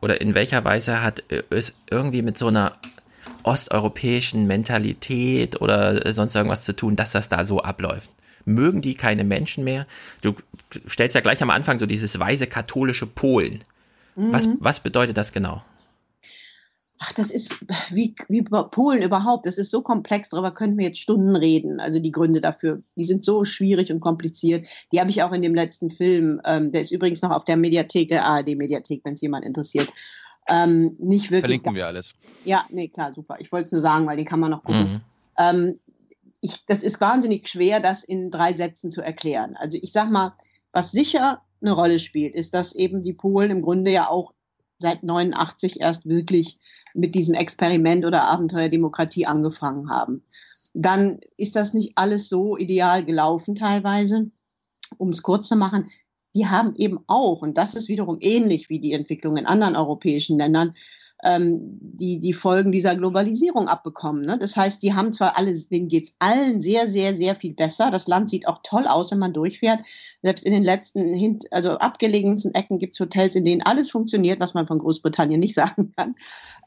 S10: oder in welcher Weise hat es irgendwie mit so einer osteuropäischen Mentalität oder sonst irgendwas zu tun, dass das da so abläuft? Mögen die keine Menschen mehr? Du stellst ja gleich am Anfang so dieses weise katholische Polen. Mhm. Was, was bedeutet das genau?
S59: Ach, das ist wie, wie Polen überhaupt. Das ist so komplex, darüber könnten wir jetzt Stunden reden. Also die Gründe dafür, die sind so schwierig und kompliziert. Die habe ich auch in dem letzten Film, ähm, der ist übrigens noch auf der Mediathek, der ARD-Mediathek, wenn es jemand interessiert. Ähm, nicht wirklich.
S41: Verlinken wir alles.
S59: Ja, nee, klar, super. Ich wollte es nur sagen, weil den kann man noch gucken. Mhm. Ähm, ich, das ist wahnsinnig schwer, das in drei Sätzen zu erklären. Also ich sag mal, was sicher eine Rolle spielt, ist, dass eben die Polen im Grunde ja auch seit 89 erst wirklich mit diesem Experiment oder Abenteuer Demokratie angefangen haben. Dann ist das nicht alles so ideal gelaufen teilweise. Um es kurz zu machen, die haben eben auch, und das ist wiederum ähnlich wie die Entwicklung in anderen europäischen Ländern, ähm, die, die Folgen dieser Globalisierung abbekommen. Ne? Das heißt, die haben zwar alle, denen geht es allen sehr, sehr, sehr viel besser. Das Land sieht auch toll aus, wenn man durchfährt. Selbst in den letzten, also abgelegensten Ecken gibt es Hotels, in denen alles funktioniert, was man von Großbritannien nicht sagen kann.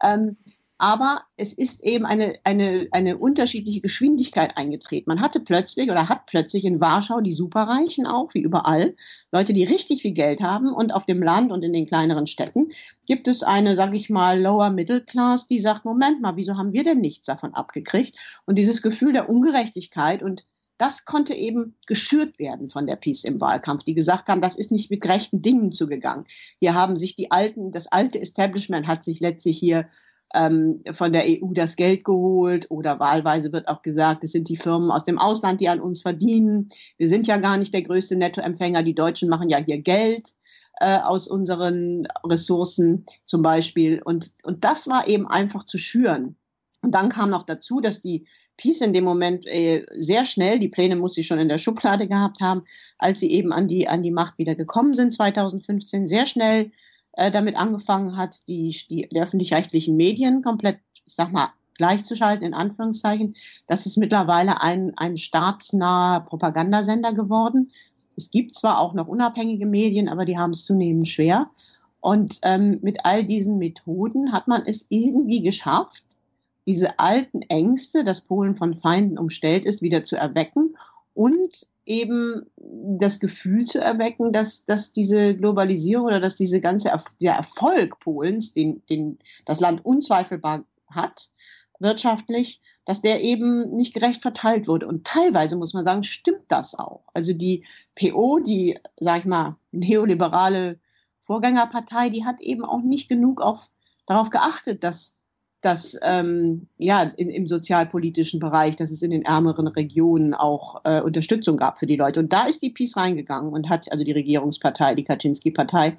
S59: Ähm, aber es ist eben eine, eine, eine unterschiedliche Geschwindigkeit eingetreten. Man hatte plötzlich oder hat plötzlich in Warschau die Superreichen auch, wie überall, Leute, die richtig viel Geld haben und auf dem Land und in den kleineren Städten gibt es eine, sag ich mal, Lower Middle Class, die sagt, Moment mal, wieso haben wir denn nichts davon abgekriegt? Und dieses Gefühl der Ungerechtigkeit und das konnte eben geschürt werden von der Peace im Wahlkampf, die gesagt haben, das ist nicht mit rechten Dingen zugegangen. Hier haben sich die alten, das alte Establishment hat sich letztlich hier ähm, von der EU das Geld geholt oder wahlweise wird auch gesagt, es sind die Firmen aus dem Ausland, die an uns verdienen. Wir sind ja gar nicht der größte Nettoempfänger. Die Deutschen machen ja hier Geld äh, aus unseren Ressourcen zum Beispiel. Und, und das war eben einfach zu schüren. Und dann kam noch dazu, dass die Peace in dem Moment äh, sehr schnell, die Pläne muss sie schon in der Schublade gehabt haben, als sie eben an die, an die Macht wieder gekommen sind, 2015, sehr schnell äh, damit angefangen hat, die, die, die öffentlich-rechtlichen Medien komplett, ich sag mal, gleichzuschalten, in Anführungszeichen. Das ist mittlerweile ein, ein staatsnaher Propagandasender geworden. Es gibt zwar auch noch unabhängige Medien, aber die haben es zunehmend schwer. Und ähm, mit all diesen Methoden hat man es irgendwie geschafft, diese alten Ängste, dass Polen von Feinden umstellt ist, wieder zu erwecken und eben das Gefühl zu erwecken, dass, dass diese Globalisierung oder dass diese ganze er der Erfolg Polens, den, den das Land unzweifelbar hat, wirtschaftlich, dass der eben nicht gerecht verteilt wurde. Und teilweise muss man sagen, stimmt das auch. Also die PO, die, sag ich mal, neoliberale Vorgängerpartei, die hat eben auch nicht genug auf, darauf geachtet, dass dass ähm, ja in, im sozialpolitischen Bereich, dass es in den ärmeren Regionen auch äh, Unterstützung gab für die Leute. Und da ist die PiS reingegangen und hat also die Regierungspartei, die Kaczynski-Partei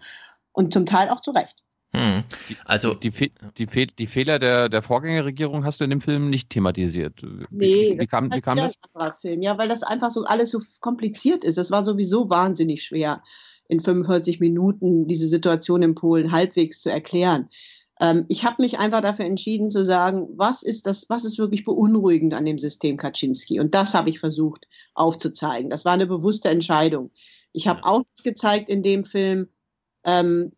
S59: und zum Teil auch zu Recht.
S1: Hm. Also die, die, die, die, Fehler der, der Vorgängerregierung hast du in dem Film nicht thematisiert.
S59: Nee, wie, wie kam, halt wie kam das? Film, ja, weil das einfach so alles so kompliziert ist. Es war sowieso wahnsinnig schwer, in 45 Minuten diese Situation in Polen halbwegs zu erklären. Ähm, ich habe mich einfach dafür entschieden zu sagen, was ist das, was ist wirklich beunruhigend an dem System Kaczynski? Und das habe ich versucht aufzuzeigen. Das war eine bewusste Entscheidung. Ich habe auch gezeigt in dem Film, ähm,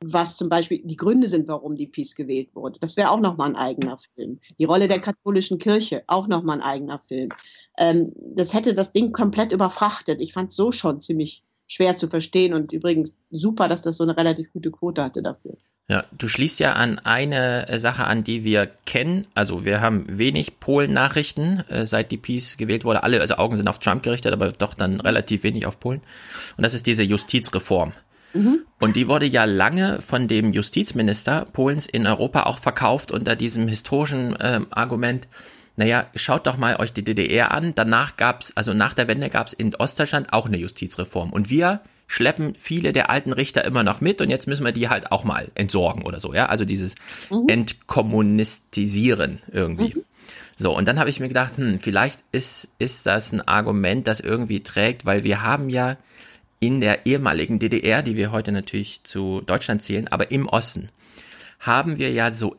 S59: was zum Beispiel die Gründe sind, warum die Peace gewählt wurde. Das wäre auch nochmal ein eigener Film. Die Rolle der katholischen Kirche, auch nochmal ein eigener Film. Ähm, das hätte das Ding komplett überfrachtet. Ich fand es so schon ziemlich schwer zu verstehen und übrigens super, dass das so eine relativ gute Quote hatte dafür.
S10: Ja, du schließt ja an eine äh, Sache an, die wir kennen. Also wir haben wenig Polen-Nachrichten, äh, seit die Peace gewählt wurde. Alle also Augen sind auf Trump gerichtet, aber doch dann relativ wenig auf Polen. Und das ist diese Justizreform. Mhm. Und die wurde ja lange von dem Justizminister Polens in Europa auch verkauft unter diesem historischen äh, Argument, naja, schaut doch mal euch die DDR an. Danach gab's, also nach der Wende gab's in Ostdeutschland auch eine Justizreform. Und wir schleppen viele der alten Richter immer noch mit und jetzt müssen wir die halt auch mal entsorgen oder so, ja. Also dieses mhm. Entkommunistisieren irgendwie. Mhm. So, und dann habe ich mir gedacht, hm, vielleicht ist, ist das ein Argument, das irgendwie trägt, weil wir haben ja in der ehemaligen DDR, die wir heute natürlich zu Deutschland zählen, aber im Osten, haben wir ja so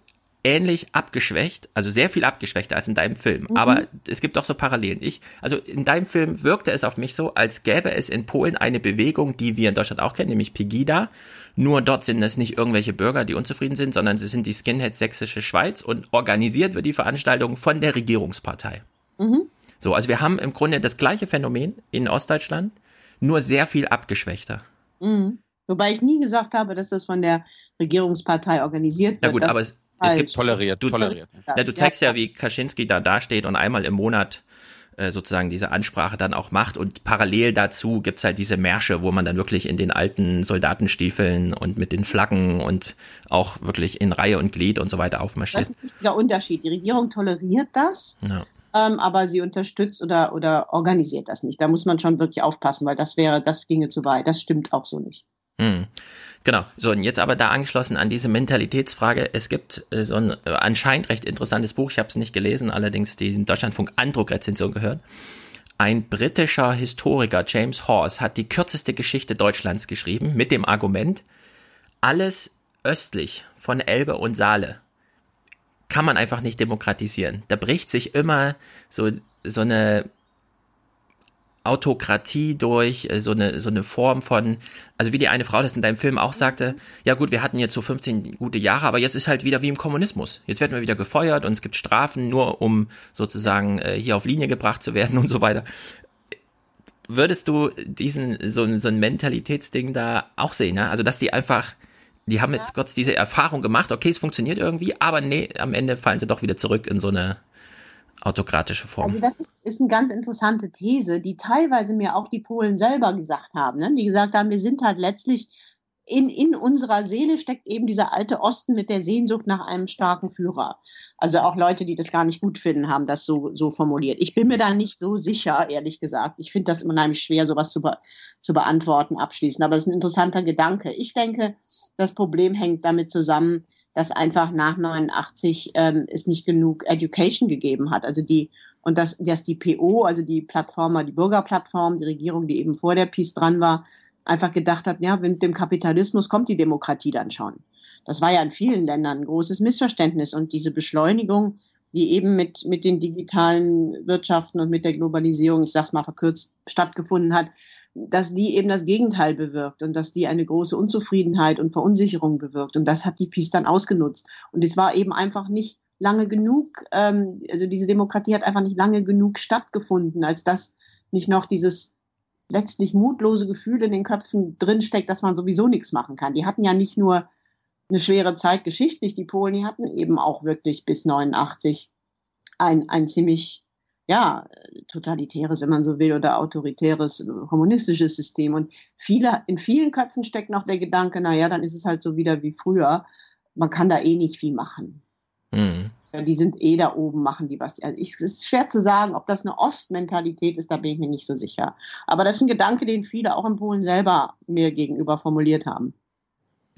S10: ähnlich abgeschwächt, also sehr viel abgeschwächter als in deinem Film. Mhm. Aber es gibt doch so Parallelen. Ich, also in deinem Film wirkte es auf mich so, als gäbe es in Polen eine Bewegung, die wir in Deutschland auch kennen, nämlich Pegida. Nur dort sind es nicht irgendwelche Bürger, die unzufrieden sind, sondern sie sind die Skinheads Sächsische Schweiz und organisiert wird die Veranstaltung von der Regierungspartei. Mhm. So, also wir haben im Grunde das gleiche Phänomen in Ostdeutschland, nur sehr viel abgeschwächter.
S59: Mhm. Wobei ich nie gesagt habe, dass das von der Regierungspartei organisiert wird.
S10: Na gut, aber es, es gibt
S1: toleriert,
S10: du,
S1: toleriert.
S10: Ja, du zeigst ja, wie Kaczynski da dasteht und einmal im Monat äh, sozusagen diese Ansprache dann auch macht und parallel dazu gibt's halt diese Märsche, wo man dann wirklich in den alten Soldatenstiefeln und mit den Flaggen und auch wirklich in Reihe und Glied und so weiter aufmarschiert. Das ist
S59: ein wichtiger Unterschied. Die Regierung toleriert das, ja. ähm, aber sie unterstützt oder, oder organisiert das nicht. Da muss man schon wirklich aufpassen, weil das wäre, das ginge zu weit. Das stimmt auch so nicht.
S10: Hm. Genau. So, und jetzt aber da angeschlossen an diese Mentalitätsfrage. Es gibt äh, so ein äh, anscheinend recht interessantes Buch. Ich habe es nicht gelesen, allerdings die Deutschlandfunk Andruck-Rezension gehört. Ein britischer Historiker, James Horse, hat die kürzeste Geschichte Deutschlands geschrieben mit dem Argument, alles östlich von Elbe und Saale kann man einfach nicht demokratisieren. Da bricht sich immer so, so eine Autokratie durch, äh, so eine, so eine Form von, also wie die eine Frau das in deinem Film auch sagte, ja gut, wir hatten jetzt so 15 gute Jahre, aber jetzt ist halt wieder wie im Kommunismus. Jetzt werden wir wieder gefeuert und es gibt Strafen nur, um sozusagen äh, hier auf Linie gebracht zu werden und so weiter. Würdest du diesen, so, so ein Mentalitätsding da auch sehen, ja? Also, dass die einfach, die haben jetzt Gott diese Erfahrung gemacht, okay, es funktioniert irgendwie, aber nee, am Ende fallen sie doch wieder zurück in so eine autokratische Form.
S59: Also das ist, ist, eine ganz interessante These, die teilweise mir auch die Polen selber gesagt haben. Ne? Die gesagt haben, wir sind halt letztlich in, in unserer Seele steckt eben dieser alte Osten mit der Sehnsucht nach einem starken Führer. Also auch Leute, die das gar nicht gut finden, haben das so, so formuliert. Ich bin mir da nicht so sicher, ehrlich gesagt. Ich finde das unheimlich schwer, sowas zu, be zu beantworten abschließend. Aber es ist ein interessanter Gedanke. Ich denke, das Problem hängt damit zusammen, dass einfach nach 89 ähm, es nicht genug Education gegeben hat. Also die, und dass, dass die PO, also die Plattformer, die Bürgerplattform, die Regierung, die eben vor der Peace dran war, einfach gedacht hat, ja, mit dem Kapitalismus kommt die Demokratie dann schon. Das war ja in vielen Ländern ein großes Missverständnis und diese Beschleunigung, die eben mit, mit den digitalen Wirtschaften und mit der Globalisierung, ich sag's mal verkürzt, stattgefunden hat, dass die eben das Gegenteil bewirkt und dass die eine große Unzufriedenheit und Verunsicherung bewirkt. Und das hat die Peace dann ausgenutzt. Und es war eben einfach nicht lange genug, ähm, also diese Demokratie hat einfach nicht lange genug stattgefunden, als dass nicht noch dieses letztlich mutlose Gefühl in den Köpfen drinsteckt, dass man sowieso nichts machen kann. Die hatten ja nicht nur eine schwere Zeit geschichtlich, die Polen, die hatten eben auch wirklich bis 89 ein, ein ziemlich ja, totalitäres, wenn man so will, oder autoritäres, kommunistisches System. Und viele, in vielen Köpfen steckt noch der Gedanke, naja, dann ist es halt so wieder wie früher. Man kann da eh nicht viel machen. Mhm. Die sind eh da oben, machen die was. Also ich, es ist schwer zu sagen, ob das eine Ostmentalität ist, da bin ich mir nicht so sicher. Aber das ist ein Gedanke, den viele auch in Polen selber mir gegenüber formuliert haben.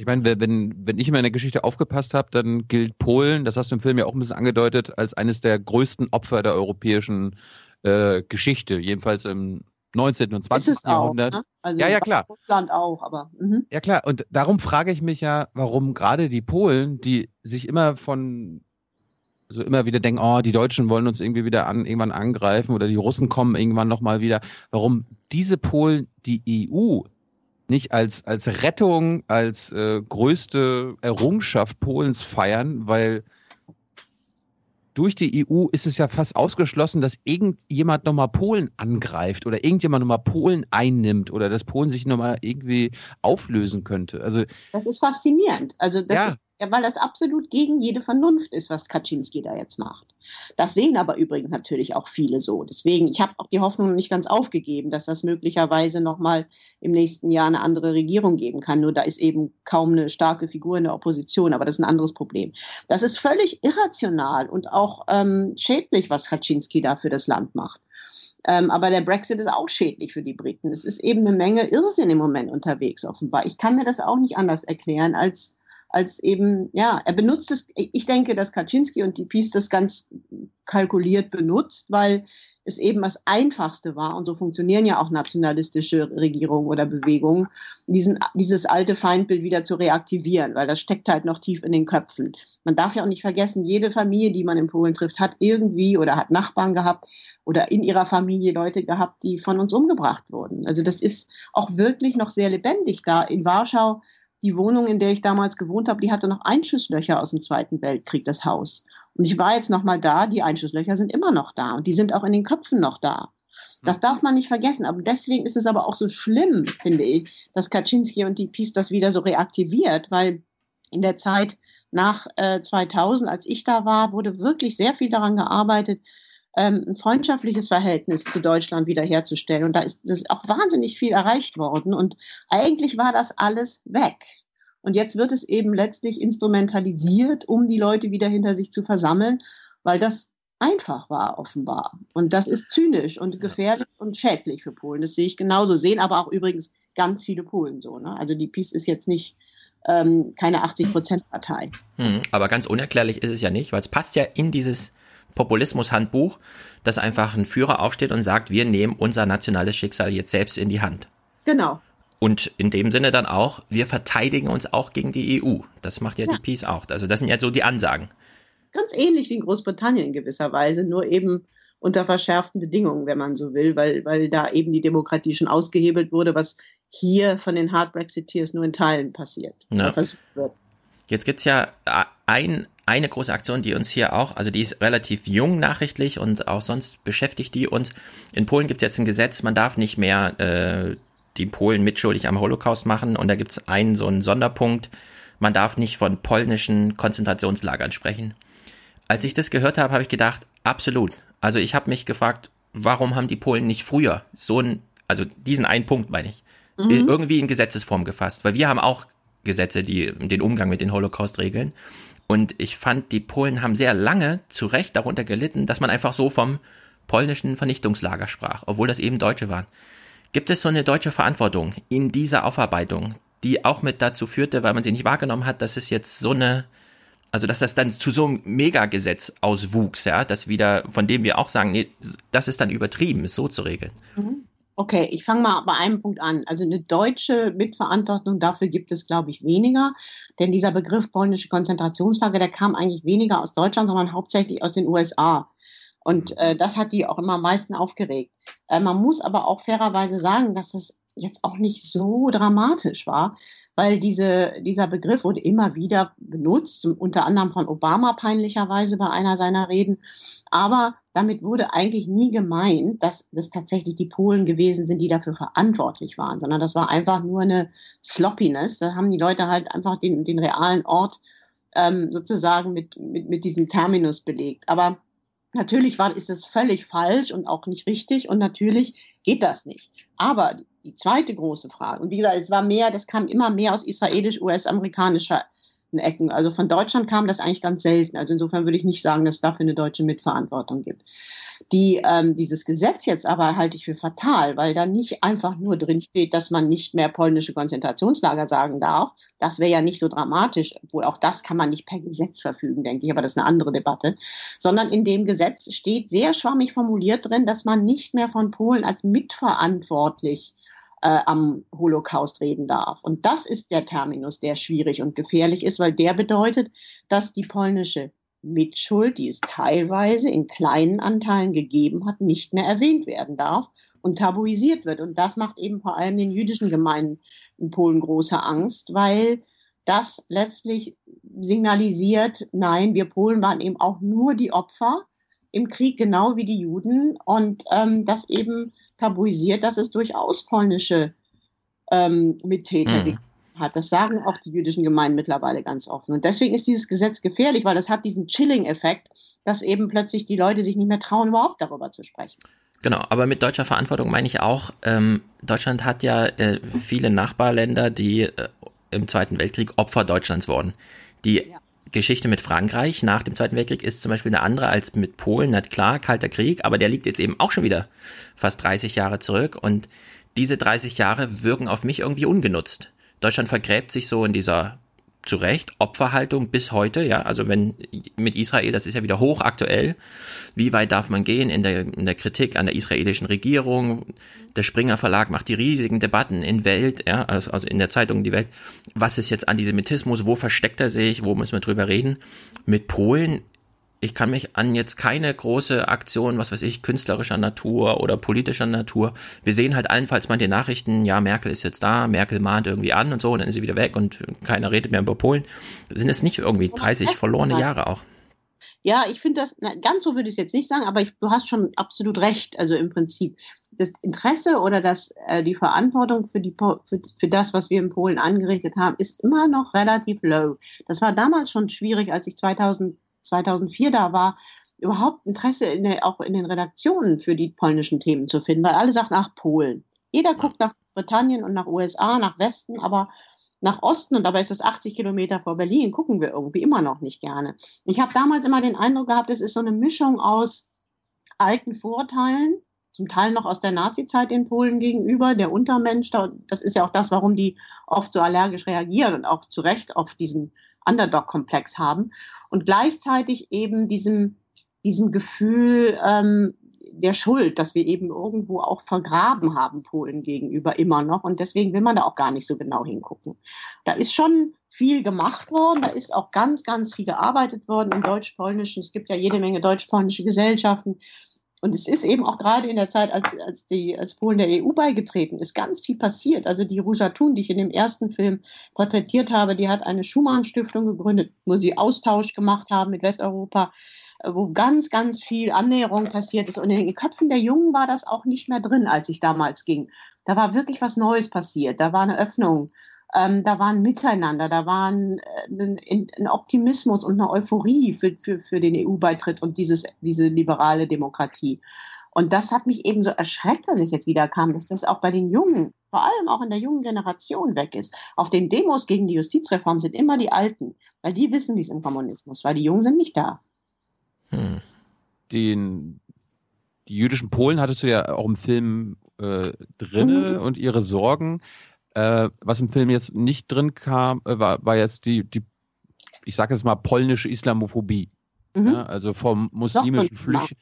S41: Ich meine, wenn, wenn ich in meiner Geschichte aufgepasst habe, dann gilt Polen, das hast du im Film ja auch ein bisschen angedeutet, als eines der größten Opfer der europäischen äh, Geschichte, jedenfalls im 19. und 20. Jahrhundert. ne?
S59: also
S41: ja, ja, klar.
S59: Russland auch, aber. Mhm.
S41: Ja, klar. Und darum frage ich mich ja, warum gerade die Polen, die sich immer von, also immer wieder denken, oh, die Deutschen wollen uns irgendwie wieder an, irgendwann angreifen oder die Russen kommen irgendwann nochmal wieder, warum diese Polen die EU nicht als, als Rettung, als äh, größte Errungenschaft Polens feiern, weil durch die EU ist es ja fast ausgeschlossen, dass irgendjemand nochmal Polen angreift oder irgendjemand nochmal Polen einnimmt oder dass Polen sich nochmal irgendwie auflösen könnte. Also,
S59: das ist faszinierend. Also das
S41: Ja.
S59: ist, ja, weil das absolut gegen jede Vernunft ist, was Kaczynski da jetzt macht. Das sehen aber übrigens natürlich auch viele so. Deswegen, ich habe auch die Hoffnung nicht ganz aufgegeben, dass das möglicherweise nochmal im nächsten Jahr eine andere Regierung geben kann. Nur da ist eben kaum eine starke Figur in der Opposition, aber das ist ein anderes Problem. Das ist völlig irrational und auch ähm, schädlich, was Kaczynski da für das Land macht. Ähm, aber der Brexit ist auch schädlich für die Briten. Es ist eben eine Menge Irrsinn im Moment unterwegs, offenbar. Ich kann mir das auch nicht anders erklären, als, als eben, ja, er benutzt es, ich denke, dass Kaczynski und die Peace das ganz kalkuliert benutzt, weil es eben das Einfachste war, und so funktionieren ja auch nationalistische Regierungen oder Bewegungen, diesen, dieses alte Feindbild wieder zu reaktivieren, weil das steckt halt noch tief in den Köpfen. Man darf ja auch nicht vergessen, jede Familie, die man in Polen trifft, hat irgendwie oder hat Nachbarn gehabt oder in ihrer Familie Leute gehabt, die von uns umgebracht wurden. Also das ist auch wirklich noch sehr lebendig da. In Warschau, die Wohnung, in der ich damals gewohnt habe, die hatte noch Einschusslöcher aus dem Zweiten Weltkrieg, das Haus. Und ich war jetzt noch mal da, die Einschusslöcher sind immer noch da und die sind auch in den Köpfen noch da. Das darf man nicht vergessen. Aber deswegen ist es aber auch so schlimm, finde ich, dass Kaczynski und die Peace das wieder so reaktiviert, weil in der Zeit nach äh, 2000, als ich da war, wurde wirklich sehr viel daran gearbeitet, ähm, ein freundschaftliches Verhältnis zu Deutschland wiederherzustellen. Und da ist, ist auch wahnsinnig viel erreicht worden. Und eigentlich war das alles weg. Und jetzt wird es eben letztlich instrumentalisiert, um die Leute wieder hinter sich zu versammeln, weil das einfach war, offenbar. Und das ist zynisch und gefährlich und schädlich für Polen. Das sehe ich genauso. Sehen aber auch übrigens ganz viele Polen so. Ne? Also die PiS ist jetzt nicht ähm, keine 80-Prozent-Partei.
S10: Hm, aber ganz unerklärlich ist es ja nicht, weil es passt ja in dieses Populismus-Handbuch, dass einfach ein Führer aufsteht und sagt, wir nehmen unser nationales Schicksal jetzt selbst in die Hand.
S59: Genau.
S10: Und in dem Sinne dann auch, wir verteidigen uns auch gegen die EU. Das macht ja,
S59: Ja.
S10: die Peace auch. Also das sind ja so die Ansagen.
S59: Ganz ähnlich wie in Großbritannien in gewisser Weise, nur eben unter verschärften Bedingungen, wenn man so will, weil, weil da eben die Demokratie schon ausgehebelt wurde, was hier von den Hard Brexiteers nur in Teilen passiert.
S10: Ja. Jetzt gibt's ja äh, ein, eine große Aktion, die uns hier auch, also die ist relativ jung nachrichtlich und auch sonst beschäftigt die uns. In Polen gibt's jetzt ein Gesetz, man darf nicht mehr äh, die Polen mitschuldig am Holocaust machen und da gibt's einen so einen Sonderpunkt, man darf nicht von polnischen Konzentrationslagern sprechen. Als ich das gehört habe, habe ich gedacht, absolut. Also ich habe mich gefragt, warum haben die Polen nicht früher so ein, also diesen einen Punkt meine ich,
S59: Mhm.
S10: irgendwie in Gesetzesform gefasst, weil wir haben auch Gesetze, die den Umgang mit den Holocaust regeln. Und ich fand, die Polen haben sehr lange zu Recht darunter gelitten, dass man einfach so vom polnischen Vernichtungslager sprach, obwohl das eben Deutsche waren. Gibt es so eine deutsche Verantwortung in dieser Aufarbeitung, die auch mit dazu führte, weil man sie nicht wahrgenommen hat, dass es jetzt so eine, also dass das dann zu so einem Megagesetz auswuchs, ja, das wieder, von dem wir auch sagen, nee, das ist dann übertrieben, es so zu regeln.
S59: Okay, ich fange mal bei einem Punkt an. Also eine deutsche Mitverantwortung dafür gibt es, glaube ich, weniger. Denn dieser Begriff polnische Konzentrationslager, der kam eigentlich weniger aus Deutschland, sondern hauptsächlich aus den USA. Und äh, das hat die auch immer am meisten aufgeregt. Äh, man muss aber auch fairerweise sagen, dass es jetzt auch nicht so dramatisch war, weil diese, dieser Begriff wurde immer wieder benutzt, unter anderem von Obama peinlicherweise bei einer seiner Reden. Aber damit wurde eigentlich nie gemeint, dass das tatsächlich die Polen gewesen sind, die dafür verantwortlich waren, sondern das war einfach nur eine Sloppiness. Da haben die Leute halt einfach den, den realen Ort ähm, sozusagen mit, mit, mit diesem Terminus belegt. Aber natürlich war, ist das völlig falsch und auch nicht richtig und natürlich geht das nicht. Aber die zweite große Frage, und wie gesagt, es war mehr, das kam immer mehr aus israelisch-US-amerikanischer Ecken. Also von Deutschland kam das eigentlich ganz selten. Also insofern würde ich nicht sagen, dass es dafür eine deutsche Mitverantwortung gibt. Die, ähm, dieses Gesetz jetzt aber halte ich für fatal, weil da nicht einfach nur drin steht, dass man nicht mehr polnische Konzentrationslager sagen darf. Das wäre ja nicht so dramatisch, obwohl auch das kann man nicht per Gesetz verfügen, denke ich, aber das ist eine andere Debatte. Sondern in dem Gesetz steht sehr schwammig formuliert drin, dass man nicht mehr von Polen als mitverantwortlich äh, am Holocaust reden darf. Und das ist der Terminus, der schwierig und gefährlich ist, weil der bedeutet, dass die polnische Mitschuld, die es teilweise in kleinen Anteilen gegeben hat, nicht mehr erwähnt werden darf und tabuisiert wird. Und das macht eben vor allem den jüdischen Gemeinden in Polen große Angst, weil das letztlich signalisiert, nein, wir Polen waren eben auch nur die Opfer im Krieg, genau wie die Juden. Und ähm, das eben tabuisiert, dass es durchaus polnische ähm, Mittäter mhm. hat. Das sagen auch die jüdischen Gemeinden mittlerweile ganz offen. Und deswegen ist dieses Gesetz gefährlich, weil es hat diesen Chilling-Effekt, dass eben plötzlich die Leute sich nicht mehr trauen, überhaupt darüber zu sprechen.
S10: Genau, aber mit deutscher Verantwortung meine ich auch, ähm, Deutschland hat ja äh, viele Nachbarländer, die äh, im Zweiten Weltkrieg Opfer Deutschlands wurden. Die ja. Geschichte mit Frankreich nach dem Zweiten Weltkrieg ist zum Beispiel eine andere als mit Polen. Na klar, Kalter Krieg, aber der liegt jetzt eben auch schon wieder fast 30 Jahre zurück und diese 30 Jahre wirken auf mich irgendwie ungenutzt. Deutschland vergräbt sich so in dieser zu Recht Opferhaltung bis heute, ja, also wenn mit Israel, das ist ja wieder hochaktuell, wie weit darf man gehen in der, in der Kritik an der israelischen Regierung? Der Springer Verlag macht die riesigen Debatten in Welt, ja, also, also in der Zeitung Die Welt. Was ist jetzt Antisemitismus? Wo versteckt er sich? Wo müssen wir drüber reden? Mit Polen ich kann mich an jetzt keine große Aktion, was weiß ich, künstlerischer Natur oder politischer Natur. Wir sehen halt allenfalls mal in den Nachrichten, ja, Merkel ist jetzt da, Merkel mahnt irgendwie an und so, und dann ist sie wieder weg und keiner redet mehr über Polen. Sind es nicht irgendwie 30 verlorene Jahre auch?
S59: Ja, ich finde das, na, ganz so würde ich es jetzt nicht sagen, aber ich, du hast schon absolut recht. Also im Prinzip das Interesse oder das, äh, die Verantwortung für, die, für, für das, was wir in Polen angerichtet haben, ist immer noch relativ low. Das war damals schon schwierig, als ich 2000 2004 da war, überhaupt Interesse in der, auch in den Redaktionen für die polnischen Themen zu finden, weil alle sagten, ach, Polen. Jeder guckt nach Britannien und nach USA, nach Westen, aber nach Osten und dabei ist es 80 Kilometer vor Berlin, gucken wir irgendwie immer noch nicht gerne. Ich habe damals immer den Eindruck gehabt, es ist so eine Mischung aus alten Vorurteilen, zum Teil noch aus der Nazizeit in Polen gegenüber, der Untermensch, das ist ja auch das, warum die oft so allergisch reagieren und auch zu Recht auf diesen Underdog-Komplex haben und gleichzeitig eben diesem, diesem Gefühl ähm, der Schuld, dass wir eben irgendwo auch vergraben haben Polen gegenüber immer noch und deswegen will man da auch gar nicht so genau hingucken. Da ist schon viel gemacht worden, da ist auch ganz, ganz viel gearbeitet worden im deutsch-polnischen. Es gibt ja jede Menge deutsch-polnische Gesellschaften, und es ist eben auch gerade in der Zeit, als, als, die, als Polen der EU beigetreten ist, ganz viel passiert. Also die Ruja Thun, die ich in dem ersten Film porträtiert habe, die hat eine Schumann-Stiftung gegründet, wo sie Austausch gemacht haben mit Westeuropa, äh, wo ganz, ganz viel Annäherung passiert ist. Und in den Köpfen der Jungen war das auch nicht mehr drin, als ich damals ging. Da war wirklich was Neues passiert. Da war eine Öffnung ähm, da war ein Miteinander, da war ein, ein, ein Optimismus und eine Euphorie für, für, für den EU-Beitritt und dieses, diese liberale Demokratie. Und das hat mich eben so erschreckt, dass ich jetzt wieder kam, dass das auch bei den Jungen, vor allem auch in der jungen Generation weg ist. Auf den Demos gegen die Justizreform sind immer die Alten, weil die wissen, wie es im Kommunismus war. Die Jungen sind nicht da.
S41: Hm. Den, die jüdischen Polen hattest du ja auch im Film äh, drinne mhm. und ihre Sorgen. Äh, was im Film jetzt nicht drin kam, äh, war, war jetzt die, die ich sage jetzt mal, polnische Islamophobie. Mhm. Ja, also vom muslimischen so Flücht.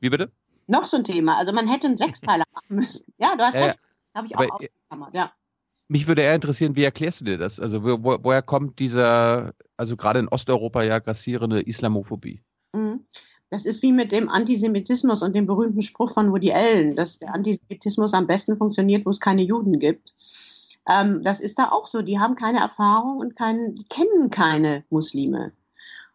S41: Wie bitte?
S59: Noch so ein Thema. Also man hätte einen Sechsteiler machen müssen. Ja, du hast äh, recht. Habe ich auch aber, ausgekammert, ja.
S41: Mich würde eher interessieren, wie erklärst du dir das? Also wo, woher kommt dieser, also gerade in Osteuropa ja grassierende Islamophobie?
S59: Mhm. Das ist wie mit dem Antisemitismus und dem berühmten Spruch von Woody Allen, dass der Antisemitismus am besten funktioniert, wo es keine Juden gibt. Ähm, das ist da auch so. Die haben keine Erfahrung und kein, die kennen keine Muslime.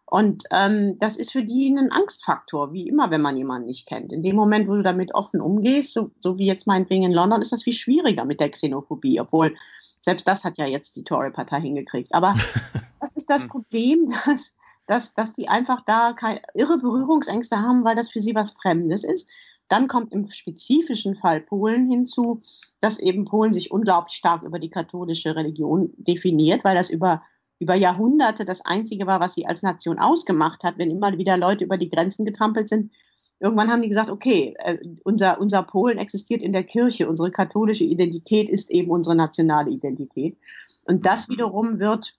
S59: Und ähm, das ist für die ein Angstfaktor, wie immer, wenn man jemanden nicht kennt. In dem Moment, wo du damit offen umgehst, so, so wie jetzt meinetwegen in London, ist das viel schwieriger mit der Xenophobie, obwohl selbst das hat ja jetzt die Tory-Partei hingekriegt. Aber das ist das Problem, dass, dass, dass die einfach da keine, irre Berührungsängste haben, weil das für sie was Fremdes ist. Dann kommt im spezifischen Fall Polen hinzu, dass eben Polen sich unglaublich stark über die katholische Religion definiert, weil das über, über Jahrhunderte das Einzige war, was sie als Nation ausgemacht hat. Wenn immer wieder Leute über die Grenzen getrampelt sind, irgendwann haben die gesagt, okay, äh, unser, unser Polen existiert in der Kirche, unsere katholische Identität ist eben unsere nationale Identität. Und das wiederum wird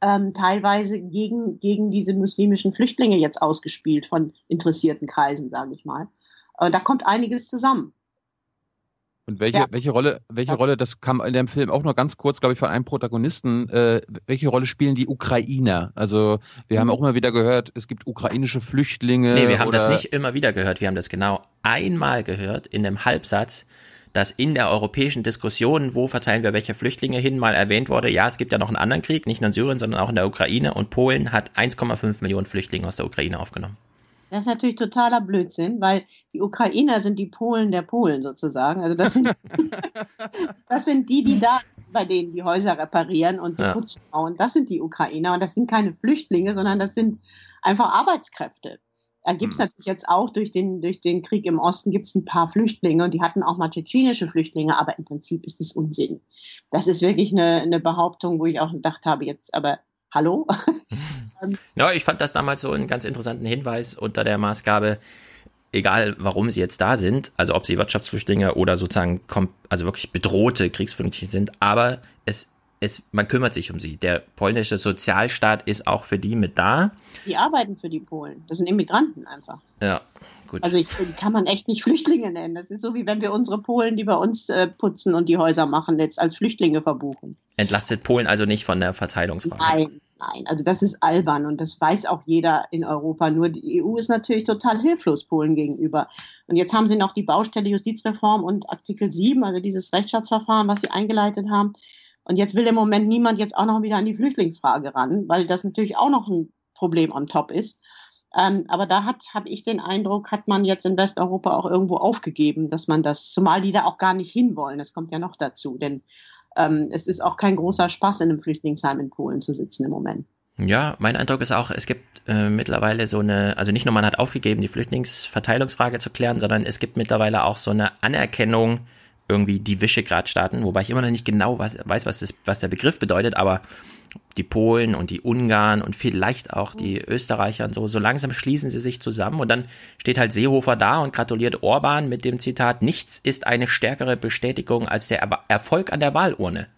S59: ähm, teilweise gegen, gegen diese muslimischen Flüchtlinge jetzt ausgespielt von interessierten Kreisen, sage ich mal. Äh, da kommt einiges zusammen.
S41: Und welche, ja. welche Rolle, welche ja. Rolle, das kam in dem Film auch noch ganz kurz, glaube ich, von einem Protagonisten, äh, welche Rolle spielen die Ukrainer? Also wir haben mhm. auch immer wieder gehört, es gibt ukrainische Flüchtlinge.
S10: Nee, wir haben das nicht immer wieder gehört, wir haben das genau einmal gehört in einem Halbsatz, dass in der europäischen Diskussion, wo verteilen wir welche Flüchtlinge hin, mal erwähnt wurde, ja, es gibt ja noch einen anderen Krieg, nicht nur in Syrien, sondern auch in der Ukraine und Polen hat 1,5 Millionen Flüchtlinge aus der Ukraine aufgenommen.
S59: Das ist natürlich totaler Blödsinn, weil die Ukrainer sind die Polen der Polen sozusagen. Also das sind, das sind die, die da bei denen die Häuser reparieren und die ja. Putzfrauen. Das sind die Ukrainer und das sind keine Flüchtlinge, sondern das sind einfach Arbeitskräfte. Da gibt es hm. natürlich jetzt auch durch den, durch den Krieg im Osten gibt es ein paar Flüchtlinge und die hatten auch mal tschetschenische Flüchtlinge, aber im Prinzip ist es Unsinn. Das ist wirklich eine, eine Behauptung, wo ich auch gedacht habe, jetzt aber hallo?
S10: ja, ich fand das damals so einen ganz interessanten Hinweis unter der Maßgabe, egal warum sie jetzt da sind, also ob sie Wirtschaftsflüchtlinge oder sozusagen also wirklich bedrohte Kriegsflüchtlinge sind, aber es, es, man kümmert sich um sie. Der polnische Sozialstaat ist auch für die mit da.
S59: Die arbeiten für die Polen. Das sind Immigranten einfach.
S10: Ja, gut.
S59: Also ich, kann man echt nicht Flüchtlinge nennen. Das ist so, wie wenn wir unsere Polen, die bei uns äh, putzen und die Häuser machen, jetzt als Flüchtlinge verbuchen.
S10: Entlastet Polen also nicht von der Verteilungsfrage?
S59: Nein, Nein, also das ist albern und das weiß auch jeder in Europa. Nur die EU ist natürlich total hilflos Polen gegenüber. Und jetzt haben sie noch die Baustelle Justizreform und Artikel 7, also dieses Rechtsstaatsverfahren, was sie eingeleitet haben. Und jetzt will im Moment niemand jetzt auch noch wieder an die Flüchtlingsfrage ran, weil das natürlich auch noch ein Problem on top ist. Ähm, aber da habe ich den Eindruck, hat man jetzt in Westeuropa auch irgendwo aufgegeben, dass man das, zumal die da auch gar nicht hinwollen. Das kommt ja noch dazu, denn ähm, es ist auch kein großer Spaß, in einem Flüchtlingsheim in Polen zu sitzen im Moment.
S10: Ja, mein Eindruck ist auch, es gibt äh, mittlerweile so eine, also nicht nur man hat aufgegeben, die Flüchtlingsverteilungsfrage zu klären, sondern es gibt mittlerweile auch so eine Anerkennung irgendwie die Visegrad-Staaten, wobei ich immer noch nicht genau weiß, weiß was, das, was der Begriff bedeutet, aber die Polen und die Ungarn und vielleicht auch die Österreicher und so, so langsam schließen sie sich zusammen und dann steht halt Seehofer da und gratuliert Orban mit dem Zitat, nichts ist eine stärkere Bestätigung als der Erfolg an der Wahlurne.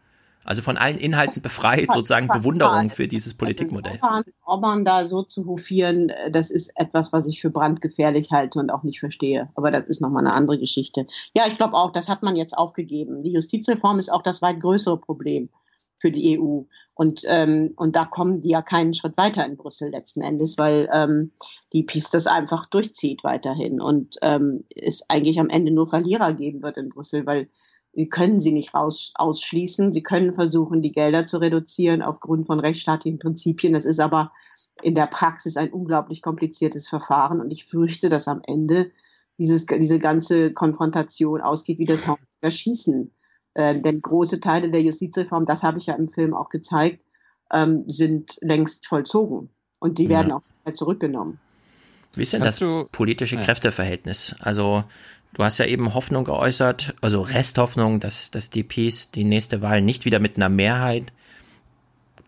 S10: Also von allen Inhalten befreit, sozusagen Bewunderung für dieses Politikmodell.
S59: Orban, Orban da so zu hofieren, das ist etwas, was ich für brandgefährlich halte und auch nicht verstehe. Aber das ist nochmal eine andere Geschichte. Ja, ich glaube auch, das hat man jetzt aufgegeben. Die Justizreform ist auch das weit größere Problem für die EU. Und, ähm, und da kommen die ja keinen Schritt weiter in Brüssel letzten Endes, weil ähm, die PiS das einfach durchzieht weiterhin und ähm, es eigentlich am Ende nur Verlierer geben wird in Brüssel, weil sie können sie nicht raus, ausschließen. Sie können versuchen, die Gelder zu reduzieren aufgrund von rechtsstaatlichen Prinzipien. Das ist aber in der Praxis ein unglaublich kompliziertes Verfahren und ich fürchte, dass am Ende dieses, diese ganze Konfrontation ausgeht wie das Schießen. Äh, denn große Teile der Justizreform, das habe ich ja im Film auch gezeigt, ähm, sind längst vollzogen und die werden ja. auch zurückgenommen.
S10: Wie ist denn Kannst das politische ja. Kräfteverhältnis? Also du hast ja eben Hoffnung geäußert, also Resthoffnung, dass, dass die Peace die nächste Wahl nicht wieder mit einer Mehrheit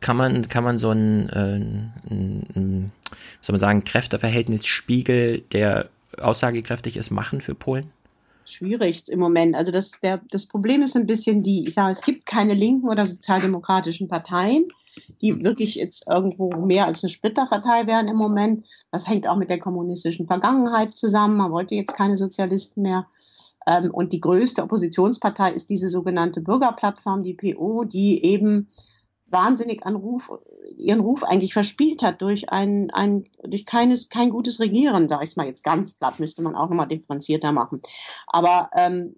S10: kann man, kann man so ein, äh, ein, ein soll man sagen, Kräfteverhältnisspiegel, der aussagekräftig ist, machen für Polen?
S59: schwierig im Moment. Also das, der, das Problem ist ein bisschen die, ich sage, es gibt keine linken oder sozialdemokratischen Parteien, die wirklich jetzt irgendwo mehr als eine Splitterpartei wären im Moment. Das hängt auch mit der kommunistischen Vergangenheit zusammen. Man wollte jetzt keine Sozialisten mehr. Ähm, und die größte Oppositionspartei ist diese sogenannte Bürgerplattform, die PO, die eben wahnsinnig an Ruf, ihren Ruf eigentlich verspielt hat durch ein, ein durch keines, kein gutes Regieren, da ist mal jetzt ganz platt, müsste man auch nochmal differenzierter machen. Aber ähm,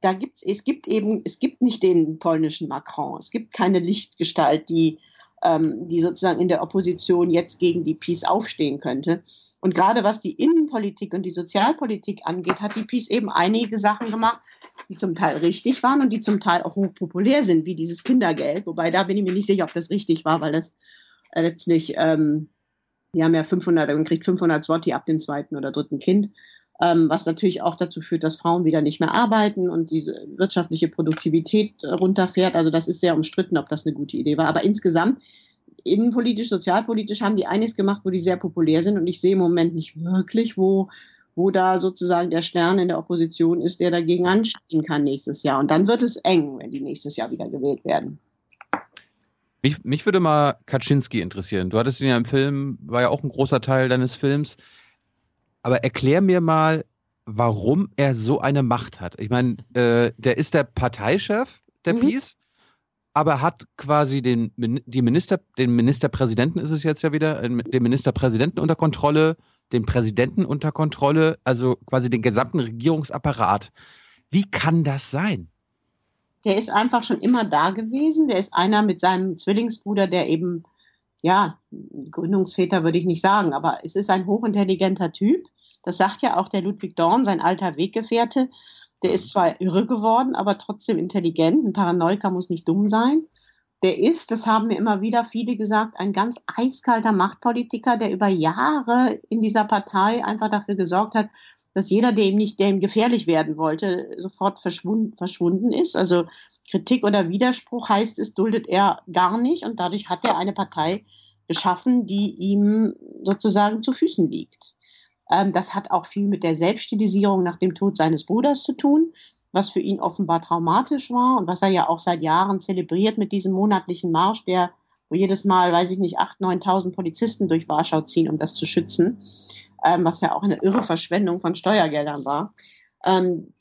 S59: da gibt's, es gibt eben, es gibt nicht den polnischen Macron, es gibt keine Lichtgestalt, die, ähm, die sozusagen in der Opposition jetzt gegen die Peace aufstehen könnte. Und gerade was die Innenpolitik und die Sozialpolitik angeht, hat die Peace eben einige Sachen gemacht, die zum Teil richtig waren und die zum Teil auch hochpopulär sind, wie dieses Kindergeld. Wobei da bin ich mir nicht sicher, ob das richtig war, weil das äh, letztlich, ähm, die haben ja 500, man kriegt 500 Zloty ab dem zweiten oder dritten Kind, was natürlich auch dazu führt, dass Frauen wieder nicht mehr arbeiten und diese wirtschaftliche Produktivität äh, runterfährt. Also das ist sehr umstritten, ob das eine gute Idee war. Aber insgesamt innenpolitisch, sozialpolitisch haben die einiges gemacht, wo die sehr populär sind und ich sehe im Moment nicht wirklich, wo wo da sozusagen der Stern in der Opposition ist, der dagegen anstehen kann nächstes Jahr. Und dann wird es eng, wenn die nächstes Jahr wieder gewählt werden.
S41: Mich, mich würde mal Kaczynski interessieren. Du hattest ihn ja im Film, war ja auch ein großer Teil deines Films. Aber erklär mir mal, warum er so eine Macht hat. Ich meine, äh, der ist der Parteichef der mhm. Peace, aber hat quasi den, die Minister, den Ministerpräsidenten ist es jetzt ja wieder, äh, den Ministerpräsidenten unter Kontrolle, den Präsidenten unter Kontrolle, also quasi den gesamten Regierungsapparat. Wie kann das sein?
S59: Der ist einfach schon immer da gewesen. Der ist einer mit seinem Zwillingsbruder, der eben, ja, Gründungsväter würde ich nicht sagen, aber es ist ein hochintelligenter Typ. Das sagt ja auch der Ludwig Dorn, sein alter Weggefährte. Der ist zwar irre geworden, aber trotzdem intelligent. Ein Paranoiker muss nicht dumm sein der ist, das haben mir immer wieder viele gesagt, ein ganz eiskalter Machtpolitiker, der über Jahre in dieser Partei einfach dafür gesorgt hat, dass jeder, der ihm nicht, der ihm gefährlich werden wollte, sofort verschwunden, verschwunden ist. Also Kritik oder Widerspruch heißt es, duldet er gar nicht und dadurch hat er eine Partei geschaffen, die ihm sozusagen zu Füßen liegt. Ähm, das hat auch viel mit der Selbststilisierung nach dem Tod seines Bruders zu tun was für ihn offenbar traumatisch war und was er ja auch seit Jahren zelebriert mit diesem monatlichen Marsch, der wo jedes Mal, weiß ich nicht, 8.000, 9.000 Polizisten durch Warschau ziehen, um das zu schützen, ähm, was ja auch eine irre Verschwendung von Steuergeldern war. Ähm,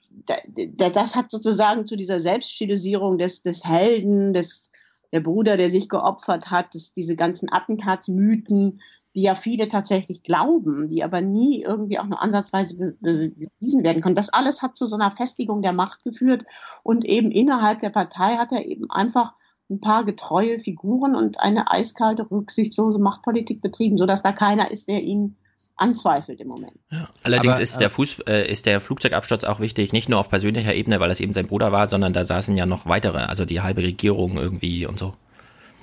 S59: das hat sozusagen zu dieser Selbststilisierung des, des Helden, des, der Bruder, der sich geopfert hat, des, diese ganzen Attentatsmythen, die ja viele tatsächlich glauben, die aber nie irgendwie auch nur ansatzweise be bewiesen werden können. Das alles hat zu so einer Festigung der Macht geführt und eben innerhalb der Partei hat er eben einfach ein paar getreue Figuren und eine eiskalte, rücksichtslose Machtpolitik betrieben, sodass da keiner ist, der ihn anzweifelt im Moment.
S10: Ja, allerdings Aber, ist der äh, Fuß, äh, ist der Flugzeugabsturz auch wichtig, nicht nur auf persönlicher Ebene, weil das eben sein Bruder war, sondern da saßen ja noch weitere, also die halbe Regierung irgendwie und so.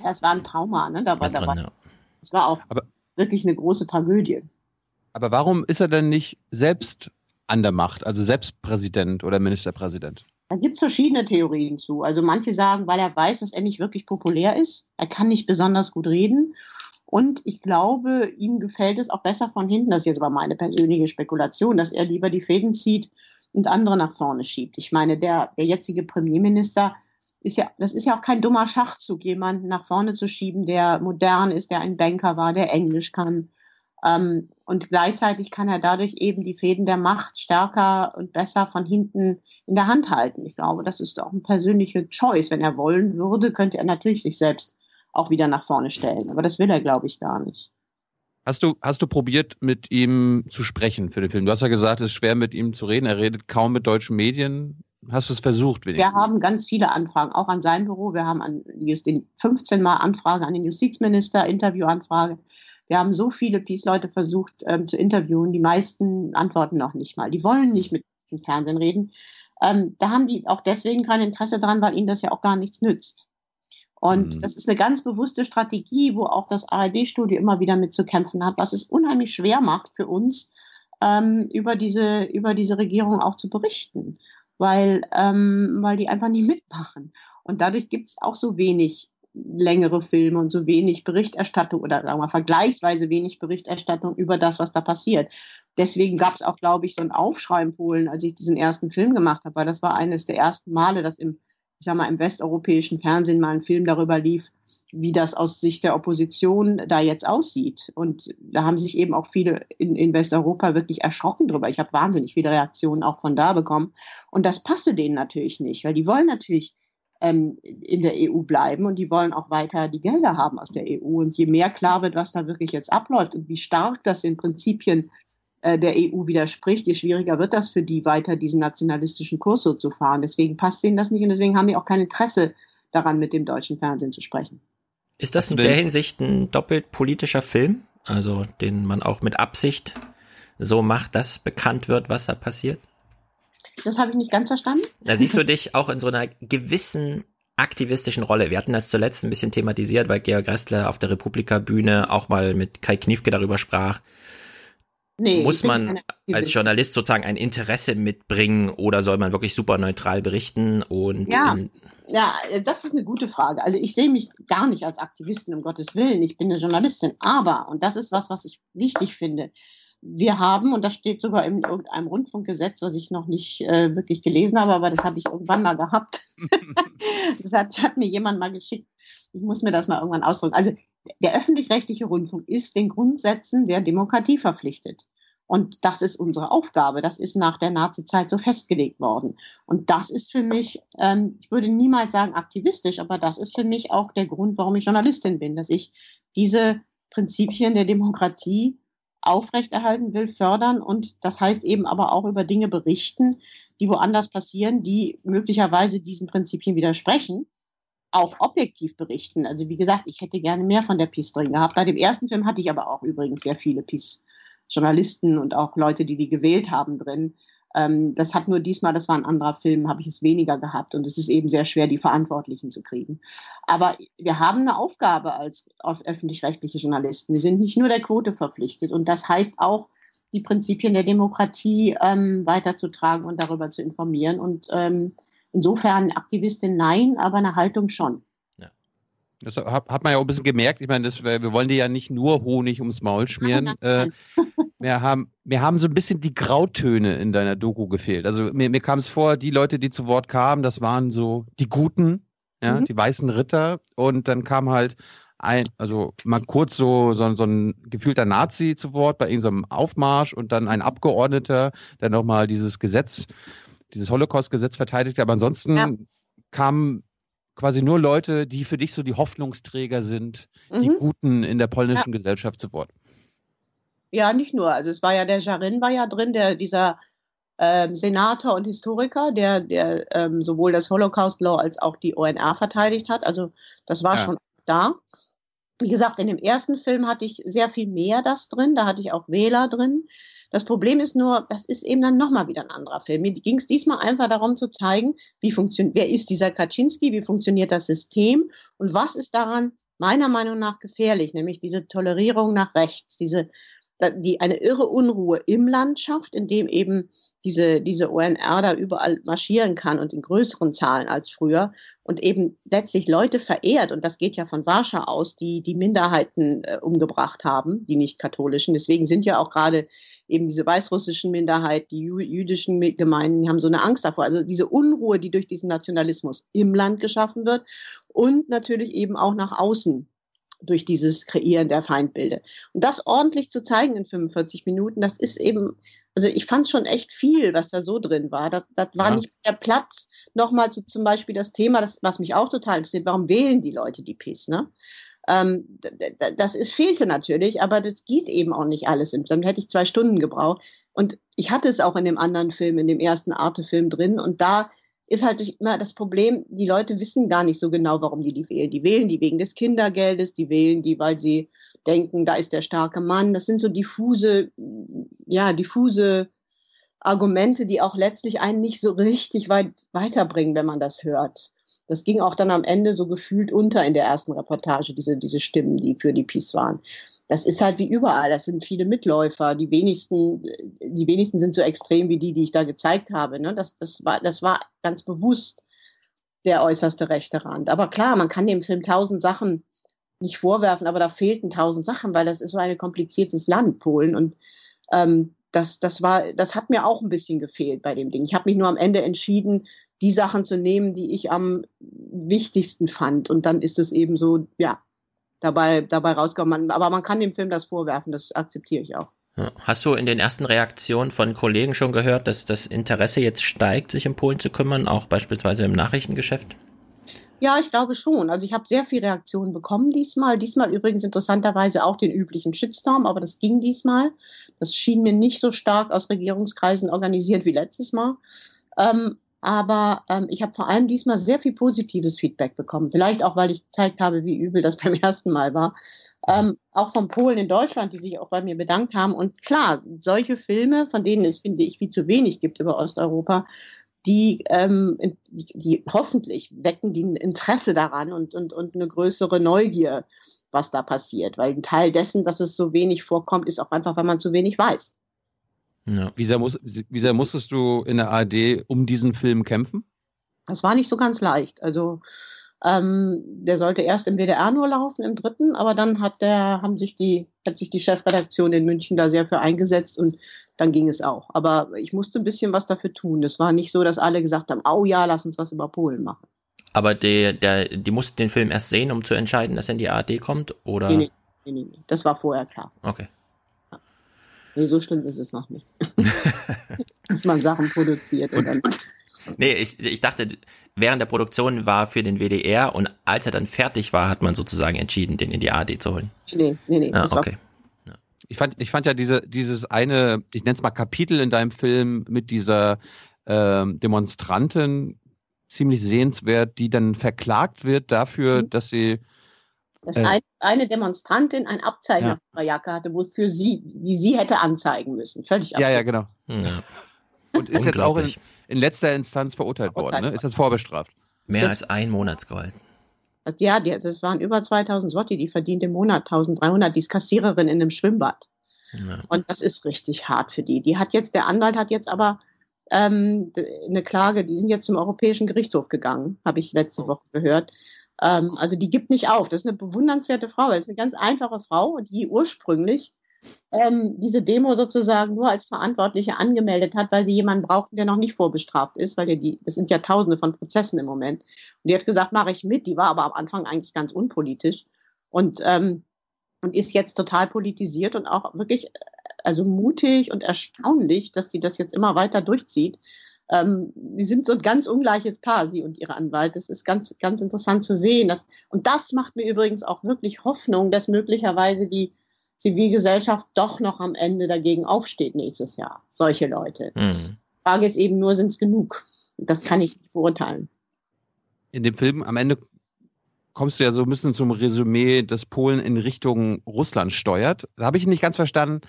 S59: Ja, es war ein Trauma, ne? Da war, da war, ja. Es war auch. Aber, wirklich eine große Tragödie.
S41: Aber warum ist er denn nicht selbst an der Macht, also selbst Präsident oder Ministerpräsident?
S59: Da gibt es verschiedene Theorien zu. Also manche sagen, weil er weiß, dass er nicht wirklich populär ist. Er kann nicht besonders gut reden. Und ich glaube, ihm gefällt es auch besser von hinten, das ist jetzt aber meine persönliche Spekulation, dass er lieber die Fäden zieht und andere nach vorne schiebt. Ich meine, der, der jetzige Premierminister ist ja, das ist ja auch kein dummer Schachzug, jemanden nach vorne zu schieben, der modern ist, der ein Banker war, der Englisch kann. Ähm, und gleichzeitig kann er dadurch eben die Fäden der Macht stärker und besser von hinten in der Hand halten. Ich glaube, das ist auch eine persönliche Choice. Wenn er wollen würde, könnte er natürlich sich selbst auch wieder nach vorne stellen. Aber das will er, glaube ich, gar nicht.
S41: Hast du, hast du probiert, mit ihm zu sprechen für den Film? Du hast ja gesagt, es ist schwer, mit ihm zu reden. Er redet kaum mit deutschen Medien. Hast du es versucht?
S59: Wenigstens? Wir haben ganz viele Anfragen, auch an sein Büro. Wir haben an den 15 Mal Anfrage an den Justizminister, Interviewanfrage. Wir haben so viele Peace-Leute versucht ähm, zu interviewen. Die meisten antworten noch nicht mal. Die wollen nicht mit dem Fernsehen reden. Ähm, da haben die auch deswegen kein Interesse dran, weil ihnen das ja auch gar nichts nützt. Und mhm. das ist eine ganz bewusste Strategie, wo auch das ARD-Studio immer wieder mit zu kämpfen hat, was es unheimlich schwer macht für uns, ähm, über, diese, über diese Regierung auch zu berichten weil, ähm, weil die einfach nicht mitmachen. Und dadurch gibt es auch so wenig längere Filme und so wenig Berichterstattung oder sagen wir vergleichsweise wenig Berichterstattung über das, was da passiert. Deswegen gab es auch, glaube ich, so ein Aufschrei in Polen, als ich diesen ersten Film gemacht habe, weil das war eines der ersten Male, dass im ich sag mal, im westeuropäischen Fernsehen mal ein Film darüber lief, wie das aus Sicht der Opposition da jetzt aussieht. Und da haben sich eben auch viele in, in Westeuropa wirklich erschrocken drüber. Ich habe wahnsinnig viele Reaktionen auch von da bekommen. Und das passte denen natürlich nicht, weil die wollen natürlich ähm, in der EU bleiben und die wollen auch weiter die Gelder haben aus der EU. Und je mehr klar wird, was da wirklich jetzt abläuft und wie stark das den Prinzipien der EU widerspricht, je schwieriger wird das für die, weiter diesen nationalistischen Kurs so zu fahren. Deswegen passt ihnen das nicht und deswegen haben die auch kein Interesse daran, mit dem deutschen Fernsehen zu sprechen.
S10: Ist das in der Hinsicht ein doppelt politischer Film? Also, den man auch mit Absicht so macht, dass bekannt wird, was da passiert?
S59: Das habe ich nicht ganz verstanden.
S10: Da siehst du dich auch in so einer gewissen aktivistischen Rolle. Wir hatten das zuletzt ein bisschen thematisiert, weil Georg Restler auf der Republika-Bühne auch mal mit Kai Kniefke darüber sprach. Nee, Muss man als Journalist sozusagen ein Interesse mitbringen oder soll man wirklich super neutral berichten? Und
S59: ja, ja, das ist eine gute Frage. Also ich sehe mich gar nicht als Aktivistin, um Gottes Willen. Ich bin eine Journalistin. Aber, und das ist was, was ich wichtig finde, wir haben, und das steht sogar in irgendeinem Rundfunkgesetz, was ich noch nicht äh, wirklich gelesen habe, aber das habe ich irgendwann mal gehabt. das hat, hat, mir jemand mal geschickt. Ich muss mir das mal irgendwann ausdrücken. Also der öffentlich-rechtliche Rundfunk ist den Grundsätzen der Demokratie verpflichtet. Und das ist unsere Aufgabe. Das ist nach der Nazizeit so festgelegt worden. Und das ist für mich, ähm, ich würde niemals sagen aktivistisch, aber das ist für mich auch der Grund, warum ich Journalistin bin, dass ich diese Prinzipien der Demokratie aufrechterhalten will, fördern und das heißt eben aber auch über Dinge berichten, die woanders passieren, die möglicherweise diesen Prinzipien widersprechen, auch objektiv berichten. Also wie gesagt, ich hätte gerne mehr von der PiS drin gehabt. Bei dem ersten Film hatte ich aber auch übrigens sehr viele PiS-Journalisten und auch Leute, die die gewählt haben drin. Ähm, das hat nur diesmal, das war ein anderer Film, habe ich es weniger gehabt und es ist eben sehr schwer, die Verantwortlichen zu kriegen. Aber wir haben eine Aufgabe als öffentlich-rechtliche Journalisten. Wir sind nicht nur der Quote verpflichtet und das heißt auch, die Prinzipien der Demokratie ähm, weiterzutragen und darüber zu informieren. Und ähm, insofern Aktivistin nein, aber eine Haltung schon.
S41: Das hat, man ja auch ein bisschen gemerkt. Ich meine, das, wir wollen dir ja nicht nur Honig ums Maul schmieren. Nein, nein, nein. Wir, haben, wir haben so ein bisschen die Grautöne in deiner Doku gefehlt. Also mir, mir kam es vor, die Leute, die zu Wort kamen, das waren so die Guten, ja, mhm. die weißen Ritter. Und dann kam halt ein, also mal kurz so, so, so ein gefühlter Nazi zu Wort bei irgendeinem Aufmarsch und dann ein Abgeordneter, der nochmal dieses Gesetz, dieses Holocaust-Gesetz verteidigte. Aber ansonsten ja. kamen quasi nur Leute, die für dich so die Hoffnungsträger sind, mhm. die Guten in der polnischen ja. Gesellschaft zu Wort.
S59: Ja, nicht nur. Also es war ja der Jarin war ja drin, der dieser ähm, Senator und Historiker, der, der ähm, sowohl das Holocaust Law als auch die ONR verteidigt hat. Also das war ja. schon da. Wie gesagt, in dem ersten Film hatte ich sehr viel mehr das drin. Da hatte ich auch Wähler drin. Das Problem ist nur, das ist eben dann nochmal wieder ein anderer Film. Mir ging es diesmal einfach darum zu zeigen, wie funktioniert, wer ist dieser Kaczynski, wie funktioniert das System und was ist daran meiner Meinung nach gefährlich, nämlich diese Tolerierung nach rechts, diese die eine irre Unruhe im Land schafft, indem eben diese, diese ONR da überall marschieren kann und in größeren Zahlen als früher und eben letztlich Leute verehrt, und das geht ja von Warschau aus, die die Minderheiten äh, umgebracht haben, die nicht-katholischen. Deswegen sind ja auch gerade eben diese weißrussischen Minderheit, die jü jüdischen Gemeinden, die haben so eine Angst davor. Also diese Unruhe, die durch diesen Nationalismus im Land geschaffen wird und natürlich eben auch nach außen durch dieses Kreieren der Feindbilder. Und das ordentlich zu zeigen in 45 Minuten, das ist eben, also ich fand es schon echt viel, was da so drin war. Das, das war ja. nicht der Platz, nochmal zu, zum Beispiel das Thema, das, was mich auch total interessiert, warum wählen die Leute die PIS, ne? Ähm, das ist, fehlte natürlich, aber das geht eben auch nicht alles. Dann hätte ich zwei Stunden gebraucht. Und ich hatte es auch in dem anderen Film, in dem ersten Arte-Film drin. Und da ist halt immer das Problem, die Leute wissen gar nicht so genau, warum die die wählen. Die wählen die wegen des Kindergeldes, die wählen die, weil sie denken, da ist der starke Mann. Das sind so diffuse, ja, diffuse Argumente, die auch letztlich einen nicht so richtig weit weiterbringen, wenn man das hört. Das ging auch dann am Ende so gefühlt unter in der ersten Reportage, diese, diese Stimmen, die für die Peace waren das ist halt wie überall. Das sind viele Mitläufer. Die wenigsten, die wenigsten sind so extrem wie die, die ich da gezeigt habe. Ne? Das, das, war, das war ganz bewusst der äußerste rechte Rand. Aber klar, man kann dem Film tausend Sachen nicht vorwerfen, aber da fehlten tausend Sachen, weil das ist so ein kompliziertes Land, Polen. Und ähm, das, das, war, das hat mir auch ein bisschen gefehlt bei dem Ding. Ich habe mich nur am Ende entschieden, die Sachen zu nehmen, die ich am wichtigsten fand. Und dann ist es eben so, ja, dabei, dabei rauskommen. Aber man kann dem Film das vorwerfen, das akzeptiere ich auch.
S10: Hast du in den ersten Reaktionen von Kollegen schon gehört, dass das Interesse jetzt steigt, sich um Polen zu kümmern, auch beispielsweise im Nachrichtengeschäft?
S59: Ja, ich glaube schon. Also ich habe sehr viel Reaktionen bekommen diesmal. Diesmal übrigens interessanterweise auch den üblichen Shitstorm, aber das ging diesmal. Das schien mir nicht so stark aus Regierungskreisen organisiert wie letztes Mal. Ähm, aber ähm, ich habe vor allem diesmal sehr viel positives Feedback bekommen. Vielleicht auch, weil ich gezeigt habe, wie übel das beim ersten Mal war. Ähm, auch von Polen in Deutschland, die sich auch bei mir bedankt haben. Und klar, solche Filme, von denen es, finde ich, viel zu wenig gibt über Osteuropa, die, ähm, die, die, hoffentlich wecken die Interesse daran und, und, und eine größere Neugier, was da passiert. Weil ein Teil dessen, dass es so wenig vorkommt, ist auch einfach, weil man zu wenig weiß.
S1: Ja. Wie, sehr muss, wie sehr musstest du in der ARD um diesen Film kämpfen?
S59: Das war nicht so ganz leicht. Also ähm, der sollte erst im WDR nur laufen, im dritten, aber dann hat der, haben sich die, hat sich die Chefredaktion in München da sehr für eingesetzt und dann ging es auch. Aber ich musste ein bisschen was dafür tun. Es war nicht so, dass alle gesagt haben, oh ja, lass uns was über Polen machen.
S10: Aber der, der, die mussten den Film erst sehen, um zu entscheiden, dass er in die ARD kommt? Oder? Nee,
S59: nee, nee, nee. Das war vorher klar.
S10: Okay.
S59: Nee, so schlimm ist es noch nicht. dass man Sachen produziert und dann.
S10: Nee, ich, ich dachte, während der Produktion war für den WDR und als er dann fertig war, hat man sozusagen entschieden, den in die ARD zu holen.
S59: Nee, nee, nee.
S10: Ah, okay
S1: ich fand, ich fand ja diese, dieses eine, ich nenne es mal Kapitel in deinem Film mit dieser ähm, Demonstrantin ziemlich sehenswert, die dann verklagt wird dafür, mhm. dass sie
S59: dass äh, ein, eine Demonstrantin ein Abzeichen ja. auf ihrer Jacke hatte, wofür sie, die sie hätte anzeigen müssen. Völlig
S1: absurd. Ja, ja, genau. Ja. Und ist jetzt auch in, in letzter Instanz verurteilt, verurteilt worden, ne? Ist das vorbestraft?
S10: Mehr als ein Monatsgehalt.
S59: Also ja, die, das waren über 2000 Swati, die verdient im Monat 1300, die ist Kassiererin in einem Schwimmbad. Ja. Und das ist richtig hart für die. Die hat jetzt, der Anwalt hat jetzt aber ähm, eine Klage, die sind jetzt zum Europäischen Gerichtshof gegangen, habe ich letzte oh. Woche gehört. Ähm, also die gibt nicht auf. Das ist eine bewundernswerte Frau. Das ist eine ganz einfache Frau, die ursprünglich ähm, diese Demo sozusagen nur als Verantwortliche angemeldet hat, weil sie jemanden brauchten, der noch nicht vorbestraft ist, weil die, das sind ja tausende von Prozessen im Moment. Und die hat gesagt, mache ich mit. Die war aber am Anfang eigentlich ganz unpolitisch und, ähm, und ist jetzt total politisiert und auch wirklich also mutig und erstaunlich, dass sie das jetzt immer weiter durchzieht. Ähm, die sind so ein ganz ungleiches Paar, sie und ihre Anwalt. Das ist ganz, ganz interessant zu sehen. Dass, und das macht mir übrigens auch wirklich Hoffnung, dass möglicherweise die Zivilgesellschaft doch noch am Ende dagegen aufsteht nächstes Jahr. Solche Leute. Mhm. Frage ist eben nur, sind es genug? Das kann ich nicht beurteilen.
S1: In dem Film am Ende kommst du ja so ein bisschen zum Resümee, dass Polen in Richtung Russland steuert. Da habe ich nicht ganz verstanden,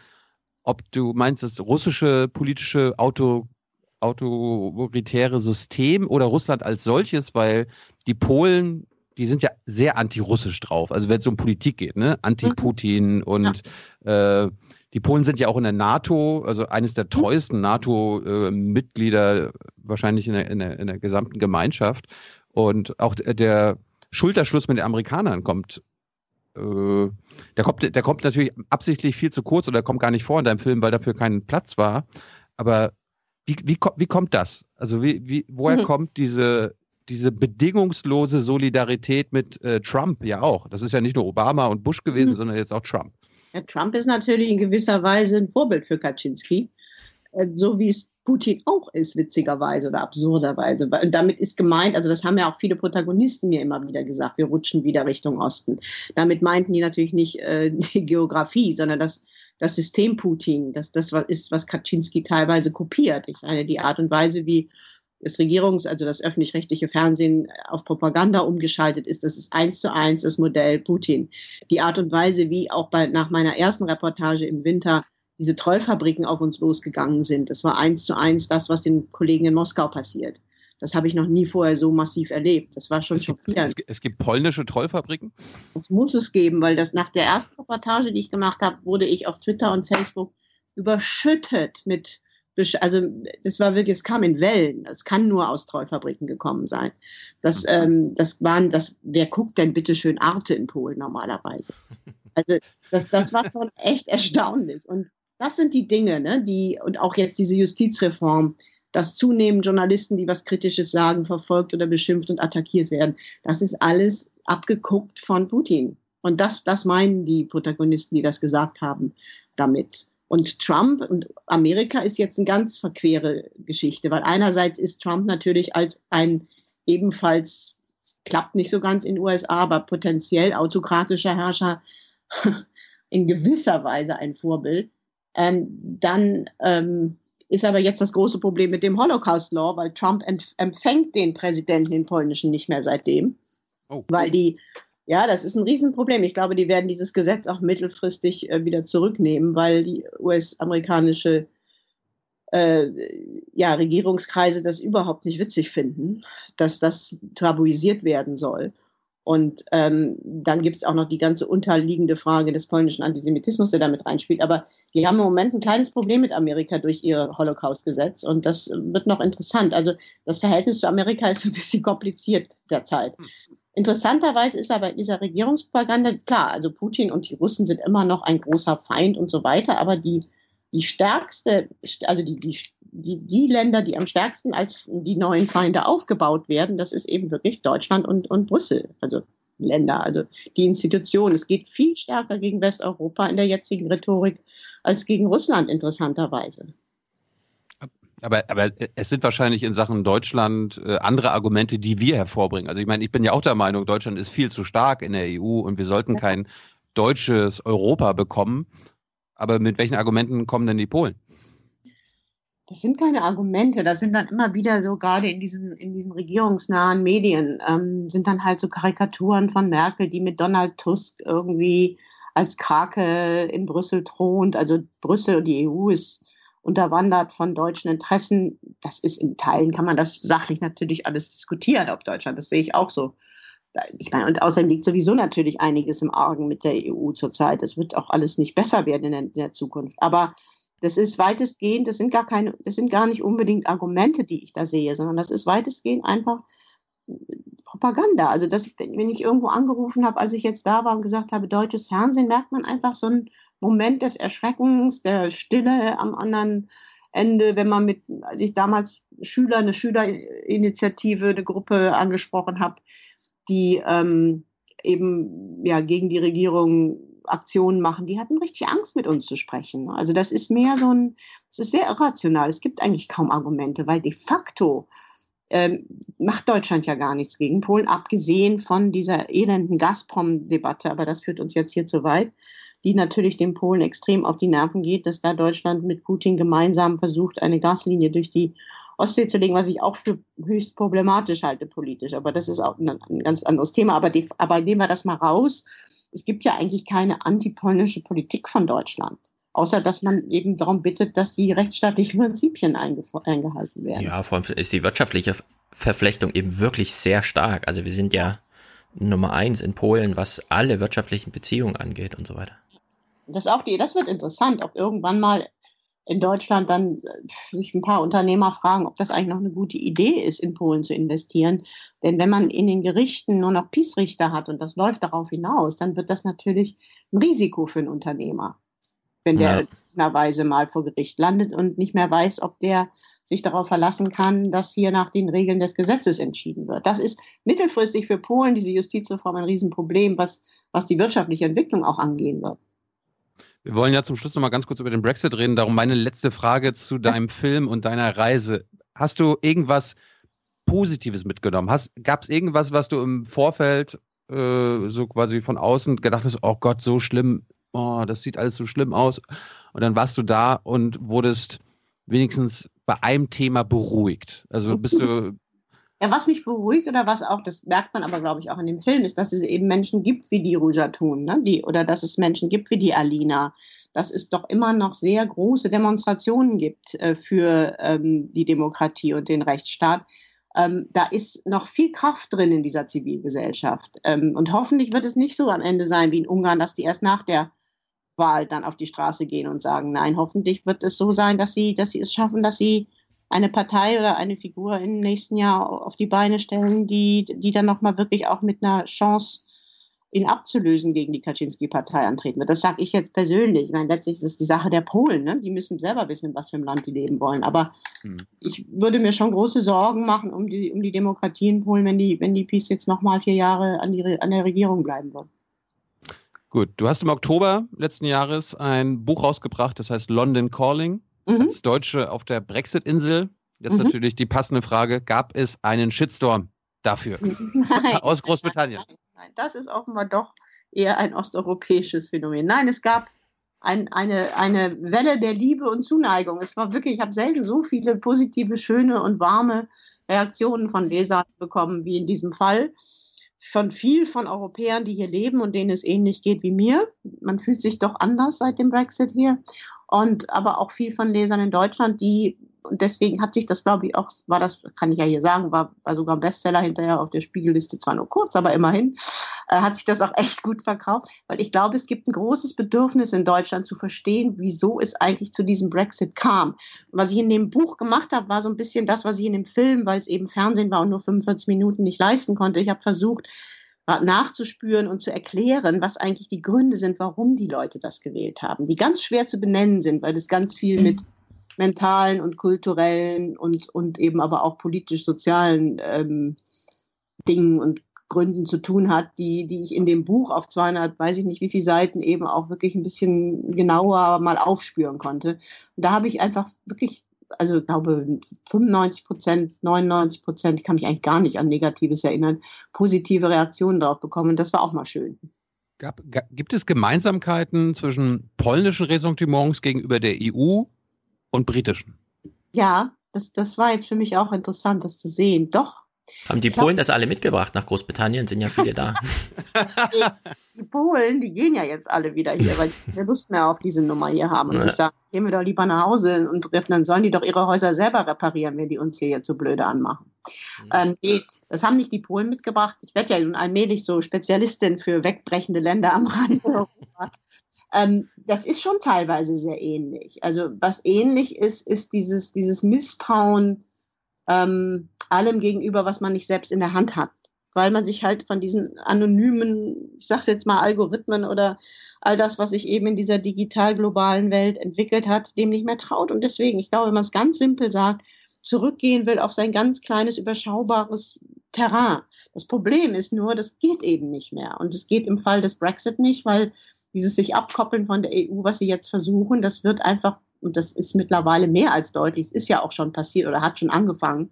S1: ob du meinst, das russische politische Auto, autoritäre System oder Russland als solches, weil die Polen die sind ja sehr anti-russisch drauf. Also wenn es um Politik geht, ne? Anti-Putin mhm. und ja. äh, die Polen sind ja auch in der NATO, also eines der mhm. treuesten NATO-Mitglieder äh, wahrscheinlich in der, in, der, in der gesamten Gemeinschaft. Und auch der Schulterschluss mit den Amerikanern kommt äh, der kommt, der kommt natürlich absichtlich viel zu kurz oder kommt gar nicht vor in deinem Film, weil dafür kein Platz war. Aber wie, wie, wie kommt das? Also wie, wie, woher mhm. kommt diese diese bedingungslose Solidarität mit äh, Trump ja auch. Das ist ja nicht nur Obama und Bush gewesen, mhm. sondern jetzt auch Trump.
S59: Ja, Trump ist natürlich in gewisser Weise ein Vorbild für Kaczynski, äh, so wie es Putin auch ist, witzigerweise oder absurderweise. Und damit ist gemeint, also das haben ja auch viele Protagonisten mir immer wieder gesagt, wir rutschen wieder Richtung Osten. Damit meinten die natürlich nicht äh, die Geografie, sondern das, das System Putin. Das, das ist, was Kaczynski teilweise kopiert. Ich meine, die Art und Weise, wie des Regierungs-, also das öffentlich-rechtliche Fernsehen auf Propaganda umgeschaltet ist. Das ist eins zu eins das Modell Putin. Die Art und Weise, wie auch bei, nach meiner ersten Reportage im Winter diese Trollfabriken auf uns losgegangen sind, das war eins zu eins das, was den Kollegen in Moskau passiert. Das habe ich noch nie vorher so massiv erlebt. Das war schon es schockierend.
S1: Gibt, es gibt polnische Trollfabriken?
S59: Das muss es geben, weil das nach der ersten Reportage, die ich gemacht habe, wurde ich auf Twitter und Facebook überschüttet mit also das war wirklich, es kam in Wellen. Es kann nur aus Treufabriken gekommen sein. Das, ähm, das waren, das, wer guckt denn bitte schön Arte in Polen normalerweise? Also das, das war schon echt erstaunlich. Und das sind die Dinge, ne, die, und auch jetzt diese Justizreform, dass zunehmend Journalisten, die was Kritisches sagen, verfolgt oder beschimpft und attackiert werden. Das ist alles abgeguckt von Putin. Und das, das meinen die Protagonisten, die das gesagt haben, damit. Und Trump und Amerika ist jetzt eine ganz verquere Geschichte, weil einerseits ist Trump natürlich als ein ebenfalls klappt nicht so ganz in den USA, aber potenziell autokratischer Herrscher in gewisser Weise ein Vorbild. Ähm, dann ähm, ist aber jetzt das große Problem mit dem Holocaust Law, weil Trump empfängt den Präsidenten, den polnischen, nicht mehr seitdem. Oh. Weil die, ja, das ist ein Riesenproblem. Ich glaube, die werden dieses Gesetz auch mittelfristig äh, wieder zurücknehmen, weil die US-amerikanische äh, ja, Regierungskreise das überhaupt nicht witzig finden, dass das tabuisiert werden soll. Und ähm, dann gibt es auch noch die ganze unterliegende Frage des polnischen Antisemitismus, der damit reinspielt. Aber die haben im Moment ein kleines Problem mit Amerika durch ihr Holocaust-Gesetz. Und das wird noch interessant. Also das Verhältnis zu Amerika ist ein bisschen kompliziert derzeit. Interessanterweise ist aber dieser Regierungspropaganda klar, also Putin und die Russen sind immer noch ein großer Feind und so weiter, aber die, die stärkste, also die, die, die, die Länder, die am stärksten als die neuen Feinde aufgebaut werden, das ist eben wirklich Deutschland und, und Brüssel. Also Länder, also die Institutionen. Es geht viel stärker gegen Westeuropa in der jetzigen Rhetorik als gegen Russland, interessanterweise.
S41: Aber, aber es sind wahrscheinlich in Sachen Deutschland äh, andere Argumente, die wir hervorbringen. Also ich meine, ich bin ja auch der Meinung, Deutschland ist viel zu stark in der EU und wir sollten ja. kein deutsches Europa bekommen. Aber mit welchen Argumenten kommen denn die Polen?
S59: Das sind keine Argumente, das sind dann immer wieder so, gerade in diesen, in diesen regierungsnahen Medien, ähm, sind dann halt so Karikaturen von Merkel, die mit Donald Tusk irgendwie als Krake in Brüssel thront. Also Brüssel und die EU ist unterwandert von deutschen Interessen. Das ist in Teilen, kann man das sachlich natürlich alles diskutieren auf Deutschland, das sehe ich auch so. Ich meine, und außerdem liegt sowieso natürlich einiges im Argen mit der EU zurzeit. Das wird auch alles nicht besser werden in der, in der Zukunft. Aber das ist weitestgehend, das sind gar keine, das sind gar nicht unbedingt Argumente, die ich da sehe, sondern das ist weitestgehend einfach äh, Propaganda. Also das, wenn ich irgendwo angerufen habe, als ich jetzt da war und gesagt habe, deutsches Fernsehen, merkt man einfach so einen Moment des Erschreckens, der Stille am anderen Ende, wenn man mit, als ich damals Schüler, eine Schülerinitiative, eine Gruppe angesprochen habe, die ähm, eben ja gegen die Regierung Aktionen machen, die hatten richtig Angst, mit uns zu sprechen. Also das ist mehr so ein, es ist sehr irrational. Es gibt eigentlich kaum Argumente, weil de facto ähm, macht Deutschland ja gar nichts gegen Polen, abgesehen von dieser elenden Gazprom-Debatte, aber das führt uns jetzt hier zu weit, die natürlich den Polen extrem auf die Nerven geht, dass da Deutschland mit Putin gemeinsam versucht, eine Gaslinie durch die Ostsee zu legen, was ich auch für höchst problematisch halte politisch. Aber das ist auch ein, ein ganz anderes Thema. Aber, die, aber nehmen wir das mal raus es gibt ja eigentlich keine antipolnische Politik von Deutschland. Außer dass man eben darum bittet, dass die rechtsstaatlichen Prinzipien eingehalten werden.
S10: Ja, vor allem ist die wirtschaftliche Verflechtung eben wirklich sehr stark. Also wir sind ja Nummer eins in Polen, was alle wirtschaftlichen Beziehungen angeht und so weiter.
S59: Das, auch die, das wird interessant, ob irgendwann mal in Deutschland dann äh, sich ein paar Unternehmer fragen, ob das eigentlich noch eine gute Idee ist, in Polen zu investieren. Denn wenn man in den Gerichten nur noch Peace-Richter hat und das läuft darauf hinaus, dann wird das natürlich ein Risiko für einen Unternehmer, wenn der ja. Weise mal vor Gericht landet und nicht mehr weiß, ob der sich darauf verlassen kann, dass hier nach den Regeln des Gesetzes entschieden wird. Das ist mittelfristig für Polen, diese Justizreform, ein Riesenproblem, was, was die wirtschaftliche Entwicklung auch angehen wird.
S41: Wir wollen ja zum Schluss noch mal ganz kurz über den Brexit reden. Darum meine letzte Frage zu deinem Film und deiner Reise. Hast du irgendwas Positives mitgenommen? Gab es irgendwas, was du im Vorfeld äh, so quasi von außen gedacht hast, oh Gott, so schlimm, oh, das sieht alles so schlimm aus. Und dann warst du da und wurdest wenigstens bei einem Thema beruhigt. Also bist du
S59: Ja, was mich beruhigt oder was auch, das merkt man aber, glaube ich, auch in dem Film, ist, dass es eben Menschen gibt wie die Rujatun, ne? die, oder dass es Menschen gibt wie die Alina, dass es doch immer noch sehr große Demonstrationen gibt äh, für ähm, die Demokratie und den Rechtsstaat. Ähm, da ist noch viel Kraft drin in dieser Zivilgesellschaft. Ähm, und hoffentlich wird es nicht so am Ende sein wie in Ungarn, dass die erst nach der Wahl dann auf die Straße gehen und sagen, nein, hoffentlich wird es so sein, dass sie, dass sie es schaffen, dass sie eine Partei oder eine Figur im nächsten Jahr auf die Beine stellen, die, die dann nochmal wirklich auch mit einer Chance, ihn abzulösen, gegen die Kaczynski-Partei antreten wird. Das sage ich jetzt persönlich. Ich meine, letztlich ist es die Sache der Polen. Ne? Die müssen selber wissen, was für ein Land die leben wollen. Aber hm. ich würde mir schon große Sorgen machen um die, um die Demokratie in Polen, wenn die, wenn die Peace jetzt nochmal vier Jahre an, die, an der Regierung bleiben wird.
S41: Gut, du hast im Oktober letzten Jahres ein Buch rausgebracht, das heißt London Calling mhm. als Deutsche auf der Brexit-Insel. Jetzt mhm. natürlich die passende Frage: Gab es einen Shitstorm dafür.
S59: Nein.
S41: Aus Großbritannien.
S59: Nein, nein, das ist offenbar doch eher ein osteuropäisches Phänomen. Nein, es gab ein, eine, eine Welle der Liebe und Zuneigung. Es war wirklich, ich habe selten so viele positive, schöne und warme Reaktionen von Lesern bekommen wie in diesem Fall. Von viel von Europäern, die hier leben und denen es ähnlich geht wie mir. Man fühlt sich doch anders seit dem Brexit hier. Und aber auch viel von Lesern in Deutschland, die und deswegen hat sich das, glaube ich, auch, war das, kann ich ja hier sagen, war, war sogar ein Bestseller hinterher auf der Spiegelliste, zwar nur kurz, aber immerhin, äh, hat sich das auch echt gut verkauft, weil ich glaube, es gibt ein großes Bedürfnis in Deutschland zu verstehen, wieso es eigentlich zu diesem Brexit kam. Was ich in dem Buch gemacht habe, war so ein bisschen das, was ich in dem Film, weil es eben Fernsehen war und nur 45 Minuten nicht leisten konnte. Ich habe versucht, nachzuspüren und zu erklären, was eigentlich die Gründe sind, warum die Leute das gewählt haben, die ganz schwer zu benennen sind, weil das ganz viel mit mentalen und kulturellen und, und eben aber auch politisch-sozialen ähm, Dingen und Gründen zu tun hat, die, die ich in dem Buch auf 200, weiß ich nicht wie viele Seiten eben auch wirklich ein bisschen genauer mal aufspüren konnte. Und da habe ich einfach wirklich, also ich glaube 95 Prozent, 99 Prozent, ich kann mich eigentlich gar nicht an Negatives erinnern, positive Reaktionen darauf bekommen. Das war auch mal schön.
S41: Gab, gibt es Gemeinsamkeiten zwischen polnischen Ressentiments gegenüber der EU und britischen.
S59: Ja, das, das war jetzt für mich auch interessant, das zu sehen. Doch.
S10: Haben die Polen das alle mitgebracht nach Großbritannien? Sind ja viele da.
S59: die Polen, die gehen ja jetzt alle wieder hier, weil die keine Lust mehr auf diese Nummer hier haben und ja. sich sagen, gehen wir doch lieber nach Hause und dann sollen die doch ihre Häuser selber reparieren, wenn die uns hier jetzt so blöde anmachen. Mhm. Ähm, nee, das haben nicht die Polen mitgebracht. Ich werde ja nun allmählich so Spezialistin für wegbrechende Länder am Rand Europa. Ähm, das ist schon teilweise sehr ähnlich. Also was ähnlich ist, ist dieses, dieses Misstrauen ähm, allem gegenüber, was man nicht selbst in der Hand hat. Weil man sich halt von diesen anonymen, ich sage jetzt mal Algorithmen oder all das, was sich eben in dieser digital globalen Welt entwickelt hat, dem nicht mehr traut. Und deswegen, ich glaube, wenn man es ganz simpel sagt, zurückgehen will auf sein ganz kleines, überschaubares Terrain. Das Problem ist nur, das geht eben nicht mehr. Und es geht im Fall des Brexit nicht, weil dieses sich abkoppeln von der EU, was sie jetzt versuchen, das wird einfach, und das ist mittlerweile mehr als deutlich, es ist ja auch schon passiert oder hat schon angefangen,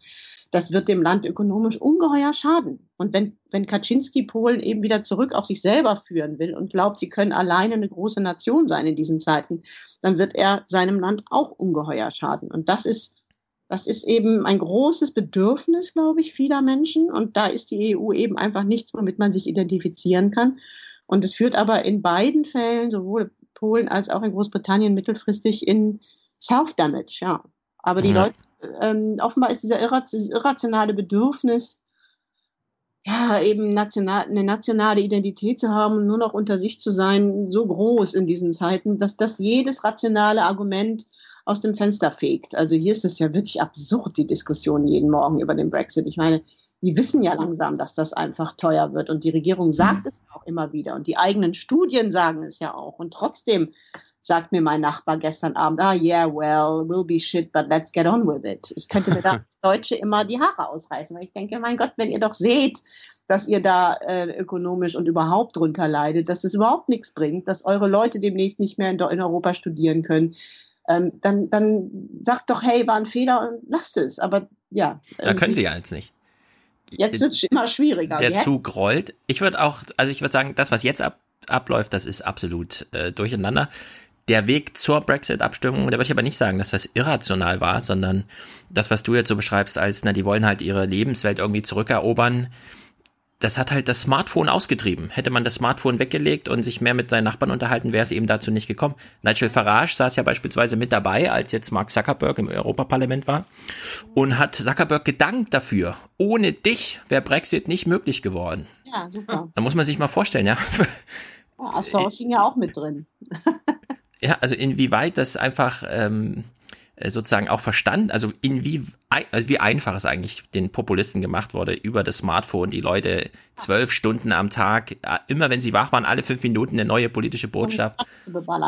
S59: das wird dem Land ökonomisch ungeheuer schaden. Und wenn, wenn Kaczynski Polen eben wieder zurück auf sich selber führen will und glaubt, sie können alleine eine große Nation sein in diesen Zeiten, dann wird er seinem Land auch ungeheuer schaden. Und das ist, das ist eben ein großes Bedürfnis, glaube ich, vieler Menschen. Und da ist die EU eben einfach nichts, womit man sich identifizieren kann. Und es führt aber in beiden Fällen, sowohl Polen als auch in Großbritannien, mittelfristig in Self-Damage, ja. Aber die ja. Leute, ähm, offenbar ist dieser irrationale Bedürfnis, ja, eben national, eine nationale Identität zu haben und nur noch unter sich zu sein, so groß in diesen Zeiten, dass das jedes rationale Argument aus dem Fenster fegt. Also hier ist es ja wirklich absurd, die Diskussion jeden Morgen über den Brexit. Ich meine, die wissen ja langsam, dass das einfach teuer wird. Und die Regierung sagt mhm. es auch immer wieder. Und die eigenen Studien sagen es ja auch. Und trotzdem sagt mir mein Nachbar gestern Abend, ah, yeah, well, we'll be shit, but let's get on with it. Ich könnte mir da als Deutsche immer die Haare ausreißen, weil ich denke, mein Gott, wenn ihr doch seht, dass ihr da äh, ökonomisch und überhaupt drunter leidet, dass es überhaupt nichts bringt, dass eure Leute demnächst nicht mehr in, in Europa studieren können, ähm, dann, dann sagt doch, hey, war ein Fehler und lasst es. Aber ja.
S10: Da können sie ja jetzt nicht.
S59: Jetzt wird es immer schwieriger.
S10: Der Zug rollt. Ich würde auch, also ich würde sagen, das, was jetzt ab, abläuft, das ist absolut äh, durcheinander. Der Weg zur Brexit-Abstimmung, da würde ich aber nicht sagen, dass das irrational war, sondern das, was du jetzt so beschreibst, als, na, die wollen halt ihre Lebenswelt irgendwie zurückerobern, das hat halt das Smartphone ausgetrieben. Hätte man das Smartphone weggelegt und sich mehr mit seinen Nachbarn unterhalten, wäre es eben dazu nicht gekommen. Nigel Farage saß ja beispielsweise mit dabei, als jetzt Mark Zuckerberg im Europaparlament war und hat Zuckerberg gedankt dafür. Ohne dich wäre Brexit nicht möglich geworden.
S59: Ja, super.
S10: Da muss man sich mal vorstellen, ja.
S59: ja Assange ja auch mit drin.
S10: ja, also inwieweit das einfach ähm, äh, sozusagen auch verstanden, also in wie, also wie einfach es eigentlich den Populisten gemacht wurde, über das Smartphone die Leute zwölf Stunden am Tag, äh, immer wenn sie wach waren, alle fünf Minuten eine neue politische Botschaft.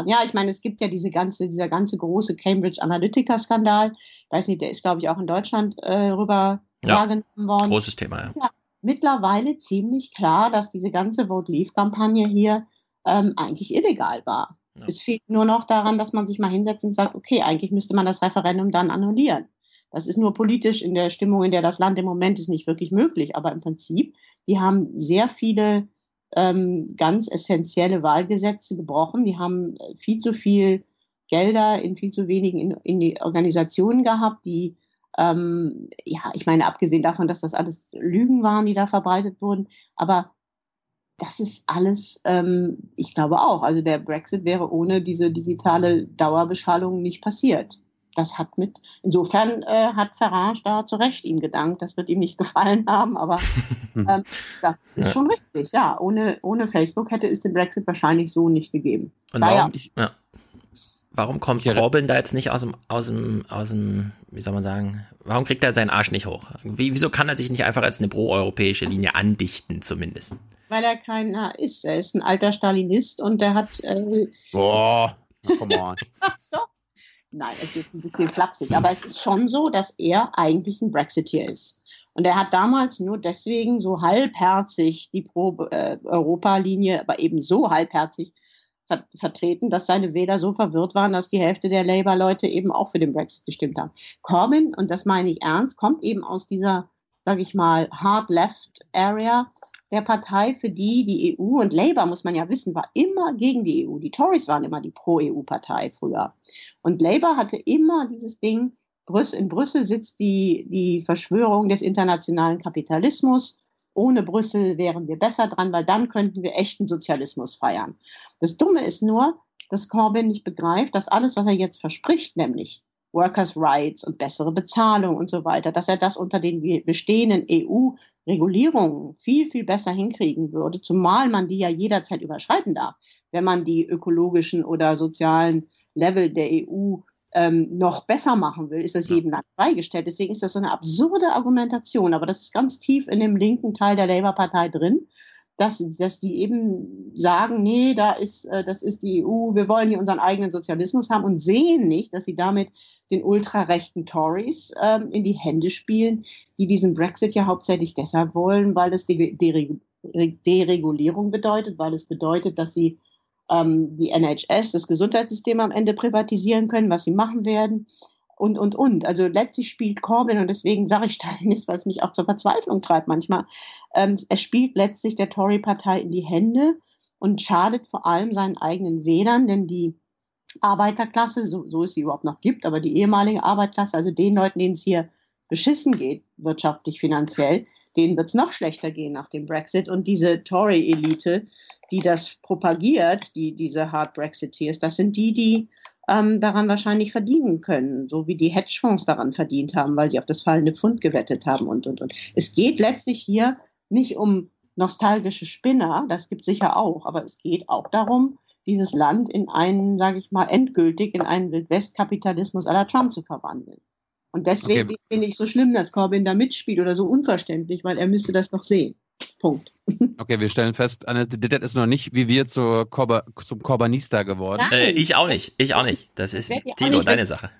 S59: Ja, ich meine, es gibt ja diese ganze, dieser ganze große Cambridge Analytica-Skandal. Ich weiß nicht, der ist, glaube ich, auch in Deutschland äh, rüber
S10: ja, wahrgenommen worden. Großes Thema, ja. ja.
S59: Mittlerweile ziemlich klar, dass diese ganze Vote Leave-Kampagne hier ähm, eigentlich illegal war. Ja. Es fehlt nur noch daran, dass man sich mal hinsetzt und sagt, okay, eigentlich müsste man das Referendum dann annullieren. Das ist nur politisch in der Stimmung, in der das Land im Moment ist, nicht wirklich möglich. Aber im Prinzip, die haben sehr viele ähm, ganz essentielle Wahlgesetze gebrochen. Die haben viel zu viel Gelder in viel zu wenigen in, in die Organisationen gehabt, die ähm, ja, ich meine, abgesehen davon, dass das alles Lügen waren, die da verbreitet wurden, aber das ist alles, ähm, ich glaube auch. Also der Brexit wäre ohne diese digitale Dauerbeschallung nicht passiert. Das hat mit, insofern äh, hat Farage da zu Recht ihm gedankt. Das wird ihm nicht gefallen haben, aber ähm, das ist ja. schon richtig. Ja, ohne, ohne Facebook hätte es den Brexit wahrscheinlich so nicht gegeben.
S10: Und warum, ja. Warum kommt Corbyn da jetzt nicht aus dem, aus dem, aus dem, wie soll man sagen, warum kriegt er seinen Arsch nicht hoch? Wie, wieso kann er sich nicht einfach als eine pro-europäische Linie andichten, zumindest?
S59: weil er keiner ist. Er ist ein alter Stalinist und der hat. Äh,
S41: Boah, come on.
S59: Nein, es ist ein bisschen flapsig, aber es ist schon so, dass er eigentlich ein Brexiteer ist. Und er hat damals nur deswegen so halbherzig die Pro-Europa-Linie, äh, aber eben so halbherzig ver vertreten, dass seine Wähler so verwirrt waren, dass die Hälfte der Labour-Leute eben auch für den Brexit gestimmt haben. Corbyn, und das meine ich ernst, kommt eben aus dieser, sage ich mal, Hard-Left-Area der Partei, für die die EU und Labour, muss man ja wissen, war immer gegen die EU. Die Tories waren immer die Pro-EU-Partei früher. Und Labour hatte immer dieses Ding, in Brüssel sitzt die, die Verschwörung des internationalen Kapitalismus. Ohne Brüssel wären wir besser dran, weil dann könnten wir echten Sozialismus feiern. Das Dumme ist nur, dass Corbyn nicht begreift, dass alles, was er jetzt verspricht, nämlich Workers' Rights und bessere Bezahlung und so weiter, dass er das unter den bestehenden EU-Regulierungen viel, viel besser hinkriegen würde, zumal man die ja jederzeit überschreiten darf, wenn man die ökologischen oder sozialen Level der EU ähm, noch besser machen will, ist das jedem Land freigestellt. Deswegen ist das so eine absurde Argumentation, aber das ist ganz tief in dem linken Teil der Labour-Partei drin dass, dass die eben sagen, nee, da ist, äh, das ist die EU, wir wollen hier unseren eigenen Sozialismus haben und sehen nicht, dass sie damit den ultrarechten Tories ähm, in die Hände spielen, die diesen Brexit ja hauptsächlich deshalb wollen, weil es die Deregulierung bedeutet, weil es bedeutet, dass sie ähm, die NHS, das Gesundheitssystem am Ende privatisieren können, was sie machen werden und, und, und. Also letztlich spielt Corbyn, und deswegen sage ich Stalinist, weil es mich auch zur Verzweiflung treibt manchmal, ähm, es spielt letztlich der Tory-Partei in die Hände und schadet vor allem seinen eigenen Wählern, denn die Arbeiterklasse, so, so es sie überhaupt noch gibt, aber die ehemalige Arbeiterklasse, also den Leuten, denen es hier beschissen geht, wirtschaftlich, finanziell, denen wird es noch schlechter gehen nach dem Brexit. Und diese Tory-Elite, die das propagiert, die, diese Hard Brexiteers, das sind die, die ähm, daran wahrscheinlich verdienen können, so wie die Hedgefonds daran verdient haben, weil sie auf das fallende Pfund gewettet haben und, und, und. Es geht letztlich hier nicht um nostalgische Spinner, das gibt es sicher auch, aber es geht auch darum, dieses Land in einen, sage ich mal, endgültig in einen Wildwestkapitalismus aller Trump zu verwandeln. Und deswegen okay. finde ich so schlimm, dass Corbyn da mitspielt oder so unverständlich, weil er müsste das doch sehen. Punkt.
S41: Okay, wir stellen fest, Annette Dittet ist noch nicht wie wir zur Korba, zum Korbanista geworden.
S10: Äh, ich auch nicht, ich auch nicht. Das ist Tilo, deine Sache.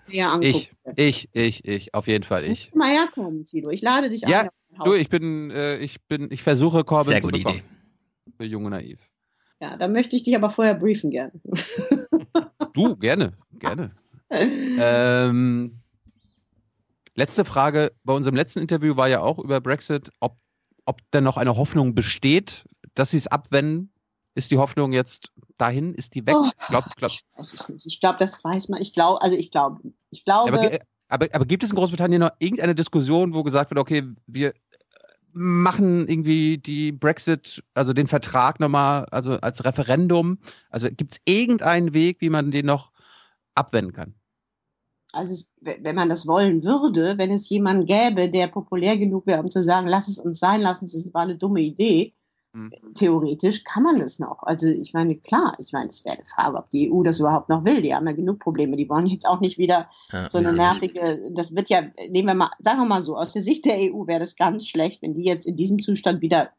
S41: Ich, ich, ich, ich, auf jeden Fall ich.
S59: Du mal herkommen, Tilo. Ich lade dich
S41: ja, ein. Du, ich bin, äh, ich bin, ich versuche Corbin
S10: Sehr gute Idee.
S41: Für Junge Naiv.
S59: Ja, da möchte ich dich aber vorher briefen gerne.
S41: du, gerne, gerne. ähm, letzte Frage. Bei unserem letzten Interview war ja auch über Brexit, ob ob denn noch eine Hoffnung besteht, dass sie es abwenden? Ist die Hoffnung jetzt dahin? Ist die weg?
S59: Oh, glaub, glaub. Ich glaube, das weiß man. Ich glaube, also ich glaube, ich glaube.
S41: Aber, aber, aber, gibt es in Großbritannien noch irgendeine Diskussion, wo gesagt wird, okay, wir machen irgendwie die Brexit, also den Vertrag nochmal, also als Referendum? Also gibt es irgendeinen Weg, wie man den noch abwenden kann?
S59: Also wenn man das wollen würde, wenn es jemanden gäbe, der populär genug wäre, um zu sagen, lass es uns sein lassen, es war eine dumme Idee, mhm. theoretisch kann man es noch. Also ich meine, klar, ich meine, es wäre eine Frage, ob die EU das überhaupt noch will. Die haben ja genug Probleme. Die wollen jetzt auch nicht wieder ja, so eine nervige, das wird ja, nehmen wir mal, sagen wir mal so, aus der Sicht der EU wäre das ganz schlecht, wenn die jetzt in diesem Zustand wieder,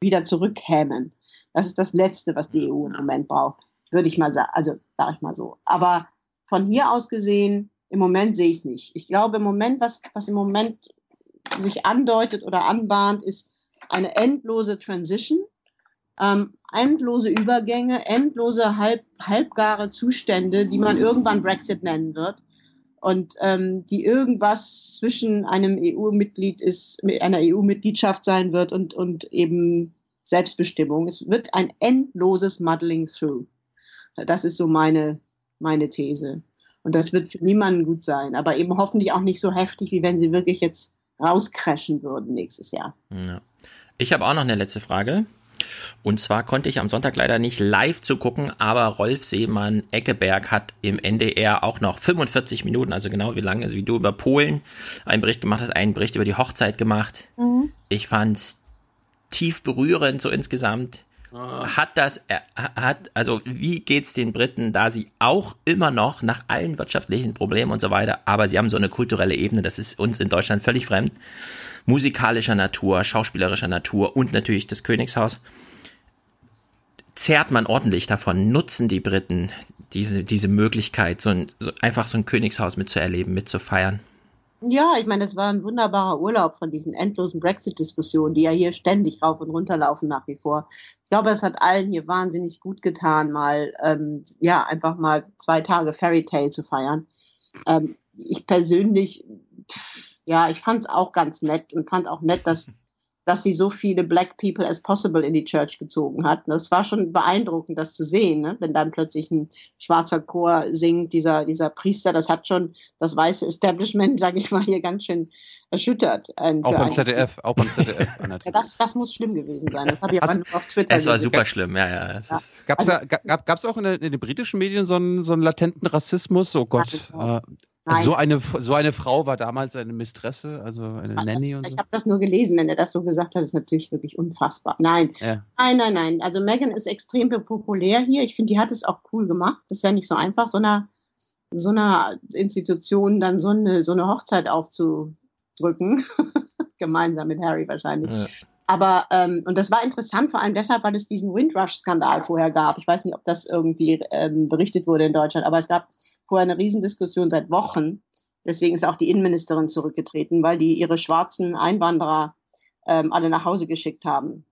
S59: wieder zurückkämen. Das ist das Letzte, was die EU im Moment braucht, würde ich mal sagen. Also sage ich mal so. Aber von hier aus gesehen, im Moment sehe ich es nicht. Ich glaube, im Moment, was, was im Moment sich andeutet oder anbahnt, ist eine endlose Transition, ähm, endlose Übergänge, endlose halb, halbgare Zustände, die man irgendwann Brexit nennen wird. und ähm, die irgendwas zwischen einem EU-Mitglied ist, einer EU-Mitgliedschaft sein wird und, und eben Selbstbestimmung. Es wird ein endloses Muddling through. Das ist so meine, meine These. Und das wird für niemanden gut sein, aber eben hoffentlich auch nicht so heftig, wie wenn sie wirklich jetzt rauscrashen würden nächstes Jahr.
S10: Ja. Ich habe auch noch eine letzte Frage. Und zwar konnte ich am Sonntag leider nicht live zugucken, aber Rolf Seemann Eckeberg hat im NDR auch noch 45 Minuten, also genau wie lange wie du über Polen einen Bericht gemacht hast, einen Bericht über die Hochzeit gemacht. Mhm. Ich fand's tief berührend so insgesamt. Ah. Hat das, hat, also wie geht's den Briten, da sie auch immer noch nach allen wirtschaftlichen Problemen und so weiter, aber sie haben so eine kulturelle Ebene, das ist uns in Deutschland völlig fremd, musikalischer Natur, schauspielerischer Natur und natürlich das Königshaus. Zehrt man ordentlich davon, nutzen die Briten diese, diese Möglichkeit, so, ein, so einfach so ein Königshaus mitzuerleben, mitzufeiern?
S59: Ja, ich meine, es war ein wunderbarer Urlaub von diesen endlosen Brexit-Diskussionen, die ja hier ständig rauf und runter laufen nach wie vor. Ich glaube, es hat allen hier wahnsinnig gut getan, mal ähm, ja einfach mal zwei Tage Fairy Tale zu feiern. Ähm, ich persönlich, ja, ich fand es auch ganz nett und fand auch nett, dass dass sie so viele Black People as possible in die Church gezogen hat. Das war schon beeindruckend, das zu sehen, ne? wenn dann plötzlich ein schwarzer Chor singt, dieser, dieser Priester, das hat schon das weiße Establishment, sage ich mal, hier ganz schön erschüttert.
S41: Ein, auch beim ZDF, auch beim ZDF.
S59: ja, das, das muss schlimm gewesen sein. Das habe ich aber nur auf
S10: Twitter Es war super schlimm, ja, ja.
S41: ja. Gab es also, gab, auch in, der, in, den britischen Medien so einen, so einen latenten Rassismus? Oh Gott. Äh, Nein. So eine, so eine Frau war damals eine Mistresse, also eine
S59: das,
S41: Nanny und
S59: so. Ich habe das nur gelesen, wenn er das so gesagt hat, ist natürlich wirklich unfassbar. Nein, ja. nein, nein, nein. Also Megan ist extrem populär hier. Ich finde, die hat es auch cool gemacht. Das ist ja nicht so einfach, so einer, so einer Institution dann so eine, so eine Hochzeit aufzudrücken. Gemeinsam mit Harry wahrscheinlich. Ja. Aber, ähm, und das war interessant, vor allem deshalb, weil es diesen Windrush-Skandal vorher gab. Ich weiß nicht, ob das irgendwie ähm, berichtet wurde in Deutschland, aber es gab vorher eine Riesendiskussion seit Wochen. Deswegen ist auch die Innenministerin zurückgetreten, weil die ihre schwarzen Einwanderer ähm, alle nach Hause geschickt haben.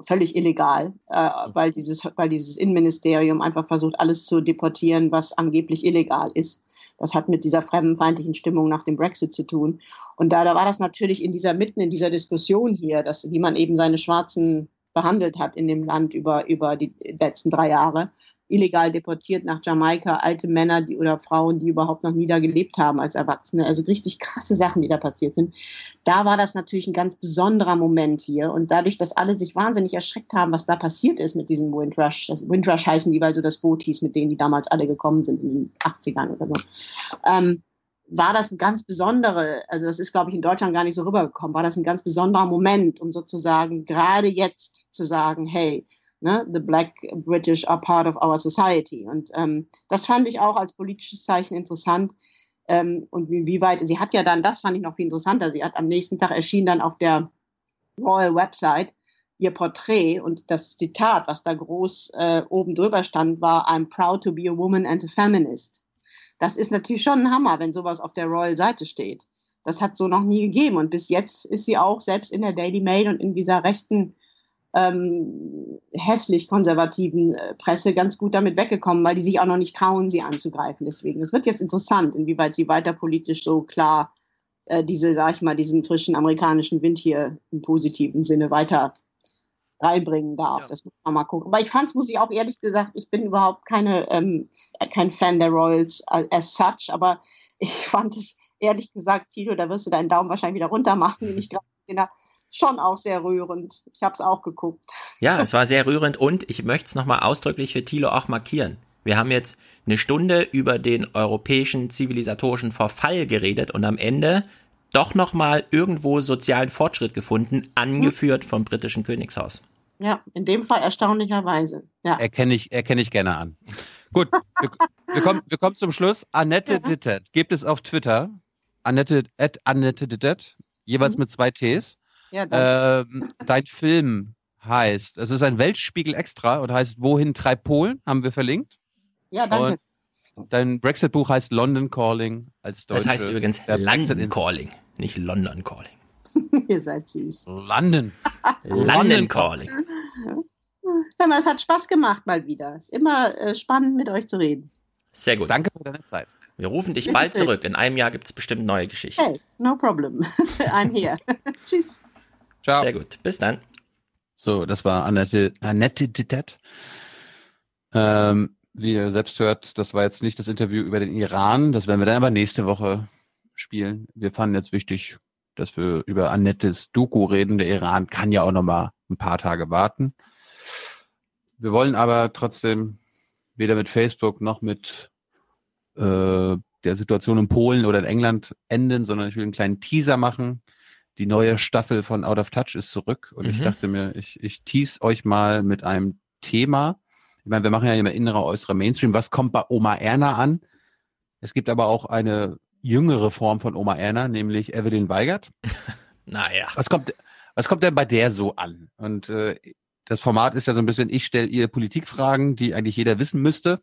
S59: Völlig illegal, äh, weil, dieses, weil dieses Innenministerium einfach versucht, alles zu deportieren, was angeblich illegal ist. Das hat mit dieser fremdenfeindlichen Stimmung nach dem Brexit zu tun. Und da, da war das natürlich in dieser, mitten in dieser Diskussion hier, dass, wie man eben seine Schwarzen behandelt hat in dem Land über, über die letzten drei Jahre illegal deportiert nach Jamaika, alte Männer die, oder Frauen, die überhaupt noch nie da gelebt haben als Erwachsene. Also richtig krasse Sachen, die da passiert sind. Da war das natürlich ein ganz besonderer Moment hier. Und dadurch, dass alle sich wahnsinnig erschreckt haben, was da passiert ist mit diesem Windrush, das Windrush heißen die, weil so das Boot hieß, mit denen die damals alle gekommen sind in den 80ern oder so. Ähm, war das ein ganz besondere, also das ist, glaube ich, in Deutschland gar nicht so rübergekommen, war das ein ganz besonderer Moment, um sozusagen gerade jetzt zu sagen, hey, ne, the black British are part of our society. Und ähm, das fand ich auch als politisches Zeichen interessant. Ähm, und weit, sie hat ja dann, das fand ich noch viel interessanter, sie hat am nächsten Tag erschien dann auf der Royal Website ihr Porträt und das Zitat, was da groß äh, oben drüber stand, war I'm proud to be a woman and a feminist. Das ist natürlich schon ein Hammer, wenn sowas auf der Royal Seite steht. Das hat so noch nie gegeben und bis jetzt ist sie auch selbst in der Daily Mail und in dieser rechten ähm, hässlich konservativen äh, Presse ganz gut damit weggekommen, weil die sich auch noch nicht trauen, sie anzugreifen. Deswegen, es wird jetzt interessant, inwieweit sie weiter politisch so klar äh, diese, sag ich mal, diesen frischen amerikanischen Wind hier im positiven Sinne weiter reinbringen darf. Ja. Das muss man mal gucken. Aber ich fand es, muss ich auch ehrlich gesagt, ich bin überhaupt keine, ähm, kein Fan der Royals as such, aber ich fand es ehrlich gesagt, Tilo, da wirst du deinen Daumen wahrscheinlich wieder runter machen, den ich gerade schon auch sehr rührend. Ich habe es auch geguckt.
S10: Ja, es war sehr rührend und ich möchte es nochmal ausdrücklich für Thilo auch markieren. Wir haben jetzt eine Stunde über den europäischen zivilisatorischen Verfall geredet und am Ende doch nochmal irgendwo sozialen Fortschritt gefunden, angeführt vom britischen Königshaus.
S59: Ja, in dem Fall erstaunlicherweise. Ja.
S41: Erkenne ich, erkenne ich gerne an. Gut, wir, wir, kommen, wir kommen zum Schluss. Annette ja. Dittet gibt es auf Twitter. Annette, at Annette Dittet, jeweils mhm. mit zwei Ts. Ja, ähm, dein Film heißt, es ist ein Weltspiegel extra und heißt Wohin treibt Polen, haben wir verlinkt.
S59: Ja, danke.
S41: Und dein Brexit-Buch heißt London Calling als
S10: Deutsche. Das heißt übrigens London Calling, nicht London Calling.
S59: Ihr seid süß.
S41: London.
S10: London Calling.
S59: Ja, es hat Spaß gemacht mal wieder. Es ist immer äh, spannend, mit euch zu reden.
S10: Sehr gut.
S41: Danke für deine Zeit.
S10: Wir rufen dich bald zurück. In einem Jahr gibt es bestimmt neue Geschichten.
S59: Hey, no problem. I'm here. Tschüss.
S60: Ciao.
S10: Sehr gut. Bis dann.
S1: So, das war Annette, Annette Dittet. Ähm, wie ihr selbst hört, das war jetzt nicht das Interview über den Iran. Das werden wir dann aber nächste Woche spielen. Wir fanden jetzt wichtig, dass wir über Annettes Doku reden. Der Iran kann ja auch noch mal ein paar Tage warten. Wir wollen aber trotzdem weder mit Facebook noch mit äh, der Situation in Polen oder in England enden, sondern ich will einen kleinen Teaser machen. Die neue Staffel von Out of Touch ist zurück und ich
S10: Mhm.
S1: dachte mir, ich, ich tease euch mal mit einem Thema. Ich meine, wir machen ja immer innerer, äußerer Mainstream. Was kommt bei Oma Erna an? Es gibt aber auch eine jüngere Form von Oma Erna, nämlich Evelyn Weigert.
S10: Naja.
S1: Was kommt, was kommt denn bei der so an? Und äh, das Format ist ja so ein bisschen, ich stelle ihr Politikfragen, die eigentlich jeder wissen müsste,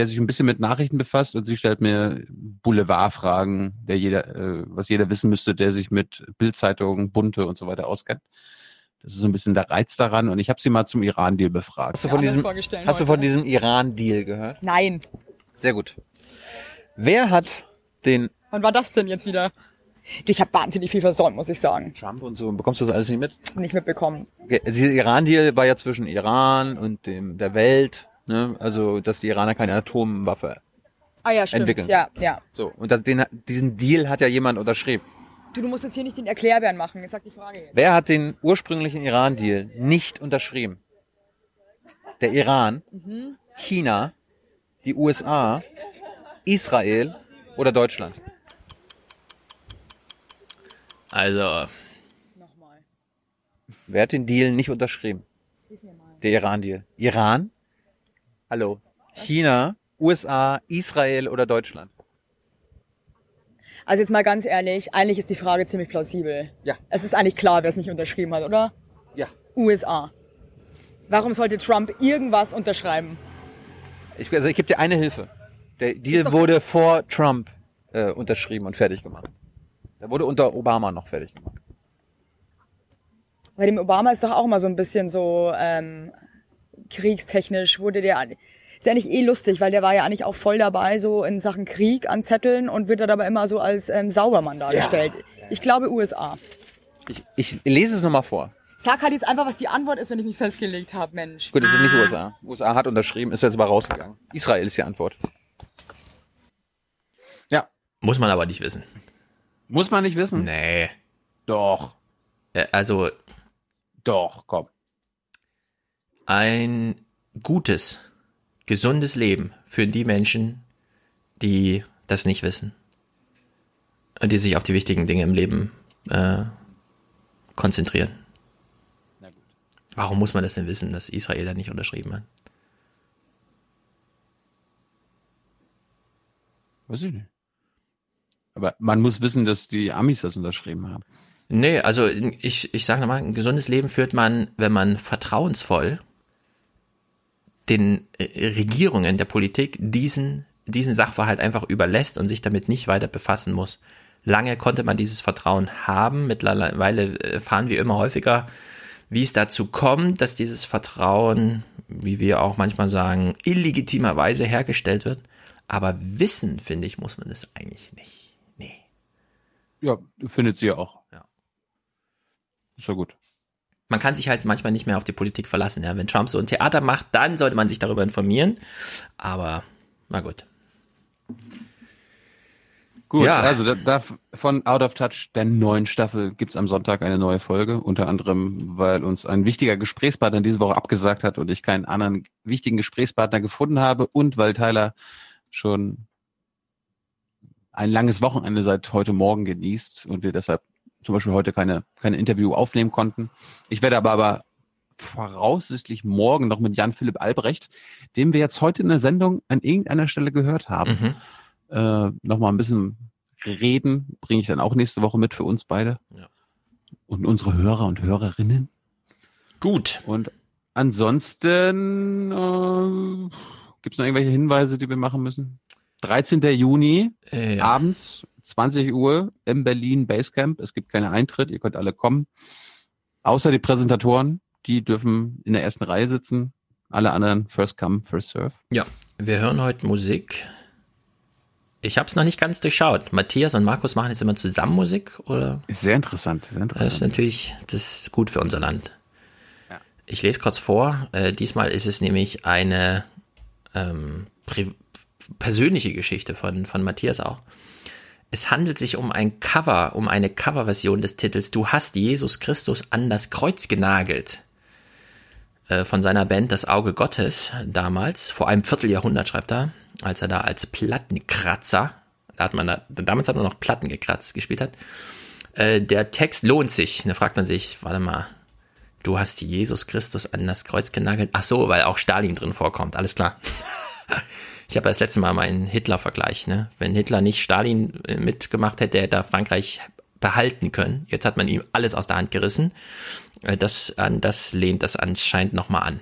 S1: der sich ein bisschen mit Nachrichten befasst und sie stellt mir Boulevardfragen, der jeder, äh, was jeder wissen müsste, der sich mit Bildzeitungen, Bunte und so weiter auskennt. Das ist so ein bisschen der Reiz daran und ich habe sie mal zum Iran-Deal befragt.
S61: Hast du von, diesem, hast du von diesem Iran-Deal gehört?
S62: Nein.
S61: Sehr gut. Wer hat den
S62: Wann war das denn jetzt wieder? Ich habe wahnsinnig viel versäumt, muss ich sagen.
S61: Trump und so, bekommst du das alles nicht mit?
S62: Nicht mitbekommen.
S61: Okay, dieser Iran-Deal war ja zwischen Iran und dem, der Welt, ne? also dass die Iraner keine Atomwaffe
S62: Ah ja, stimmt.
S61: entwickeln.
S62: Ja, ja.
S61: So, und das, den, diesen Deal hat ja jemand unterschrieben.
S62: Du, du musst jetzt hier nicht den Erklärbären machen. Jetzt sag die Frage jetzt.
S61: Wer hat den ursprünglichen Iran-Deal nicht unterschrieben? Der Iran,
S62: Mhm.
S61: China, die USA, Israel oder Deutschland?
S10: Also,
S61: Wer hat den Deal nicht unterschrieben? Der Iran-Deal. Iran? Hallo. China, USA, Israel oder Deutschland?
S62: Also jetzt mal ganz ehrlich, eigentlich ist die Frage ziemlich plausibel.
S61: Ja.
S62: Es ist eigentlich klar, wer es nicht unterschrieben hat, oder?
S61: Ja.
S62: USA. Warum sollte Trump irgendwas unterschreiben?
S61: Ich, also ich gebe dir eine Hilfe. Der Deal wurde vor Trump äh, unterschrieben und fertig gemacht. Der wurde unter Obama noch fertig gemacht.
S62: Bei dem Obama ist doch auch mal so ein bisschen so ähm, kriegstechnisch wurde der ist ja nicht eh lustig, weil der war ja eigentlich auch voll dabei so in Sachen Krieg anzetteln und wird dann aber immer so als ähm, Saubermann dargestellt. Ich glaube USA.
S61: Ich, ich lese es nochmal vor.
S62: Sag halt jetzt einfach, was die Antwort ist, wenn ich mich festgelegt habe, Mensch.
S61: Gut, es ist nicht USA. USA hat unterschrieben, ist jetzt aber rausgegangen. Israel ist die Antwort.
S1: Ja.
S10: muss man aber nicht wissen.
S1: Muss man nicht wissen?
S10: Nee.
S1: Doch.
S10: Äh, Also,
S1: Doch, komm.
S10: Ein gutes, gesundes Leben für die Menschen, die das nicht wissen. Und die sich auf die wichtigen Dinge im Leben äh, konzentrieren. Warum muss man das denn wissen, dass Israel da nicht unterschrieben hat?
S1: Weiß ich nicht. Aber man muss wissen, dass die Amis das unterschrieben haben.
S10: Nee, also ich, ich sage nochmal, ein gesundes Leben führt man, wenn man vertrauensvoll den äh, Regierungen der Politik diesen, diesen Sachverhalt einfach überlässt und sich damit nicht weiter befassen muss. Lange konnte man dieses Vertrauen haben, mittlerweile erfahren wir immer häufiger, wie es dazu kommt, dass dieses Vertrauen, wie wir auch manchmal sagen, illegitimerweise hergestellt wird. Aber wissen, finde ich, muss man das eigentlich nicht.
S1: Ja, findet sie ja auch.
S10: Ja.
S1: Ist ja gut.
S10: Man kann sich halt manchmal nicht mehr auf die Politik verlassen. Ja? Wenn Trump so ein Theater macht, dann sollte man sich darüber informieren. Aber na gut.
S1: Gut,
S10: Ja.
S1: also da, da von Out of Touch der neuen Staffel gibt's am Sonntag eine neue Folge, unter anderem, weil uns ein wichtiger Gesprächspartner diese Woche abgesagt hat und ich keinen anderen wichtigen Gesprächspartner gefunden habe und weil Tyler schon ein langes Wochenende seit heute Morgen genießt und wir deshalb zum Beispiel heute keine, keine Interview aufnehmen konnten. Ich werde aber, aber voraussichtlich morgen noch mit Jan-Philipp Albrecht, den wir jetzt heute in der Sendung an irgendeiner Stelle gehört haben,
S10: Mhm.
S1: äh, noch mal ein bisschen reden. Bringe ich dann auch nächste Woche mit für uns beide.
S10: Ja.
S1: Und unsere Hörer und Hörerinnen.
S10: Gut.
S1: Und ansonsten äh, gibt es noch irgendwelche Hinweise, die wir machen müssen? 13. Juni,
S10: Äh, ja.
S1: abends, 20 Uhr im Berlin Basecamp. Es gibt keinen Eintritt, ihr könnt alle kommen. Außer die Präsentatoren, die dürfen in der ersten Reihe sitzen. Alle anderen first come, first serve.
S10: Ja, wir hören heute Musik Ich habe es noch nicht ganz durchschaut. Matthias und Markus machen jetzt immer zusammen Musik, oder?
S1: Ist sehr interessant, sehr interessant.
S10: Das ist natürlich, das ist gut für unser Land. Ich lese kurz vor. Äh, diesmal ist es nämlich eine ähm, persönliche Geschichte von, von Matthias auch. Es handelt sich um ein Cover, um eine Coverversion des Titels Du hast Jesus Christus an das Kreuz genagelt. Äh, von seiner Band Das Auge Gottes damals, vor einem Vierteljahrhundert schreibt er, als er da als Plattenkratzer, da hat man da, damals hat man noch Platten gekratzt, gespielt hat. Äh, der Text lohnt sich. Da fragt man sich, warte mal, du hast Jesus Christus an das Kreuz genagelt. Ach so, weil auch Stalin drin vorkommt, alles klar. ich habe das letzte Mal meinen Hitler-Vergleich. Ne? Wenn Hitler nicht Stalin äh, mitgemacht hätte, hätte er Frankreich behalten können. Jetzt hat man ihm alles aus der Hand gerissen. Äh, das, an das lehnt das anscheinend nochmal an.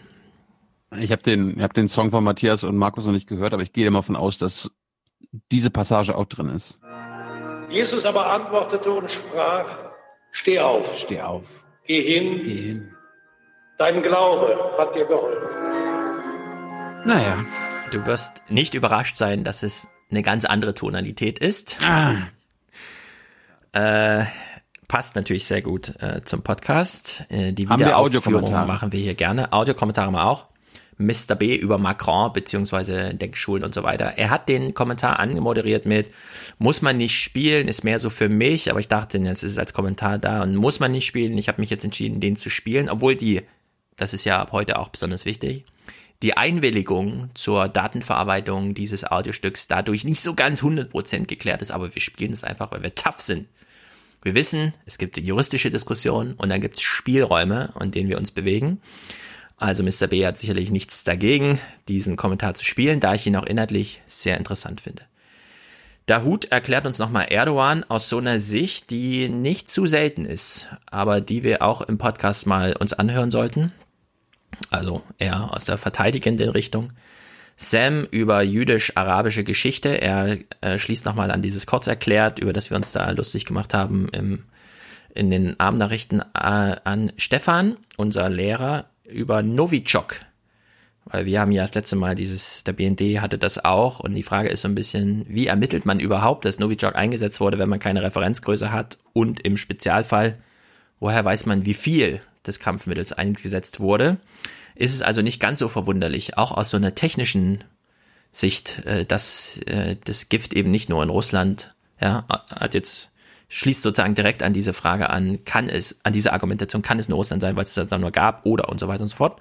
S1: Ich habe den, ich hab den Song von Matthias und Markus noch nicht gehört, aber ich gehe immer von aus, dass diese Passage auch drin ist.
S63: Jesus aber antwortete und sprach, steh auf.
S1: Steh auf.
S63: Geh hin.
S1: Geh hin.
S63: Dein Glaube hat dir geholfen.
S10: Naja. Du wirst nicht überrascht sein, dass es eine ganz andere Tonalität ist.
S1: Ah.
S10: Äh, passt natürlich sehr gut äh, zum Podcast. Äh, die
S1: Haben wir
S10: Wiederaufführung
S1: Audiokommentare?
S10: machen wir hier gerne. Audiokommentare mal auch. Mr. B über Macron beziehungsweise Denkschulen und so weiter. Er hat den Kommentar angemoderiert mit, muss man nicht spielen, ist mehr so für mich, aber ich dachte, jetzt ist es als Kommentar da und muss man nicht spielen. Ich habe mich jetzt entschieden, den zu spielen, obwohl die, das ist ja ab heute auch besonders wichtig, die Einwilligung zur Datenverarbeitung dieses Audiostücks dadurch nicht so ganz 100% geklärt ist, aber wir spielen es einfach, weil wir tough sind. Wir wissen, es gibt juristische Diskussion und dann gibt es Spielräume, in denen wir uns bewegen. Also Mr. B hat sicherlich nichts dagegen, diesen Kommentar zu spielen, da ich ihn auch inhaltlich sehr interessant finde. Dahut erklärt uns nochmal Erdogan aus so einer Sicht, die nicht zu selten ist, aber die wir auch im Podcast mal uns anhören sollten. Also eher aus der verteidigenden Richtung. Sam über jüdisch-arabische Geschichte. Er äh, schließt nochmal an dieses kurz erklärt, über das wir uns da lustig gemacht haben im, in den Abendnachrichten äh, an Stefan, unser Lehrer, über Novichok. Weil wir haben ja das letzte Mal dieses, der BND hatte das auch und die Frage ist so ein bisschen, wie ermittelt man überhaupt, dass Novichok eingesetzt wurde, wenn man keine Referenzgröße hat und im Spezialfall, woher weiß man, wie viel des Kampfmittels eingesetzt wurde? Ist es also nicht ganz so verwunderlich, auch aus so einer technischen Sicht, äh, dass äh, das Gift eben nicht nur in Russland, ja, hat jetzt schließt sozusagen direkt an diese Frage an, kann es, an diese Argumentation, kann es nur Russland sein, weil es das dann nur gab oder und so weiter und so fort.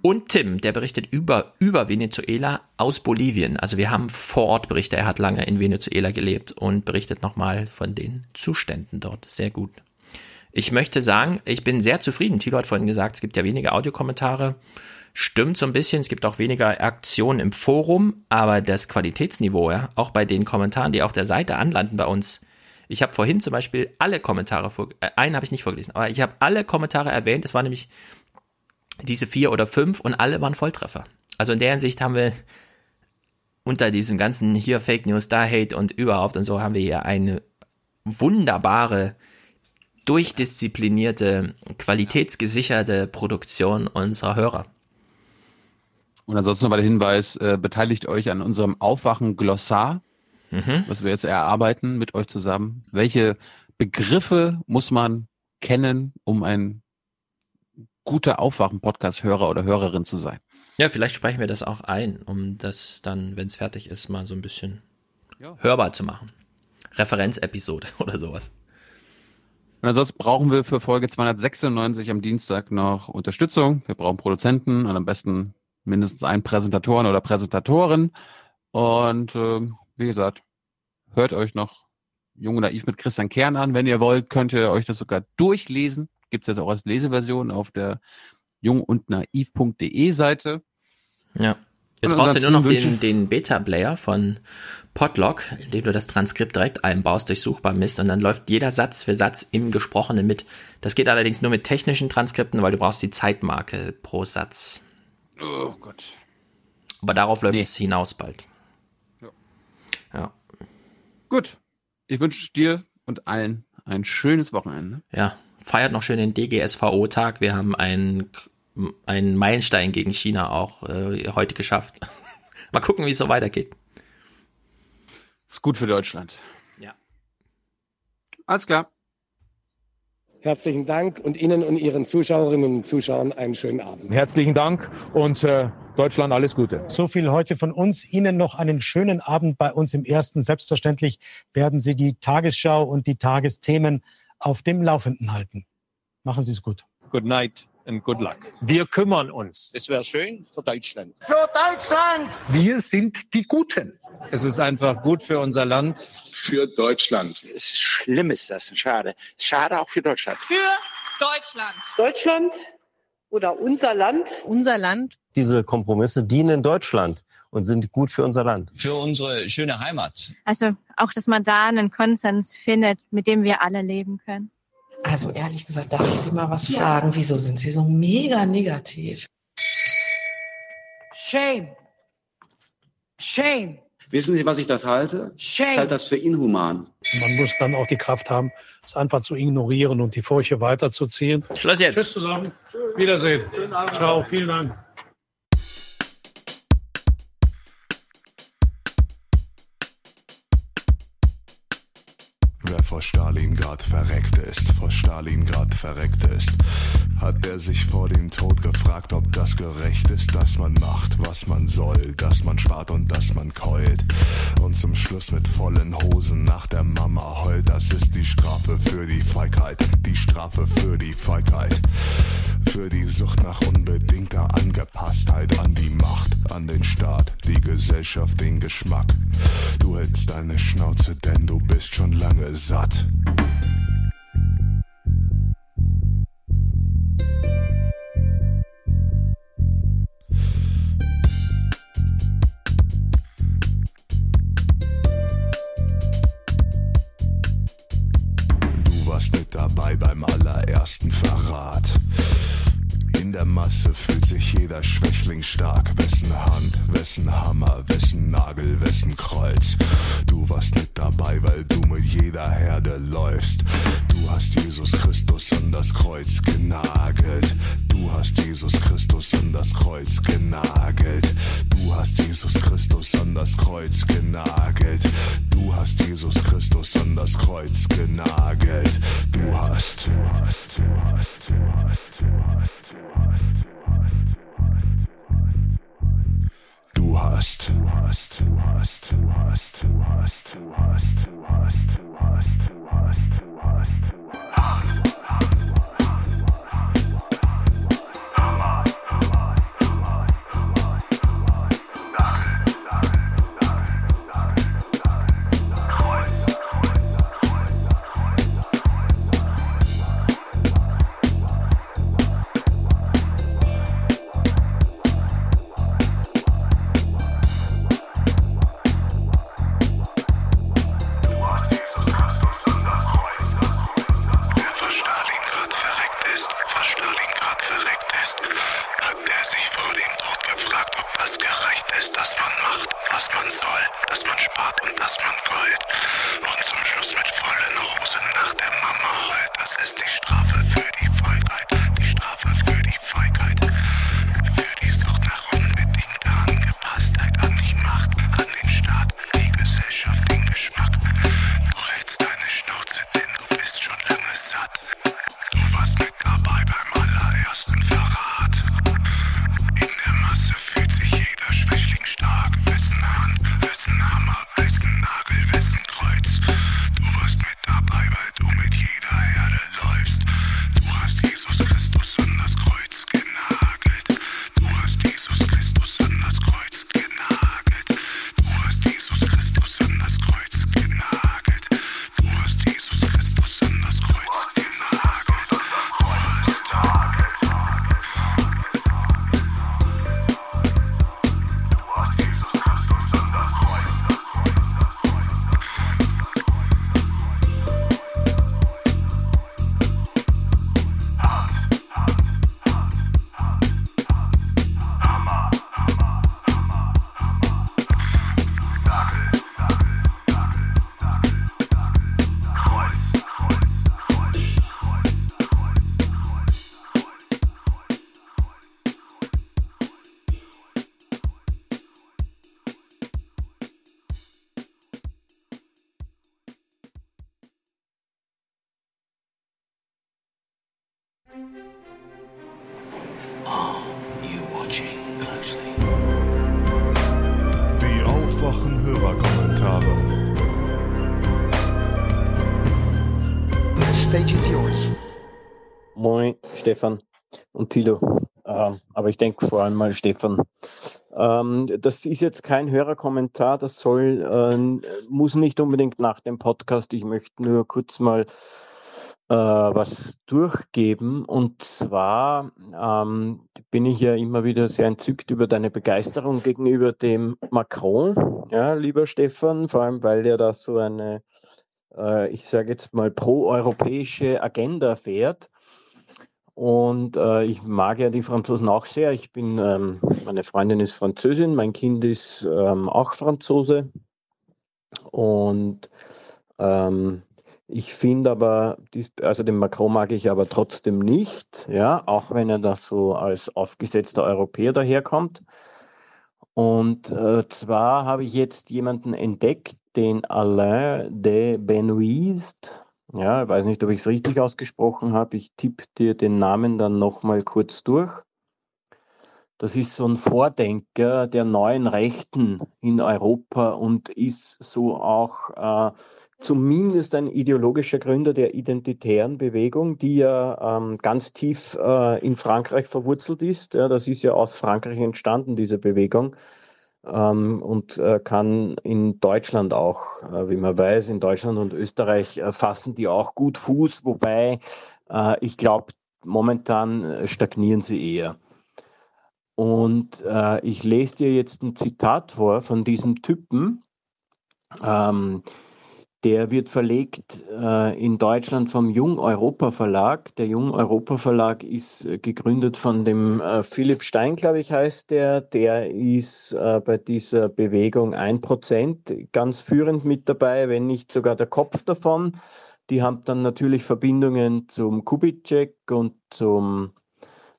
S10: Und Tim, der berichtet über, über Venezuela aus Bolivien. Also wir haben vor Ort Berichte. Er hat lange in Venezuela gelebt und berichtet nochmal von den Zuständen dort. Sehr gut. Ich möchte sagen, ich bin sehr zufrieden. Thilo hat vorhin gesagt, es gibt ja weniger Audiokommentare. Stimmt so ein bisschen. Es gibt auch weniger Aktionen im Forum, aber das Qualitätsniveau, ja, auch bei den Kommentaren, die auf der Seite anlanden bei uns, ich habe vorhin zum Beispiel alle Kommentare vor, äh, einen habe ich nicht vorgelesen, aber ich habe alle Kommentare erwähnt. Es waren nämlich diese vier oder fünf und alle waren Volltreffer. Also in der Hinsicht haben wir unter diesem ganzen hier Fake News, da Hate und überhaupt und so haben wir hier eine wunderbare, durchdisziplinierte, qualitätsgesicherte Produktion unserer Hörer.
S1: Und ansonsten nochmal der Hinweis, äh, beteiligt euch an unserem Aufwachen-Glossar,
S10: Mhm.
S1: was wir jetzt erarbeiten mit euch zusammen. Welche Begriffe muss man kennen, um ein guter Aufwachen-Podcast-Hörer oder Hörerin zu sein?
S10: Ja, vielleicht sprechen wir das auch ein, um das dann, wenn es fertig ist, mal so ein bisschen
S1: Ja.
S10: hörbar zu machen. Referenzepisode oder sowas.
S1: Und ansonsten brauchen wir für Folge 296 am Dienstag noch Unterstützung. Wir brauchen Produzenten und am besten mindestens einen Präsentatoren oder Präsentatorin. Und ähm, wie gesagt, hört euch noch Jung und Naiv mit Christian Kern an. Wenn ihr wollt, könnt ihr euch das sogar durchlesen. Gibt es jetzt auch als Leseversion auf der jung und naiv.de Seite.
S10: Ja. Jetzt brauchst du nur noch den, den Beta-Player von Podlog, in dem du das Transkript direkt einbaust, durchsuchbar misst und dann läuft jeder Satz für Satz im Gesprochenen mit. Das geht allerdings nur mit technischen Transkripten, weil du brauchst die Zeitmarke pro Satz.
S1: Oh Gott.
S10: Aber darauf läuft
S1: Nee.
S10: es hinaus bald. Ja.
S1: Gut. Ich wünsche dir und allen ein schönes Wochenende.
S10: Ja, feiert noch schön den DGSVO-Tag. Wir haben einen, einen Meilenstein gegen China auch äh, heute geschafft. Mal gucken, wie es so weitergeht.
S41: Ist gut für Deutschland.
S10: Ja.
S41: Alles klar.
S64: Herzlichen Dank und Ihnen und Ihren Zuschauerinnen und Zuschauern einen schönen Abend.
S65: Herzlichen Dank und äh, Deutschland alles Gute.
S66: So viel heute von uns. Ihnen noch einen schönen Abend bei uns im Ersten. Selbstverständlich werden Sie die Tagesschau und die Tagesthemen auf dem Laufenden halten. Machen Sie es gut.
S41: Good night and good luck.
S67: Wir kümmern uns.
S68: Es wäre schön für Deutschland.
S69: Für Deutschland!
S70: Wir sind die Guten.
S71: Es ist einfach gut für unser Land.
S68: Für Deutschland.
S69: Es ist schlimm ist das, schade. Schade auch für Deutschland.
S72: Für Deutschland.
S73: Deutschland oder unser Land.
S72: Unser Land.
S71: Diese Kompromisse dienen Deutschland und sind gut für unser Land.
S74: Für unsere schöne Heimat.
S75: Also auch, dass man da einen Konsens findet, mit dem wir alle leben können.
S55: Also ehrlich gesagt, darf ich Sie mal was ja. fragen? Wieso sind Sie so mega negativ?
S73: Shame. Shame.
S76: Wissen Sie, was ich das halte?
S73: Shame.
S76: Ich halte das für inhuman.
S77: Man muss dann auch die Kraft haben, es einfach zu ignorieren und die Furche weiterzuziehen.
S10: Schluss jetzt.
S77: Tschüss zusammen. Wiedersehen. Ciao. Vielen Dank.
S78: Vor Stalingrad verreckt ist, vor Stalingrad verreckt ist, hat er sich vor dem Tod gefragt, ob das gerecht ist, dass man macht, was man soll, dass man spart und dass man keult. Und zum Schluss mit vollen Hosen nach der Mama heult, das ist die Strafe für die Feigheit, die Strafe für die Feigheit. Für die Sucht nach unbedingter Angepasstheit an die Macht, an den Staat, die Gesellschaft, den Geschmack. Du hältst deine Schnauze, denn du bist schon lange satt. Du warst mit dabei beim allerersten Verrat. In der Masse fühlt sich jeder Schwächling stark. Wessen Hand, wessen Hammer, wessen Nagel, wessen Kreuz. Du warst mit dabei, weil du mit jeder Herde läufst. Du hast Jesus Christus an das Kreuz genagelt. Du hast Jesus Christus an das Kreuz genagelt. Du hast Jesus Christus an das Kreuz genagelt. Du hast Jesus Christus an das Kreuz genagelt. Du hast. Du hast. Du hast. Du hast. Du hast. Du hast. Du hast. Du hast. Du hast. Du hast. Du hast. Du hast.
S71: Tilo. Ähm, aber ich denke vor allem mal Stefan. Ähm, das ist jetzt kein Hörerkommentar, das soll, äh, muss nicht unbedingt nach dem Podcast. Ich möchte nur kurz mal äh, was durchgeben. Und zwar ähm, bin ich ja immer wieder sehr entzückt über deine Begeisterung gegenüber dem Macron, ja, lieber Stefan, vor allem weil er da so eine, äh, ich sage jetzt mal, pro-europäische Agenda fährt. Und äh, ich mag ja die Franzosen auch sehr. Ich bin, ähm, meine Freundin ist Französin, mein Kind ist ähm, auch Franzose. Und ähm, ich finde aber, also den Macron mag ich aber trotzdem nicht, ja, auch wenn er das so als aufgesetzter Europäer daherkommt. Und äh, zwar habe ich jetzt jemanden entdeckt, den Alain de Benoist, ja, ich weiß nicht, ob ich es richtig ausgesprochen habe. Ich tippe dir den Namen dann nochmal kurz durch. Das ist so ein Vordenker der neuen Rechten in Europa und ist so auch äh, zumindest ein ideologischer Gründer der identitären Bewegung, die ja ähm, ganz tief äh, in Frankreich verwurzelt ist. Ja, das ist ja aus Frankreich entstanden, diese Bewegung ähm, und äh, kann in Deutschland auch, äh, wie man weiß, in Deutschland und Österreich äh, fassen die auch gut Fuß, wobei äh, ich glaube, momentan äh, stagnieren sie eher. Und äh, ich lese dir jetzt ein Zitat vor von diesem Typen. Ähm, der wird verlegt äh, in Deutschland vom Jung Europa Verlag. Der Jung Europa Verlag ist äh, gegründet von dem äh, Philipp Stein, glaube ich, heißt der. Der ist äh, bei dieser Bewegung ein Prozent ganz führend mit dabei, wenn nicht sogar der Kopf davon. Die haben dann natürlich Verbindungen zum Kubitschek und zum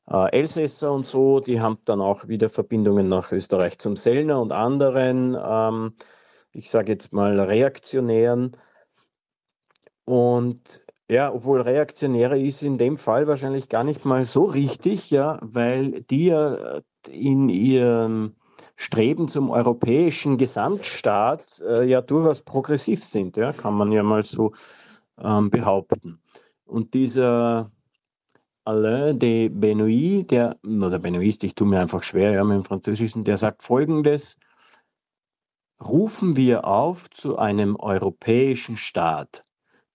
S71: äh, Elsässer und so. Die haben dann auch wieder Verbindungen nach Österreich zum Sellner und anderen. Ähm, ich sage jetzt mal, reaktionären. Und ja, obwohl Reaktionäre ist in dem Fall wahrscheinlich gar nicht mal so richtig, ja, weil die ja in ihrem Streben zum europäischen Gesamtstaat äh, ja durchaus progressiv sind, ja, kann man ja mal so ähm, behaupten. Und dieser Alain de Benoist, der, oder Benoist, ich tue mir einfach schwer ja, mit dem Französischen, der sagt folgendes, rufen wir auf zu einem europäischen Staat,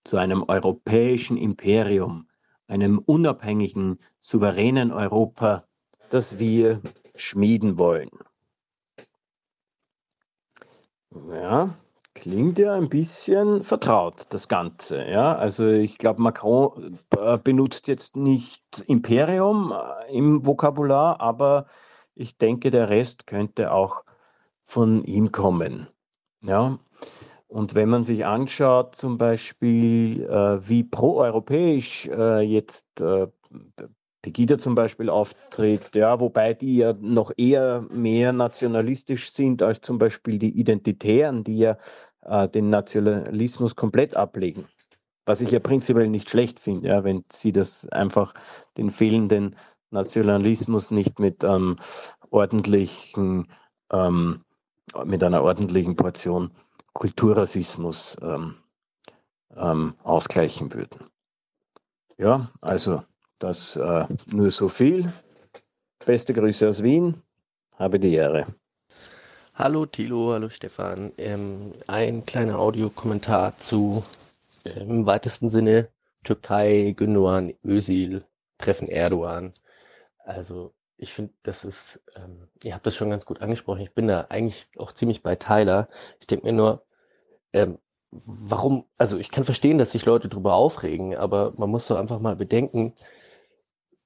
S71: zu einem europäischen Imperium, einem unabhängigen, souveränen Europa, das wir schmieden wollen. Ja, klingt ja ein bisschen vertraut, das Ganze. Ja, also ich glaube, Macron äh, benutzt jetzt nicht Imperium äh, im Vokabular, aber ich denke, der Rest könnte auch von ihm kommen. Ja. Und wenn man sich anschaut, zum Beispiel, äh, wie proeuropäisch äh, jetzt äh, Pegida zum Beispiel auftritt, ja, wobei die ja noch eher mehr nationalistisch sind als zum Beispiel die Identitären, die ja äh, den Nationalismus komplett ablegen. Was ich ja prinzipiell nicht schlecht finde, ja, wenn sie das einfach den fehlenden Nationalismus nicht mit ähm, ordentlichen ähm, mit einer ordentlichen Portion Kulturrassismus ähm, ähm, ausgleichen würden. Ja, also das äh, nur so viel. Beste Grüße aus Wien. Habe die Ehre.
S79: Hallo Tilo, hallo Stefan. Ähm, ein kleiner Audiokommentar zu äh, im weitesten Sinne Türkei, Gündogan, Özil treffen Erdogan. Also ich finde, das ist, ähm, ihr habt das schon ganz gut angesprochen. Ich bin da eigentlich auch ziemlich bei Tyler. Ich denke mir nur, ähm, warum, also ich kann verstehen, dass sich Leute darüber aufregen, aber man muss doch einfach mal bedenken,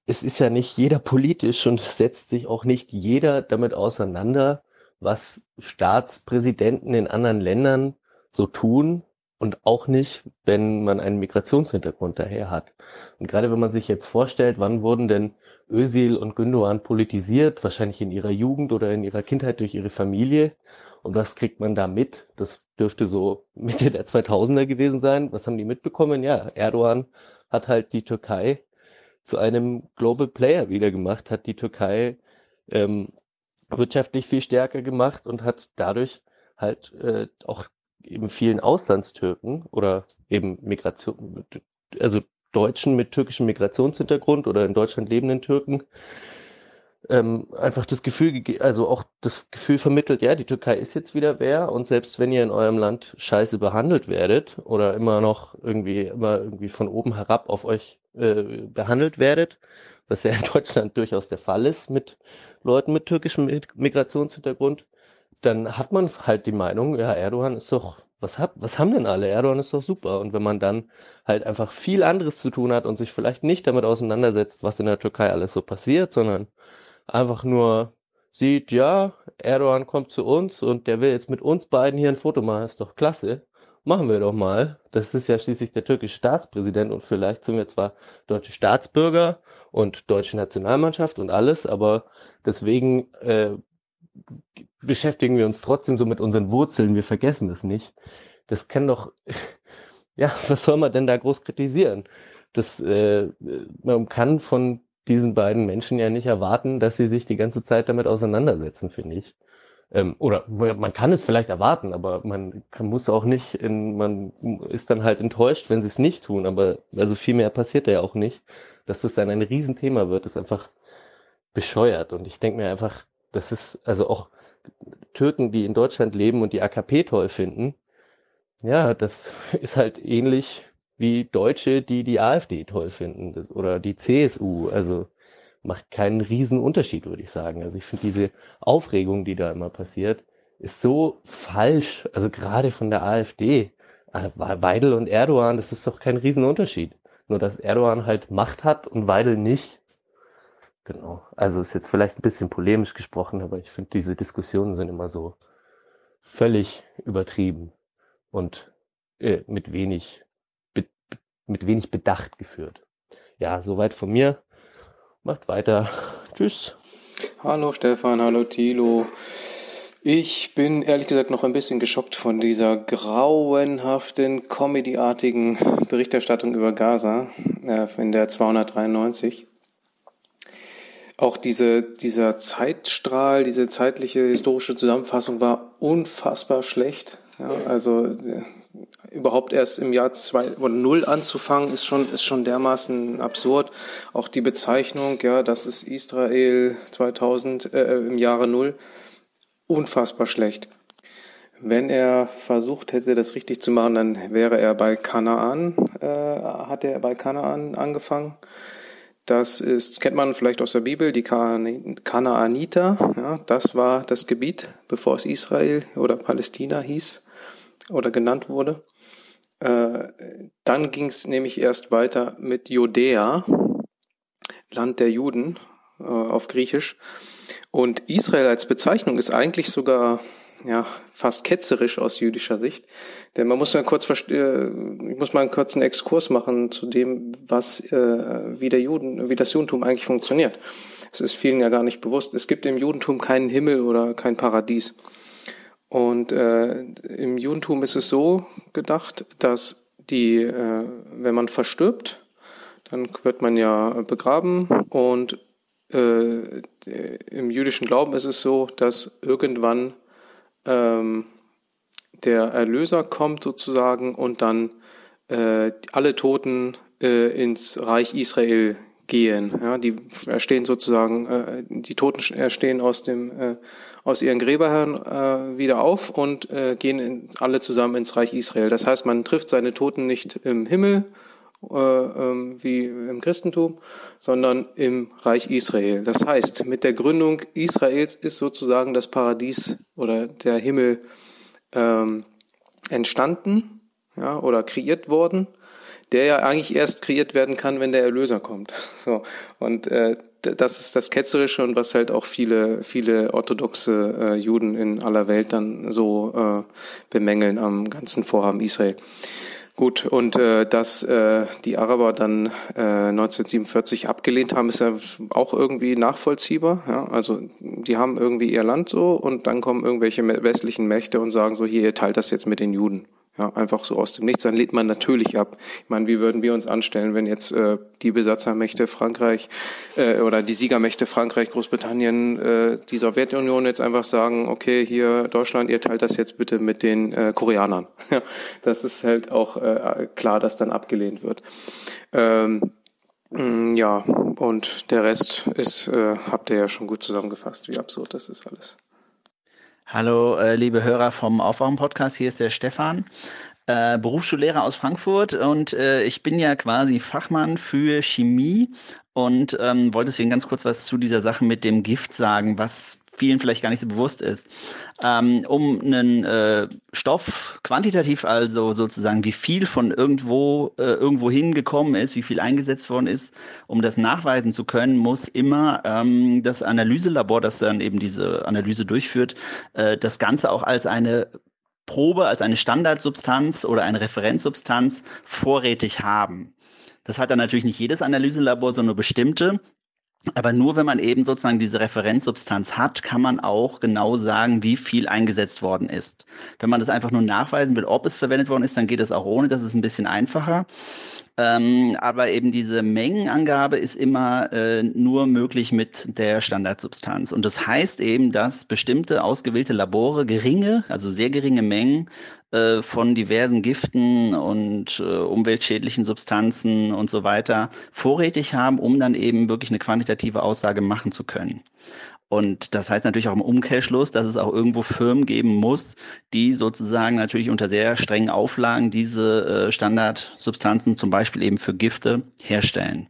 S79: es ist ja nicht jeder politisch und es setzt sich auch nicht jeder damit auseinander, was Staatspräsidenten in anderen Ländern so tun und auch nicht, wenn man einen Migrationshintergrund daher hat. Und gerade wenn man sich jetzt vorstellt, wann wurden denn Özil und Gündogan politisiert, wahrscheinlich in ihrer Jugend oder in ihrer Kindheit durch ihre Familie. Und was kriegt man da mit? Das dürfte so Mitte der 2000er gewesen sein. Was haben die mitbekommen? Ja, Erdogan hat halt die Türkei zu einem Global Player wieder gemacht, hat die Türkei ähm, wirtschaftlich viel stärker gemacht und hat dadurch halt äh, auch eben vielen Auslandstürken oder eben Migration, also Deutschen mit türkischem Migrationshintergrund oder in Deutschland lebenden Türken ähm, einfach das Gefühl, also auch das Gefühl vermittelt, ja, die Türkei ist jetzt wieder wer und selbst wenn ihr in eurem Land scheiße behandelt werdet oder immer noch irgendwie, immer irgendwie von oben herab auf euch äh, behandelt werdet, was ja in Deutschland durchaus der Fall ist mit Leuten mit türkischem Migrationshintergrund, dann hat man halt die Meinung, ja, Erdogan ist doch, was, hab, was haben denn alle? Erdogan ist doch super. Und wenn man dann halt einfach viel anderes zu tun hat und sich vielleicht nicht damit auseinandersetzt, was in der Türkei alles so passiert, sondern einfach nur sieht, ja, Erdogan kommt zu uns und der will jetzt mit uns beiden hier ein Foto machen, ist doch klasse. Machen wir doch mal. Das ist ja schließlich der türkische Staatspräsident und vielleicht sind wir zwar deutsche Staatsbürger und deutsche Nationalmannschaft und alles, aber deswegen äh, beschäftigen wir uns trotzdem so mit unseren Wurzeln. Wir vergessen das nicht. Das kann doch, ja, was soll man denn da groß kritisieren? Das, äh, man kann von diesen beiden Menschen ja nicht erwarten, dass sie sich die ganze Zeit damit auseinandersetzen, finde ich. Ähm, oder man kann es vielleicht erwarten, aber man kann, muss auch nicht, in, man ist dann halt enttäuscht, wenn sie es nicht tun. Aber also viel mehr passiert ja auch nicht. Dass das dann ein Riesenthema wird, ist einfach bescheuert. Und ich denke mir einfach, das ist also auch Türken, die in Deutschland leben und die AKP toll finden. Ja, das ist halt ähnlich wie Deutsche, die die AfD toll finden oder die CSU. Also macht keinen riesen Unterschied, würde ich sagen. Also ich finde diese Aufregung, die da immer passiert, ist so falsch. Also gerade von der AfD. Äh, Weidel und Erdogan, das ist doch kein riesen Unterschied. Nur dass Erdogan halt Macht hat und Weidel nicht. Genau. Also ist jetzt vielleicht ein bisschen polemisch gesprochen, aber ich finde, diese Diskussionen sind immer so völlig übertrieben und äh, mit wenig mit wenig Bedacht geführt. Ja, soweit von mir. Macht weiter. Tschüss.
S80: Hallo Stefan, hallo Thilo. Ich bin ehrlich gesagt noch ein bisschen geschockt von dieser grauenhaften, comedyartigen Berichterstattung über Gaza äh, in der 293. Auch diese, dieser Zeitstrahl, diese zeitliche historische Zusammenfassung war unfassbar schlecht. Ja, also äh, überhaupt erst im Jahr zwei oder null anzufangen, ist schon, ist schon dermaßen absurd. Auch die Bezeichnung, ja, das ist Israel 2000, äh, im Jahre null, unfassbar schlecht. Wenn er versucht hätte, das richtig zu machen, dann wäre er bei Kanaan, äh, hat er bei Kanaan angefangen. Das ist, kennt man vielleicht aus der Bibel, die Kanaaniter. Ja, das war das Gebiet, bevor es Israel oder Palästina hieß oder genannt wurde. Äh, dann ging es nämlich erst weiter mit Judäa, Land der Juden äh, auf Griechisch. Und Israel als Bezeichnung ist eigentlich sogar ja, fast ketzerisch aus jüdischer Sicht. Denn man muss mal kurz äh, ich muss mal einen kurzen Exkurs machen zu dem, was äh, wie der Juden, wie das Judentum eigentlich funktioniert. Es ist vielen ja gar nicht bewusst. Es gibt im Judentum keinen Himmel oder kein Paradies. Und äh, im Judentum ist es so gedacht, dass die, äh, wenn man verstirbt, dann wird man ja begraben und äh, im jüdischen Glauben ist es so, dass irgendwann ähm, der Erlöser kommt sozusagen und dann äh, alle Toten äh, ins Reich Israel gehen. Ja, die erstehen sozusagen, äh, die Toten erstehen aus dem äh, aus ihren Gräbern äh, wieder auf und äh, gehen in, alle zusammen ins Reich Israel. Das heißt, man trifft seine Toten nicht im Himmel wie im Christentum, sondern im Reich Israel. Das heißt, mit der Gründung Israels ist sozusagen das Paradies oder der Himmel ähm, entstanden ja, oder kreiert worden der ja eigentlich erst kreiert werden kann, wenn der Erlöser kommt. So und äh, das ist das Ketzerische und was halt auch viele viele orthodoxe äh, Juden in aller Welt dann so äh, bemängeln am ganzen Vorhaben Israel. Gut, und äh, dass äh, die Araber dann äh, 1947 abgelehnt haben, ist ja auch irgendwie nachvollziehbar. Ja? Also die haben irgendwie ihr Land so und dann kommen irgendwelche westlichen Mächte und sagen so, hier, ihr teilt das jetzt mit den Juden. Ja, einfach so aus dem Nichts. Dann lädt man natürlich ab. Ich meine, wie würden wir uns anstellen, wenn jetzt äh, die Besatzermächte Frankreich äh, oder die Siegermächte Frankreich, Großbritannien, äh, die Sowjetunion jetzt einfach sagen, okay, hier Deutschland, ihr teilt das jetzt bitte mit den äh, Koreanern. Ja, das ist halt auch äh, klar, dass dann abgelehnt wird. Ähm, mm, ja, und der Rest ist, äh, habt ihr ja schon gut zusammengefasst, wie absurd das ist alles.
S81: Hallo, äh, liebe Hörer vom Aufwachen-Podcast, hier ist der Stefan, äh, Berufsschullehrer aus Frankfurt. Und äh, ich bin ja quasi Fachmann für Chemie und ähm, wollte deswegen ganz kurz was zu dieser Sache mit dem Gift sagen, was vielen vielleicht gar nicht so bewusst ist. Ähm, um einen äh, Stoff quantitativ also sozusagen, wie viel von irgendwo äh, irgendwo hingekommen ist, wie viel eingesetzt worden ist, um das nachweisen zu können, muss immer ähm, das Analyselabor, das dann eben diese Analyse durchführt, äh, das Ganze auch als eine Probe, als eine Standardsubstanz oder eine Referenzsubstanz vorrätig haben. Das hat dann natürlich nicht jedes Analyselabor, sondern nur bestimmte. Aber nur wenn man eben sozusagen diese Referenzsubstanz hat, kann man auch genau sagen, wie viel eingesetzt worden ist. Wenn man das einfach nur nachweisen will, ob es verwendet worden ist, dann geht es auch ohne. Das ist ein bisschen einfacher. Ähm, aber eben diese Mengenangabe ist immer äh, nur möglich mit der Standardsubstanz. Und das heißt eben, dass bestimmte ausgewählte Labore geringe, also sehr geringe Mengen äh, von diversen Giften und äh, umweltschädlichen Substanzen und so weiter vorrätig haben, um dann eben wirklich eine quantitative Aussage machen zu können. Und das heißt natürlich auch im Umkehrschluss, dass es auch irgendwo Firmen geben muss, die sozusagen natürlich unter sehr strengen Auflagen diese äh, Standardsubstanzen zum Beispiel eben für Gifte herstellen.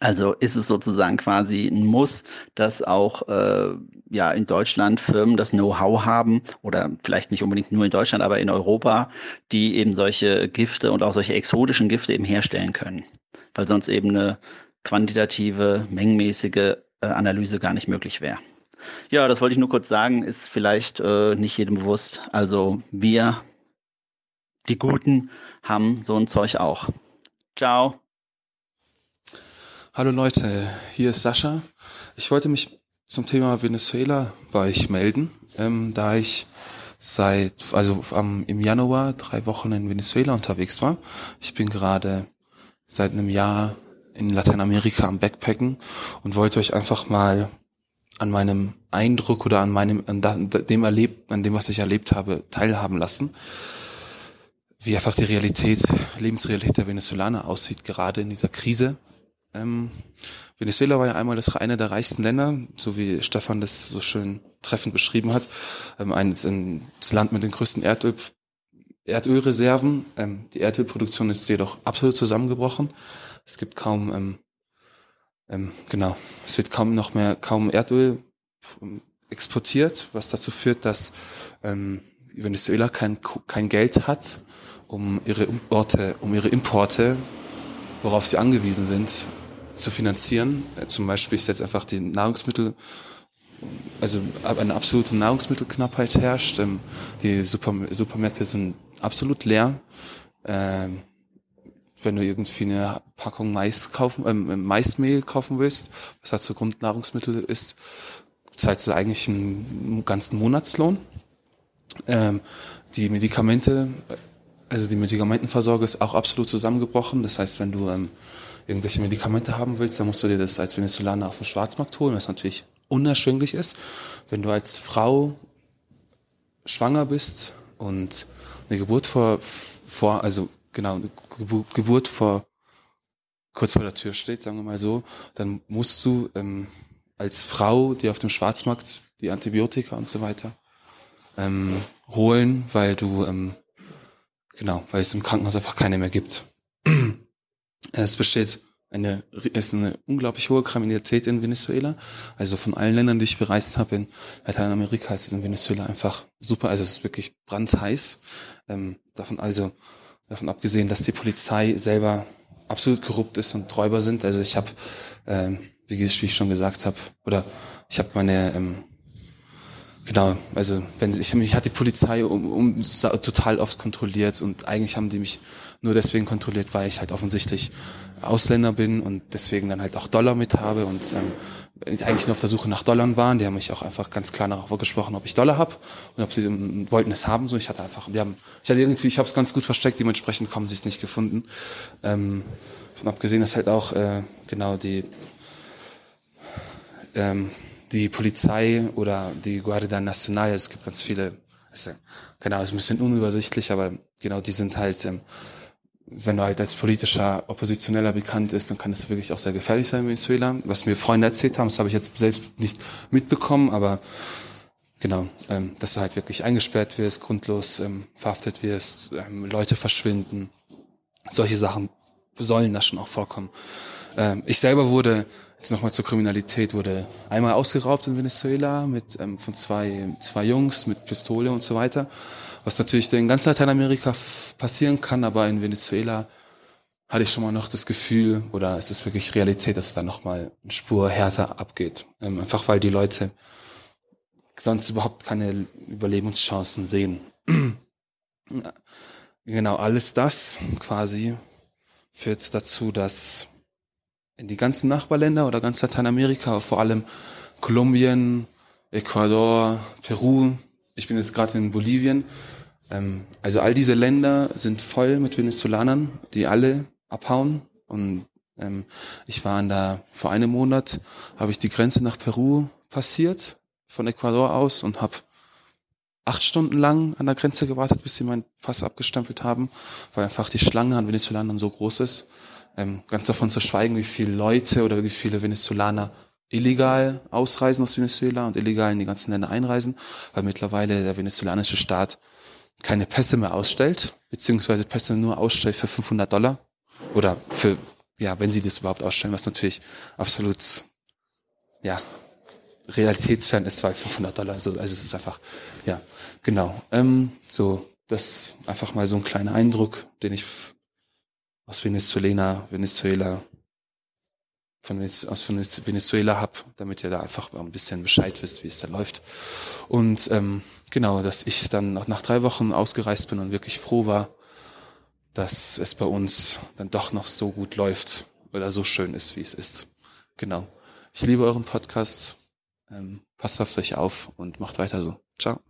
S81: Also ist es sozusagen quasi ein Muss, dass auch äh, ja in Deutschland Firmen das Know-how haben oder vielleicht nicht unbedingt nur in Deutschland, aber in Europa, die eben solche Gifte und auch solche exotischen Gifte eben herstellen können, weil sonst eben eine quantitative, mengenmäßige äh, Analyse gar nicht möglich wäre. Ja, das wollte ich nur kurz sagen, ist vielleicht äh, nicht jedem bewusst. Also wir, die Guten, haben so ein Zeug auch. Ciao.
S82: Hallo Leute, hier ist Sascha. Ich wollte mich zum Thema Venezuela bei euch melden, ähm, da ich seit, also ähm, im Januar drei Wochen in Venezuela unterwegs war. Ich bin gerade seit einem Jahr in Lateinamerika am Backpacken und wollte euch einfach mal an meinem Eindruck oder an meinem, an dem erlebt, an dem, was ich erlebt habe, teilhaben lassen. Wie einfach die Realität, Lebensrealität der Venezolaner aussieht, gerade in dieser Krise. Ähm, Venezuela war ja einmal das eine der reichsten Länder, so wie Stefan das so schön treffend beschrieben hat. Ähm, ein, ein Land mit den größten Erdöl, Erdölreserven. Ähm, die Erdölproduktion ist jedoch absolut zusammengebrochen. Es gibt kaum, ähm, ähm, genau, es wird kaum noch mehr, kaum Erdöl ähm, exportiert, was dazu führt, dass ähm, Venezuela kein, kein Geld hat, um ihre Importe, um ihre Importe, worauf sie angewiesen sind, zu finanzieren. Äh, zum Beispiel ist jetzt einfach die Nahrungsmittel, also eine absolute Nahrungsmittelknappheit herrscht. Ähm, die Super, Supermärkte sind absolut leer. Ähm, wenn du irgendwie eine Packung Mais kaufen, ähm, Maismehl kaufen willst, was halt so Grundnahrungsmittel ist, zahlst du eigentlich einen ganzen Monatslohn. Ähm, die Medikamente, also die Medikamentenversorgung ist auch absolut zusammengebrochen. Das heißt, wenn du irgendwelche Medikamente haben willst, dann musst du dir das als Venezolaner auf dem Schwarzmarkt holen, was natürlich unerschwinglich ist. Wenn du als Frau schwanger bist und eine Geburt vor, vor also genau, eine Geburt vor kurz vor der Tür steht, sagen wir mal so, dann musst du ähm, als Frau, die auf dem Schwarzmarkt die Antibiotika und so weiter ähm, holen, weil du ähm, genau, weil es im Krankenhaus einfach keine mehr gibt. es besteht eine, ist eine unglaublich hohe Kriminalität in Venezuela. Also von allen Ländern, die ich bereist habe in Lateinamerika, ist es in Venezuela einfach super. Also es ist wirklich brandheiß. Ähm, davon also Davon abgesehen, dass die Polizei selber absolut korrupt ist und Räuber sind. Also ich habe, ähm, wie, ich schon gesagt habe, oder ich habe meine, ähm, genau, also wenn ich mich hat die Polizei um, um total oft kontrolliert und eigentlich haben die mich nur deswegen kontrolliert, weil ich halt offensichtlich Ausländer bin und deswegen dann halt auch Dollar mit habe und ähm, eigentlich nur auf der Suche nach Dollar waren. Die haben mich auch einfach ganz klar darauf gesprochen, ob ich Dollar habe und ob sie ähm, wollten es haben. So, ich hatte einfach, die haben, ich hatte irgendwie, ich habe es ganz gut versteckt. Dementsprechend kommen sie es nicht gefunden. Ähm, von abgesehen, dass halt auch äh, genau die ähm, die Polizei oder die Guardia Nacional, es gibt ganz viele, also, genau, ist ein bisschen unübersichtlich, aber genau, die sind halt ähm, wenn du halt als politischer Oppositioneller bekannt ist, dann kann das wirklich auch sehr gefährlich sein in Venezuela. Was mir Freunde erzählt haben, das habe ich jetzt selbst nicht mitbekommen, aber genau, ähm, dass du halt wirklich eingesperrt wirst, grundlos ähm, verhaftet wirst, ähm, Leute verschwinden. Solche Sachen sollen da schon auch vorkommen. Ähm, ich selber wurde, jetzt nochmal zur Kriminalität, wurde einmal ausgeraubt in Venezuela mit ähm, von zwei, zwei Jungs mit Pistole und so weiter was natürlich in ganz Lateinamerika passieren kann, aber in Venezuela hatte ich schon mal noch das Gefühl, oder es ist wirklich Realität, dass es da nochmal eine Spur härter abgeht. Ähm, einfach weil die Leute sonst überhaupt keine Überlebenschancen sehen. genau, alles das quasi führt dazu, dass in die ganzen Nachbarländer oder ganz Lateinamerika, vor allem Kolumbien, Ecuador, Peru, ich bin jetzt gerade in Bolivien, ähm, also all diese Länder sind voll mit Venezolanern, die alle abhauen. Und ähm, ich war an der, vor einem Monat habe ich die Grenze nach Peru passiert, von Ecuador aus und habe acht Stunden lang an der Grenze gewartet, bis sie meinen Pass abgestempelt haben, weil einfach die Schlange an Venezolanern so groß ist. Ähm, ganz davon zu schweigen, wie viele Leute oder wie viele Venezolaner illegal ausreisen aus Venezuela und illegal in die ganzen Länder einreisen, weil mittlerweile der venezolanische Staat keine Pässe mehr ausstellt, beziehungsweise Pässe nur ausstellt für 500 Dollar oder für, ja, wenn sie das überhaupt ausstellen, was natürlich absolut, ja, realitätsfern ist, weil 500 Dollar, also, also es ist einfach, ja, genau. Ähm, so, das einfach mal so ein kleiner Eindruck, den ich aus Venezuela, Venezuela, von, aus Venezuela hab, damit ihr da einfach ein bisschen Bescheid wisst, wie es da läuft. Und ähm, genau, dass ich dann nach, nach drei Wochen ausgereist bin und wirklich froh war, dass es bei uns dann doch noch so gut läuft oder so schön ist, wie es ist. Genau. Ich liebe euren Podcast. Ähm, passt auf euch auf und macht weiter so. Ciao.